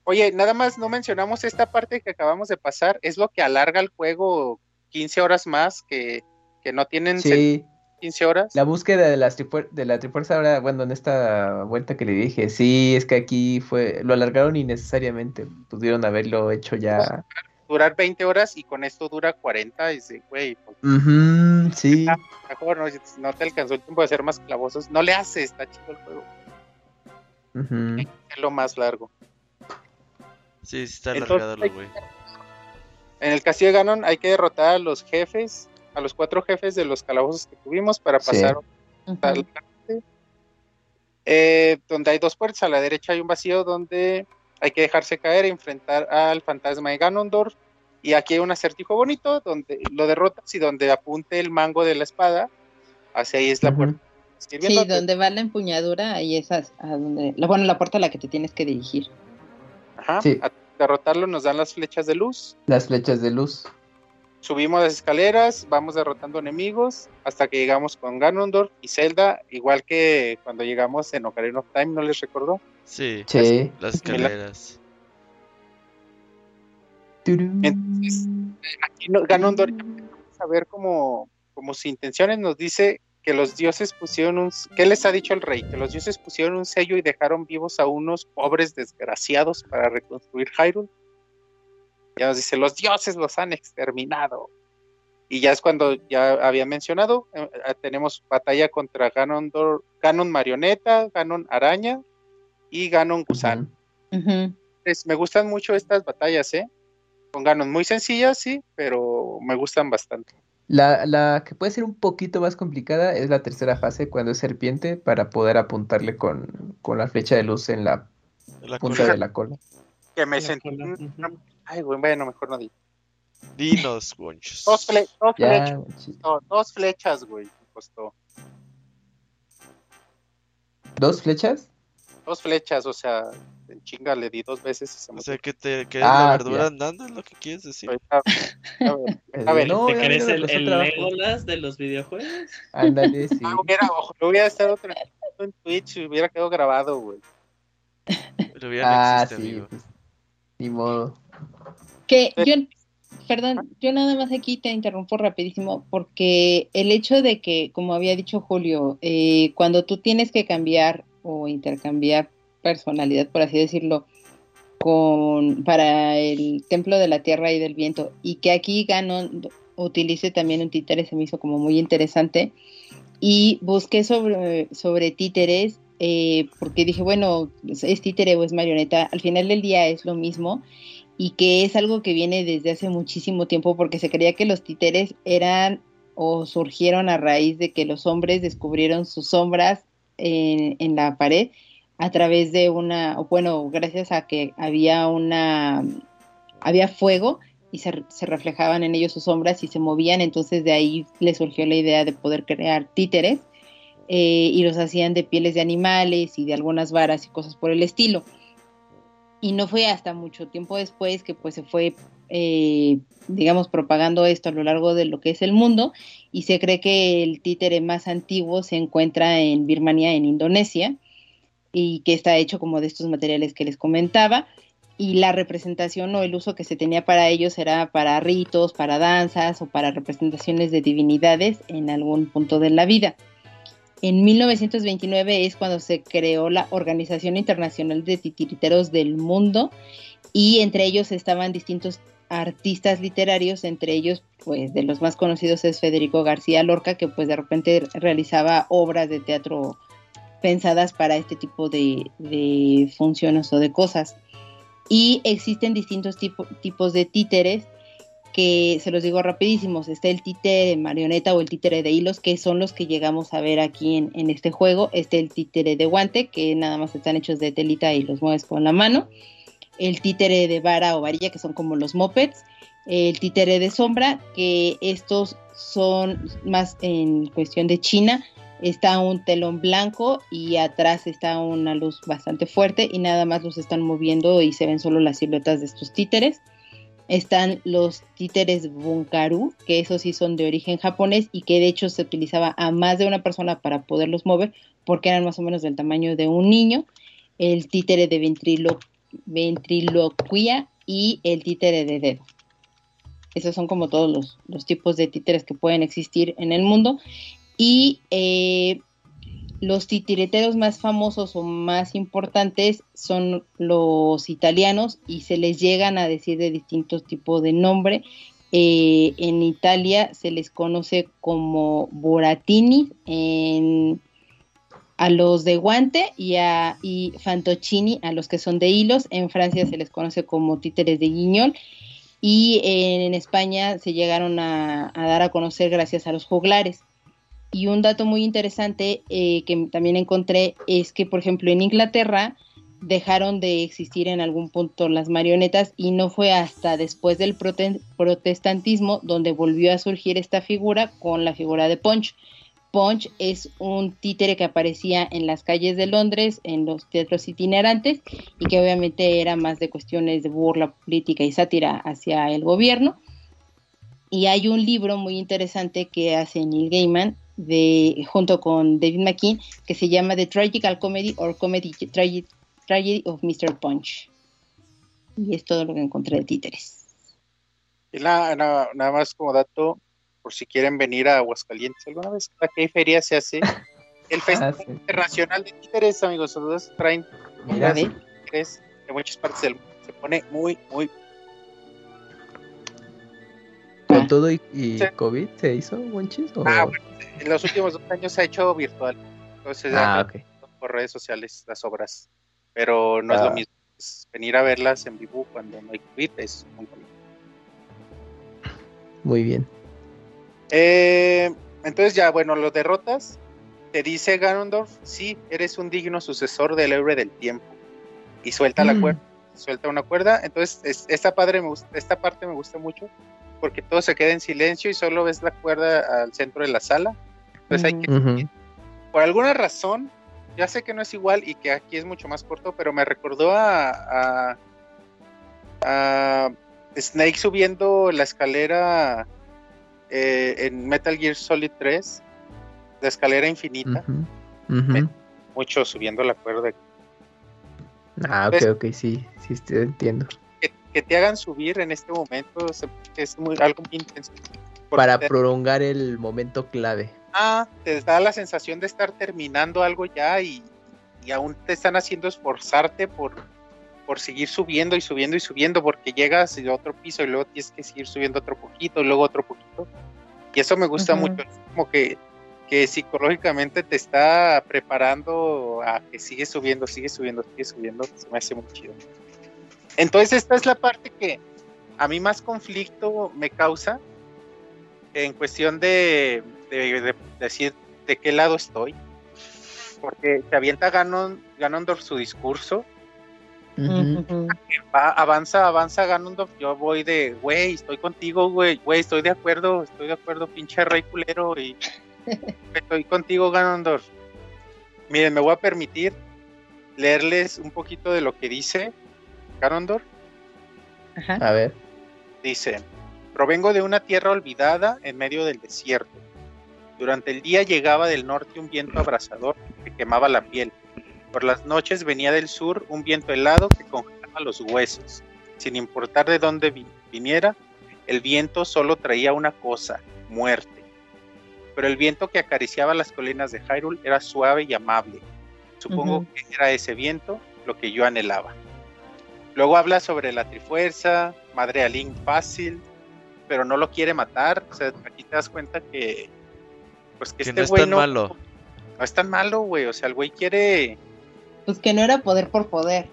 Oye, nada más no mencionamos esta parte que acabamos de pasar, es lo que alarga el juego 15 horas más, que, que no tienen Sí, 15 horas. la búsqueda de, las de la trifuerza ahora, bueno, en esta vuelta que le dije, sí, es que aquí fue, lo alargaron innecesariamente, pudieron haberlo hecho ya. Durar 20 horas y con esto dura 40. Y dice, güey, pues, sí, mejor no, no te alcanzó el tiempo de ser más clavosos. No le hace, está chido el juego. ujú. Es lo más largo. Sí, sí está alargado güey. En el castillo de Ganon hay que derrotar a los jefes, a los cuatro jefes de los calabozos que tuvimos para Sí. pasar al norte. Eh, donde hay dos puertas, a la derecha hay un vacío donde hay que dejarse caer enfrentar al fantasma de Ganondorf. Y aquí hay un acertijo bonito donde lo derrotas y donde apunte el mango de la espada, hacia ahí es la puerta. Sí, donde va la empuñadura, ahí es a, a donde, la, bueno, la puerta a la que te tienes que dirigir. Ajá, Sí. a derrotarlo nos dan las flechas de luz. Las flechas de luz. Subimos las escaleras, vamos derrotando enemigos hasta que llegamos con Ganondorf y Zelda, igual que cuando llegamos en Ocarina of Time, ¿no les recordó? Sí, Sí. las escaleras. Entonces, Aquí no- Ganondorf a ver como, como sus intenciones nos dice que los dioses pusieron un... ¿Qué les ha dicho el rey? Que los dioses pusieron un sello y dejaron vivos a unos pobres desgraciados para reconstruir Hyrule. Ya nos dice, los dioses los han exterminado. Y ya es cuando ya había mencionado, eh, eh, tenemos batalla contra Ganondorf, Ganon Marioneta, Ganon Araña y Ganon Gusano. Es- me gustan mucho estas batallas, ¿eh? Con Ganon muy sencillas, sí, pero me gustan bastante. La, la que puede ser un poquito más complicada es la tercera fase cuando es serpiente para poder apuntarle con, con la flecha de luz en la La punta cola. de la cola. Que me sentí... Ay, güey, bueno, mejor no digo. Dinos, gonchos. Dos, fle- dos Ya, flechas, no, dos flechas, güey, me costó. ¿Dos flechas? Dos flechas, o sea, en chinga le di dos veces y se O sea, que te quedes Ah, la verdura ya. andando, es lo que quieres decir. Ahorita- a ver, A ver, no, ¿Te crees el, el. Legolas de los videojuegos? Ándale, sí. ah, hubiera, ojo, lo hubiera estado en Twitch y hubiera quedado grabado, güey. Pero no Ah, existe, sí, amigo. pues, ni modo. Que Pero- yo, perdón, yo nada más aquí te interrumpo rapidísimo porque el hecho de que, como había dicho Julio, eh, cuando tú tienes que cambiar o intercambiar personalidad, por así decirlo, con para el templo de la tierra y del viento, y que aquí Ganon utilice también un títere, se me hizo como muy interesante. Y busqué sobre, sobre títeres, eh, porque dije, bueno, es títere o es marioneta, al final del día es lo mismo y que es algo que viene desde hace muchísimo tiempo porque se creía que los títeres eran o surgieron a raíz de que los hombres descubrieron sus sombras en, en la pared a través de una, o bueno, gracias a que había una, había fuego y se, se reflejaban en ellos sus sombras y se movían, entonces de ahí les surgió la idea de poder crear títeres eh, y los hacían de pieles de animales y de algunas varas y cosas por el estilo. y no fue hasta mucho tiempo después que pues se fue eh, digamos propagando esto a lo largo de lo que es el mundo y se cree que el títere más antiguo se encuentra en Birmania en Indonesia y que está hecho como de estos materiales que les comentaba y la representación o el uso que se tenía para ellos era para ritos, para danzas o para representaciones de divinidades en algún punto de la vida. En 1929 es cuando se creó la Organización Internacional de Titiriteros del Mundo y entre ellos estaban distintos artistas literarios, entre ellos pues de los más conocidos es Federico García Lorca, que pues de repente realizaba obras de teatro pensadas para este tipo de, de funciones o de cosas. Y existen distintos tipos de títeres que se los digo rapidísimos, está el títere marioneta o el títere de hilos, que son los que llegamos a ver aquí en, este juego, está el títere de guante, que nada más están hechos de telita y los mueves con la mano, el títere de vara o varilla, que son como los mopeds, el títere de sombra, que estos son más en cuestión de China, está un telón blanco y atrás está una luz bastante fuerte y nada más los están moviendo y se ven solo las siluetas de estos títeres están los títeres bunkaru, que esos sí son de origen japonés y que de hecho se utilizaba a más de una persona para poderlos mover porque eran más o menos del tamaño de un niño. El títere de ventrilo, ventriloquía y el títere de dedo. Esos son como todos los, tipos de títeres que pueden existir en el mundo. Y eh, los titireteros más famosos o más importantes son los italianos y se les llegan a decir de distintos tipos de nombre. Eh, en Italia se les conoce como Boratini, a los de guante y, a, Fantocini, a los que son de hilos. En Francia se les conoce como títeres de guiñol. Y en España se llegaron a dar a conocer gracias a los juglares. Y un dato muy interesante eh, que también encontré es que, por ejemplo, en Inglaterra dejaron de existir en algún punto las marionetas y no fue hasta después del protestantismo donde volvió a surgir esta figura con la figura de Punch. Punch es un títere que aparecía en las calles de Londres, en los teatros itinerantes, y que obviamente era más de cuestiones de burla política y sátira hacia el gobierno. Y hay un libro muy interesante que hace Neil Gaiman de, junto con David McKean que se llama The Tragical Comedy or Comedy Tragedy of Mr. Punch. Y es todo lo que encontré de títeres. Y nada, nada más como dato, por si quieren venir a Aguascalientes alguna vez, aquí hay feria se hace el Festival ah, Internacional de Títeres, amigos. Todos traen títeres de muchas partes del mundo. Se pone muy, muy ¿Con todo y, COVID se hizo Monchis? Ah, bueno, en los últimos dos años se ha hecho virtual. Entonces, ah, por redes sociales las obras. Pero no es lo ah. mismo. venir a verlas en vivo cuando no hay COVID es muy bonito. Muy bien. Eh, entonces, ya, bueno, los derrotas. Te dice Ganondorf: Sí, eres un digno sucesor del héroe del tiempo. Y suelta la mm. cuerda. Suelta una cuerda. Entonces, esta, padre me esta parte me gusta mucho porque todo se queda en silencio y solo ves la cuerda al centro de la sala. Entonces hay que... Por alguna razón, ya sé que no es igual y que aquí es mucho más corto, pero me recordó a, a, Snake subiendo la escalera eh, en Metal Gear Solid 3, la escalera infinita. Mucho subiendo la cuerda. Ah, ok, ok, sí, sí, entiendo que te hagan subir en este momento es muy, algo muy intenso. Para prolongar el momento clave. Ah, te da la sensación de estar terminando algo ya y, aún te están haciendo esforzarte por, por seguir subiendo y subiendo y subiendo porque llegas a otro piso y luego tienes que seguir subiendo otro poquito y luego otro poquito. Y eso me gusta mucho, como que, que psicológicamente te está preparando a que sigue subiendo, sigue subiendo, sigue subiendo. Se me hace muy chido. Entonces esta es la parte que a mí más conflicto me causa en cuestión de, decir de qué lado estoy. Porque te avienta Ganon, Ganondorf su discurso. avanza, avanza Ganondorf. Yo voy de, güey, estoy contigo, güey, güey, estoy de acuerdo, estoy de acuerdo, pinche rey culero. Y estoy contigo, Ganondorf. Miren, me voy a permitir leerles un poquito de lo que dice Ganondorf. Ajá. A ver. Dice, provengo de una tierra olvidada en medio del desierto. Durante el día llegaba del norte un viento abrasador que quemaba la piel. Por las noches venía del sur un viento helado que congelaba los huesos. Sin importar de dónde vi- viniera, el viento solo traía una cosa, muerte. Pero el viento que acariciaba las colinas de Hyrule era suave y amable. Supongo que era ese viento lo que yo anhelaba. Luego habla sobre la Trifuerza, Madre Alin fácil, pero no lo quiere matar. O sea, aquí te das cuenta que, pues que, Que este no es tan no, malo. no es tan malo, güey. O sea, el güey quiere Pues que no era poder por poder.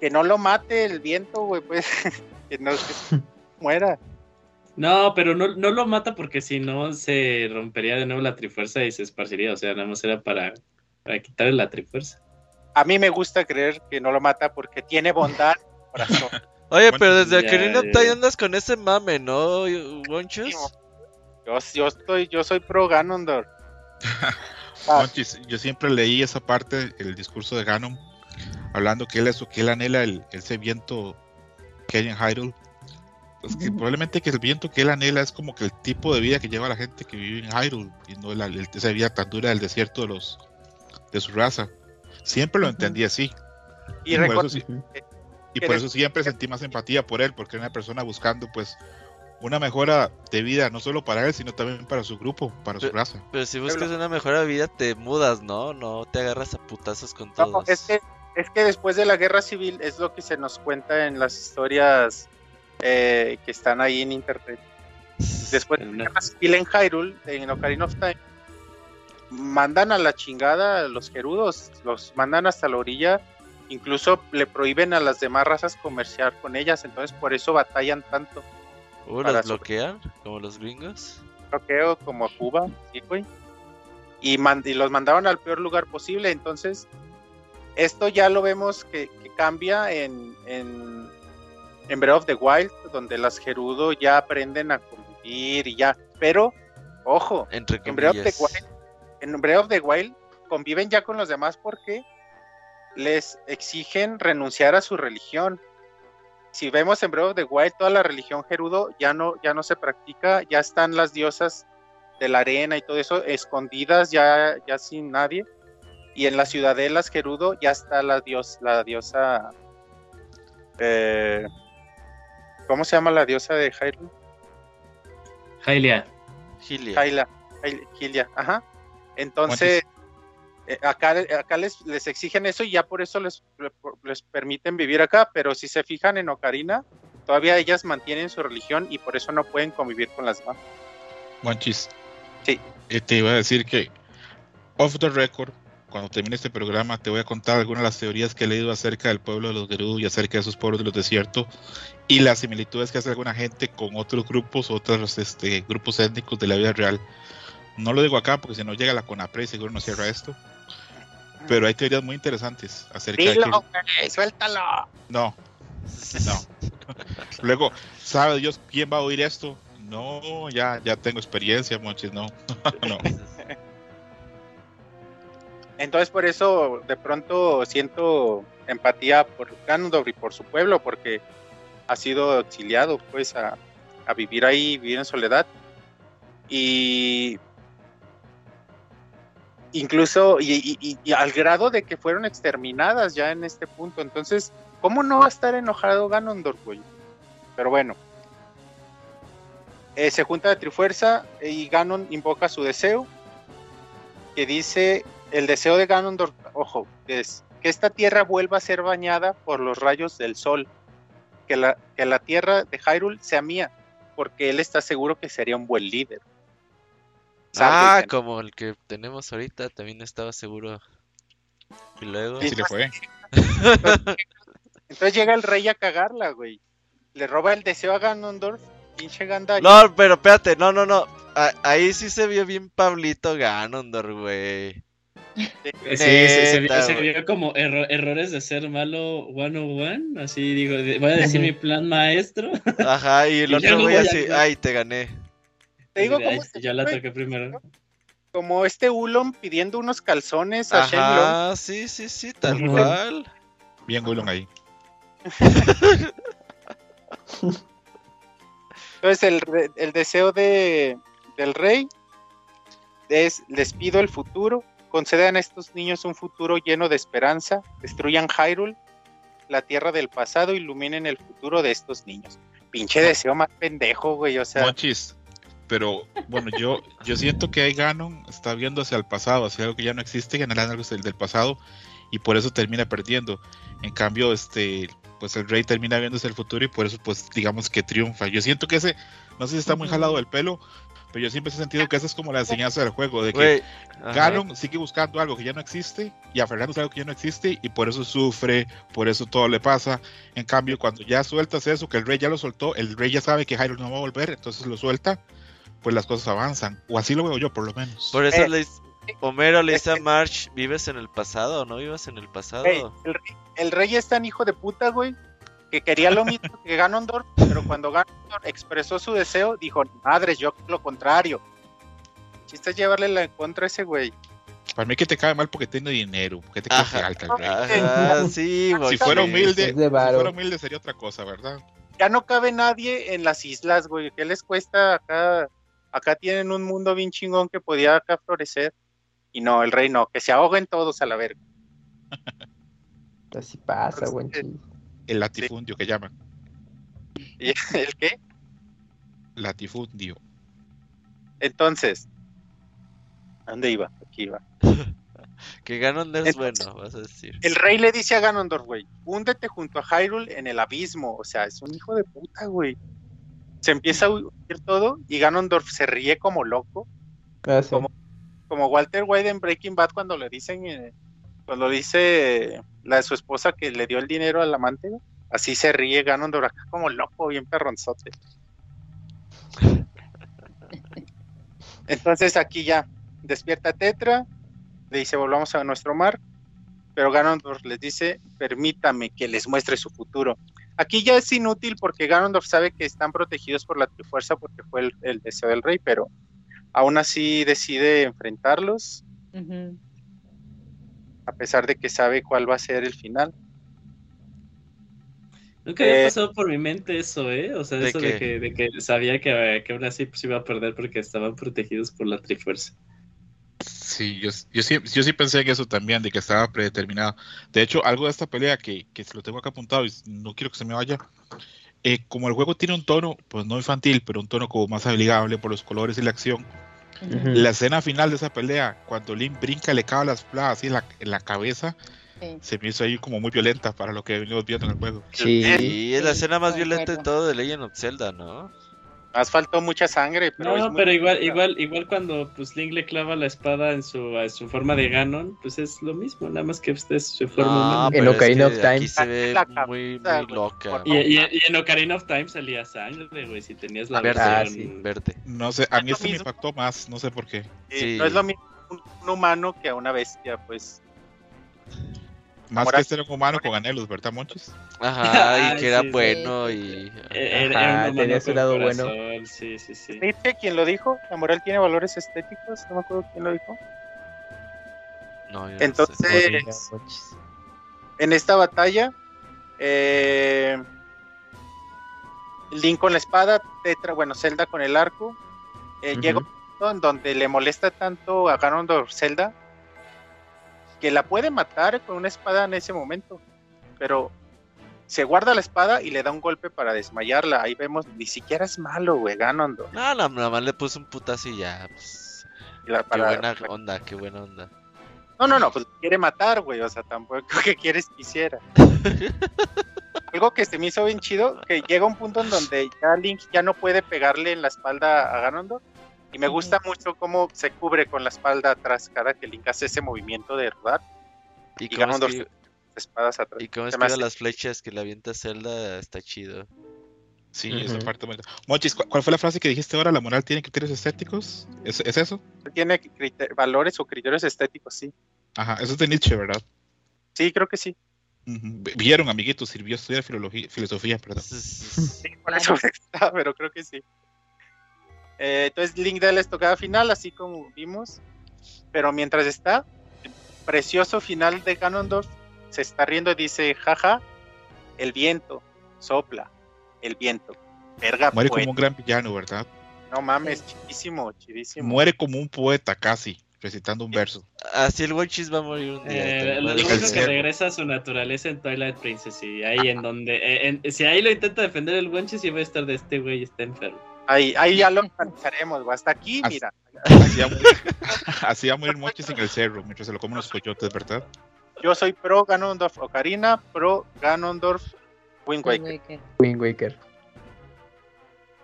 que no lo mate el viento, güey, pues que no que muera. No, pero no, no lo mata porque si no se rompería de nuevo la trifuerza y se esparciría. O sea, nada más era para, para quitarle la trifuerza. A mí me gusta creer que no lo mata porque tiene bondad corazón. Oye, Bueno, pero desde ya, Ocarina ya. andas con ese mame, ¿no, Wonchus? Yo, yo estoy, yo soy pro Ganondorf. Ah. Monchis, yo siempre leí esa parte, el discurso de Ganon, hablando que él es que él anhela el, ese viento que hay en Hyrule. Pues que probablemente que el viento que él anhela es como que el tipo de vida que lleva la gente que vive en Hyrule y no la, el- esa vida tan dura del desierto de los de su raza. Siempre lo entendí así. Y por eso y por eso siempre sentí más empatía por él, porque era una persona buscando pues una mejora de vida, no solo para él, sino también para su grupo, para su raza. Pero si buscas una mejor vida, te mudas, ¿no? No te agarras a putazos con No, todos. es que, es que después de la guerra civil es lo que se nos cuenta en las historias eh, que están ahí en internet. Después de la guerra civil en Hyrule, en Ocarina of Time, mandan a la chingada a los gerudos, los mandan hasta la orilla, incluso le prohíben a las demás razas comerciar con ellas, entonces por eso batallan tanto. Para ¿Los bloquean? Como los gringos. bloqueo como a Cuba, sí, güey. Y, man- y los mandaron al peor lugar posible. Entonces, esto ya lo vemos que, que cambia en, en, en Breath of the Wild, donde las Gerudo ya aprenden a convivir y ya. Pero, ojo, Entre en Breath of the. Wild, en Breath of the Wild conviven ya con los demás porque les exigen renunciar a su religión. Si vemos en Breath of the Wild, toda la religión gerudo ya no, ya no se practica, ya están las diosas de la arena y todo eso escondidas, ya, ya sin nadie. Y en las ciudadelas gerudo ya está la dios, la diosa. eh, ¿Cómo se llama la diosa de Hyrule? Hylia. Hylia. Hyla, Hyl- Hylia, ajá. Entonces, acá, acá les, les exigen eso y ya por eso les, les permiten vivir acá, pero si se fijan en Ocarina, todavía ellas mantienen su religión y por eso no pueden convivir con las demás. Monchis. Sí. Eh, te iba a decir que, off the record, cuando termine este programa, te voy a contar algunas de las teorías que he leído acerca del pueblo de los Gerudo y acerca de esos pueblos de los desiertos y las similitudes que hace alguna gente con otros grupos, otros este, grupos étnicos de la vida real. No lo digo acá porque si no llega la CONAPRE y seguro nos cierra esto, pero hay teorías muy interesantes acerca de que... güey, suéltalo. No, no. Luego, ¿sabe Dios quién va a oír esto? No, ya, ya tengo experiencia, Monchis, no. no. Entonces por eso de pronto siento empatía por Ganondorf y por su pueblo, porque ha sido exiliado pues a, a vivir ahí, vivir en soledad. Y incluso y, y- al grado de que fueron exterminadas ya en este punto. Entonces, ¿cómo no va a estar enojado Ganondorf, güey? Pero bueno. Eh, se junta la Trifuerza y Ganon invoca su deseo, que dice el deseo de Ganondorf, ojo, es que esta tierra vuelva a ser bañada por los rayos del sol, que la, que la tierra de Hyrule sea mía, porque él está seguro que sería un buen líder. Ah, como el que tenemos ahorita, también estaba seguro. Y luego. Así le fue. Entonces llega el rey a cagarla, güey. Le roba el deseo a Ganondorf, pinche Gandalf. No, pero espérate, no, no, no. A- ahí sí se vio bien Pablito Ganondorf, güey. Sí, se, se- Neta, se vio como erro- errores de ser malo 101. Así digo, voy a decir mi plan maestro. Ajá, y el Y otro güey voy a- así, ay, te gané. Te digo se yo la toqué primero. como este Ulon pidiendo unos calzones a Shenlong. Ajá, sí, sí, sí, tal cual. Bien, Gulon ahí. Entonces el, re- el deseo de, del rey es, les pido el futuro, concedan a estos niños un futuro lleno de esperanza, destruyan Hyrule, la tierra del pasado, iluminen el futuro de estos niños. Pinche deseo más pendejo, güey, o sea, Monchis. Pero bueno, yo, yo siento que ahí Ganon está viendo hacia el pasado, hacia algo que ya no existe, generando algo del del pasado, y por eso termina perdiendo. En cambio, este, pues el rey termina viendo hacia el futuro y por eso, pues, digamos que triunfa. Yo siento que ese, no sé si está muy jalado del pelo, pero yo siempre he sentido que esa es como la enseñanza del juego, de que. Ganon sigue buscando algo que ya no existe y aferrándose a algo que ya no existe y por eso sufre, por eso todo le pasa. En cambio, cuando ya sueltas eso, que el rey ya lo soltó, el rey ya sabe que Hyrule no va a volver, entonces lo suelta, pues las cosas avanzan. O así lo veo yo, por lo menos. Por eso Eh, le dice- Homero le dice a March, ¿vives en el pasado o no vivas en el pasado? El, rey, el rey es tan hijo de puta, güey, que quería lo mismo que Ganondorf, pero cuando Ganondorf expresó su deseo, dijo, madres, yo lo contrario. El Chiste es llevarle la en contra a ese güey. Para mí que te cae mal porque tiene dinero, porque te cae alta el rey. Ajá, sí, Si fuera humilde, si fuera humilde sería otra cosa, ¿verdad? Ya no cabe nadie en las islas, güey. ¿Qué les cuesta acá? Acá tienen un mundo bien chingón que podía acá florecer. Y no, el rey no, que se ahoguen todos a la verga. Así pasa, chis. El latifundio que llaman. ¿Y el qué? Latifundio. Entonces, ¿a dónde iba? Aquí iba. Que Ganon es bueno, vas a decir. El rey le dice a Ganondorf, güey, húndete junto a Hyrule en el abismo. O sea, es un hijo de puta, güey. Se empieza a hundir todo y Ganondorf se ríe como loco, Ah, sí. como- como Walter White en Breaking Bad cuando le dicen, eh, cuando dice la de su esposa que le dio el dinero al amante, así se ríe Ganondorf acá como loco, bien perronzote. Entonces aquí ya despierta Tetra, le dice volvamos a nuestro mar, pero Ganondorf les dice permítame que les muestre su futuro. Aquí ya es inútil porque Ganondorf sabe que están protegidos por la Trifuerza porque fue el, el deseo del rey, pero aún así decide enfrentarlos a pesar de que sabe cuál va a ser el final. Nunca había Eh, pasado por mi mente eso, ¿eh? O sea, ¿de eso de que, de que sabía que, que aún así pues, iba a perder porque estaban protegidos por la Trifuerza. Sí, yo, yo, sí, yo sí pensé en eso también, de que estaba predeterminado. De hecho, algo de esta pelea que, que se lo tengo acá apuntado y no quiero que se me vaya. eh, como el juego tiene un tono, pues no infantil, pero un tono como más amigable por los colores y la acción. Ujú. Ujú. La escena final de esa pelea, cuando Link brinca, le cae las plagas así en la, en la cabeza, Sí. se me hizo ahí como muy violenta para lo que venimos viendo en el juego. Sí. Y es la Sí, escena más violenta de todo de Legend of Zelda, ¿no? Más faltó mucha sangre, pero No, pero igual, igual, igual cuando pues Link le clava la espada en su, en su forma de Ganon, pues es lo mismo, nada más que usted se forma No. En es Ocarina que of Time. Aquí se ve muy, muy loca. Y, y- y en Ocarina of Time salía sangre, güey, si tenías la Verde, Ah, versión... sí. verde. No sé, a mí lo esto me impactó más, no sé por qué. Sí, Sí. No es lo mismo un, un humano que a una bestia, pues. Más que este era un humano con anhelos, ¿verdad, Monchis? Ajá, y que era sí, sí. bueno y... Eh, Era, Ajá, era un humano tenía su lado corazón, bueno. Sí, sí, sí. Nietzsche, quien lo dijo, la moral tiene valores estéticos, no me acuerdo quién lo dijo. No, yo no sé. Entonces, mochis. en esta batalla, eh, Link con la espada, Tetra, bueno, Zelda con el arco, eh, Ujú. llega un punto en donde le molesta tanto a Ganondorf Zelda que la puede matar con una espada en ese momento, pero se guarda la espada y le da un golpe para desmayarla. Ahí vemos, ni siquiera es malo, güey, Ganondorf. No, nada más le puse un putazo y ya. Pues, Y la- qué para- buena onda, qué buena onda. No, no, no, pues quiere matar, güey, o sea, tampoco que quieres que hiciera. Algo que se me hizo bien chido, que llega un punto en donde ya Link ya no puede pegarle en la espalda a Ganondorf, y me gusta mucho cómo se cubre con la espalda atrás cada que Link hace ese movimiento de rodar, Y y cómo, esquiva, espadas atrás. y cómo esquiva hace- las flechas que le avienta Zelda está chido. Sí, Ujú. esa parte. ¿cu- ¿cuál fue la frase que dijiste ahora? ¿La moral tiene criterios estéticos? ¿Es, es eso? Tiene valores o criterios estéticos, sí. Ajá, eso es de Nietzsche, ¿verdad? Sí, creo que sí. Vieron, amiguitos, sirvió estudiar filosofía, perdón. Sí, por eso está, pero creo que sí. Eh, entonces Link da la estocada final, así como vimos. Pero mientras está, el precioso final de Ganondorf se está riendo y dice, jaja, el viento sopla, el viento. Verga, Muere poeta. como un gran villano, ¿verdad? No mames, chidísimo, chidísimo. Muere como un poeta casi, recitando un verso. Así el Wonchis va a morir un día. Eh, lo único que cerro. regresa a su naturaleza en Twilight Princess y ahí en donde eh, en- si ahí lo intenta defender el Wenchis y va a estar de este güey está enfermo. Ahí, ahí ya lo analizaremos, güey. Hasta aquí, As- mira. Así va a morir, así va a morir Monchis en el cerro, mientras se lo comen los coyotes, ¿verdad? Yo soy pro Ganondorf Ocarina, pro Ganondorf Wind Waker. Waker. Wind Waker.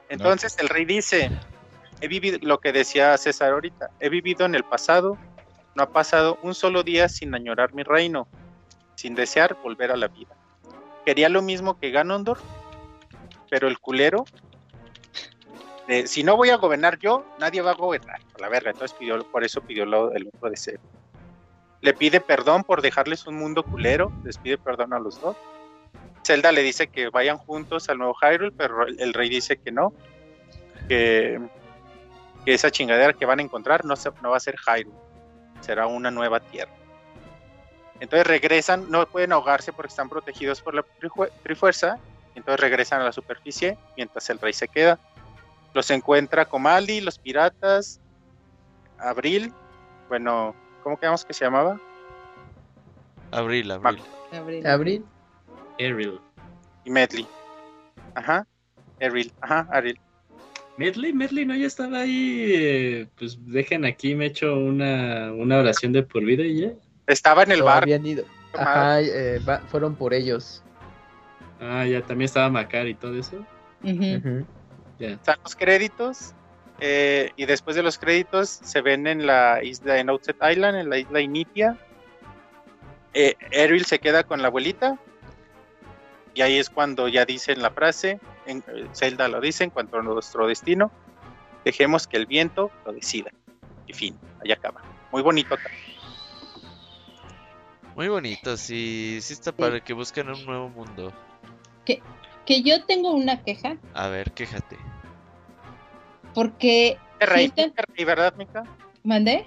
Entonces el rey dice, he vivido lo que decía César ahorita, he vivido en el pasado, no ha pasado un solo día sin añorar mi reino, sin desear volver a la vida. Quería lo mismo que Ganondorf, pero el culero, de, si no voy a gobernar yo, nadie va a gobernar, la verga, entonces pidió, por eso pidió el mundo de cero. Le pide perdón por dejarles un mundo culero, les pide perdón a los dos. Zelda le dice que vayan juntos al nuevo Hyrule, pero el, rey dice que no, que, esa chingadera que van a encontrar no, no va a ser Hyrule, será una nueva tierra. Entonces regresan, no pueden ahogarse porque están protegidos por la Trifue- Trifuerza, entonces regresan a la superficie mientras el rey se queda. Los encuentra Comali, los piratas, Abril, bueno, ¿cómo quedamos que se llamaba? Abril, abril. Abril. Abril. Ariel. Y Medley. Ajá, Abril, ajá, Abril. Medley, Medley no ya estaba ahí, eh, pues dejen aquí, me echo una, una oración de por vida y ya. Estaba en el No, bar. habían ido. Ajá, eh, fueron por ellos. Ah, ya también estaba Macar y todo eso. Ujú. Ujú. Están los créditos eh, y después de los créditos se ven en la isla en Outset Island, en la isla Initia. Eh, Eril se queda con la abuelita y ahí es cuando ya dicen la frase, en, eh, Zelda lo dice en cuanto a nuestro destino, dejemos que el viento lo decida. Y fin, ahí acaba. Muy bonito. acá. Muy bonito, sí, sí está para que busquen un nuevo mundo. Que yo tengo una queja, A ver, quéjate. porque Pinche rey, Sí, está- pinche rey, ¿verdad, Mica? mandé.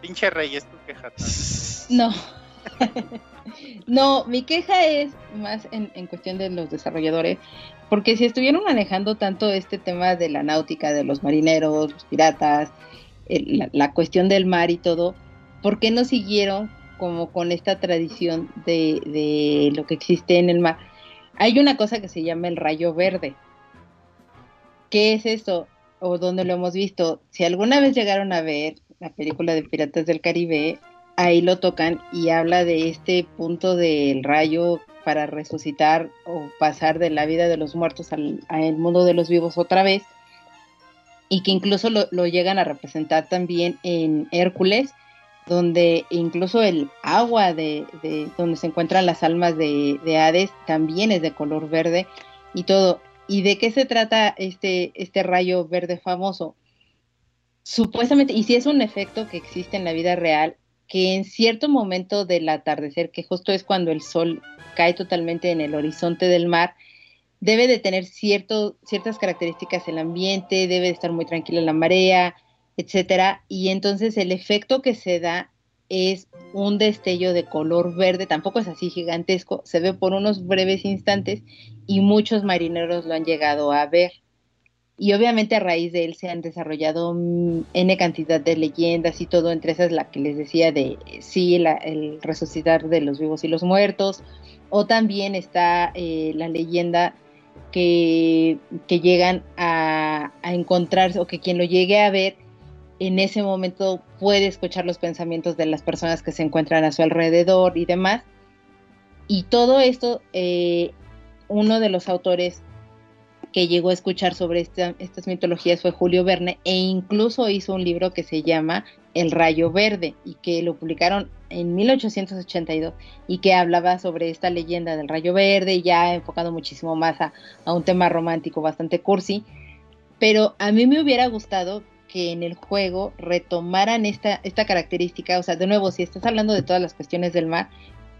Pinche rey, es tu queja. No. no, mi queja es más en, en cuestión de los desarrolladores, porque si estuvieron manejando tanto este tema de la náutica, de los marineros, los piratas, el- la, la cuestión del mar y todo, ¿por qué no siguieron como con esta tradición de, de lo que existe en el mar? Hay una cosa que se llama el rayo verde. ¿Qué es esto? O dónde lo hemos visto. Si alguna vez llegaron a ver la película de Piratas del Caribe, ahí lo tocan y habla de este punto del rayo para resucitar o pasar de la vida de los muertos al, mundo de los vivos otra vez y que incluso lo llegan a representar también en Hércules donde incluso el agua de, de donde se encuentran las almas de, de Hades también es de color verde y todo. ¿Y de qué se trata este, este rayo verde famoso? Supuestamente, y si es un efecto que existe en la vida real, que en cierto momento del atardecer, que justo es cuando el sol cae totalmente en el horizonte del mar, debe de tener cierto, ciertas características el ambiente, debe de estar muy tranquila la marea, etcétera, y entonces el efecto que se da es un destello de color verde, tampoco es así gigantesco, se ve por unos breves instantes y muchos marineros lo han llegado a ver. Y obviamente a raíz de él se han desarrollado N cantidad de leyendas y todo, entre esas la que les decía de sí, la- el resucitar de los vivos y los muertos, o también está eh, la leyenda que, que llegan a, a encontrarse o que quien lo llegue a ver en ese momento puede escuchar los pensamientos de las personas que se encuentran a su alrededor y demás. Y todo esto, eh, uno de los autores que llegó a escuchar sobre esta- estas mitologías fue Julio Verne e incluso hizo un libro que se llama El Rayo Verde y que lo publicaron en 1882 y que hablaba sobre esta leyenda del Rayo Verde ya enfocado muchísimo más a, a un tema romántico bastante cursi pero a mí me hubiera gustado que en el juego retomaran esta, esta característica, o sea, de nuevo, si estás hablando de todas las cuestiones del mar,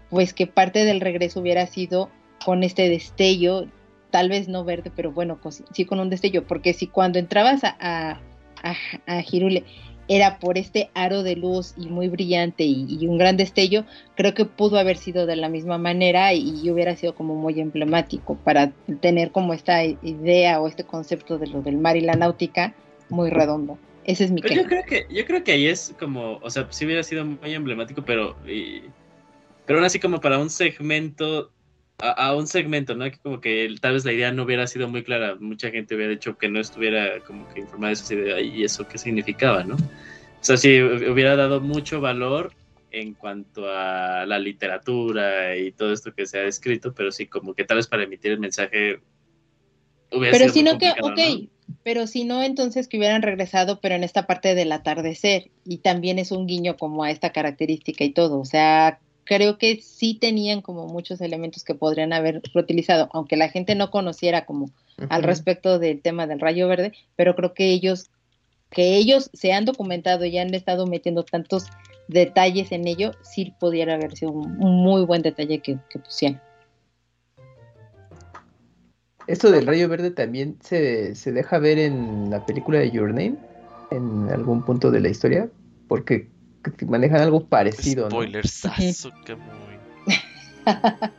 pues que parte del regreso hubiera sido con este destello, tal vez no verde, pero bueno, cos- sí con un destello, porque si cuando entrabas a, a, a, a Hirule era por este aro de luz y muy brillante y, un gran destello, creo que pudo haber sido de la misma manera y, hubiera sido como muy emblemático para tener como esta idea o este concepto de lo del mar y la náutica muy redondo. Ese es mi yo creo que Yo creo que ahí es como, o sea, sí hubiera sido muy emblemático, pero, pero aún así como para un segmento a, un segmento, ¿no? Que como que tal vez la idea no hubiera sido muy clara. Mucha gente hubiera dicho que no estuviera como que informada de esa idea y eso qué significaba, ¿no? O sea, si hubiera dado mucho valor en cuanto a la literatura y todo esto que se ha escrito, pero sí como que tal vez para emitir el mensaje hubiera pero si no que, ok, pero si no, entonces que hubieran regresado, pero en esta parte del atardecer, y también es un guiño como a esta característica y todo, o sea, creo que sí tenían como muchos elementos que podrían haber reutilizado, aunque la gente no conociera como al respecto del tema del rayo verde, pero creo que ellos, que ellos se han documentado y han estado metiendo tantos detalles en ello, sí pudiera haber sido un, muy buen detalle que, que pusieran. Esto del rayo verde también se, se deja ver en la película de Your Name, en algún punto de la historia, porque manejan algo parecido, Spoilers, ¿no? que muy...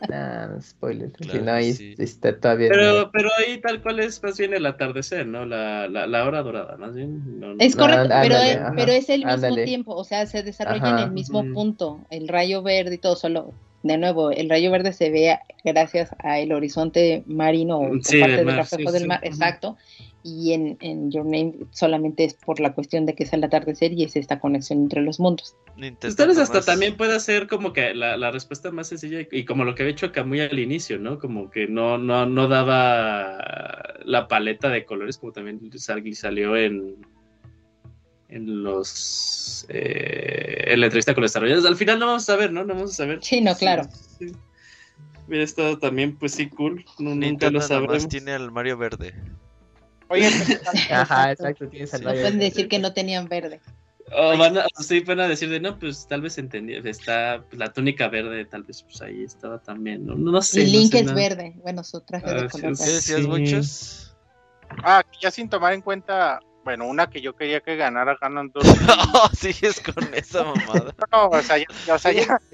nah, spoiler. no, ahí está todavía. Pero, pero ahí tal cual es más bien el atardecer, ¿no? La, la, la hora dorada, más bien. es correcto, pero, es, pero es el mismo tiempo, o sea, se desarrolla en el mismo punto. El rayo verde y todo, solo, de nuevo, el rayo verde se ve gracias al horizonte marino o parte del, reflejo del mar, exacto y en, en, Your Name solamente es por la cuestión de que es el atardecer y es esta conexión entre los mundos. Ustedes hasta también puede ser como que la, la, respuesta más sencilla y, como lo que había hecho Camuy al inicio, ¿no? Como que no, no, no daba la paleta de colores como también salió en en los eh, en la entrevista con los desarrolladores. Al final no vamos a saber, ¿no? No vamos a saber. Sí, no, claro. Hubiera estado también, pues sí, cool. No, nunca lo sabremos. tiene al Mario Verde. Oye, Ajá, exacto, tienes al Pueden decir que no tenían verde. O van a, sí, van a decir de no, pues tal vez entendí, está pues, la túnica verde, tal vez pues ahí estaba también, no, no sé. Y Link es verde, bueno, su traje de ah, color. ¿Qué decías, muchos? Ah, ya sin tomar en cuenta, bueno, una que yo quería que ganara ganan dos. no, sigues con esa mamada. no, o sea, ya, o sea, ya.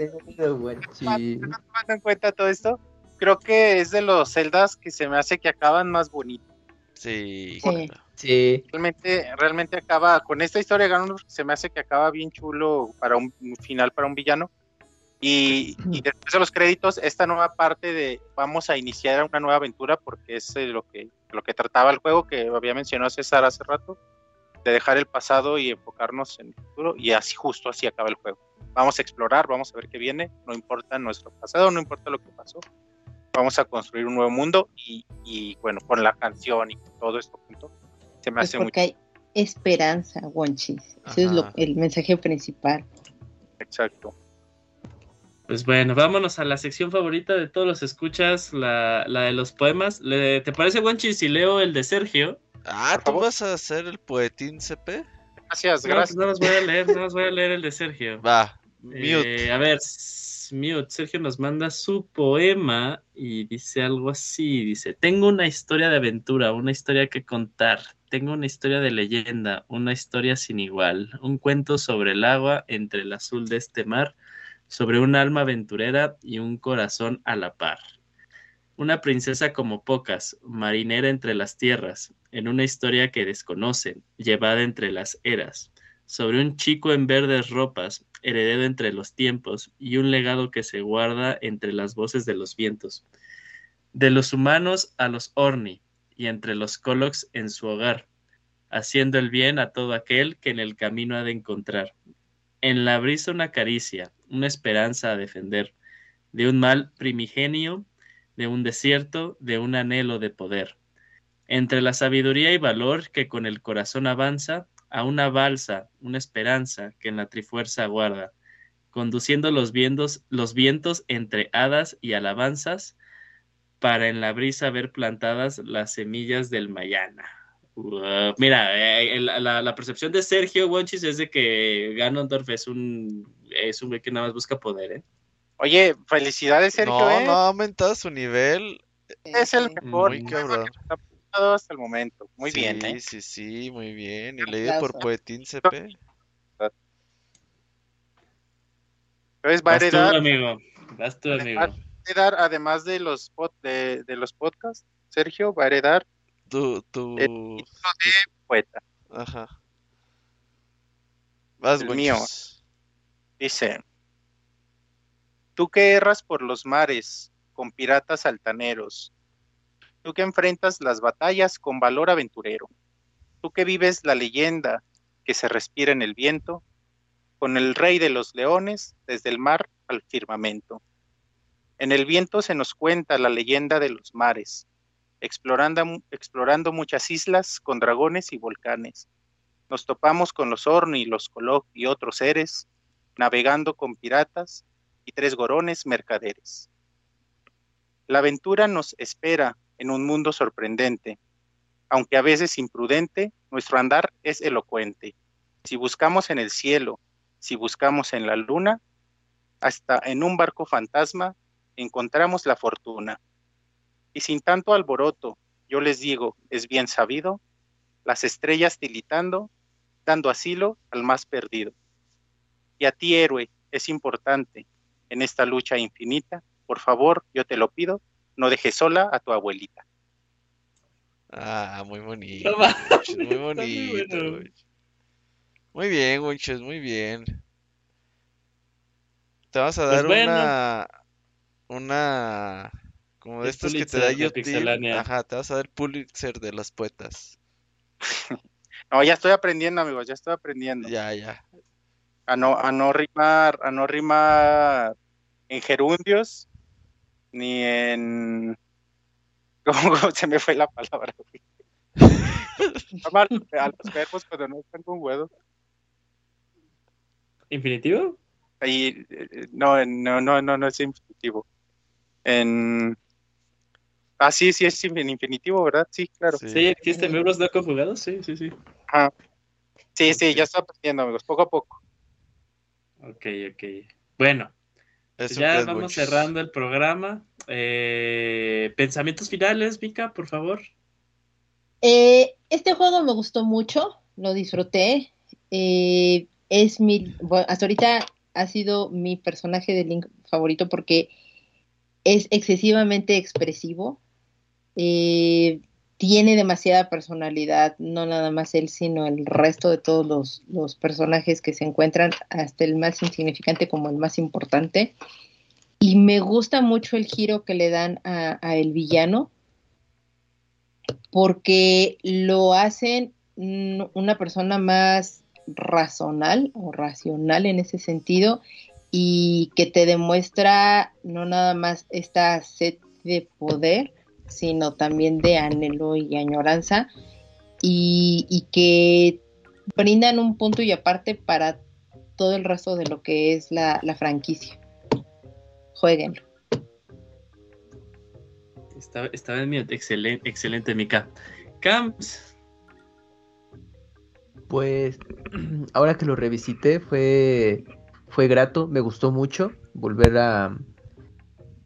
tomando en cuenta todo esto, creo que es de los celdas que se me hace que acaban más bonitos. Sí. sí. Realmente, realmente acaba, con esta historia se me hace que acaba bien chulo para un, final para un villano. Y, después de los créditos, esta nueva parte de vamos a iniciar una nueva aventura, porque es eh, lo que, lo que trataba el juego, que había mencionado César hace rato, de dejar el pasado y enfocarnos en el futuro, y así justo así acaba el juego. Vamos a explorar, vamos a ver qué viene, no importa nuestro pasado, no importa lo que pasó, vamos a construir un nuevo mundo y, bueno, con la canción y todo esto junto, se me hace porque hay esperanza, Wonchis. Ese es el mensaje principal. Exacto. Pues bueno, vámonos a la sección favorita de todos los escuchas, la, de los poemas. ¿Te parece, Wonchis, si leo el de Sergio? Ah, ¿tú vas a hacer el poetín CP? Gracias, gracias. No, no los voy a leer, no los voy a leer el de Sergio. Va, eh, a ver, Mute, Sergio nos manda su poema y dice algo así, dice, tengo una historia de aventura, una historia que contar, tengo una historia de leyenda, una historia sin igual, un cuento sobre el agua entre el azul de este mar, sobre un alma aventurera y un corazón a la par. Una princesa como pocas, marinera entre las tierras, en una historia que desconocen, llevada entre las eras, sobre un chico en verdes ropas, heredero entre los tiempos y un legado que se guarda entre las voces de los vientos. De los humanos a los Orni y entre los Colox en su hogar, haciendo el bien a todo aquel que en el camino ha de encontrar. En la brisa una caricia, una esperanza a defender, de un mal primigenio, de un desierto, de un anhelo de poder. Entre la sabiduría y valor que con el corazón avanza, a una balsa, una esperanza que en la trifuerza guarda, conduciendo los vientos, los vientos entre hadas y alabanzas, para en la brisa ver plantadas las semillas del Mayana. Mira, eh, la, percepción de Sergio Bonchis es de que Ganondorf es un es un güey que nada más busca poder, ¿eh? Oye, felicidades, Sergio. No, eh. no ha aumentado su nivel. Es el mejor muy cabrón. Que está hasta el momento. Muy bien, ¿eh? Sí, sí, muy bien. Y leído por Poetín CP. Entonces pues, va a heredar. Amigo. Vas amigo. Va a heredar, además de los, de, de los podcasts, Sergio va a heredar tu, tu... el de poeta. Ajá. Vas, El mío. Dice, tú que erras por los mares con piratas altaneros, tú que enfrentas las batallas con valor aventurero, tú que vives la leyenda que se respira en el viento, con el rey de los leones desde el mar al firmamento. En el viento se nos cuenta la leyenda de los mares, explorando, explorando muchas islas con dragones y volcanes. Nos topamos con los Orni, los Coloc y otros seres, navegando con piratas y tres gorones mercaderes. La aventura nos espera en un mundo sorprendente, aunque a veces imprudente, nuestro andar es elocuente. Si buscamos en el cielo, si buscamos en la luna, hasta en un barco fantasma encontramos la fortuna. Y sin tanto alboroto, yo les digo, es bien sabido, las estrellas tilitando, dando asilo al más perdido. Y a ti, héroe, es importante, en esta lucha infinita, por favor, yo te lo pido, no dejes sola a tu abuelita. Ah, muy bonito. No muy bonito. bueno. Muy bien, Gonchos, muy bien. Te vamos a Pues dar bueno. una. Una. Como de estos que te da. Pixelania. Ajá, te vas a dar Pulitzer de los poetas. No, ya estoy aprendiendo, amigos, ya estoy aprendiendo. Ya, ya. A no, a no rimar, a no rimar en gerundios, ni en ¿Cómo, se me fue la palabra? a los verbos cuando no están con huevo. ¿Infinitivo? Ahí, eh, no, no, no, no, no es infinitivo. En... Ah, sí, sí es en infinitivo, ¿verdad? Sí, claro. Sí. Sí, existen verbos no conjugados, sí, sí, sí. Ajá. Sí, sí, ya estoy aprendiendo, amigos, poco a poco. Ok, ok. Bueno, Es un ya quiz, vamos cerrando el programa. Eh, pensamientos finales, Mika, por favor. Eh, este juego me gustó mucho, lo disfruté. Eh, es mi, bueno, hasta ahorita ha sido mi personaje de Link favorito porque es excesivamente expresivo. Eh, tiene demasiada personalidad, no nada más él, sino el resto de todos los, personajes que se encuentran, hasta el más insignificante como el más importante. Y me gusta mucho el giro que le dan a, a el villano, porque lo hacen una persona más razonal o racional en ese sentido y que te demuestra no nada más esta sed de poder, sino también de anhelo y añoranza y, y que brindan un punto y aparte para todo el resto de lo que es la, la franquicia. Jueguenlo. Estaba, estaba en mi excelente, excelente Mika. Camps, Pues ahora que lo revisité fue, fue grato, me gustó mucho volver a,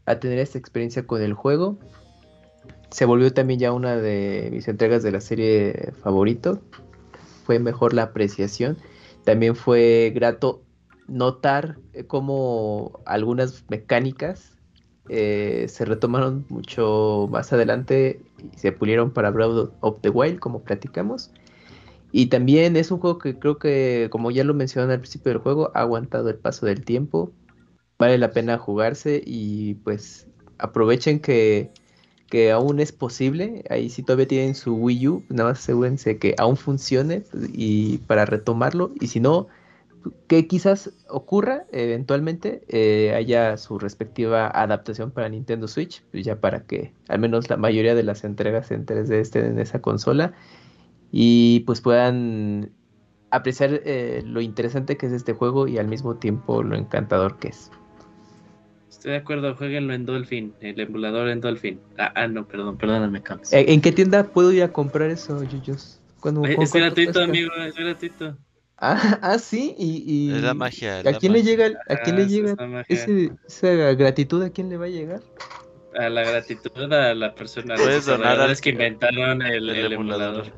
a tener esta experiencia con el juego. Se volvió también ya una de mis entregas de la serie favorito. Fue mejor la apreciación. También fue grato notar cómo algunas mecánicas eh, se retomaron mucho más adelante y se pulieron para Breath of the Wild, como platicamos. Y también es un juego que creo que, como ya lo mencioné al principio del juego, ha aguantado el paso del tiempo. Vale la pena jugarse y pues aprovechen que, que aún es posible. Ahí si todavía tienen su Wii U, nada más asegúrense que aún funcione y para retomarlo. Y si no, que quizás ocurra eventualmente, eh, haya su respectiva adaptación para Nintendo Switch, pues ya para que al menos la mayoría de las entregas en 3D estén en esa consola y pues puedan apreciar eh, lo interesante que es este juego y al mismo tiempo lo encantador que es. Estoy de acuerdo, jueguenlo en Dolphin, el emulador en Dolphin. Ah, ah, no, perdón, perdóname, Camps. Eh, ¿En qué tienda puedo ir a comprar eso, Yuyos? ¿Cuándo- Eh, cu- es gratuito, cuesta? amigo, es gratuito. Ah, ah, sí, y, y- Es la magia. es ¿A quién le magia. llega, a quién Ah, le esa ese- gratitud? ¿A quién le va a llegar? A la gratitud a la persona, a los Puedes donar desarrolladores al- que inventaron el, el el emulador. emulador.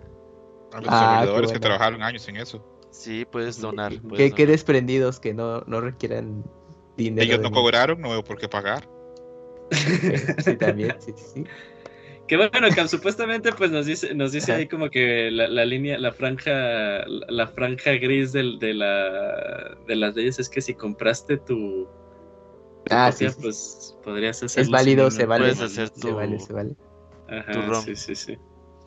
A los Ah, que bueno. trabajaron años en eso. Sí, puedes donar. Puedes qué donar. desprendidos que no, no requieran dinero. Ellos no cobraron, no veo por qué pagar. Sí, también, sí, sí, sí. Que bueno, que supuestamente pues nos dice, nos dice ahí como que la, la línea, la franja, la, la franja gris del, de la de las leyes es que si compraste tu, tu Ah, copia, sí, sí. pues podrías hacerlo. Es válido, se una- vale. puedes hacer Se tu- vale, se vale. Ajá, tu ROM. sí, sí, sí.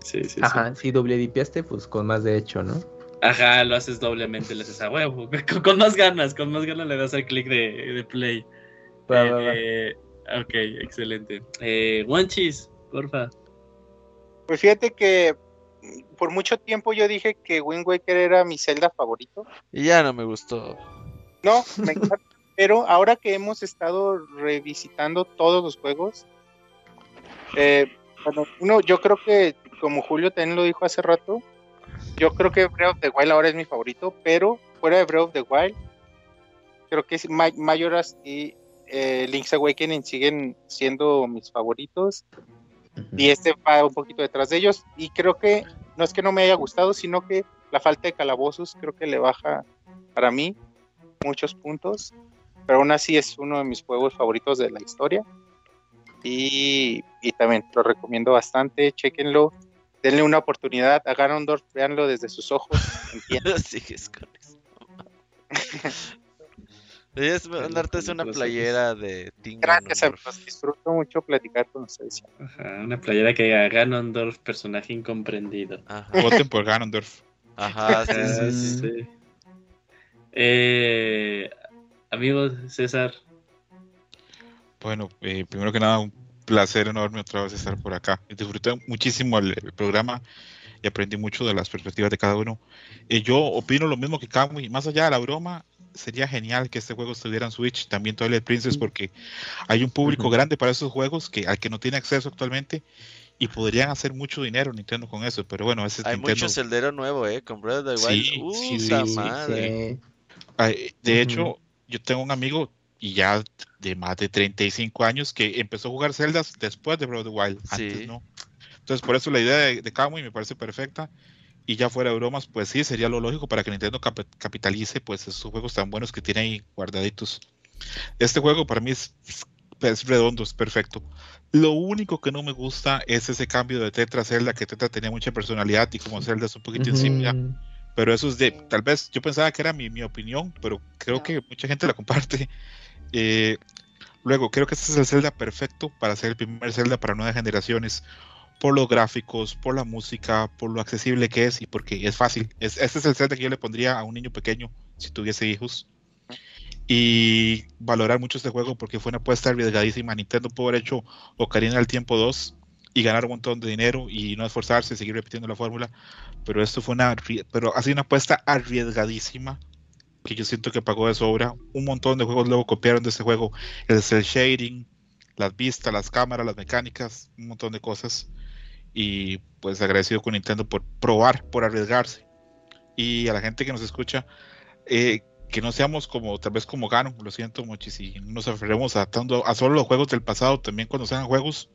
Sí, sí, sí. Ajá, si doble dipiaste, pues con más derecho, ¿no? Ajá, lo haces doblemente, le haces a huevo, con, con más ganas, con más ganas le das al clic de, de play. Va, va, va. Eh, ok, excelente. Eh, Wanchis, porfa. Pues fíjate que por mucho tiempo yo dije que Wind Waker era mi Zelda favorito. Y ya no me gustó. No, me encanta. Pero ahora que hemos estado revisitando todos los juegos, eh, bueno, uno, yo creo que, como Julio también lo dijo hace rato, yo creo que Breath of the Wild ahora es mi favorito, pero fuera de Breath of the Wild, creo que es Ma- Majora's y eh, Link's Awakening siguen siendo mis favoritos. Y este va un poquito detrás de ellos. Y creo que no es que no me haya gustado, sino que la falta de calabozos creo que le baja para mí muchos puntos. Pero aún así es uno de mis juegos favoritos de la historia. Y, y también lo recomiendo bastante. Chequenlo. Denle una oportunidad a Ganondorf. Véanlo desde sus ojos. Sigues con eso. Deberías mandarte una playera de Team Gracias, amigos. Disfruto mucho platicar con ustedes. Ajá, una playera que diga Ganondorf, personaje incomprendido. Ajá, Voten por Ganondorf. ajá, sí, sí, sí. sí. Eh, amigos, César, Bueno, eh, primero que nada, un placer enorme otra vez estar por acá. Disfruté muchísimo el, el programa y aprendí mucho de las perspectivas de cada uno. Eh, yo opino lo mismo que Kamui, más allá de la broma, sería genial que este juego estuviera en Switch, también Twilight Princess, porque hay un público Ujú. grande para esos juegos que al que no tiene acceso actualmente y podrían hacer mucho dinero Nintendo con eso, pero bueno, ese es Hay Nintendo. mucho celdero nuevo, eh, con Breath of the Wild. Sí, Uh, sí, sí, ¡Puta sí, madre! Sí. Ay, de Ujú. hecho, yo tengo un amigo y ya de más de 35 años que empezó a jugar Zeldas después de Breath of the Wild, antes Sí. no. Entonces, por eso la idea de, de Kamui me parece perfecta. Y ya fuera de bromas, pues sí, sería lo lógico para que Nintendo cap- capitalice pues esos juegos tan buenos que tiene ahí guardaditos. Este juego para mí es, es redondo, es perfecto. Lo único que no me gusta es ese cambio de Tetra a Zelda, que Tetra tenía mucha personalidad y como Zelda es un poquito insípida. Ujú. Pero eso es de, tal vez yo pensaba que era mi, mi opinión, pero creo que mucha gente la comparte. Eh, luego, creo que este es el Zelda perfecto para ser el primer Zelda para nuevas generaciones, por los gráficos, por la música, por lo accesible que es y porque es fácil. Es, este es el Zelda que yo le pondría a un niño pequeño si tuviese hijos. Y valorar mucho este juego porque fue una apuesta arriesgadísima. Nintendo pudo haber hecho Ocarina del Tiempo 2 y ganar un montón de dinero y no esforzarse, seguir repitiendo la fórmula pero esto fue una pero ha sido una apuesta arriesgadísima que yo siento que pagó de sobra. Un montón de juegos luego copiaron de este juego. El cel shading las vistas las cámaras las mecánicas un montón de cosas. Y pues agradecido con Nintendo por probar por arriesgarse. Y a la gente que nos escucha eh, que no seamos como tal vez como Gano lo siento mucho si no nos aferremos a, tanto, a solo los juegos del pasado también cuando sean juegos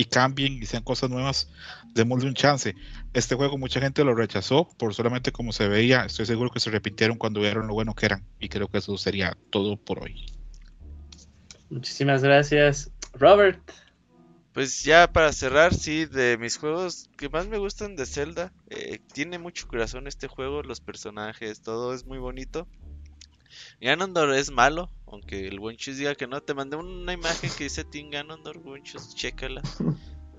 y cambien y sean cosas nuevas démosle un chance este juego mucha gente lo rechazó por solamente como se veía. Estoy seguro que se repitieron cuando vieron lo bueno que eran. Y creo que eso sería todo por hoy. muchísimas gracias. Robert, Pues ya para cerrar, sí, de mis juegos que más me gustan de Zelda, eh, tiene mucho corazón este juego, los personajes, todo es muy bonito. Ganondorf es malo, aunque el Wonchus diga que no. Te mandé una imagen que dice Team Ganondorf, Wonchus, chécala.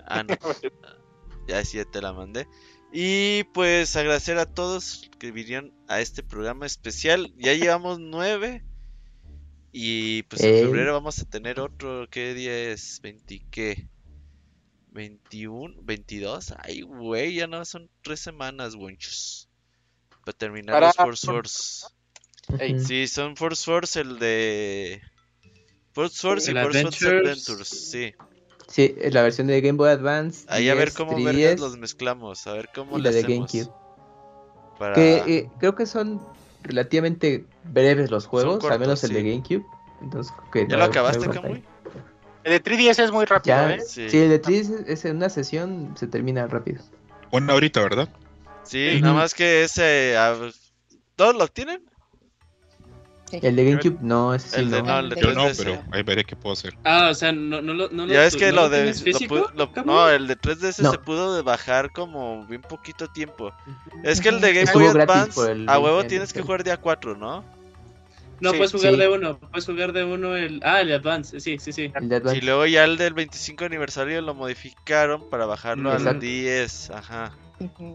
Ah, no. Ya sí, ya te la mandé. Y pues agradecer a todos que vinieron a este programa especial. Ya llevamos nueve. Y pues en febrero vamos a tener otro. ¿Qué día es? ¿20 qué? ¿21? ¿22? Ay, güey, ya no son tres semanas, wenchos. Para terminar Para- los Force Wars. Ey, Ujú. Sí, son Force Wars el de. Force Wars y Force Wars Adventures. Adventures. Sí. Sí, la versión de Game Boy Advance. Ahí a ver 10, cómo 3DS, vergas los mezclamos. A ver cómo y la de hacemos. GameCube. Para... Que eh, creo que son relativamente breves los juegos, al menos cortos, el de. GameCube. Entonces, que ¿Ya no lo acabaste, no Kamui? El de 3DS es muy rápido, Ya, ¿eh? Sí. sí. el de 3 es, es en una sesión, se termina rápido. Una ahorita, ¿verdad? Sí, Ujú. nada más que ese. ¿Todos lo tienen? El de GameCube, no, ese sí El de no. no, el de Yo no, 3DS. pero ahí veré qué puedo hacer. Ah, o sea, no, no, lo- no, Ya tu- que no lo de. lo lo- no, el de 3DS No. se pudo bajar como bien poquito tiempo. Es que el de Game Boy Advance, el a huevo 20 tienes que jugar día 4, ¿no? No, Sí, puedes jugar sí. de uno, puedes jugar de uno el... Ah, el Advance, sí, sí, sí. El Advance. Y luego ya el del 25 aniversario lo modificaron para bajarlo al Exacto. 10, ajá.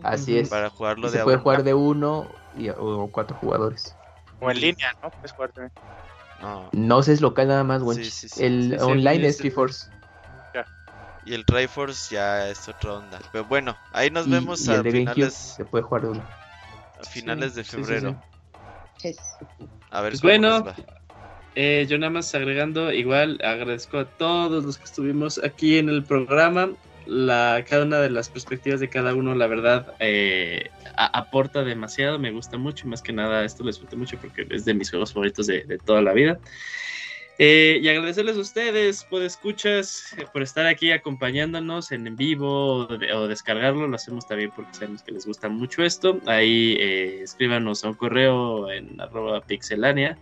Así es. para jugarlo Y de se puede jugar de uno y, o cuatro jugadores. O en línea, ¿no? Puedes jugar también. No. No sé, es local nada más, güey. Sí, sí, sí, el online sí, es. Triforce. Y el Triforce ya es otra onda. Pero bueno, ahí nos Y, vemos y a el de GameCube finales, se puede jugar de uno. a finales de Sí, sí, sí. febrero. Es- A ver Pues cómo bueno, nos va. Eh, yo nada más agregando, igual agradezco a todos los que estuvimos aquí en el programa. La, cada una de las perspectivas de cada uno, la verdad, eh, a- aporta demasiado, me gusta mucho, más que nada esto lo disfruto mucho porque es de mis juegos favoritos de, de toda la vida. Eh, y agradecerles a ustedes por escuchas, eh, por estar aquí acompañándonos en, en vivo o, de- o descargarlo, lo hacemos también porque sabemos que les gusta mucho esto. Ahí eh, escríbanos a un correo en arroba pixelania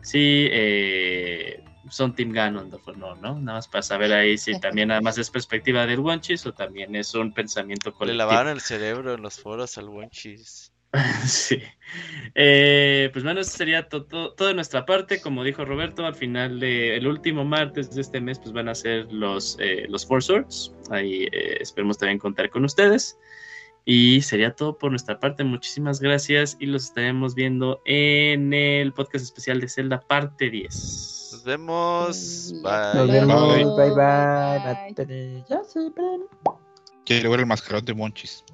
si eh, son Team Ganondorf o no, ¿no? Nada más para saber ahí si también nada más es perspectiva del Wanchis o también es un pensamiento Le colectivo. lavaron el cerebro en los foros al Wonchis. sí. Eh, pues bueno, eso sería to- to- todo de nuestra parte. Como dijo Roberto, al final del último martes de este mes, pues van a ser los, eh, los Four Swords. Ahí eh, esperemos también contar con ustedes. Y sería todo por nuestra parte. Muchísimas gracias y los estaremos viendo en el podcast especial de Zelda, parte 10. Nos vemos. Bye. Nos vemos. Bye bye. Bye. Mátale. Ya se. Quiero ver el mascarón de Monchis.